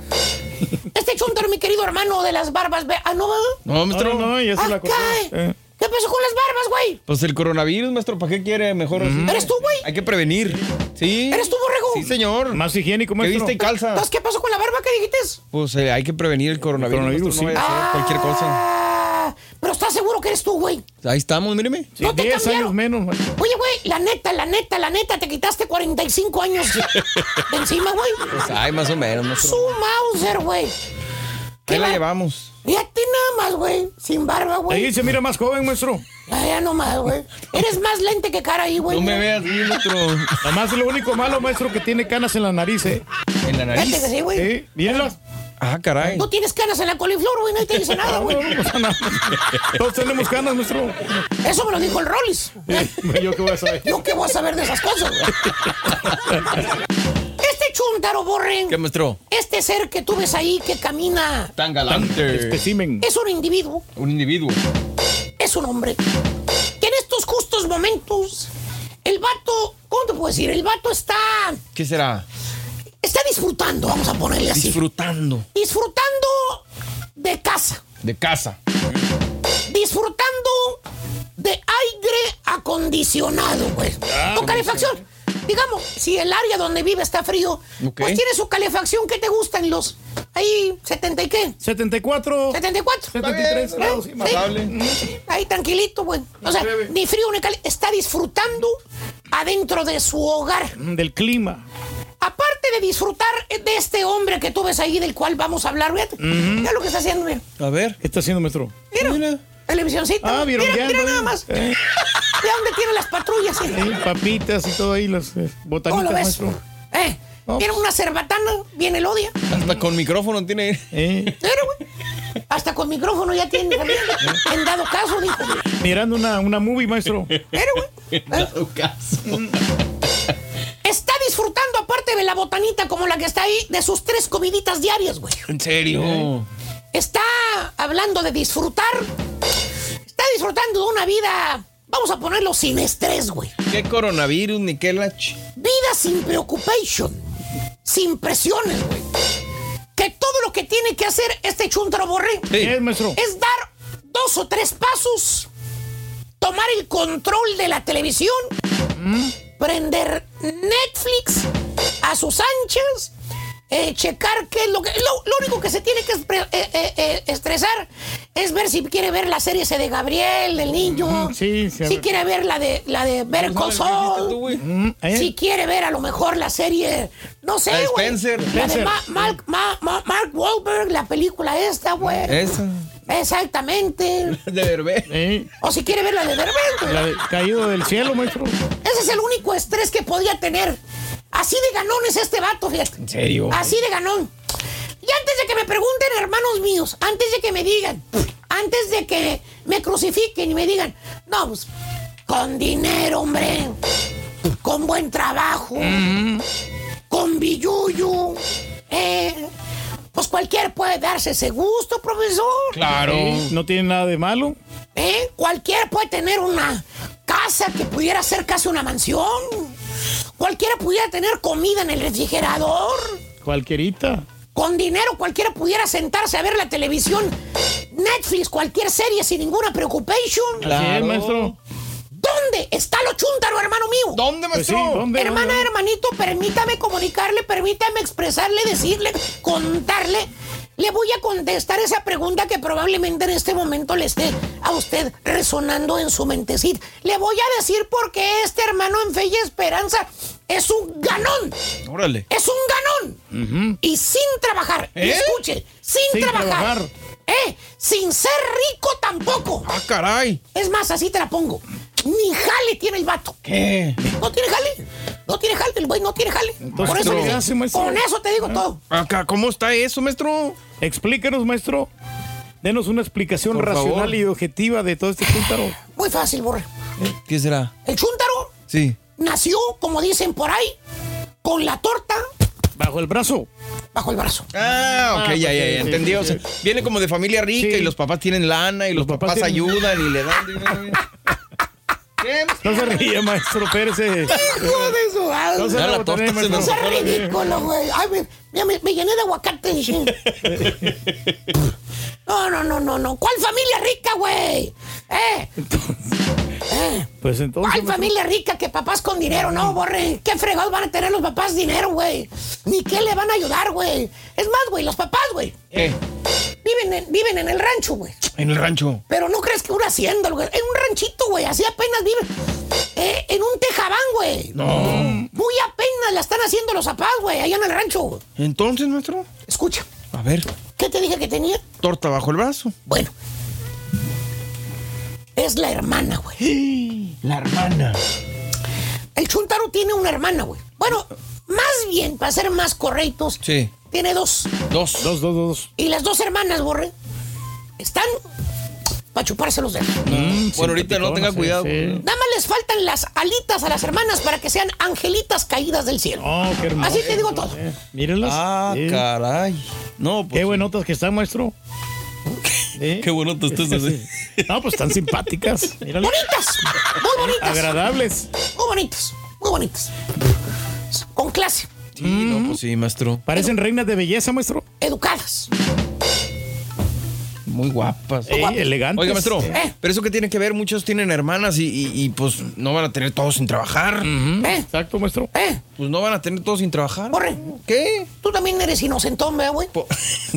Este chuntaro, mi querido hermano de las barbas. ve- Ah, no, ¿verdad? No, maestro. No, no, ya se la Ah, cortó. cae. Eh. ¿Qué pasó con las barbas, güey? Pues el coronavirus, maestro, ¿para qué quiere mejor así? ¿Eres tú, güey? Hay que prevenir. ¿Sí? ¿Eres tú, borrego? Sí, señor. Más higiénico, ¿Qué maestro. viste y calza? Entonces, ¿qué pasó con la barba que dijiste? Pues eh, hay que prevenir el coronavirus. coronavirus, maestro, no sí. vaya a ser cualquier cosa. Ah, Pero ¿estás seguro que eres tú, güey? Ahí estamos, míreme. Sí, No te 10 cambiaron. años menos, maestro. Oye, güey, la neta, la neta, la neta, te quitaste 45 años [laughs] de encima, güey. Pues ay, más o menos, maestro. Su Mauser, güey. ¿Qué la llevamos? Fíjate nada más, güey. Sin barba, güey. Ahí se mira más joven, maestro. Ya, ya nomás, güey. Eres más lente que cara ahí, güey. No me veas bien, maestro. [laughs] Además, lo único malo, maestro, que tiene canas en la nariz, ¿eh? En la Fíjate que nariz. sí, güey. Sí, mírenlas. Ah, caray. No tienes canas en la coliflor, güey. Nadie te dice nada, güey. No pasa nada. Todos tenemos canas, maestro. Eso me lo dijo el Rollis. Yo qué voy a saber. Yo qué voy a saber de esas cosas, güey. [laughs] Este chúntaro, borren. ¿Qué, maestro? Este ser que tú ves ahí que camina Tan galante. Especimen. es un individuo, Un individuo. es un hombre. Que en estos justos momentos, el vato, ¿cómo te puedo decir? El vato está, ¿Qué será? está disfrutando, vamos a ponerle así. Disfrutando disfrutando de casa, de casa. disfrutando de aire acondicionado, güey. o calefacción. Digamos, si el área donde vive está frío, pues tiene su calefacción. ¿Qué te gustan los? Ahí, 70 y qué? 74. 74. 73 grados, sí, amable. Ahí tranquilito, güey. O sea, ni frío ni caliente. Está disfrutando adentro de su hogar. Mm, Del clima. Aparte de disfrutar de este hombre que tú ves ahí, del cual vamos a hablar, fíjate. Mira lo que está haciendo, mira. A ver. ¿Qué está haciendo, maestro? Mira. Televisioncita. Ah, mira, vieron mira nada más. Eh, Mira dónde tienen las patrullas. eh. papitas y todo ahí, las eh, ¿Cómo botanitas, lo ves? maestro. Eh, tiene una cerbatana, bien elodia. Hasta con micrófono tiene. Eh, Mira, güey. Hasta con micrófono ya tiene también. En dado caso, dijo. mirando una, una movie, maestro. Mira, güey. Dado caso. Está disfrutando, aparte de la botanita como la que está ahí, de sus tres comiditas diarias, güey. ¿En serio? Está hablando de disfrutar. Disfrutando de una vida, vamos a ponerlo sin estrés, güey. ¿Qué coronavirus ni qué la ch- Vida sin preocupación. Sin presiones, güey. Que todo lo que tiene que hacer este chuntaro borré ¿Qué es, maestro? es dar dos o tres pasos, tomar el control de la televisión, prender Netflix a sus anchas, eh, checar qué es lo que... Lo, lo único que se tiene que espre- eh, eh, eh, estresar es ver si quiere ver la serie ese de Gabriel, del niño. Sí, sí, Si quiere ver la de, la de. Mm, ¿eh? Si quiere ver a lo mejor la serie, no sé, La de güey. Spencer. La de Spencer. Ma- Mark, Ma- Ma- Mark Wahlberg, la película esta, güey. Esa. Exactamente. De Derbez. Eh, O si quiere ver la de Derbez, güey. la de- caído del cielo, maestro. Ese es el único estrés que podía tener. Así de ganón es este vato, fíjate. ¿En serio? Así de ganón. Y antes de que me pregunten, hermanos míos, antes de que me digan, antes de que me crucifiquen y me digan, no, pues, con dinero, hombre, con buen trabajo, con billuyo, eh, pues cualquier puede darse ese gusto, profesor. Claro. No tiene nada de malo. ¿Eh? Cualquiera puede tener una casa que pudiera ser casi una mansión. Cualquiera pudiera tener comida en el refrigerador. Cualquierita. Con dinero cualquiera pudiera sentarse a ver la televisión, Netflix, cualquier serie sin ninguna preocupación. Es, maestro. ¿Dónde está lo chúntaro, hermano mío? ¿Dónde, Pues sí, maestro? ¿dónde? Hermana, ¿Dónde? hermanito, permítame comunicarle, permítame expresarle, decirle, contarle. Le voy a contestar esa pregunta que probablemente en este momento le esté a usted resonando en su mentecita. Le voy a decir por qué este hermano en fe y esperanza es un ganón. Órale. Es un ganón. Y sin trabajar. Y ¿Eh? escuche, sin, Sin trabajar. trabajar. ¿Eh? Sin ser rico tampoco. Ah, caray. Es más, así te la pongo. Ni jale tiene el vato. ¿Qué? No tiene jale. No tiene jale, el güey no tiene jale. Entonces, Por eso, ¿qué hace, maestro? con eso te digo todo. Acá, ¿cómo está eso, maestro? Explícanos, maestro. Denos una explicación Por racional favor. y objetiva de todo este chúntaro. Muy fácil, borre. ¿Qué será? El chúntaro Sí. nació, como dicen por ahí, con la torta Bajo el brazo. bajo el brazo. Ah, ok, Ah, ya, ya, ya, sí, entendí. sí, O sea, viene como de familia rica Sí. y los papás tienen lana y los, Los papás, papás tienen- ayudan y le dan dinero. [laughs] No se ríe, maestro Pérez. eh. Hijo de su. No se la botanera, se me No maestro. sea ridículo, güey. Ay, me, mira, me, me llené de aguacate. No, no, no, no, no. ¿Cuál familia rica, güey? ¿Eh? ¿Eh? Pues entonces. ¿Cuál maestro, familia rica que papás con dinero? No, borre. ¿Qué fregados van a tener los papás dinero, güey? Ni qué le van a ayudar, güey. Es más, güey, los papás, güey. ¿Qué? Viven en, viven en el rancho, güey. En el rancho. Pero no crees que una hacienda, güey. En un ranchito, güey. Así apenas viven. Eh, en un tejabán, güey. No. Muy apenas la están haciendo los zapás, güey, allá en el rancho. Entonces, maestro. Escucha. A ver. ¿Qué te dije que tenía? Torta bajo el brazo. Bueno. Es la hermana, güey. La hermana. El Chuntaro tiene una hermana, güey. Bueno, más bien, para ser más correctos, Sí. Tiene dos. Dos. Dos, dos, dos. Y las dos hermanas, borre, están para chuparse los dedos. Mm, bueno, ahorita no tenga cuidado. sí. Nada más les faltan las alitas a las hermanas para que sean angelitas caídas del cielo. Oh, qué hermoso. Así te digo todo. Mírenlas. Ah, Sí. caray. No, pues. Qué buenotas que están, maestro. Sí. Qué bueno tú estás así. [laughs] No, pues están simpáticas. Míralas. Bonitas, muy bonitas. Agradables. Muy bonitas, muy bonitas. Con clase, Sí, no, pues sí, maestro. Parecen reinas de belleza, maestro. educadas. Muy guapas. Sí, elegantes. Oiga, maestro, Eh. pero eso que tiene que ver, muchos tienen hermanas y, y- y, pues no van a tener todos sin trabajar. ¿Eh? Exacto, maestro. ¿Eh? Pues no van a tener todos sin trabajar. Borre, ¿Qué? tú también eres inocentón, ¿verdad, güey? Po-. [laughs]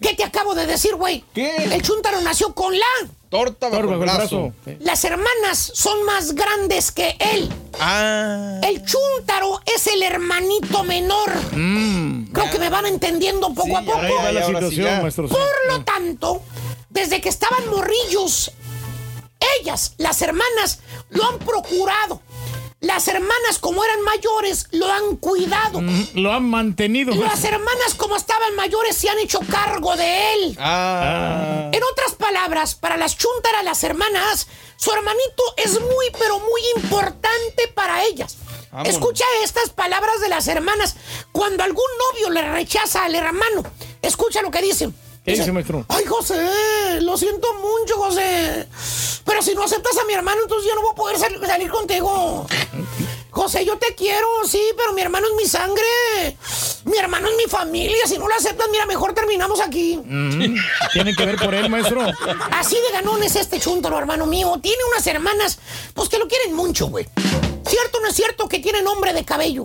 ¿Qué te acabo de decir, güey? ¿Qué? El Chuntaro nació con la. Torta bajo Torba el brazo. Las hermanas son más grandes que él. Ah. El Chuntaro es el hermanito menor. Creo que me van entendiendo poco a poco. Ahí va la ahora sí situación, ya. maestro. sí. Por lo tanto, desde que estaban morrillos, ellas, las hermanas, lo han procurado. Las hermanas, como eran mayores, lo han cuidado. Mm, Lo han mantenido. Las hermanas, como estaban mayores, se han hecho cargo de él. Ah. En otras palabras, para las chuntaras, las hermanas, su hermanito es muy, pero muy importante para ellas. Vámonos. Escucha estas palabras de las hermanas. Cuando algún novio le rechaza al hermano, escucha lo que dicen. ¿Qué dice, maestro? Ay, José, lo siento mucho, José. Pero si no aceptas a mi hermano, entonces yo no voy a poder sal- salir contigo. José, yo te quiero, sí, pero mi hermano es mi sangre. Mi hermano es mi familia. Si no lo aceptas, mira, mejor terminamos aquí. Mm, Tiene que ver por él, maestro. Así de ganón es este chúntaro, hermano mío. Tiene unas hermanas, pues que lo quieren mucho, güey. ¿Cierto o no es cierto que tiene nombre de cabello?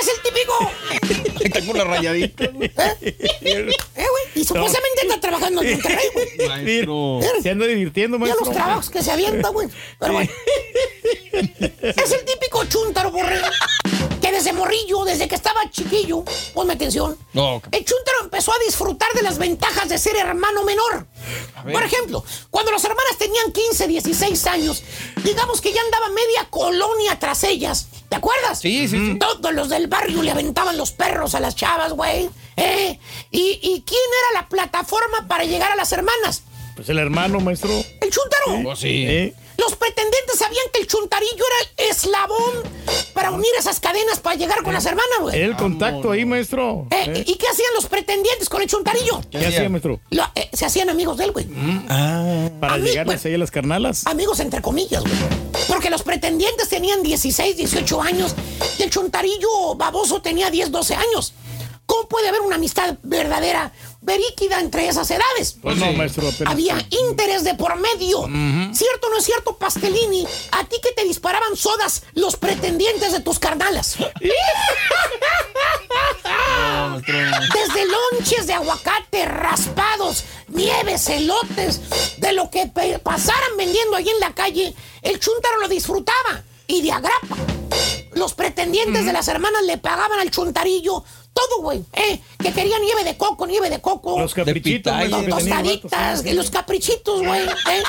Es el típico. [laughs] Tengo una rayadita. ¿Eh, güey? Y supuestamente está trabajando en Monterrey, güey. [laughs] Maestro. Se anda divirtiendo, Mira maestro. los trabajos que se avienta, güey. Pero bueno. Es el típico chúntaro, borre. Que desde morrillo, desde que estaba chiquillo, ponme atención. No. El chúntaro empezó a disfrutar de las ventajas de ser hermano menor. Por ejemplo, cuando las hermanas tenían 15, 16 años, digamos que ya andaba media colonia tras ellas. ¿Te acuerdas? Sí, sí, sí. Todos los del barrio le aventaban los perros a las chavas, güey. ¿Eh? ¿Y, ¿Y quién era la plataforma para llegar a las hermanas? Pues el hermano, maestro. El chúntaro. Oh, sí. ¿Eh? Los pretendientes sabían que el chuntarillo era el eslabón para unir esas cadenas para llegar con las hermanas, güey. El contacto ahí, maestro. Eh, ¿Eh? ¿Y qué hacían los pretendientes con el chuntarillo? ¿Qué hacía, maestro? Lo- eh, se hacían amigos de él, güey. Ah, para llegarles ahí a las carnalas. Amigos entre comillas, güey. Porque los pretendientes tenían 16, 18 años y el chuntarillo baboso tenía 10, 12 años. ¿Cómo puede haber una amistad verdadera, veríquida entre esas edades? Pues no, maestro. apenas- Había interés de por medio. ¿Cierto o no es cierto, Pastelini? A ti que te disparaban sodas los pretendientes de tus carnalas. [laughs] Desde lonches de aguacate, raspados, nieves, elotes, de lo que pasaran vendiendo ahí en la calle, el chuntaro lo disfrutaba. Y de agrapa. Los pretendientes de las hermanas le pagaban al chuntarillo todo, güey. ¿eh? Que querían nieve de coco, nieve de coco. Los caprichitos, pitaya. tenía el vato, Tostaditas, los caprichitos, güey. ¿eh?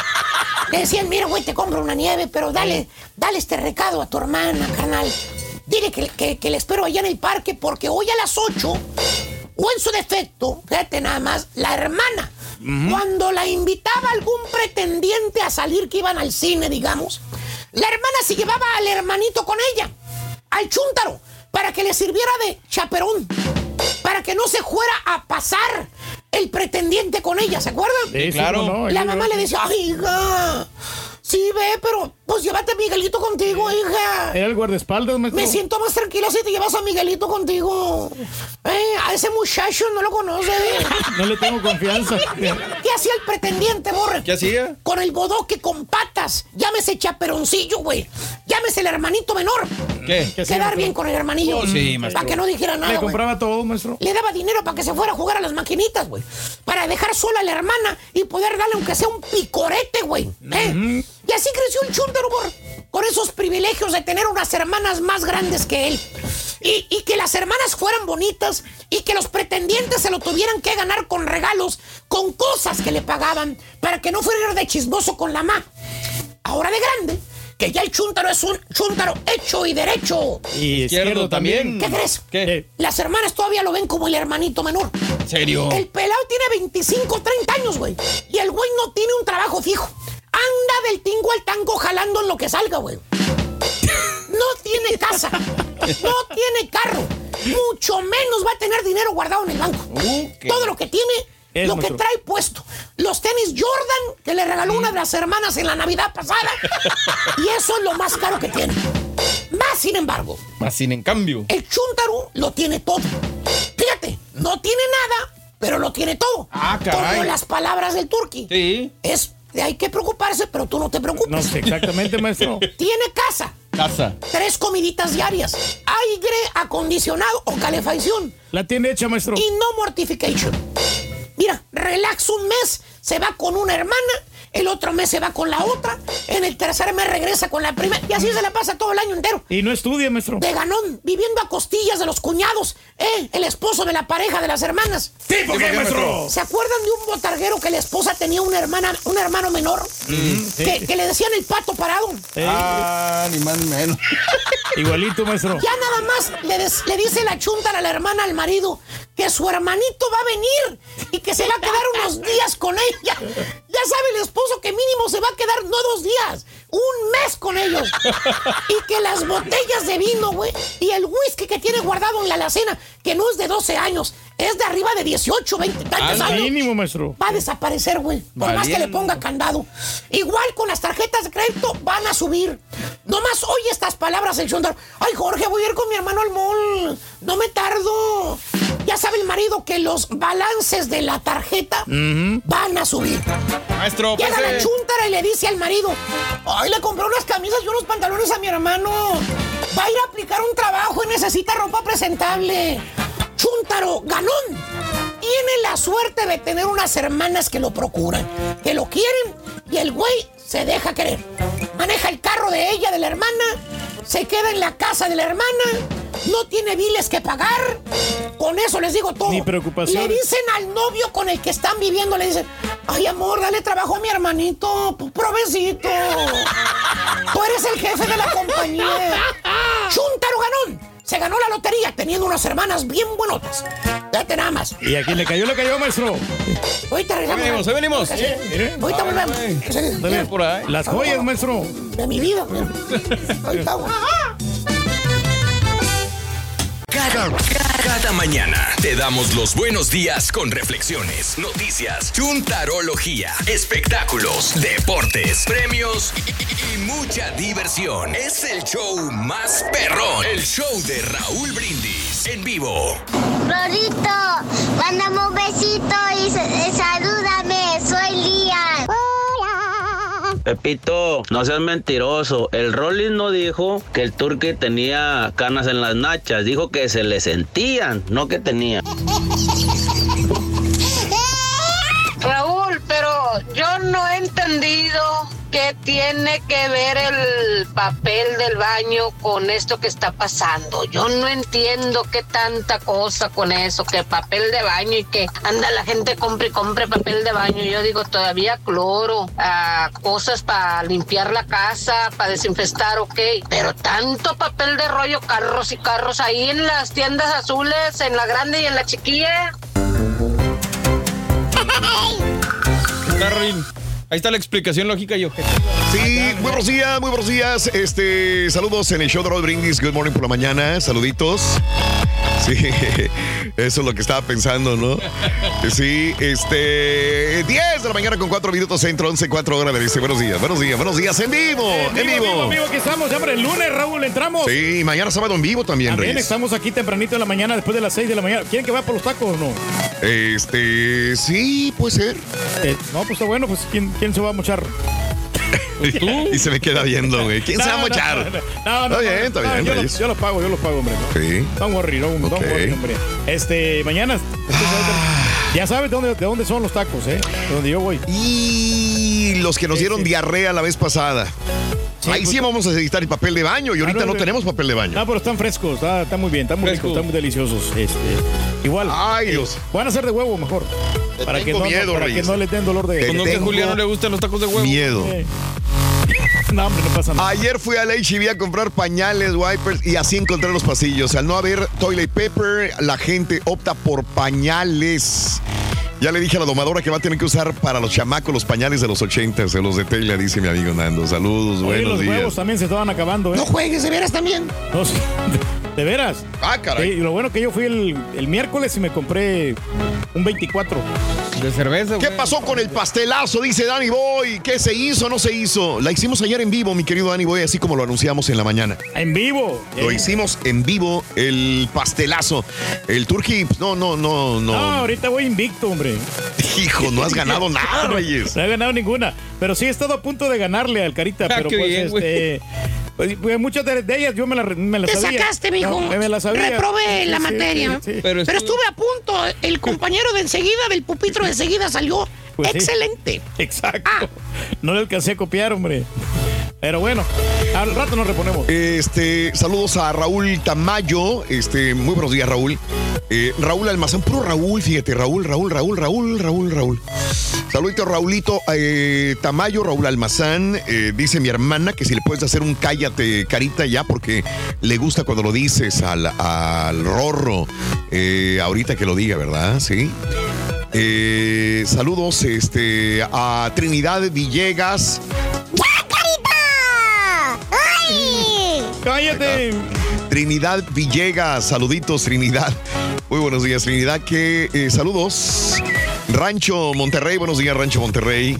Le decían, mira, güey, te compro una nieve, pero dale, dale este recado a tu hermana, carnal. Dile que, que, que le espero allá en el parque porque hoy a las 8, o en su defecto, fíjate nada más, la hermana, cuando la invitaba algún pretendiente a salir que iban al cine, digamos, la hermana se llevaba al hermanito con ella, al chúntaro, para que le sirviera de chaperón, para que no se fuera a pasar el pretendiente con ella, ¿se acuerdan? Sí, claro. no, La mamá le decía, ay, hija, sí ve, pero Pues llévate a Miguelito contigo, hija. Era el guardaespaldas, maestro. Me siento más tranquila si te llevas a Miguelito contigo. Eh, a ese muchacho no lo conoce. No le tengo confianza. ¿Qué hacía el pretendiente, borre? ¿Qué hacía? Con el bodoque con patas. Llámese chaperoncillo, güey. Llámese el hermanito menor. ¿Qué? ¿Qué hacía, Quedar bien con el hermanillo. Oh, sí, maestro. Para que no dijera nada. Le compraba todo, maestro. Le daba dinero para que se fuera a jugar a las maquinitas, güey. Para dejar sola a la hermana y poder darle aunque sea un picorete, güey. ¿eh? Y así creció el con esos privilegios de tener unas hermanas más grandes que él. Y, y que las hermanas fueran bonitas y que los pretendientes se lo tuvieran que ganar con regalos, con cosas que le pagaban, para que no fuera de chismoso con la ma. Ahora de grande, que ya el chúntaro es un chúntaro hecho y derecho. Y izquierdo también. ¿Qué crees? ¿Qué? Las hermanas todavía lo ven como el hermanito menor. ¿En serio? El pelado tiene 25, 30 años, güey. Y el güey no tiene un trabajo fijo. Anda del tingo al tango jalando en lo que salga, güey. No tiene casa. No tiene carro. Mucho menos va a tener dinero guardado en el banco. Todo lo que tiene, Es lo que trae puesto. Los tenis Jordan que le regaló una de las hermanas en la Navidad pasada. Y eso es lo más caro que tiene. Más sin embargo, Más sin en cambio. el chúntaro lo tiene todo. Fíjate, no tiene nada, pero lo tiene todo. Ah, caray. Como las palabras del turqui. Sí. Es, hay que preocuparse, pero tú no te preocupes. No sé exactamente, maestro. [laughs] Tiene casa, Casa. tres comiditas diarias, aire acondicionado o calefacción La tiene hecha, maestro. y no mortification. Mira, relax un mes, se va con una hermana, el otro mes se va con la otra, en el tercer mes regresa con la primera, y así se la pasa todo el año entero. Y no estudia, maestro. De ganón, viviendo a costillas de los cuñados, ¿eh? El esposo de la pareja de las hermanas. ¿Tipo qué, maestro? ¿Se acuerdan de un botarguero que la esposa tenía una hermana, un hermano menor? que, que le decían el pato parado. Ah, ni más ni menos. Igualito, maestro. Ya nada más le, des- le dice la chunta a la hermana al marido que su hermanito va a venir y que se va a quedar unos [laughs] días con ella. Ya sabe el esposo que mínimo se va a quedar no dos días, un mes con ellos. [laughs] Y que las botellas de vino, güey, y el whisky que tiene guardado en la alacena, que no es de 12 años, es de arriba de 18, 20, tantos Al años. mínimo, maestro. Va a desaparecer, güey. Por más que le ponga candado. Igual con las tarjetas de crédito van a subir. Nomás oye estas palabras el chondar. Ay, Jorge, voy a ir con mi hermano al mall. No me tardo. Ya sabe el marido que los balances de la tarjeta van a subir. Maestro, Llega la pase. chuntara y le dice al marido, ay, le compré unas camisas y unos pantalones a mi hermano. Va a ir a aplicar un trabajo y necesita ropa presentable. Chúntaro, ganón. Tiene la suerte de tener unas hermanas que lo procuran, que lo quieren y el güey se deja querer. Maneja el carro de ella, de la hermana, se queda en la casa de la hermana, no tiene biles que pagar. Con eso les digo todo. Ni preocupaciones. Le dicen al novio con el que están viviendo, le dicen, ay amor, dale trabajo a mi hermanito, provecito. Tú eres el jefe de la compañía. [laughs] Chuntaro ganón. Se ganó la lotería teniendo unas hermanas bien buenotas. Date nada más. Y a quien le cayó, le cayó, maestro. Ahorita Ahí regresamos. venimos, ahí venimos. Ahorita volvemos. Ahí. Las joyas, maestro. De mi vida. Ahorita. Cada, mañana te damos los buenos días con reflexiones, noticias, chuntarología, espectáculos, deportes, premios y, y- y mucha diversión. Es el show más perrón, el show de Raúl Brindis en vivo. Florito, mándame un besito y, y salúdame. Soy Lian. Pepito, no seas mentiroso. El Rollins no dijo que el turque tenía canas en las nachas. Dijo que se le sentían, no que tenía. [laughs] Raúl, pero yo no he entendido tiene que ver el papel del baño con esto que está pasando. Yo no entiendo qué tanta cosa con eso, que papel de baño y que anda la gente compre y compre papel de baño. Yo digo todavía cloro, ah, cosas para limpiar la casa, para desinfestar, ok. Pero tanto papel de rollo, carros y carros ahí en las tiendas azules, en la grande y en la chiquilla. Ahí está la explicación lógica yo. Sí, muy buenos días, muy buenos días. Este, saludos en el show de Raúl Brindis. Good morning por la mañana. Saluditos. Sí, [laughs] eso es lo que estaba pensando, ¿no? Sí, este. 10 de la mañana con 4 minutos centro, 11, 4 horas. Me dice, buenos días, buenos días, buenos días, en vivo, en En vivo. vivo, en vivo, aquí estamos, ya hombre, el lunes, Raúl, entramos. Sí, mañana sábado en vivo también, También Reyes. estamos aquí tempranito en la mañana, después de las 6 de la mañana. ¿Quieren que vaya por los tacos o no? Este, sí, puede ser. Eh, no, pues está bueno, pues ¿quién, quién se va a mochar? [laughs] y se me queda viendo, güey. ¿Quién se va a No, no, mochar? No, no, Está no, bien, está no, bien, yo, los, yo los pago, yo los pago, hombre. ¿no? Sí. Don't worry, don't, don't Ok. worry, hombre. Este, mañana, ya sabes de dónde, de dónde son los tacos, ¿eh? De donde yo voy. Y los que nos dieron diarrea la vez pasada. Ahí sí vamos a necesitar el papel de baño y ahorita pues- Ah, no, no, tenemos papel de baño. No, pero están frescos, está, está muy bien, están muy ricos, están muy deliciosos. Este, igual. Ay, eh, Dios. Van a ser de huevo mejor. Para que, tengo no, miedo, para que no les den dolor de Te ¿No que a Julián no le gustan los tacos de huevo? Miedo. Eh. [laughs] No, hombre, no pasa nada. Ayer fui al HB a comprar pañales, wipers y así encontré los pasillos. Al no haber toilet paper, la gente opta por pañales. Ya le dije a la domadora que va a tener que usar para los chamacos los pañales de los 80, de los de Tela, dice mi amigo Nando. Saludos, Oye, buenos los días. huevos también se estaban acabando, ¿eh? No juegues, de veras también. No, sí. ¿De veras? Ah, caray. Sí, y lo bueno que yo fui el, el miércoles y me compré un 24. De cerveza, ¿Qué pasó con el pastelazo? Dice Danny Boy. ¿Qué se hizo? ¿No se hizo? La hicimos ayer en vivo, mi querido Danny Boy, así como lo anunciamos en la mañana. En vivo. Lo hicimos en vivo, el pastelazo. El turkey, pues, no, no, no, no. No, ahorita voy invicto, hombre. Hijo, no has ganado [laughs] nada, Reyes. No he ganado ninguna. Pero sí he estado a punto de ganarle al Carita. Ah, pero qué pues bien, este. Pues, pues, muchas de, ellas yo me las me las Te sabía. sacaste, mijo. No, me las sabía. Reprobé Sí, la sí, materia. sí, sí. Pero estuve a punto. El [laughs] compañero de enseguida, del pupitro de enseguida, salió Pues sí. excelente. Exacto. Ah. No le alcancé a copiar, hombre. Pero bueno, al rato nos reponemos. Este, saludos a Raúl Tamayo. Este, muy buenos días, Raúl. Eh, Raúl Almazán, puro Raúl, fíjate, Raúl, Raúl, Raúl, Raúl, Raúl, Raúl. Saludito, Raulito eh, Tamayo, Raúl Almazán. eh, dice mi hermana que si le puedes hacer un cállate, carita, ya, porque le gusta cuando lo dices al, al rorro. Eh, ahorita que lo diga, ¿verdad? Sí. Saludos este, a Trinidad Villegas. ¡Cállate! Trinidad Villegas, saluditos Trinidad. Muy buenos días Trinidad, que eh, saludos. Rancho Monterrey, buenos días Rancho Monterrey.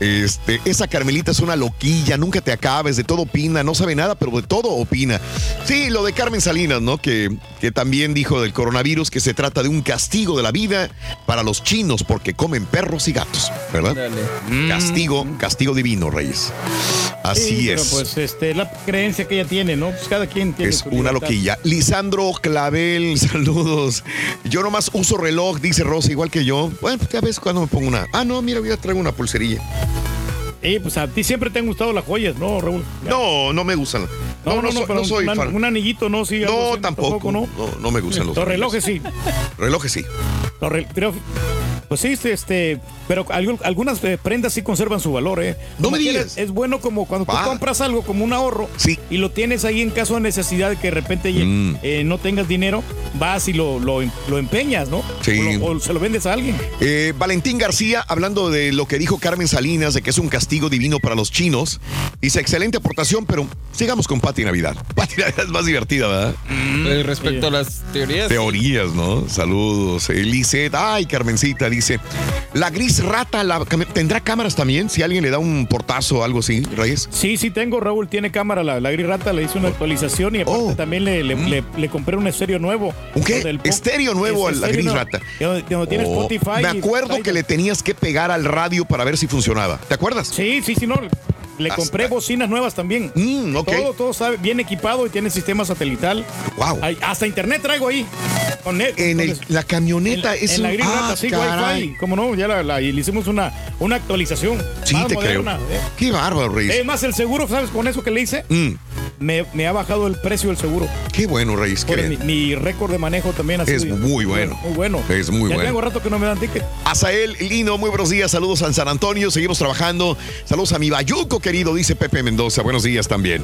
Este, esa Carmelita es una loquilla, nunca te acabes, de todo opina, no sabe nada, pero de todo opina. Sí, lo de Carmen Salinas, ¿no? Que, que también dijo del coronavirus que se trata de un castigo de la vida para los chinos porque comen perros y gatos, ¿verdad? Dale. Castigo, castigo divino, Reyes. Así Sí, pero es. pues este, la creencia que ella tiene, ¿no? Pues cada quien tiene Es su una libertad. loquilla. Lisandro Clavel, [laughs] saludos. Yo nomás uso reloj, dice Rosa, igual que yo. Bueno, pues ya ves cuando me pongo una. Ah, no, mira, voy a traigo una pulserilla. Eh, pues a ti siempre te han gustado las joyas, ¿no, Raúl? No, no me gustan. No, no, no, pero no soy un, fan. un anillito, no, sí. No, así, tampoco. ¿no? No, no me gustan los Los relojes sí. Relojes sí. Los re- pero, pues sí, este, este, pero algu- algunas eh, prendas sí conservan su valor, ¿eh? No Como me digas. Es bueno como cuando tú compras algo como un ahorro Sí. y lo tienes ahí en caso de necesidad de que de repente Mm. eh, no tengas dinero, vas y lo, lo, lo empeñas, ¿no? Sí. O, lo- o se lo vendes a alguien. Eh, Valentín García, hablando de lo que dijo Carmen Salinas, de que es un castigo divino para los chinos, dice excelente aportación, pero sigamos con Pati Navidad. [laughs] Pati Navidad es más divertida, ¿verdad? Eh, respecto a las teorías. Teorías, ¿no? Saludos. Eliseth, ay, Carmencita, dice. La gris rata, la, ¿tendrá cámaras también? Si alguien le da un portazo o algo así, Reyes. Sí, sí tengo, Raúl, tiene cámara, la, la Gris Rata, le hice una actualización y aparte Oh. también le, le, le- le compré un estéreo nuevo. ¿Un qué? Estéreo nuevo a la Gris nuevo. Rata. De Donde, de donde tiene Oh, Spotify. Me acuerdo que le tenías que pegar al radio para ver si funcionaba. ¿Te acuerdas? Sí, sí, sí, no. Le Hasta- compré bocinas nuevas también. Mm. Todo, todo está bien equipado y tiene sistema satelital. Wow. Hay- hasta internet traigo ahí. Con En el- la camioneta en, es en la un- Gris ah, Rata, sí, caray. Wi-Fi. Como no, ya la, la- y le hicimos una, una actualización. Sí, te moderna, creo. ¿eh? Qué bárbaro, Reyes. Es más, el seguro, ¿sabes? Con eso que le hice, Mm, me, me ha bajado el precio del seguro. qué bueno, Reyes. Qué mi, récord de manejo también ha Es sido muy bueno. Muy bueno. Es muy ya bueno. tengo rato que no me dan ticket. Azael Lino, muy buenos días. Saludos a San Antonio. Seguimos trabajando. Saludos a mi Bayuco, querido, dice Pepe Mendoza. Buenos días también.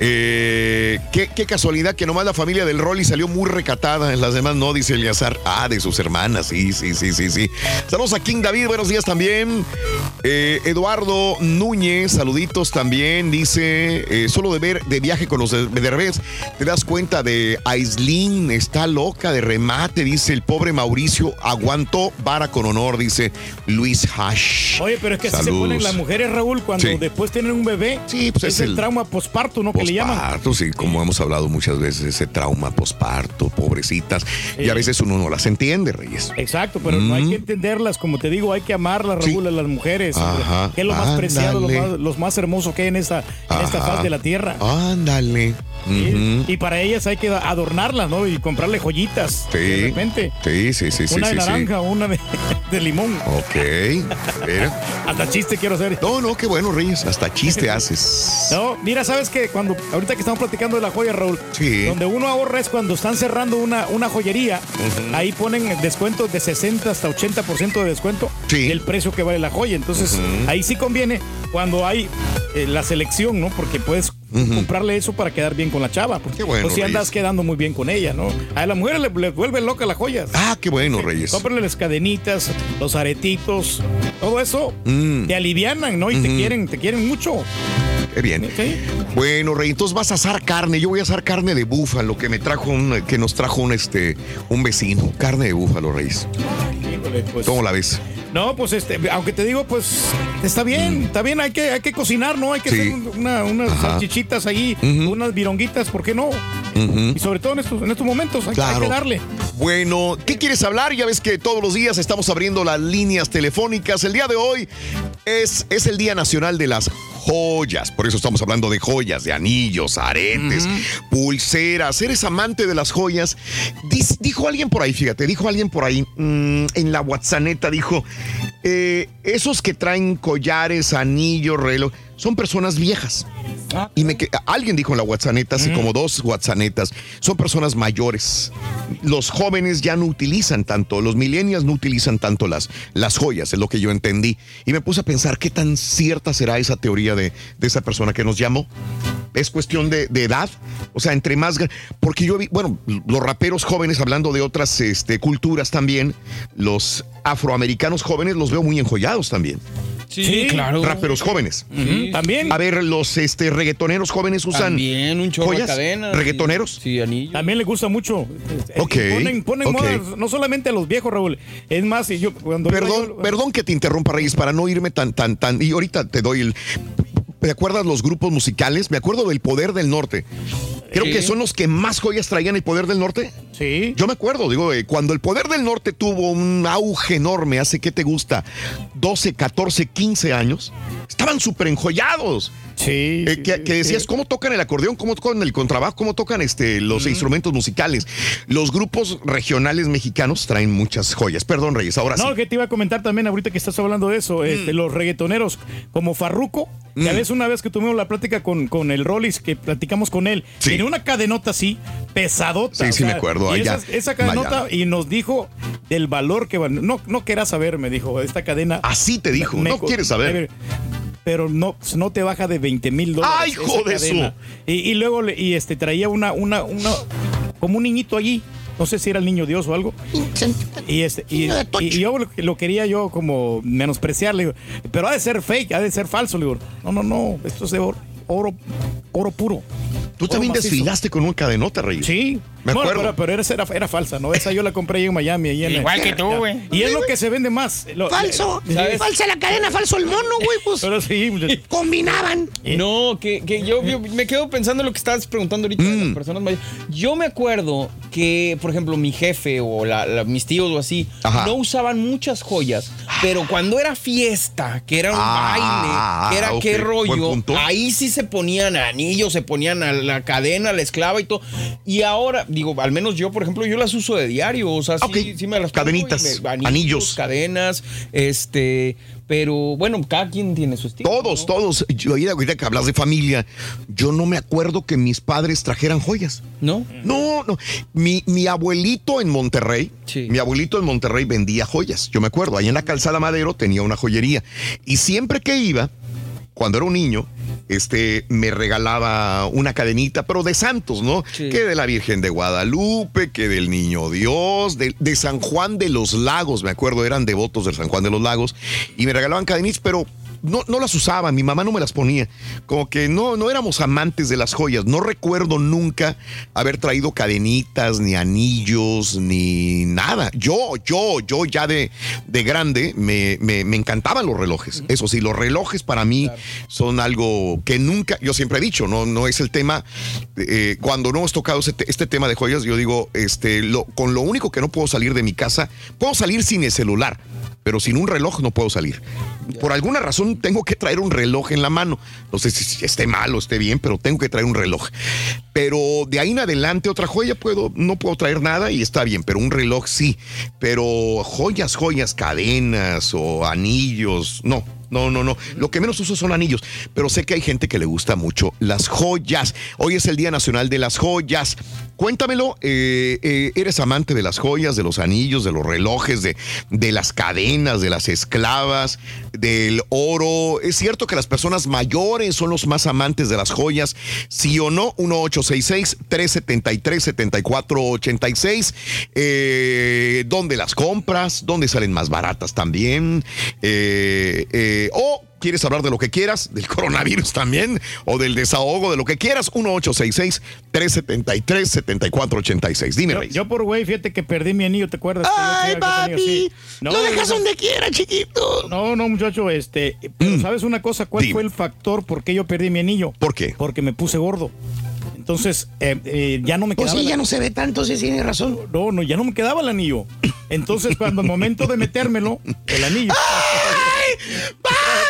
Eh, qué, qué casualidad que nomás la familia del Rolly salió muy recatada. En las demás no, dice Eliazar. Ah, de sus hermanas. Sí, sí, sí, sí, sí. Saludos a King David. Buenos días también. Eh, Eduardo Núñez, saluditos también. Dice, eh, solo de ver de viaje con los de, de revés. Te das cuenta de Aislin, está loca de remate, dice el pobre Mauricio, aguantó vara con honor, dice Luis Hash. Oye, pero es que así se ponen las mujeres, Raúl, cuando Sí. después tienen un bebé. Sí, pues es, es el, el trauma posparto, ¿no? Que le llaman. Posparto, sí, como hemos hablado muchas veces, ese trauma posparto, pobrecitas. Y a veces uno no las entiende, Reyes. Exacto, pero no hay Mm. que entenderlas, como te digo, hay que amarlas, Raúl, a las mujeres. Ajá, Que es lo más preciado, lo más, los más hermoso que hay en esta, en esta faz de la tierra. Ándale. Ujú. Y para ellas hay que adornarlas, ¿no? Y comprarle joyitas. Sí. De repente. Sí, sí, sí, sí. una sí, de sí. naranja, una de, [laughs] de limón. Ok. Mira. Hasta chiste quiero hacer. No, no, qué bueno, Reyes. Hasta chiste haces. No, mira, sabes que cuando ahorita que estamos platicando de la joya, Raúl, Sí. donde uno ahorra es cuando están cerrando una, una joyería, ahí ponen descuentos de 60 hasta 80% de descuento del precio que vale la joya. Entonces, ahí sí conviene cuando hay eh, la selección, ¿no? Porque puedes comprarle eso para quedar bien con la chava. Porque bueno, o si andas Reyes. quedando muy bien con ella, ¿no? A las mujeres le, le vuelve loca las joyas. Ah, qué bueno, Reyes. Cómprale las cadenitas, los aretitos, todo eso Mm. te alivianan, ¿no? Y te quieren, te quieren mucho. Qué bien. Bueno, Rey, entonces vas a asar carne. Yo voy a asar carne de búfalo que me trajo un, que nos trajo un este un vecino. Carne de búfalo, Reyes. Híjole, pues. ¿Cómo la ves? No, pues este, aunque te digo, pues está bien, está bien, hay que, hay que cocinar, ¿no? Hay que Sí. hacer un- una- unas Ajá. salchichitas ahí, unas vironguitas, ¿por qué no? Y sobre todo en estos, en estos momentos, hay, que darle. Bueno, ¿qué quieres hablar? Ya ves que todos los días estamos abriendo las líneas telefónicas. El día de hoy es, es el Día Nacional de las Joyas. Por eso estamos hablando de joyas, de anillos, aretes, pulseras. ¿Eres amante de las joyas? Dijo alguien por ahí, fíjate, dijo alguien por ahí mm, en la WhatsApp, dijo, eh, esos que traen collares, anillos, reloj, son personas viejas. Y me que- alguien dijo en la WhatsApp, hace como dos WhatsApp, son personas mayores. Los jóvenes ya no utilizan tanto, los millennials no utilizan tanto las, las joyas, es lo que yo entendí. Y me puse a pensar qué tan cierta será esa teoría de, de esa persona que nos llamó. Es cuestión de, de edad, o sea, entre más... Porque yo vi, bueno, los raperos jóvenes, hablando de otras este, culturas también, los afroamericanos jóvenes los veo muy enjollados también. Sí, claro. Raperos jóvenes. Sí. También. A ver, los este, reggaetoneros jóvenes usan También un chorro de joyas. cadenas. ¿Reggaetoneros? Sí, anillos. También le gusta mucho. Ok, Ponen, ponen ok. moda, no solamente a los viejos, Raúl. Es más, y yo cuando Perdón, yo- perdón que te interrumpa, Reyes, para no irme tan, tan, tan. Y ahorita te doy el. ¿Te acuerdas los grupos musicales? Me acuerdo del Poder del Norte. Creo Sí. que son los que más joyas traían el Poder del Norte. Sí. Yo me acuerdo, digo, eh, cuando el Poder del Norte tuvo un auge enorme, hace que te gusta, 12, 14, 15 años, estaban súper enjollados. Sí. Eh, que, que decías, ¿cómo tocan el acordeón? ¿Cómo tocan el contrabajo? ¿Cómo tocan este, los instrumentos musicales? Los grupos regionales mexicanos traen muchas joyas. Perdón, Reyes, ahora No, sí. que te iba a comentar también ahorita que estás hablando de eso, este, los reggaetoneros como Farruco, ya Mm. ves una vez que tuvimos la plática con, con el Rollis, que platicamos con él, tiene una cadenota así, pesadota. Sí, sí me acuerdo, allá, esa, esa cadenota, Miami. y nos dijo del valor que vale. No, no querás saber, me dijo, esta cadena. Así te dijo, no quieres saber. Pero no, no te baja de 20 mil dólares. ¡Ay, hijo de eso! Y, y luego le- y este traía una, una, una, como un niñito allí. No sé si era el niño Dios o algo. Y este, y, y yo lo, lo quería yo como menospreciar, le digo, pero ha de ser fake, ha de ser falso, le digo, no, no, no, esto es de oro, oro, oro puro. Tú también macizo. desfilaste con una cadenota, Reyes. Sí. Me Bueno, acuerdo. pero, pero esa era, era falsa, ¿no? Esa yo la compré ahí en Miami. ahí en el- Igual que tú, güey. Y es lo que se vende más. Lo- Falso. ¿sabes? Falsa la cadena, falso el mono, güey. Pues Pero sí, combinaban. No, que, que yo, yo me quedo pensando en lo que estabas preguntando ahorita de Mm. las personas mayores. Yo me acuerdo que, por ejemplo, mi jefe o la- la- mis tíos o así, Ajá. no usaban muchas joyas, pero cuando era fiesta, que era un Ah, baile, que era ok, qué rollo, ahí sí se ponían anillos, se ponían a la cadena, la esclava y todo. Y ahora, digo, al menos yo, por ejemplo, yo las uso de diario, o sea, sí, sí me las Cadenitas, me- anillos. cadenas, este, pero bueno, cada quien tiene su estilo. Todos, todos. Yo, ahorita que hablas de familia, yo no me acuerdo que mis padres trajeran joyas. ¿No? No, no. Mi, mi abuelito en Monterrey, mi abuelito en Monterrey vendía joyas. Yo me acuerdo, ahí en la calzada Madero tenía una joyería. Y siempre que iba, cuando era un niño, este, me regalaba una cadenita, pero de santos, ¿no? Que de la Virgen de Guadalupe, que del Niño Dios, de, de San Juan de los Lagos, me acuerdo, eran devotos del San Juan de los Lagos, y me regalaban cadenitas, pero no, no las usaba, mi mamá no me las ponía. Como que no, no éramos amantes de las joyas. No recuerdo nunca haber traído cadenitas, ni anillos, ni nada. Yo, yo, yo ya de, de grande me, me- me encantaban los relojes. Eso sí, los relojes para mí son algo que nunca, yo siempre he dicho, no, no es el tema. eh, cuando no hemos tocado ese te- este tema de joyas, yo digo, este, lo, con lo único que no puedo salir de mi casa, puedo salir sin el celular, pero sin un reloj no puedo salir. Por alguna razón tengo que traer un reloj en la mano. No sé si esté mal o esté bien, pero tengo que traer un reloj. Pero de ahí en adelante otra joya puedo, no puedo traer nada y está bien, pero un reloj sí. Pero joyas, joyas, cadenas o anillos, no. No, no, no. Lo que menos uso son anillos, pero sé que hay gente que le gusta mucho las joyas. Hoy es el Día Nacional de las Joyas. Cuéntamelo, eh, eh, ¿eres amante de las joyas, de los anillos, de los relojes, de, de las cadenas, de las esclavas, del oro? ¿Es cierto que las personas mayores son los más amantes de las joyas? Sí o no, 1866-373-7486. Eh, ¿Dónde las compras? ¿Dónde salen más baratas también? Eh, o quieres hablar de lo que quieras, del coronavirus también, o del desahogo, de lo que quieras, 1866-373-7486. Dime, Yo, Rey. yo por güey, fíjate que perdí mi anillo, ¿te acuerdas? Ay, tenía, sí. Lo dejas no, donde quiera, chiquito. No, no, muchacho, este, pero ¿sabes una cosa? ¿Cuál fue el factor por qué yo perdí mi anillo? ¿Por qué? Porque me puse gordo. Entonces, eh, eh, ya no me Pues quedaba. sí, el- ya no se ve tanto, sí, tiene razón. No, no, ya no me quedaba el anillo. Entonces, cuando el momento de metérmelo, el anillo. [laughs]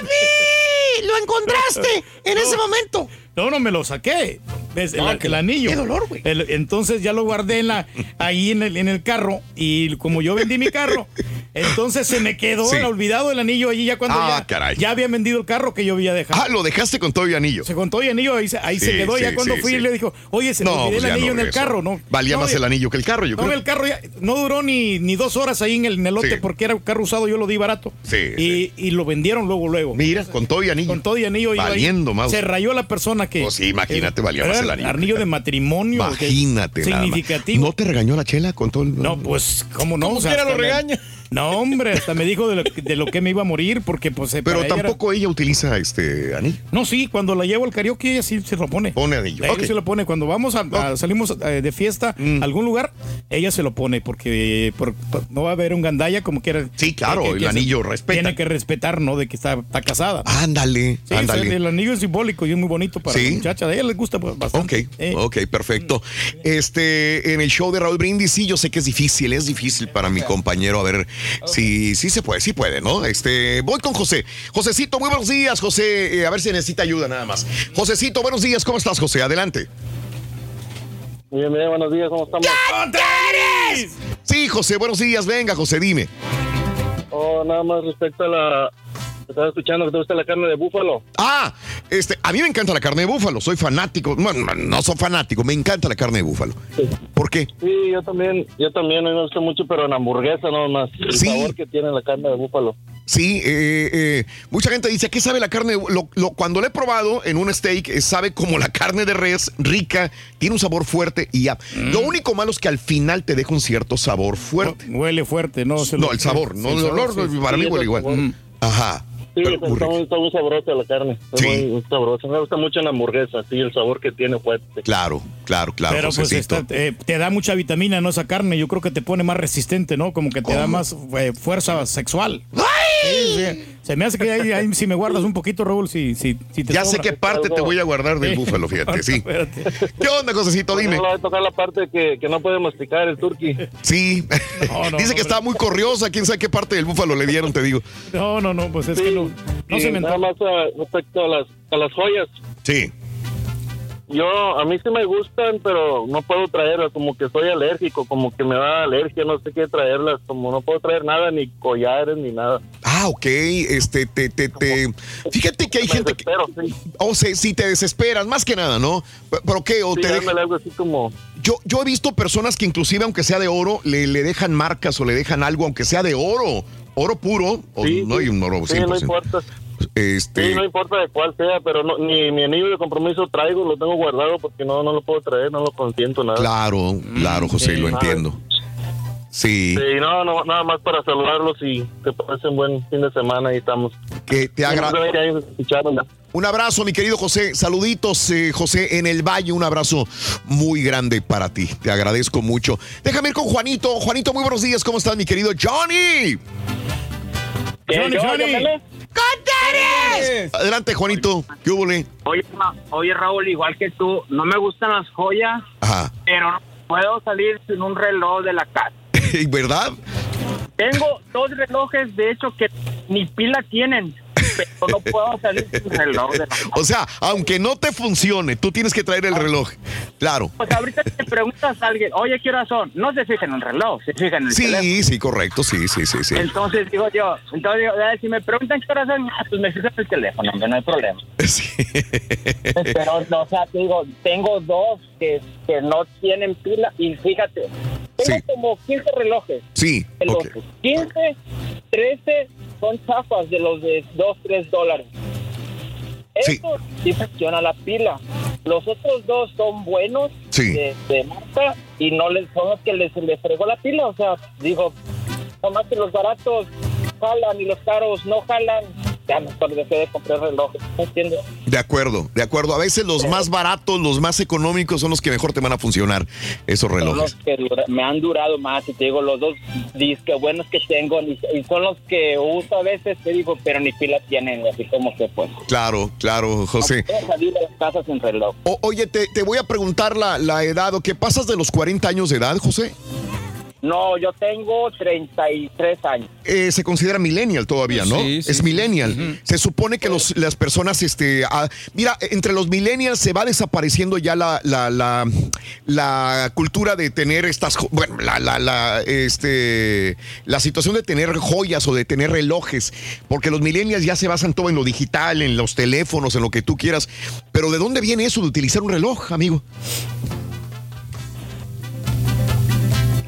¡Papi! ¡Lo encontraste en [laughs] ese momento! No, no me lo saqué. ¿Ves? No, el, que- el anillo. qué dolor, güey. Entonces ya lo guardé en la, ahí en el, en el carro. Y como yo vendí mi carro, [laughs] entonces se me quedó Sí. el olvidado el anillo allí ya cuando Ah, ya, caray. ya había vendido el carro que yo había dejado. Ah, lo dejaste con todo y anillo. Se contó y anillo, ahí se, quedó. sí, ya cuando fui le dijo, oye, se me No, olvidé pues el ya anillo no en el carro, ¿no? Valía No, más ya- el anillo que el carro, yo no, creo. el carro ya no duró ni, ni dos horas ahí en el, en el lote porque era un carro usado, yo lo di barato. Sí, y, y lo vendieron luego, luego. Mira, con todo y anillo. Con todo y anillo. iba ahí. Valiendo, mouse. Se rayó la persona que. Pues sí, imagínate, eh, valía más el anillo. Anillo de matrimonio. Imagínate, nada más. Significativo. ¿No te regañó la chela con todo el.? No, pues, ¿cómo no? Como O sea, lo regaña. No, hombre, hasta me dijo de lo, de lo que me iba a morir porque, pues. eh, Pero para ella era- tampoco ella utiliza este anillo. No, sí, cuando la llevo al karaoke ella sí se lo pone. Pone anillo. Ella ok. se lo pone. Cuando vamos a, a- salimos eh, de fiesta a algún lugar, ella se lo pone porque por- por- no va a haber un gandalla como quiera. Sí, claro, el anillo respeta. Tiene que respetar, ¿no? De que está, está casada. Ándale, Sí, ándale. o sea, el anillo es simbólico y es muy bonito para Sí. la muchacha. A ella les gusta bastante. Ok, ok, perfecto. Este, en el show de Raúl Brindis, sí, yo sé que es difícil, es difícil para mi compañero, a si sí se puede, sí puede, ¿no? Este, voy con José. Josecito, muy buenos días, José, eh, a ver si necesita ayuda nada más. Josecito, buenos días, ¿cómo estás, José? Adelante. Bien, bien, buenos días, ¿cómo estamos? Sí, José, buenos días, venga, José, dime. Oh, nada más respecto a la... Estaba escuchando que te gusta la carne de búfalo. Ah, este, a mí me encanta la carne de búfalo, soy fanático, bueno, no soy fanático, me encanta la carne de búfalo. ¿Por qué? Sí, yo también, yo también, a mí me gusta mucho, pero en hamburguesa nada más. El Sí. sabor que tiene la carne de búfalo. Sí, eh, eh, mucha gente dice, ¿a qué sabe la carne? de- Lo, lo- cuando lo he probado en un steak, eh, sabe como la carne de res, rica, tiene un sabor fuerte y ya. Lo único malo es que al final te deja un cierto sabor fuerte. Huele fuerte, ¿no? Se No, lo- el sabor, no Sí, el olor, sí, sí. para mí Sí, huele el igual. sabor. Mm. Ajá. Sí, está, está muy sabrosa la carne. Está Sí. muy, muy sabrosa. Me gusta mucho la hamburguesa, sí, el sabor que tiene fuerte. Claro, claro, claro, Pero pues está- eh, te da mucha vitamina, ¿no? Esa carne. Yo creo que te pone más resistente, ¿no? Como que te da más eh, fuerza sexual. Sí, sí. Se me hace que ahí, ahí si me guardas un poquito, Raúl, si, si, si te Ya sé qué parte te voy a guardar del Sí. búfalo, fíjate, [laughs] sí. Espérate. ¿Qué onda, Josecito? Dime. No le va a tocar la parte que, que no puede masticar el turqui. Sí. no, [laughs] Dice que estaba muy corriosa, quién sabe qué parte del búfalo le dieron, te digo. No, no, no, pues es que no, se me Nada más ah, respecto a las, a las joyas. Sí. Yo, a mí sí me gustan, pero no puedo traerlas, como que soy alérgico, como que me da alergia, no sé qué traerlas, como no puedo traer nada, ni collares, ni nada. Ah, ok, este, te, te, te... Fíjate que hay gente que... O sea, si te desesperas, más que nada, ¿no? ¿Pero qué? O Sí, te deja- algo así como... Yo, yo he visto personas que inclusive, aunque sea de oro, le, le dejan marcas o le dejan algo, aunque sea de oro, oro puro, o no hay un oro Sí, no 100%. importa. Este, Sí, no importa de cuál sea, pero no, ni mi anillo de compromiso traigo, lo tengo guardado porque no, no lo puedo traer, no lo consiento nada. Claro, claro, José, lo Ah, entiendo. Sí. Sí, no, no, nada más para saludarlos y que pasen buen fin de semana y estamos. Que te agradezco. Un abrazo, mi querido José. Saluditos, eh, José, en el valle. Un abrazo muy grande para ti. Te agradezco mucho. Déjame ir con Juanito. Juanito, muy buenos días. ¿Cómo estás, mi querido Johnny? Johnny, Johnny. Adelante, Juanito. ¿Qué hubo, le? Oye, oye, Raúl, igual que tú, no me gustan las joyas, Ajá. pero no puedo salir sin un reloj de la casa. [laughs] ¿Verdad? Tengo dos relojes, de hecho, que ni pila tienen, pero no puedo salir sin reloj de la casa. [laughs] O sea, aunque no te funcione, tú tienes que traer el reloj. Claro. Pues ahorita te preguntas a alguien, oye, ¿qué horas son? No se fijan en el reloj, se fijan en el teléfono. Sí, sí, correcto. Sí, sí, sí, sí. Entonces digo yo, entonces digo, si me preguntan qué horas son, ah, pues me fijo en el teléfono, hombre, no hay problema. [laughs] Pero, no, o sea, te digo, tengo dos que, que no tienen pila y fíjate, tengo como 15 relojes. Sí, Relojes. 15, 13 son chafas de los de 2, 3 dólares. Eso sí funciona la pila. Los otros dos son buenos de, de marca y no les son los que les, les fregó la pila. O sea, digo, nomás que los baratos jalan y los caros no jalan. Ya mejor dejé de comprar relojes. ¿Me entiendes? De acuerdo, de acuerdo. A veces los más baratos, los más económicos son los que mejor te van a funcionar, esos Son relojes. los que dura- me han durado más y te digo, los dos discos buenos que tengo y, son los que uso a veces, te digo, pero ni pila tienen, así como que pues. Claro, claro, José. No salir de las casas sin reloj. O- oye, te, te voy a preguntar la, la edad, ¿o qué pasas de los 40 años de edad, José? No, yo tengo 33 años. Eh, se considera millennial todavía, ¿no? Sí, sí, es sí. millennial. Se supone que los- las personas, este, ah, mira, entre los millennials se va desapareciendo ya la, la, la, la cultura de tener estas, jo- bueno, la, la, la, este, la situación de tener joyas o de tener relojes, porque los millennials ya se basan todo en lo digital, en los teléfonos, en lo que tú quieras. Pero ¿de dónde viene eso de utilizar un reloj, amigo?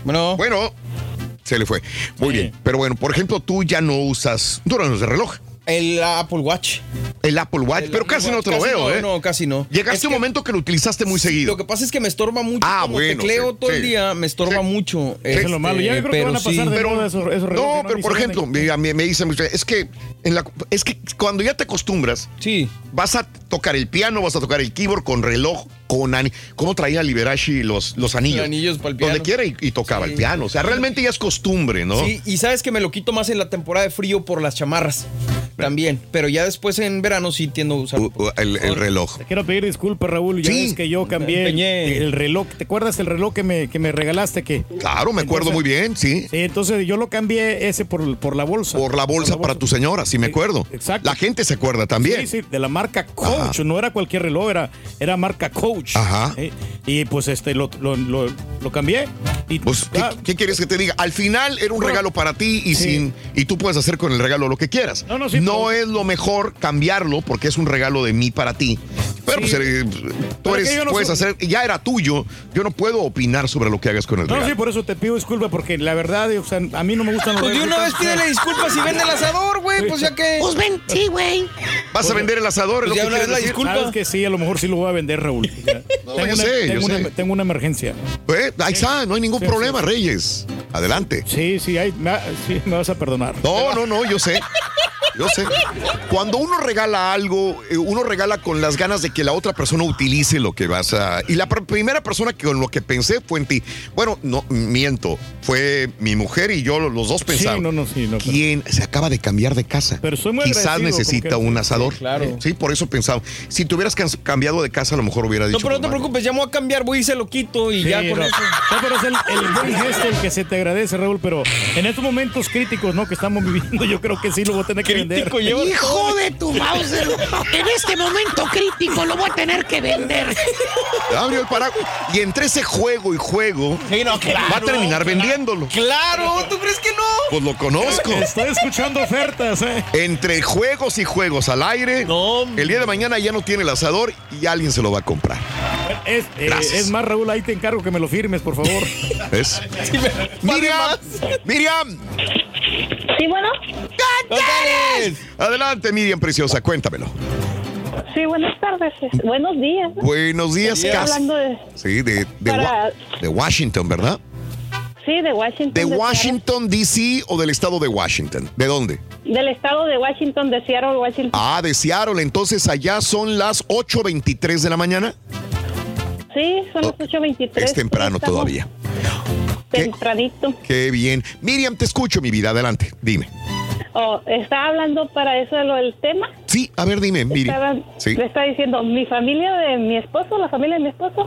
Bueno. Bueno, se le fue. Muy bien. Pero bueno, por ejemplo, tú ya no usas, no usas reloj. El Apple Watch. El Apple Watch, El pero Apple casi no te lo casi veo, no, ¿eh? No, casi no. Llegaste Es un que- momento que lo utilizaste muy seguido. Lo que pasa es que me estorba mucho. Ah, como bueno, tecleo sí, todo el día, me estorba mucho. Eso es lo malo. Ya yo creo que van a pasar de pero, moda esos- esos relojes, No, ¿no? pero por ejemplo, me, me dicen, es que en la, es que cuando ya te acostumbras, sí. vas a tocar el piano, vas a tocar el keyboard con reloj, con ani- ¿Cómo traía Liberace los, los anillos? Los anillos para el piano. Donde quiera y, y tocaba el piano. O sea, realmente ya es costumbre, ¿no? Sí, y sabes que me lo quito más en la temporada de frío por las chamarras. También. Pero ya después en verano sí tiendo a usar. el, el reloj. Te quiero pedir disculpas, Raúl. Ya Sí, ves que yo cambié empeñé. el reloj. ¿Te acuerdas el reloj que me, que me regalaste? Que, Claro, me acuerdo muy bien, sí. Sí, entonces yo lo cambié ese por, por la bolsa. Por la bolsa para tu señora, sí me acuerdo. Exacto. La gente se acuerda también. Sí, sí, de la marca Coach. No era cualquier reloj, era, era marca Coach. Ajá. Eh, Y pues este lo, lo, lo- lo cambié. Y Pues, ¿qué, qué quieres que te diga? Al final era un regalo para ti y sin y tú puedes hacer con el regalo lo que quieras. No, no, sí, No es lo mejor cambiarlo porque es un regalo de mí para ti. Pero pues, eh, tú eres- no puedes soy- hacer, ya era tuyo. Yo no puedo opinar sobre lo que hagas con el No, regalo. sí, por eso te pido disculpas, porque la verdad, o sea, a mí no me gustan los Pues de una vez pídele disculpas si vende el asador, güey. Pues ya que. Pues ven, sí, güey. ¿Vas a vender el asador? Pues ¿Es lo ya que quieres la decir? disculpa. Sabes que sí, a lo mejor sí lo voy a vender, Raúl. [laughs] O sea, tengo, yo una, sé, yo tengo, una, sé. tengo una emergencia. Eh, ahí está, no hay ningún Sí, problema, sí. Reyes. Adelante. Sí, sí, me, sí, me vas a perdonar. No, no, no, yo sé. Yo sé. Cuando uno regala algo, eh, uno regala con las ganas de que la otra persona utilice lo que vas a. Y la pr- primera persona que con lo que pensé fue en ti. Bueno, no, miento. Fue mi mujer y yo, los dos pensamos. Sí, no, no, sí, no. pero- ¿Quién se acaba de cambiar de casa? Pero soy muy Quizás necesita un asador. Sí, claro. Sí, por eso pensaba. Si te hubieras cambiado de casa, a lo mejor hubiera dicho. No, pero no te preocupes, ya me voy a cambiar, voy y se lo quito y Sí, ya con no. eso. No, pero es el, el buen gesto el que se te agradece, Raúl, pero en estos momentos críticos, ¿no? Que estamos [laughs] viviendo, yo creo que sí lo voy a tener que vender. Hijo de tu Mauser. En este momento crítico lo voy a tener que vender. Abrió el paraguas. Y entre ese juego y juego, va a terminar vendiéndolo. Claro, ¿tú crees que no? Pues lo conozco. Estoy escuchando ofertas, ¿eh? Entre juegos y juegos al aire, el día de mañana ya no tiene el asador y alguien se lo va a comprar. Es, eh, Gracias. es más, Raúl, ahí te encargo que me lo firmes, por favor. [laughs] ¿Ves? Miriam, Miriam, Sí, bueno. Adelante Miriam Preciosa, cuéntamelo. Sí, buenas tardes. Buenos días. Buenos días, Estoy hablando de... Sí, de, de, Para- Wa- de Washington, ¿verdad? Sí, de Washington. ¿De Washington, D.C. o del estado de Washington? ¿De dónde? Del estado de Washington, de Seattle, Washington. Ah, de Seattle. Entonces allá son las 8.23 de la mañana. Sí, son las 8.23. Es temprano Estamos todavía. Tempranito. Qué bien. Miriam, te escucho, mi vida. Adelante, dime. Oh, ¿Está hablando para eso del tema? Sí, a ver, dime, Estaba-. Sí. Le está diciendo, mi familia de mi esposo, la familia de mi esposo,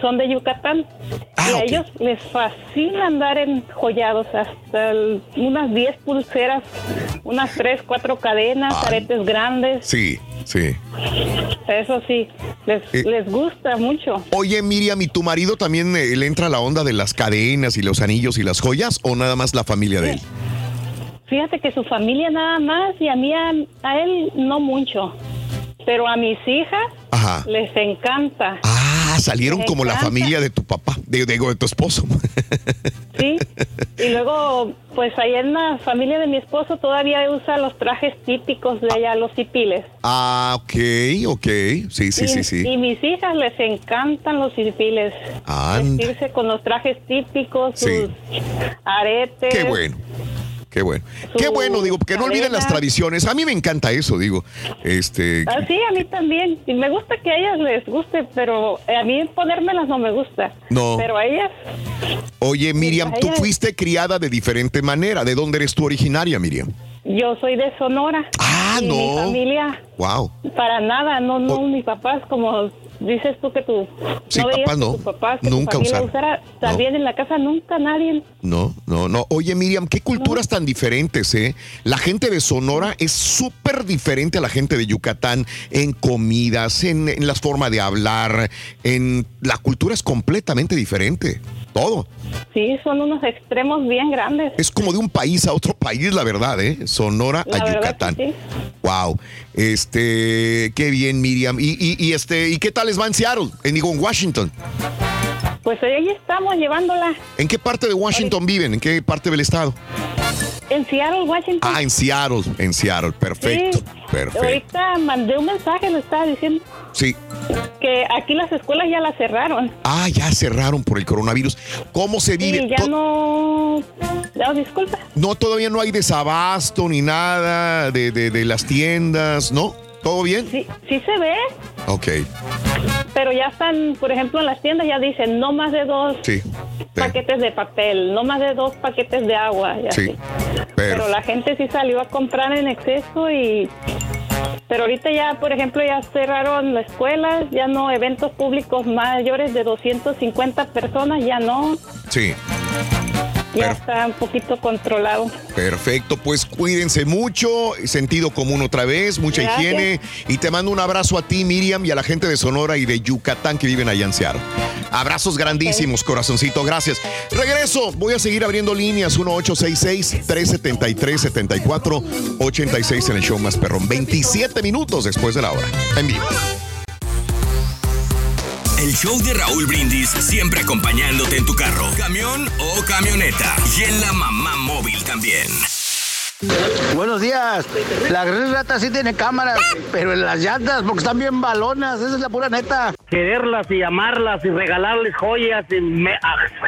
son de Yucatán. Ah, y a ellos les fascina andar en joyados, hasta el- unas 10 pulseras, unas 3, 4 cadenas, Ay. aretes grandes. Sí, sí. Eso sí, les, Eh. les gusta mucho. Oye, Miriam, ¿y tu marido también eh, le entra la onda de las cadenas y los anillos y las joyas o nada más la familia de él? Fíjate que su familia nada más y a mí, a, a él no mucho. Pero a mis hijas Ajá. les encanta. Ah, salieron como la familia de tu papá, de, de, de tu esposo. [laughs] Sí. Y luego, pues allá en la familia de mi esposo todavía usa los trajes típicos de allá, los cipiles. Ah, ok, ok. Sí, sí, y, sí, sí. y mis hijas les encantan los cipiles. Vestirse con los trajes típicos, Sí. aretes. Qué bueno. Qué bueno. Qué bueno, digo, porque no olviden las tradiciones. A mí me encanta eso, digo. Este. Ah, sí, a mí también. Y me gusta que a ellas les guste, pero a mí ponérmelas no me gusta. No. Pero a ellas, Oye, Miriam, tú fuiste criada de diferente manera. ¿De dónde eres tú originaria, Miriam? Yo soy de Sonora. Ah, y no. Mi familia, Wow. para nada, no, no, mis papás, como dices tú que tú Sí, no que no. tus papás, que Nunca tu usara, también en la casa nunca nadie. No, no, no. Oye, Miriam, qué culturas tan diferentes, ¿eh? La gente de Sonora es súper diferente a la gente de Yucatán en comidas, en, en la forma de hablar, en la cultura es completamente diferente. Todo. Sí, son unos extremos bien grandes. Es como de un país a otro país, la verdad, ¿eh? Sonora La a Yucatán. sí. Wow. Este, qué bien, Miriam. Y, y- y este, ¿y qué tal les va en Seattle? En digo, en Washington. Pues ahí estamos llevándola ¿En qué parte de Washington viven? ¿En qué parte del estado? en Seattle, Washington. Ah, en Seattle, en Seattle. Perfecto. Sí. Perfecto. Ahorita mandé un mensaje, le estaba diciendo Sí. que aquí las escuelas ya las cerraron. Ah, ya cerraron por el coronavirus. ¿Cómo se vive? Y ya no... No, disculpa. no, todavía no hay desabasto ni nada de, de- de las tiendas, ¿no? ¿Todo bien? Sí, sí se ve, Ok, pero ya están, por ejemplo, en las tiendas ya dicen no más de dos sí. paquetes de papel, no más de dos paquetes de agua. y así. Sí. Pero Pero, la gente sí salió a comprar en exceso y... Pero ahorita ya, por ejemplo, ya cerraron las escuelas, ya no eventos públicos mayores de 250 personas, ya no, sí. Ya está un poquito controlado. Perfecto, pues cuídense mucho, sentido común otra vez, mucha Gracias. higiene y te mando un abrazo a ti, Miriam, y a la gente de Sonora y de Yucatán que viven allá en Seattle. Abrazos grandísimos, corazoncito, gracias. Regreso, voy a seguir abriendo líneas 1866-373-7486 en el show más perrón. 27 minutos después de la hora, en vivo. El show de Raúl Brindis siempre acompañándote en tu carro, camión o camioneta. Y en la mamá móvil también. Buenos días. La Gris Rata sí tiene cámaras, pero en las llantas, porque están bien balonas, esa es la pura neta. Quererlas y amarlas y regalarles joyas y me-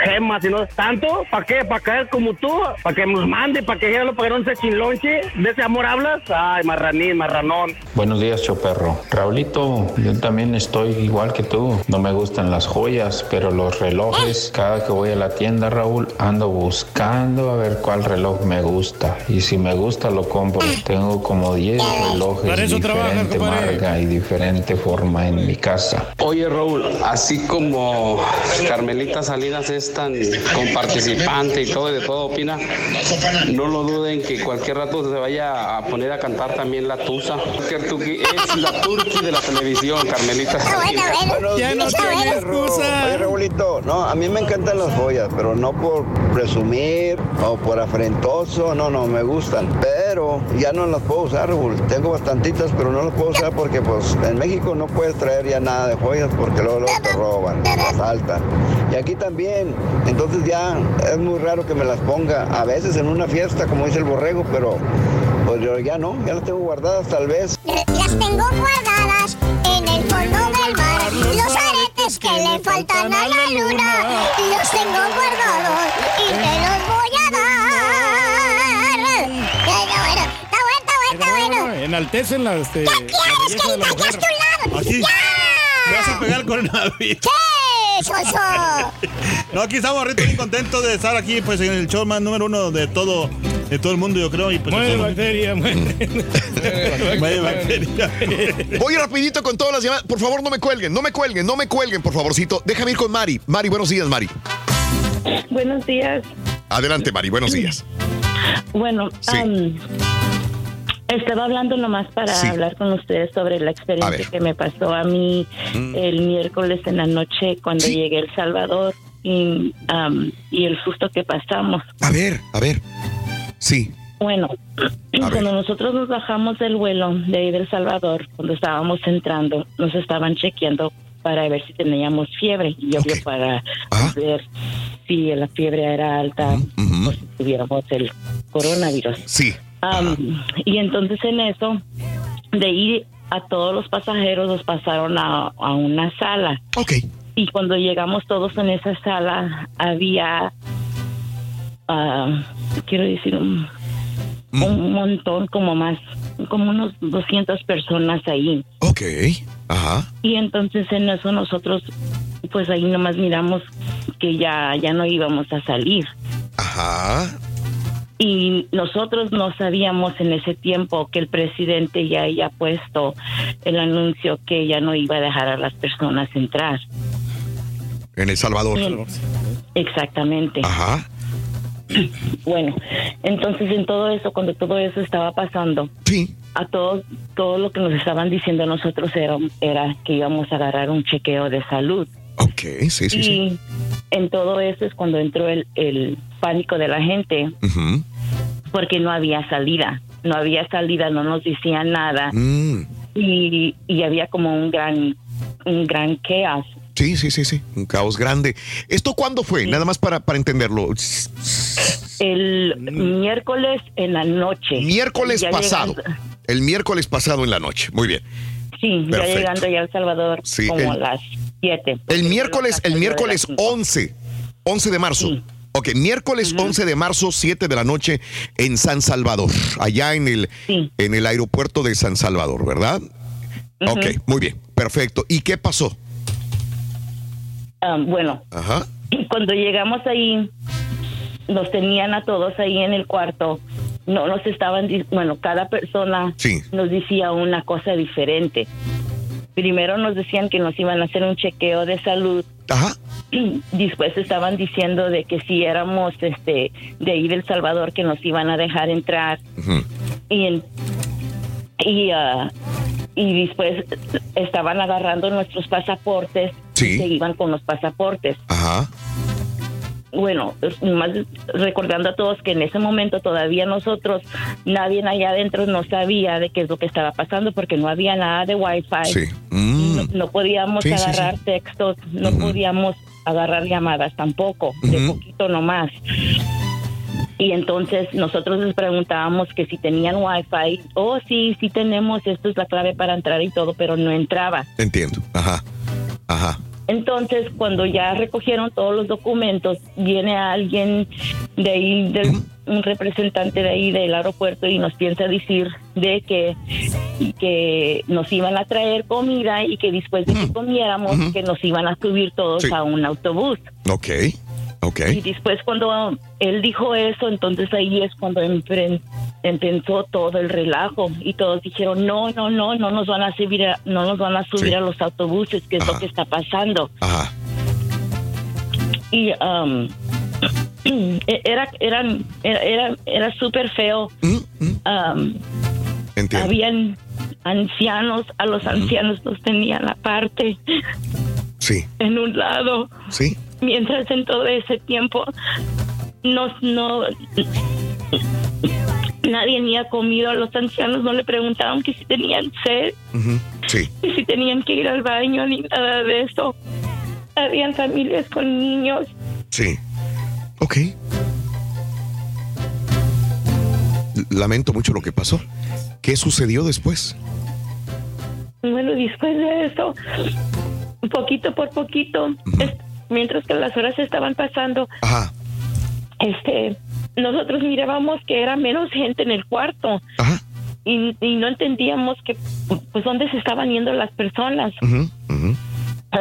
gemas y no tanto, ¿para qué? ¿Para caer como tú? ¿Para que nos mande? ¿Para que ya lo pagaron ese chinlonche? ¿De ese amor hablas? Ay, marranín, marranón. Buenos días, Choperro. Raulito, yo también estoy igual que tú. No me gustan las joyas, pero los relojes, cada que voy a la tienda, Raúl, ando buscando a ver cuál reloj me gusta. Y si me gusta, lo compro. Tengo como 10 relojes, trabaja, diferente compadre. marca y diferente forma en mi casa. Oye, Raúl, así como Carmelita Salinas es tan comparticipante y todo y de todo opina, no lo duden que cualquier rato se vaya a poner a cantar también la Tusa. Es la turqui de la televisión, Carmelita Salinas. Buenos días, perro. Oye, Raulito, no, a mí me encantan las joyas, pero no por presumir o por afrentoso, no, no, me gustan, pero ya no las puedo usar, Raúl. Tengo bastantitas, pero no las puedo usar porque pues en México no puedes traer ya nada de joyas porque luego, luego te roban, te asaltan. Y aquí también, entonces ya es muy raro que me las ponga. A veces en una fiesta, como dice el borrego, pero pues yo ya no, ya las tengo guardadas tal vez. Las tengo guardadas en el fondo del mar. Los aretes que le faltan a la luna, los tengo guardados y te los voy a dar. Está bueno, está bueno, está bueno. Enaltecen las. Eh, ¿Qué quieres, que a tu lado? Aquí. Ya. Me vas a pegar con el David. ¿Qué? [laughs] No, aquí estamos ahorita muy contentos de estar aquí, pues en el show más número uno de todo, de todo el mundo, yo creo. Y pues, somos- bacteria, mueve. [laughs] Mueve bacteria. [laughs] Voy rapidito con todas las llamadas. Por favor, no me cuelguen, no me cuelguen, no me cuelguen, por favorcito. Déjame ir con Mari. Mari, buenos días, Mari. Buenos días. Adelante, Mari, buenos días. Bueno, Sí. Estaba hablando nomás para Sí. hablar con ustedes sobre la experiencia que me pasó a mí Mm. el miércoles en la noche cuando llegué a El Salvador y, am, y el susto que pasamos. A ver, a ver. Sí. Bueno, cuando nosotros nos bajamos del vuelo de ahí del Salvador, cuando estábamos entrando, nos estaban chequeando para ver si teníamos fiebre y obvio para ver si la fiebre era alta o si tuviéramos el coronavirus. Sí. Y entonces en eso, de ir a todos los pasajeros, los pasaron a, a una sala. Ok. Y cuando llegamos todos en esa sala, había, ah, quiero decir, un, un montón, como más, como unos 200 personas ahí. Ok. Ajá. Y entonces en eso nosotros, pues ahí nomás miramos que ya, ya no íbamos a salir. Ajá. Y nosotros no sabíamos en ese tiempo que el presidente ya había puesto el anuncio que ya no iba a dejar a las personas entrar. En El Salvador. Bien. Exactamente. Ajá. [clears throat] Bueno, entonces en todo eso, cuando todo eso estaba pasando, a todos, todo lo que nos estaban diciendo a nosotros era, era que íbamos a agarrar un chequeo de salud. Ok, sí, sí, y sí. en todo eso es cuando entró el, el pánico de la gente, Ujú. Porque no había salida, no había salida, no nos decían nada Mm. y, y había como un gran, un gran chaos. Sí, sí, sí, sí. Un caos grande. ¿Esto cuándo fue? Nada más para, para entenderlo. El miércoles en la noche. Miércoles Ya pasado. llegando- El miércoles pasado en la noche. Muy bien. sí, Perfecto. ya llegando ya a El Salvador Sí, como a las 7. El miércoles, el miércoles 11, 11 de marzo. Ok, miércoles 11 de marzo, 7 de la noche en San Salvador, allá en el, en el aeropuerto de San Salvador, ¿verdad? Ok, muy bien, perfecto. ¿Y qué pasó? Ah, bueno, Ajá. cuando llegamos ahí, nos tenían a todos ahí en el cuarto. No nos estaban, bueno, cada persona nos decía una cosa diferente. Primero nos decían que nos iban a hacer un chequeo de salud. Y [clears throat] después estaban diciendo de que si éramos este de ahí del Salvador que nos iban a dejar entrar. Y en- y ah, y después estaban agarrando nuestros pasaportes se iban con los pasaportes. Ajá. Bueno, más recordando a todos que en ese momento todavía nosotros, nadie allá adentro no sabía de qué es lo que estaba pasando porque no había nada de wifi. Sí. Mm. No, no podíamos Sí, agarrar sí. textos, no podíamos agarrar llamadas tampoco, de poquito nomás. Y entonces nosotros les preguntábamos que si tenían wifi, oh sí, sí tenemos, esto es la clave para entrar y todo, pero no entraba. Entiendo. Ajá. Ajá. Entonces, cuando ya recogieron todos los documentos, viene alguien de ahí, del, un representante de ahí del aeropuerto y nos piensa decir de que, que nos iban a traer comida y que después de que comiéramos, que nos iban a subir todos Sí. a un autobús. Ok. Ok. Y después cuando él dijo eso, entonces ahí es cuando empezó todo el relajo y todos dijeron, no, no, no, no nos van a subir a, no nos van a subir Sí. a los autobuses, que es lo que está pasando. Ajá. Y um, era, eran, era, era, era súper feo. Um, Entiendo. habían ancianos, a los ancianos los tenían aparte. Sí. En un lado. Sí. Mientras en todo ese tiempo no, no nadie ni ha comido a los ancianos, no le preguntaban que si tenían sed. Sí. que si tenían que ir al baño ni nada de eso. Habían familias con niños. Sí. Ok. Lamento mucho lo que pasó. ¿Qué sucedió después? Bueno, después de eso, poquito por poquito, es- mientras que las horas estaban pasando, este, nosotros mirábamos que era menos gente en el cuarto. y, y no entendíamos que, pues, dónde se estaban yendo las personas. Ujú, ujú.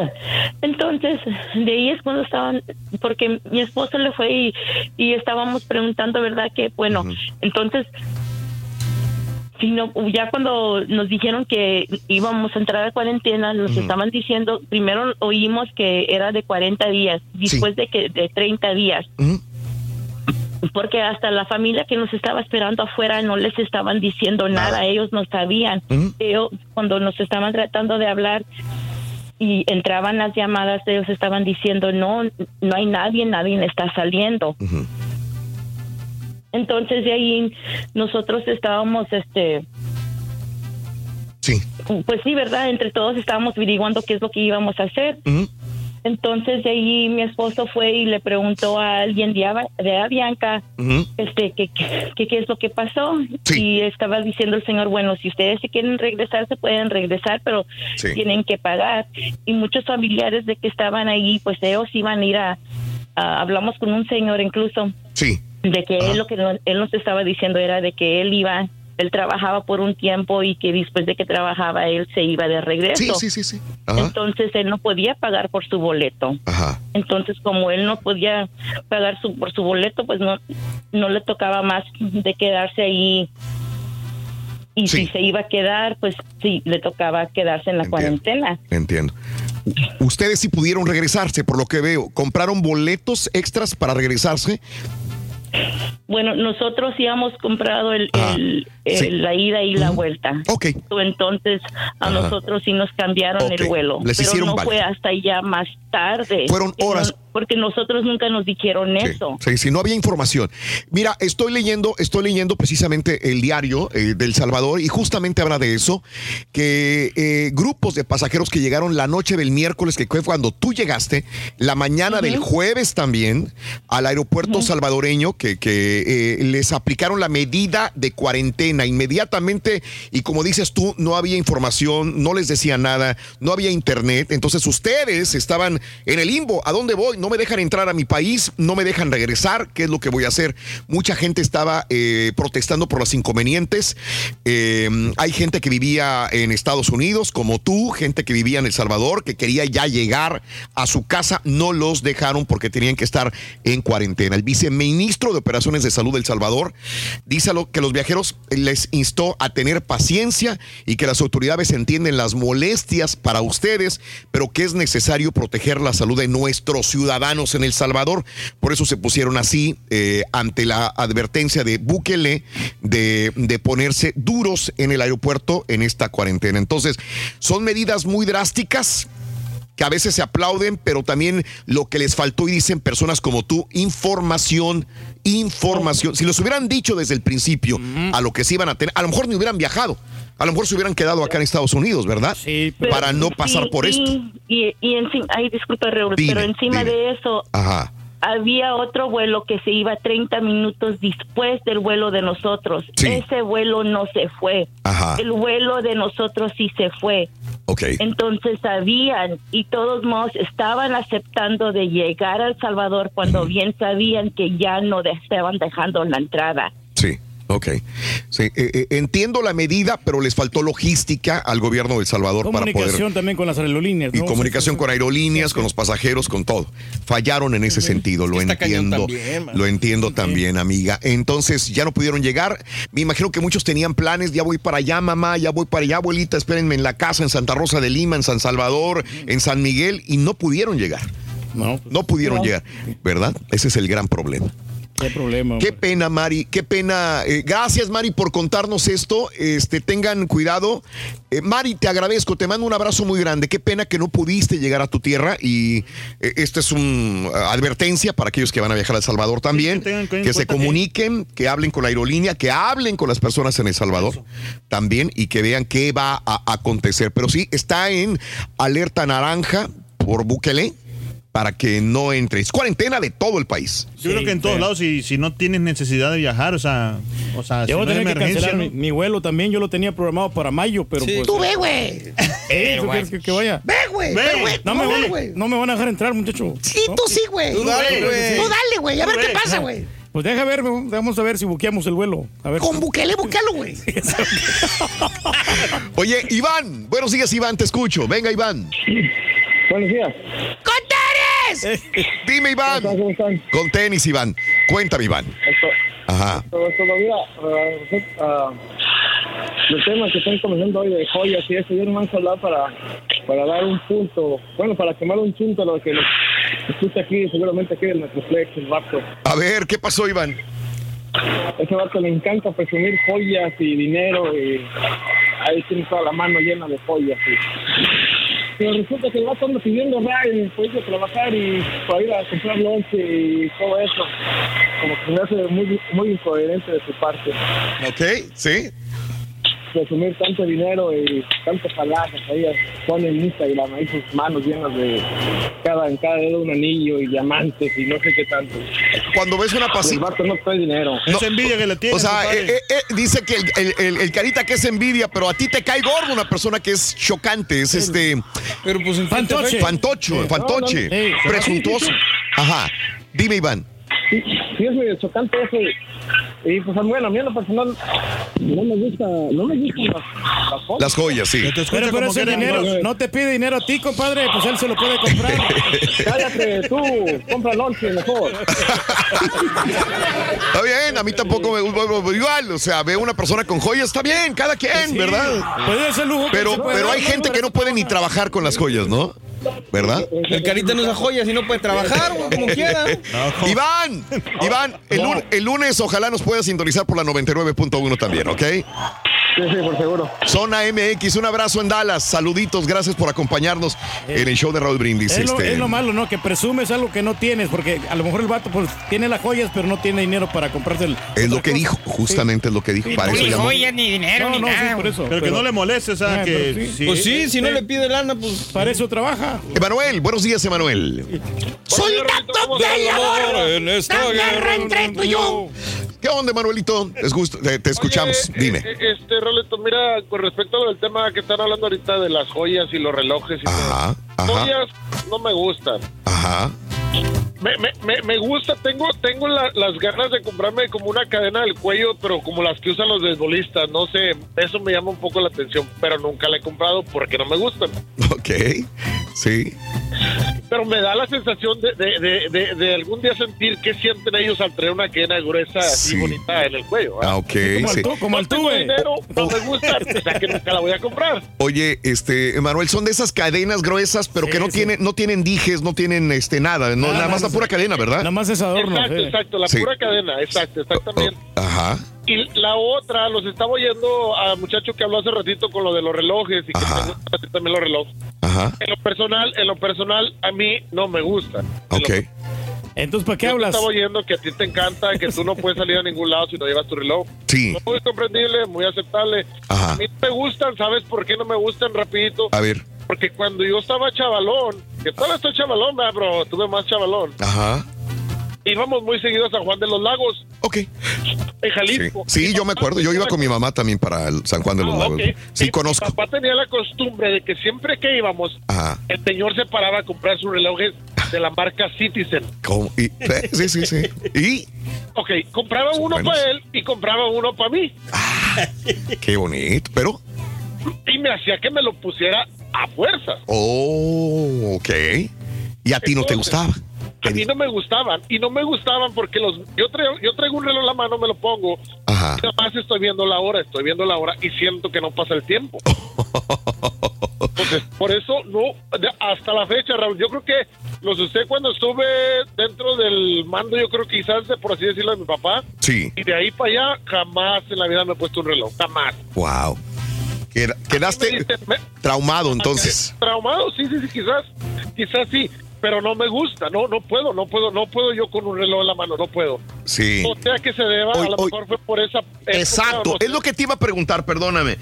[laughs] Entonces, de ahí es cuando estaban, porque mi esposo le fue y, y estábamos preguntando, ¿verdad? Que bueno, entonces, si no, ya cuando nos dijeron que íbamos a entrar a cuarentena, nos estaban diciendo, primero oímos que era de 40 días, después de que de 30 días. Porque hasta la familia que nos estaba esperando afuera no les estaban diciendo nada, ellos no sabían. Ellos, cuando nos estaban tratando de hablar, y entraban las llamadas, ellos estaban diciendo, no, no hay nadie, nadie está saliendo. Entonces de ahí nosotros estábamos, este... Sí. Pues sí, ¿verdad? Entre todos estábamos averiguando qué es lo que íbamos a hacer. Entonces de ahí mi esposo fue y le preguntó a alguien de, Ava- de Avianca este que qué qué es lo que pasó. Y estaba diciendo el señor bueno si ustedes se quieren regresar se pueden regresar pero Sí. tienen que pagar y muchos familiares de que estaban ahí pues ellos iban a ir a, a- hablamos con un señor incluso. Sí. de que él lo que él nos estaba diciendo era de que él iba él trabajaba por un tiempo y que después de que trabajaba él se iba de regreso Sí, sí, sí, sí. Ajá. entonces él no podía pagar por su boleto Ajá. entonces, como él no podía pagar su, por su boleto, pues no, no le tocaba más de quedarse ahí. Y si se iba a quedar, pues sí, le tocaba quedarse en la cuarentena. Entiendo. Ustedes sí pudieron regresarse, por lo que veo. ¿Compraron boletos extras para regresarse? Bueno, nosotros sí hemos comprado el, el- sí. la ida y la vuelta. Ok. Entonces, a Ajá. nosotros sí nos cambiaron Ok. el vuelo. Les pero hicieron no fue hasta ya más tarde. Fueron no- horas. porque nosotros nunca nos dijeron eso. Sí, sí, no había información. Mira, estoy leyendo, estoy leyendo precisamente el diario eh, del Salvador y justamente habla de eso, que eh, grupos de pasajeros que llegaron la noche del miércoles, que fue cuando tú llegaste, la mañana del jueves también, al aeropuerto salvadoreño, que, que, eh, les aplicaron la medida de cuarentena inmediatamente y como dices tú, no había información, no les decía nada, no había internet, entonces ustedes estaban en el limbo, ¿a dónde voy? No me dejan entrar a mi país, no me dejan regresar, ¿qué es lo que voy a hacer? Mucha gente estaba eh, protestando por los inconvenientes, Eh, hay gente que vivía en Estados Unidos, como tú, gente que vivía en El Salvador, que quería ya llegar a su casa, no los dejaron porque tenían que estar en cuarentena. El viceministro de Operaciones de Salud del Salvador dice que los viajeros les instó a tener paciencia y que las autoridades entienden las molestias para ustedes, pero que es necesario proteger la salud de nuestros ciudadanos en El Salvador. Por eso se pusieron así eh, ante la advertencia de Bukele de, de ponerse duros en el aeropuerto en esta cuarentena. Entonces, son medidas muy drásticas que a veces se aplauden, pero también lo que les faltó y dicen personas como tú, información, información. Si los hubieran dicho desde el principio a lo que se iban a tener, a lo mejor ni hubieran viajado, a lo mejor se hubieran quedado acá en Estados Unidos, ¿verdad? Pero- Para no pasar sí, por sí, esto. Y, y encima, ay, disculpa, Raúl, Dime, pero encima dime. de eso, Ajá. Había otro vuelo que se iba 30 minutos después del vuelo de nosotros. Sí. Ese vuelo no se fue. Ajá. El vuelo de nosotros sí se fue. Entonces sabían y todos modos estaban aceptando de llegar a El Salvador cuando bien sabían que ya no estaban dejando la entrada. Ok. Sí, eh, eh, entiendo la medida, pero les faltó logística al gobierno de El Salvador para poder... Comunicación también con las aerolíneas. Y ¿no? comunicación con aerolíneas, con los pasajeros, con todo. Fallaron en ese sentido, lo entiendo. también, lo entiendo también, amiga. Entonces ya no pudieron llegar. Me imagino que muchos tenían planes, ya voy para allá, mamá, ya voy para allá, abuelita, espérenme en la casa, en Santa Rosa de Lima, en San Salvador, en San Miguel, y no pudieron llegar. No, No pudieron No. llegar, ¿verdad? Ese es el gran problema. Qué problema. Qué pena, Mari, qué pena. Eh, gracias, Mari, por contarnos esto. Este, tengan cuidado. Eh, Mari, te agradezco, te mando un abrazo muy grande. Qué pena que no pudiste llegar a tu tierra y eh, esto es una advertencia para aquellos que van a viajar a El Salvador también, en que, cuenta se que- comuniquen, que hablen con la aerolínea, que hablen con las personas en El Salvador también y que vean qué va a acontecer. Pero sí, está en alerta naranja por Bukele para que no entre. Es cuarentena de todo el país. Yo creo que en todos lados, si, si no tienes necesidad de viajar, o sea, o sea si Yo no voy a hay que emergencia, cancelar ¿no? mi, mi vuelo también. Yo lo tenía programado para mayo, pero pues. Tú ve, güey. Eh, ¿tú quieres que, que vaya? Ve, güey. Ve. Güey. No no me van a dejar entrar, muchacho. Sí, tú sí, güey. Tú dale, güey. Tú dale, güey. A ver qué pasa, güey. Pues deja ver, vamos a ver si buqueamos el vuelo. A ver. Con Bukele, buquealo, güey. [laughs] Oye, Iván, buenos días, Iván, te escucho. Venga, Iván. Buenos días. ¡Con [laughs] Dime, Iván. Con tenis, Iván. Cuéntame, Iván. Esto, Ajá. todo esto, no, mira, eh, ah, los temas que están comenzando hoy de joyas y eso, yo no a hablar para, para dar un punto, bueno, para quemar un punto a lo que nos escucha aquí, seguramente aquí en Metroplex, el vato. A ver, ¿qué pasó, Iván? Ese vato le encanta presumir joyas y dinero y ahí tiene toda la mano llena de joyas. y- Pero resulta que el vato anda pidiendo ride para ir a trabajar y para ir a comprar lonche y todo eso. Como que me hace muy, muy incoherente de su parte. Ok, sí. Presumir tanto dinero y tantas palabras ahí pone en Instagram ahí sus manos llenas de cada en cada dedo un anillo y diamantes y no sé qué tanto. Cuando ves una pasiva. no trae dinero. Es envidia que le tiene. O sea, eh, eh, eh, dice que el, el- el- el carita que es envidia, pero a ti te cae gordo una persona que es chocante, es este. Pero pues en Fantoche. Fantocho, fantoche, No, no, no. presuntuoso. Ajá. Dime, Iván. Sí, sí es medio chocante eso. Y pues bueno, a mí en lo personal no me gusta, no me gustan las, las fotos. Las joyas, sí. Pero, pero ese dinero, no te pide dinero a ti, compadre, pues él se lo puede comprar. [laughs] Cállate tú, compra lonche mejor. [laughs] Está bien, a mí tampoco me gusta. Igual, o sea, veo una persona con joyas, está bien, cada quien, Sí, ¿verdad? puede ser lujo Pero, puede pero dar, hay ¿no? gente que no puede ni trabajar con las joyas, ¿no? ¿Verdad? El carita no usa joyas y no puede trabajar, güey, como quiera. Iván, Iván, el, el lunes ojalá nos pueda sintonizar por la 99.1 también, ¿ok? Sí, sí, por seguro. Zona MX, un abrazo en Dallas, saluditos, gracias por acompaños en el show de Raúl Brindis. Es lo, este. es lo malo, ¿no? Que presumes algo que no tienes, porque a lo mejor el vato pues tiene las joyas, pero no tiene dinero para comprarse el. Es lo que cosa. dijo, justamente es lo que dijo. Para eso Ni llamó. joyas, ni dinero, No, ni no, sí, nada. por eso. Pero que no le moleste, o sea, Ah, que pero sí. sí. Pues sí, si no eh, le pide lana, pues. Para eso trabaja. Emanuel, buenos días, Emanuel. ¡Soldado del amor! en esta ¡La guerra entre tú y yo! ¿Qué onda, Manuelito? Es gusto, te, te escuchamos, Oye, dime. eh, eh, Este, Roleto, mira, con respecto al tema que están hablando ahorita de las joyas y los relojes y Ajá, todo. ajá, Joyas no me gustan. ajá. Me, me, me, me gusta, tengo tengo la- las ganas de comprarme como una cadena del cuello, pero como las que usan los beisbolistas, no sé, eso me llama un poco la atención, pero nunca la he comprado porque no me gustan. [laughs] Ok, sí. Pero me da la sensación de, de, de, de- de algún día sentir qué sienten ellos al traer una cadena gruesa así Sí. bonita en el cuello. ¿verdad? Ah, ok, Como sí. el tú, como el dinero, no me gusta, o sea que nunca la voy a comprar. Oye, este, Emanuel, son de esas cadenas gruesas, pero que no sí. tienen, no tienen dijes, no tienen este nada, no, Nada, nada más la pura cadena, ¿verdad? Nada más es adorno. Exacto, exacto, la Sí. pura cadena, exacto, exactamente. Oh, ajá. Y la otra, los estaba oyendo al muchacho que habló hace ratito con lo de los relojes y que Ajá. así también los relojes. Ajá. En lo personal, en lo personal, a mí no me gusta. En Ok. lo- Entonces, ¿para qué Yo hablas? estaba oyendo que a ti te encanta, que tú no puedes salir a ningún lado si no llevas tu reloj. Sí. Muy comprendible, muy aceptable. Ajá. A mí no me gustan, ¿sabes por qué no me gustan rapidito? A ver. Porque cuando yo estaba chavalón, que todavía estoy chavalón, ¿verdad, bro, tuve más chavalón. Ajá. Íbamos muy seguidos a San Juan de los Lagos, Ok. en Jalisco. Sí, Mi yo me acuerdo. Yo iba con mi mamá también para el San Juan de los Ah, Lagos. ok. Sí, Mi conozco. papá tenía la costumbre de que siempre que íbamos, Ajá. el señor se paraba a comprar sus relojes de la marca Citizen. ¿Cómo? Y- sí, sí, sí. ¿Y? Ok, compraba uno buenos. para él y compraba uno para mí. Qué bonito. Pero. Y me hacía que me lo pusiera a fuerza. Oh, ok. ¿Y a ti no te gustaba? A mí no me gustaban. Y no me gustaban porque los yo traigo, yo traigo un reloj en la mano, me lo pongo. Ajá. Y estoy viendo la hora, estoy viendo la hora y siento que no pasa el tiempo. [laughs] Entonces, por eso no, hasta la fecha, Raúl, yo creo que los usé cuando estuve dentro del mando, yo creo que quizás, de, por así decirlo, de mi papá. Sí. Y de ahí para allá, jamás en la vida me he puesto un reloj, jamás. Wow. Quedaste dicen, me- traumado entonces. Traumado, sí, sí, sí, quizás, quizás sí, pero no me gusta, no, no puedo, no puedo, no puedo yo con un reloj en la mano, no puedo. Sí. O sea que se deba, Hoy- a lo hoy- mejor fue por esa... Exacto, no sé. es lo que te iba a preguntar, perdóname.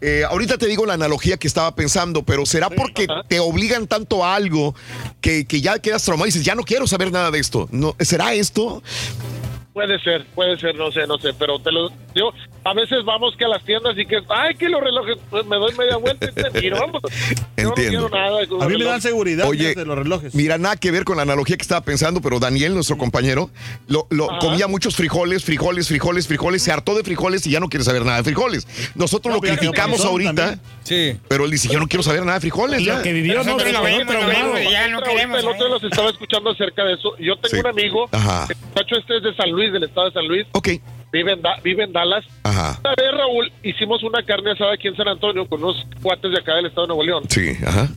Eh, ahorita te digo la analogía que estaba pensando, pero ¿será porque te obligan tanto a algo que, que ya quedas traumado y dices, ya no quiero saber nada de esto? ¿No, ¿Será esto? Puede ser, puede ser, no sé, no sé, pero te lo digo, a veces vamos que a las tiendas y que, ay, que los relojes, pues me doy media vuelta y te [laughs] miro, vamos. Yo no Entiendo. quiero nada de A mí me dan seguridad Oye, fíjate, los relojes. Mira, nada que ver con la analogía que estaba pensando, pero Daniel, nuestro compañero, lo, lo- comía muchos frijoles, frijoles, frijoles, frijoles, se hartó de frijoles y ya no quiere saber nada de frijoles. Nosotros No, lo criticamos ahorita, también. Sí. pero él dice, yo no quiero saber nada de frijoles. Lo ya. que vivió, no, lo ya no queremos. El otro los estaba escuchando acerca de eso. Yo tengo Sí. un amigo, Ajá. el muchacho este es de San Luis, del estado de San Luis. Ok. Vive en, Da- vive en Dallas. Ajá. Una vez, Raúl, hicimos una carne asada aquí en San Antonio con unos cuates de acá del estado de Nuevo León. Sí, ajá.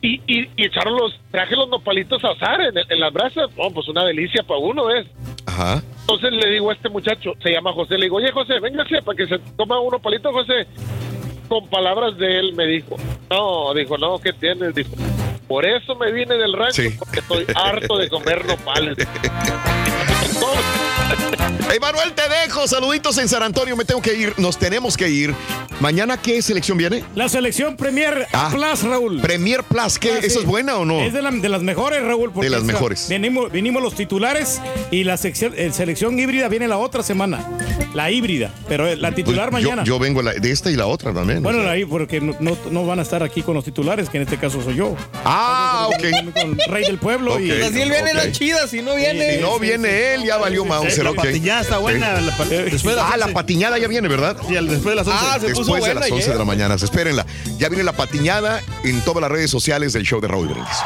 Y, y, y echaron los, traje los nopalitos a asar en, en las brasas. No, pues una delicia para uno, ¿ves? Ajá. Entonces le digo a este muchacho, se llama José, le digo, oye José, véngase para que se toma uno palito, José. Con palabras de él me dijo, no, dijo, no, ¿qué tienes? Dijo, por eso me vine del rancho, porque estoy harto de comer nopales. [laughs] Emanuel, te dejo. Saluditos en San Antonio. Me tengo que ir. Nos tenemos que ir. ¿Mañana qué selección viene? La selección Premier Ah. Plus, Raúl. Premier Plus. ¿Qué? Ah, sí. ¿Eso es buena o no? Es de, la- de las mejores, Raúl. porque De las mejores. Venimos, vinimos los titulares y la sección, eh, selección híbrida viene la otra semana. La híbrida, pero la titular Pues mañana. yo vengo la- de esta y la otra también. bueno, o sea. ahí porque no, no- no van a estar aquí con los titulares, que en este caso soy yo. Ah, ok. Con Rey del Pueblo y. Ok, Así él viene ok. la chida, si no viene. Si no viene él, ya valió Mauser. La ok. Patiñada está buena, la pa- después de ah, la 11. patiñada ya viene, ¿verdad? Sí, después de las 11. Ah, se puso Después de buena las 11 de la mañana. Espérenla. Ya viene la patiñada en todas las redes sociales del show de Raúl Brindis.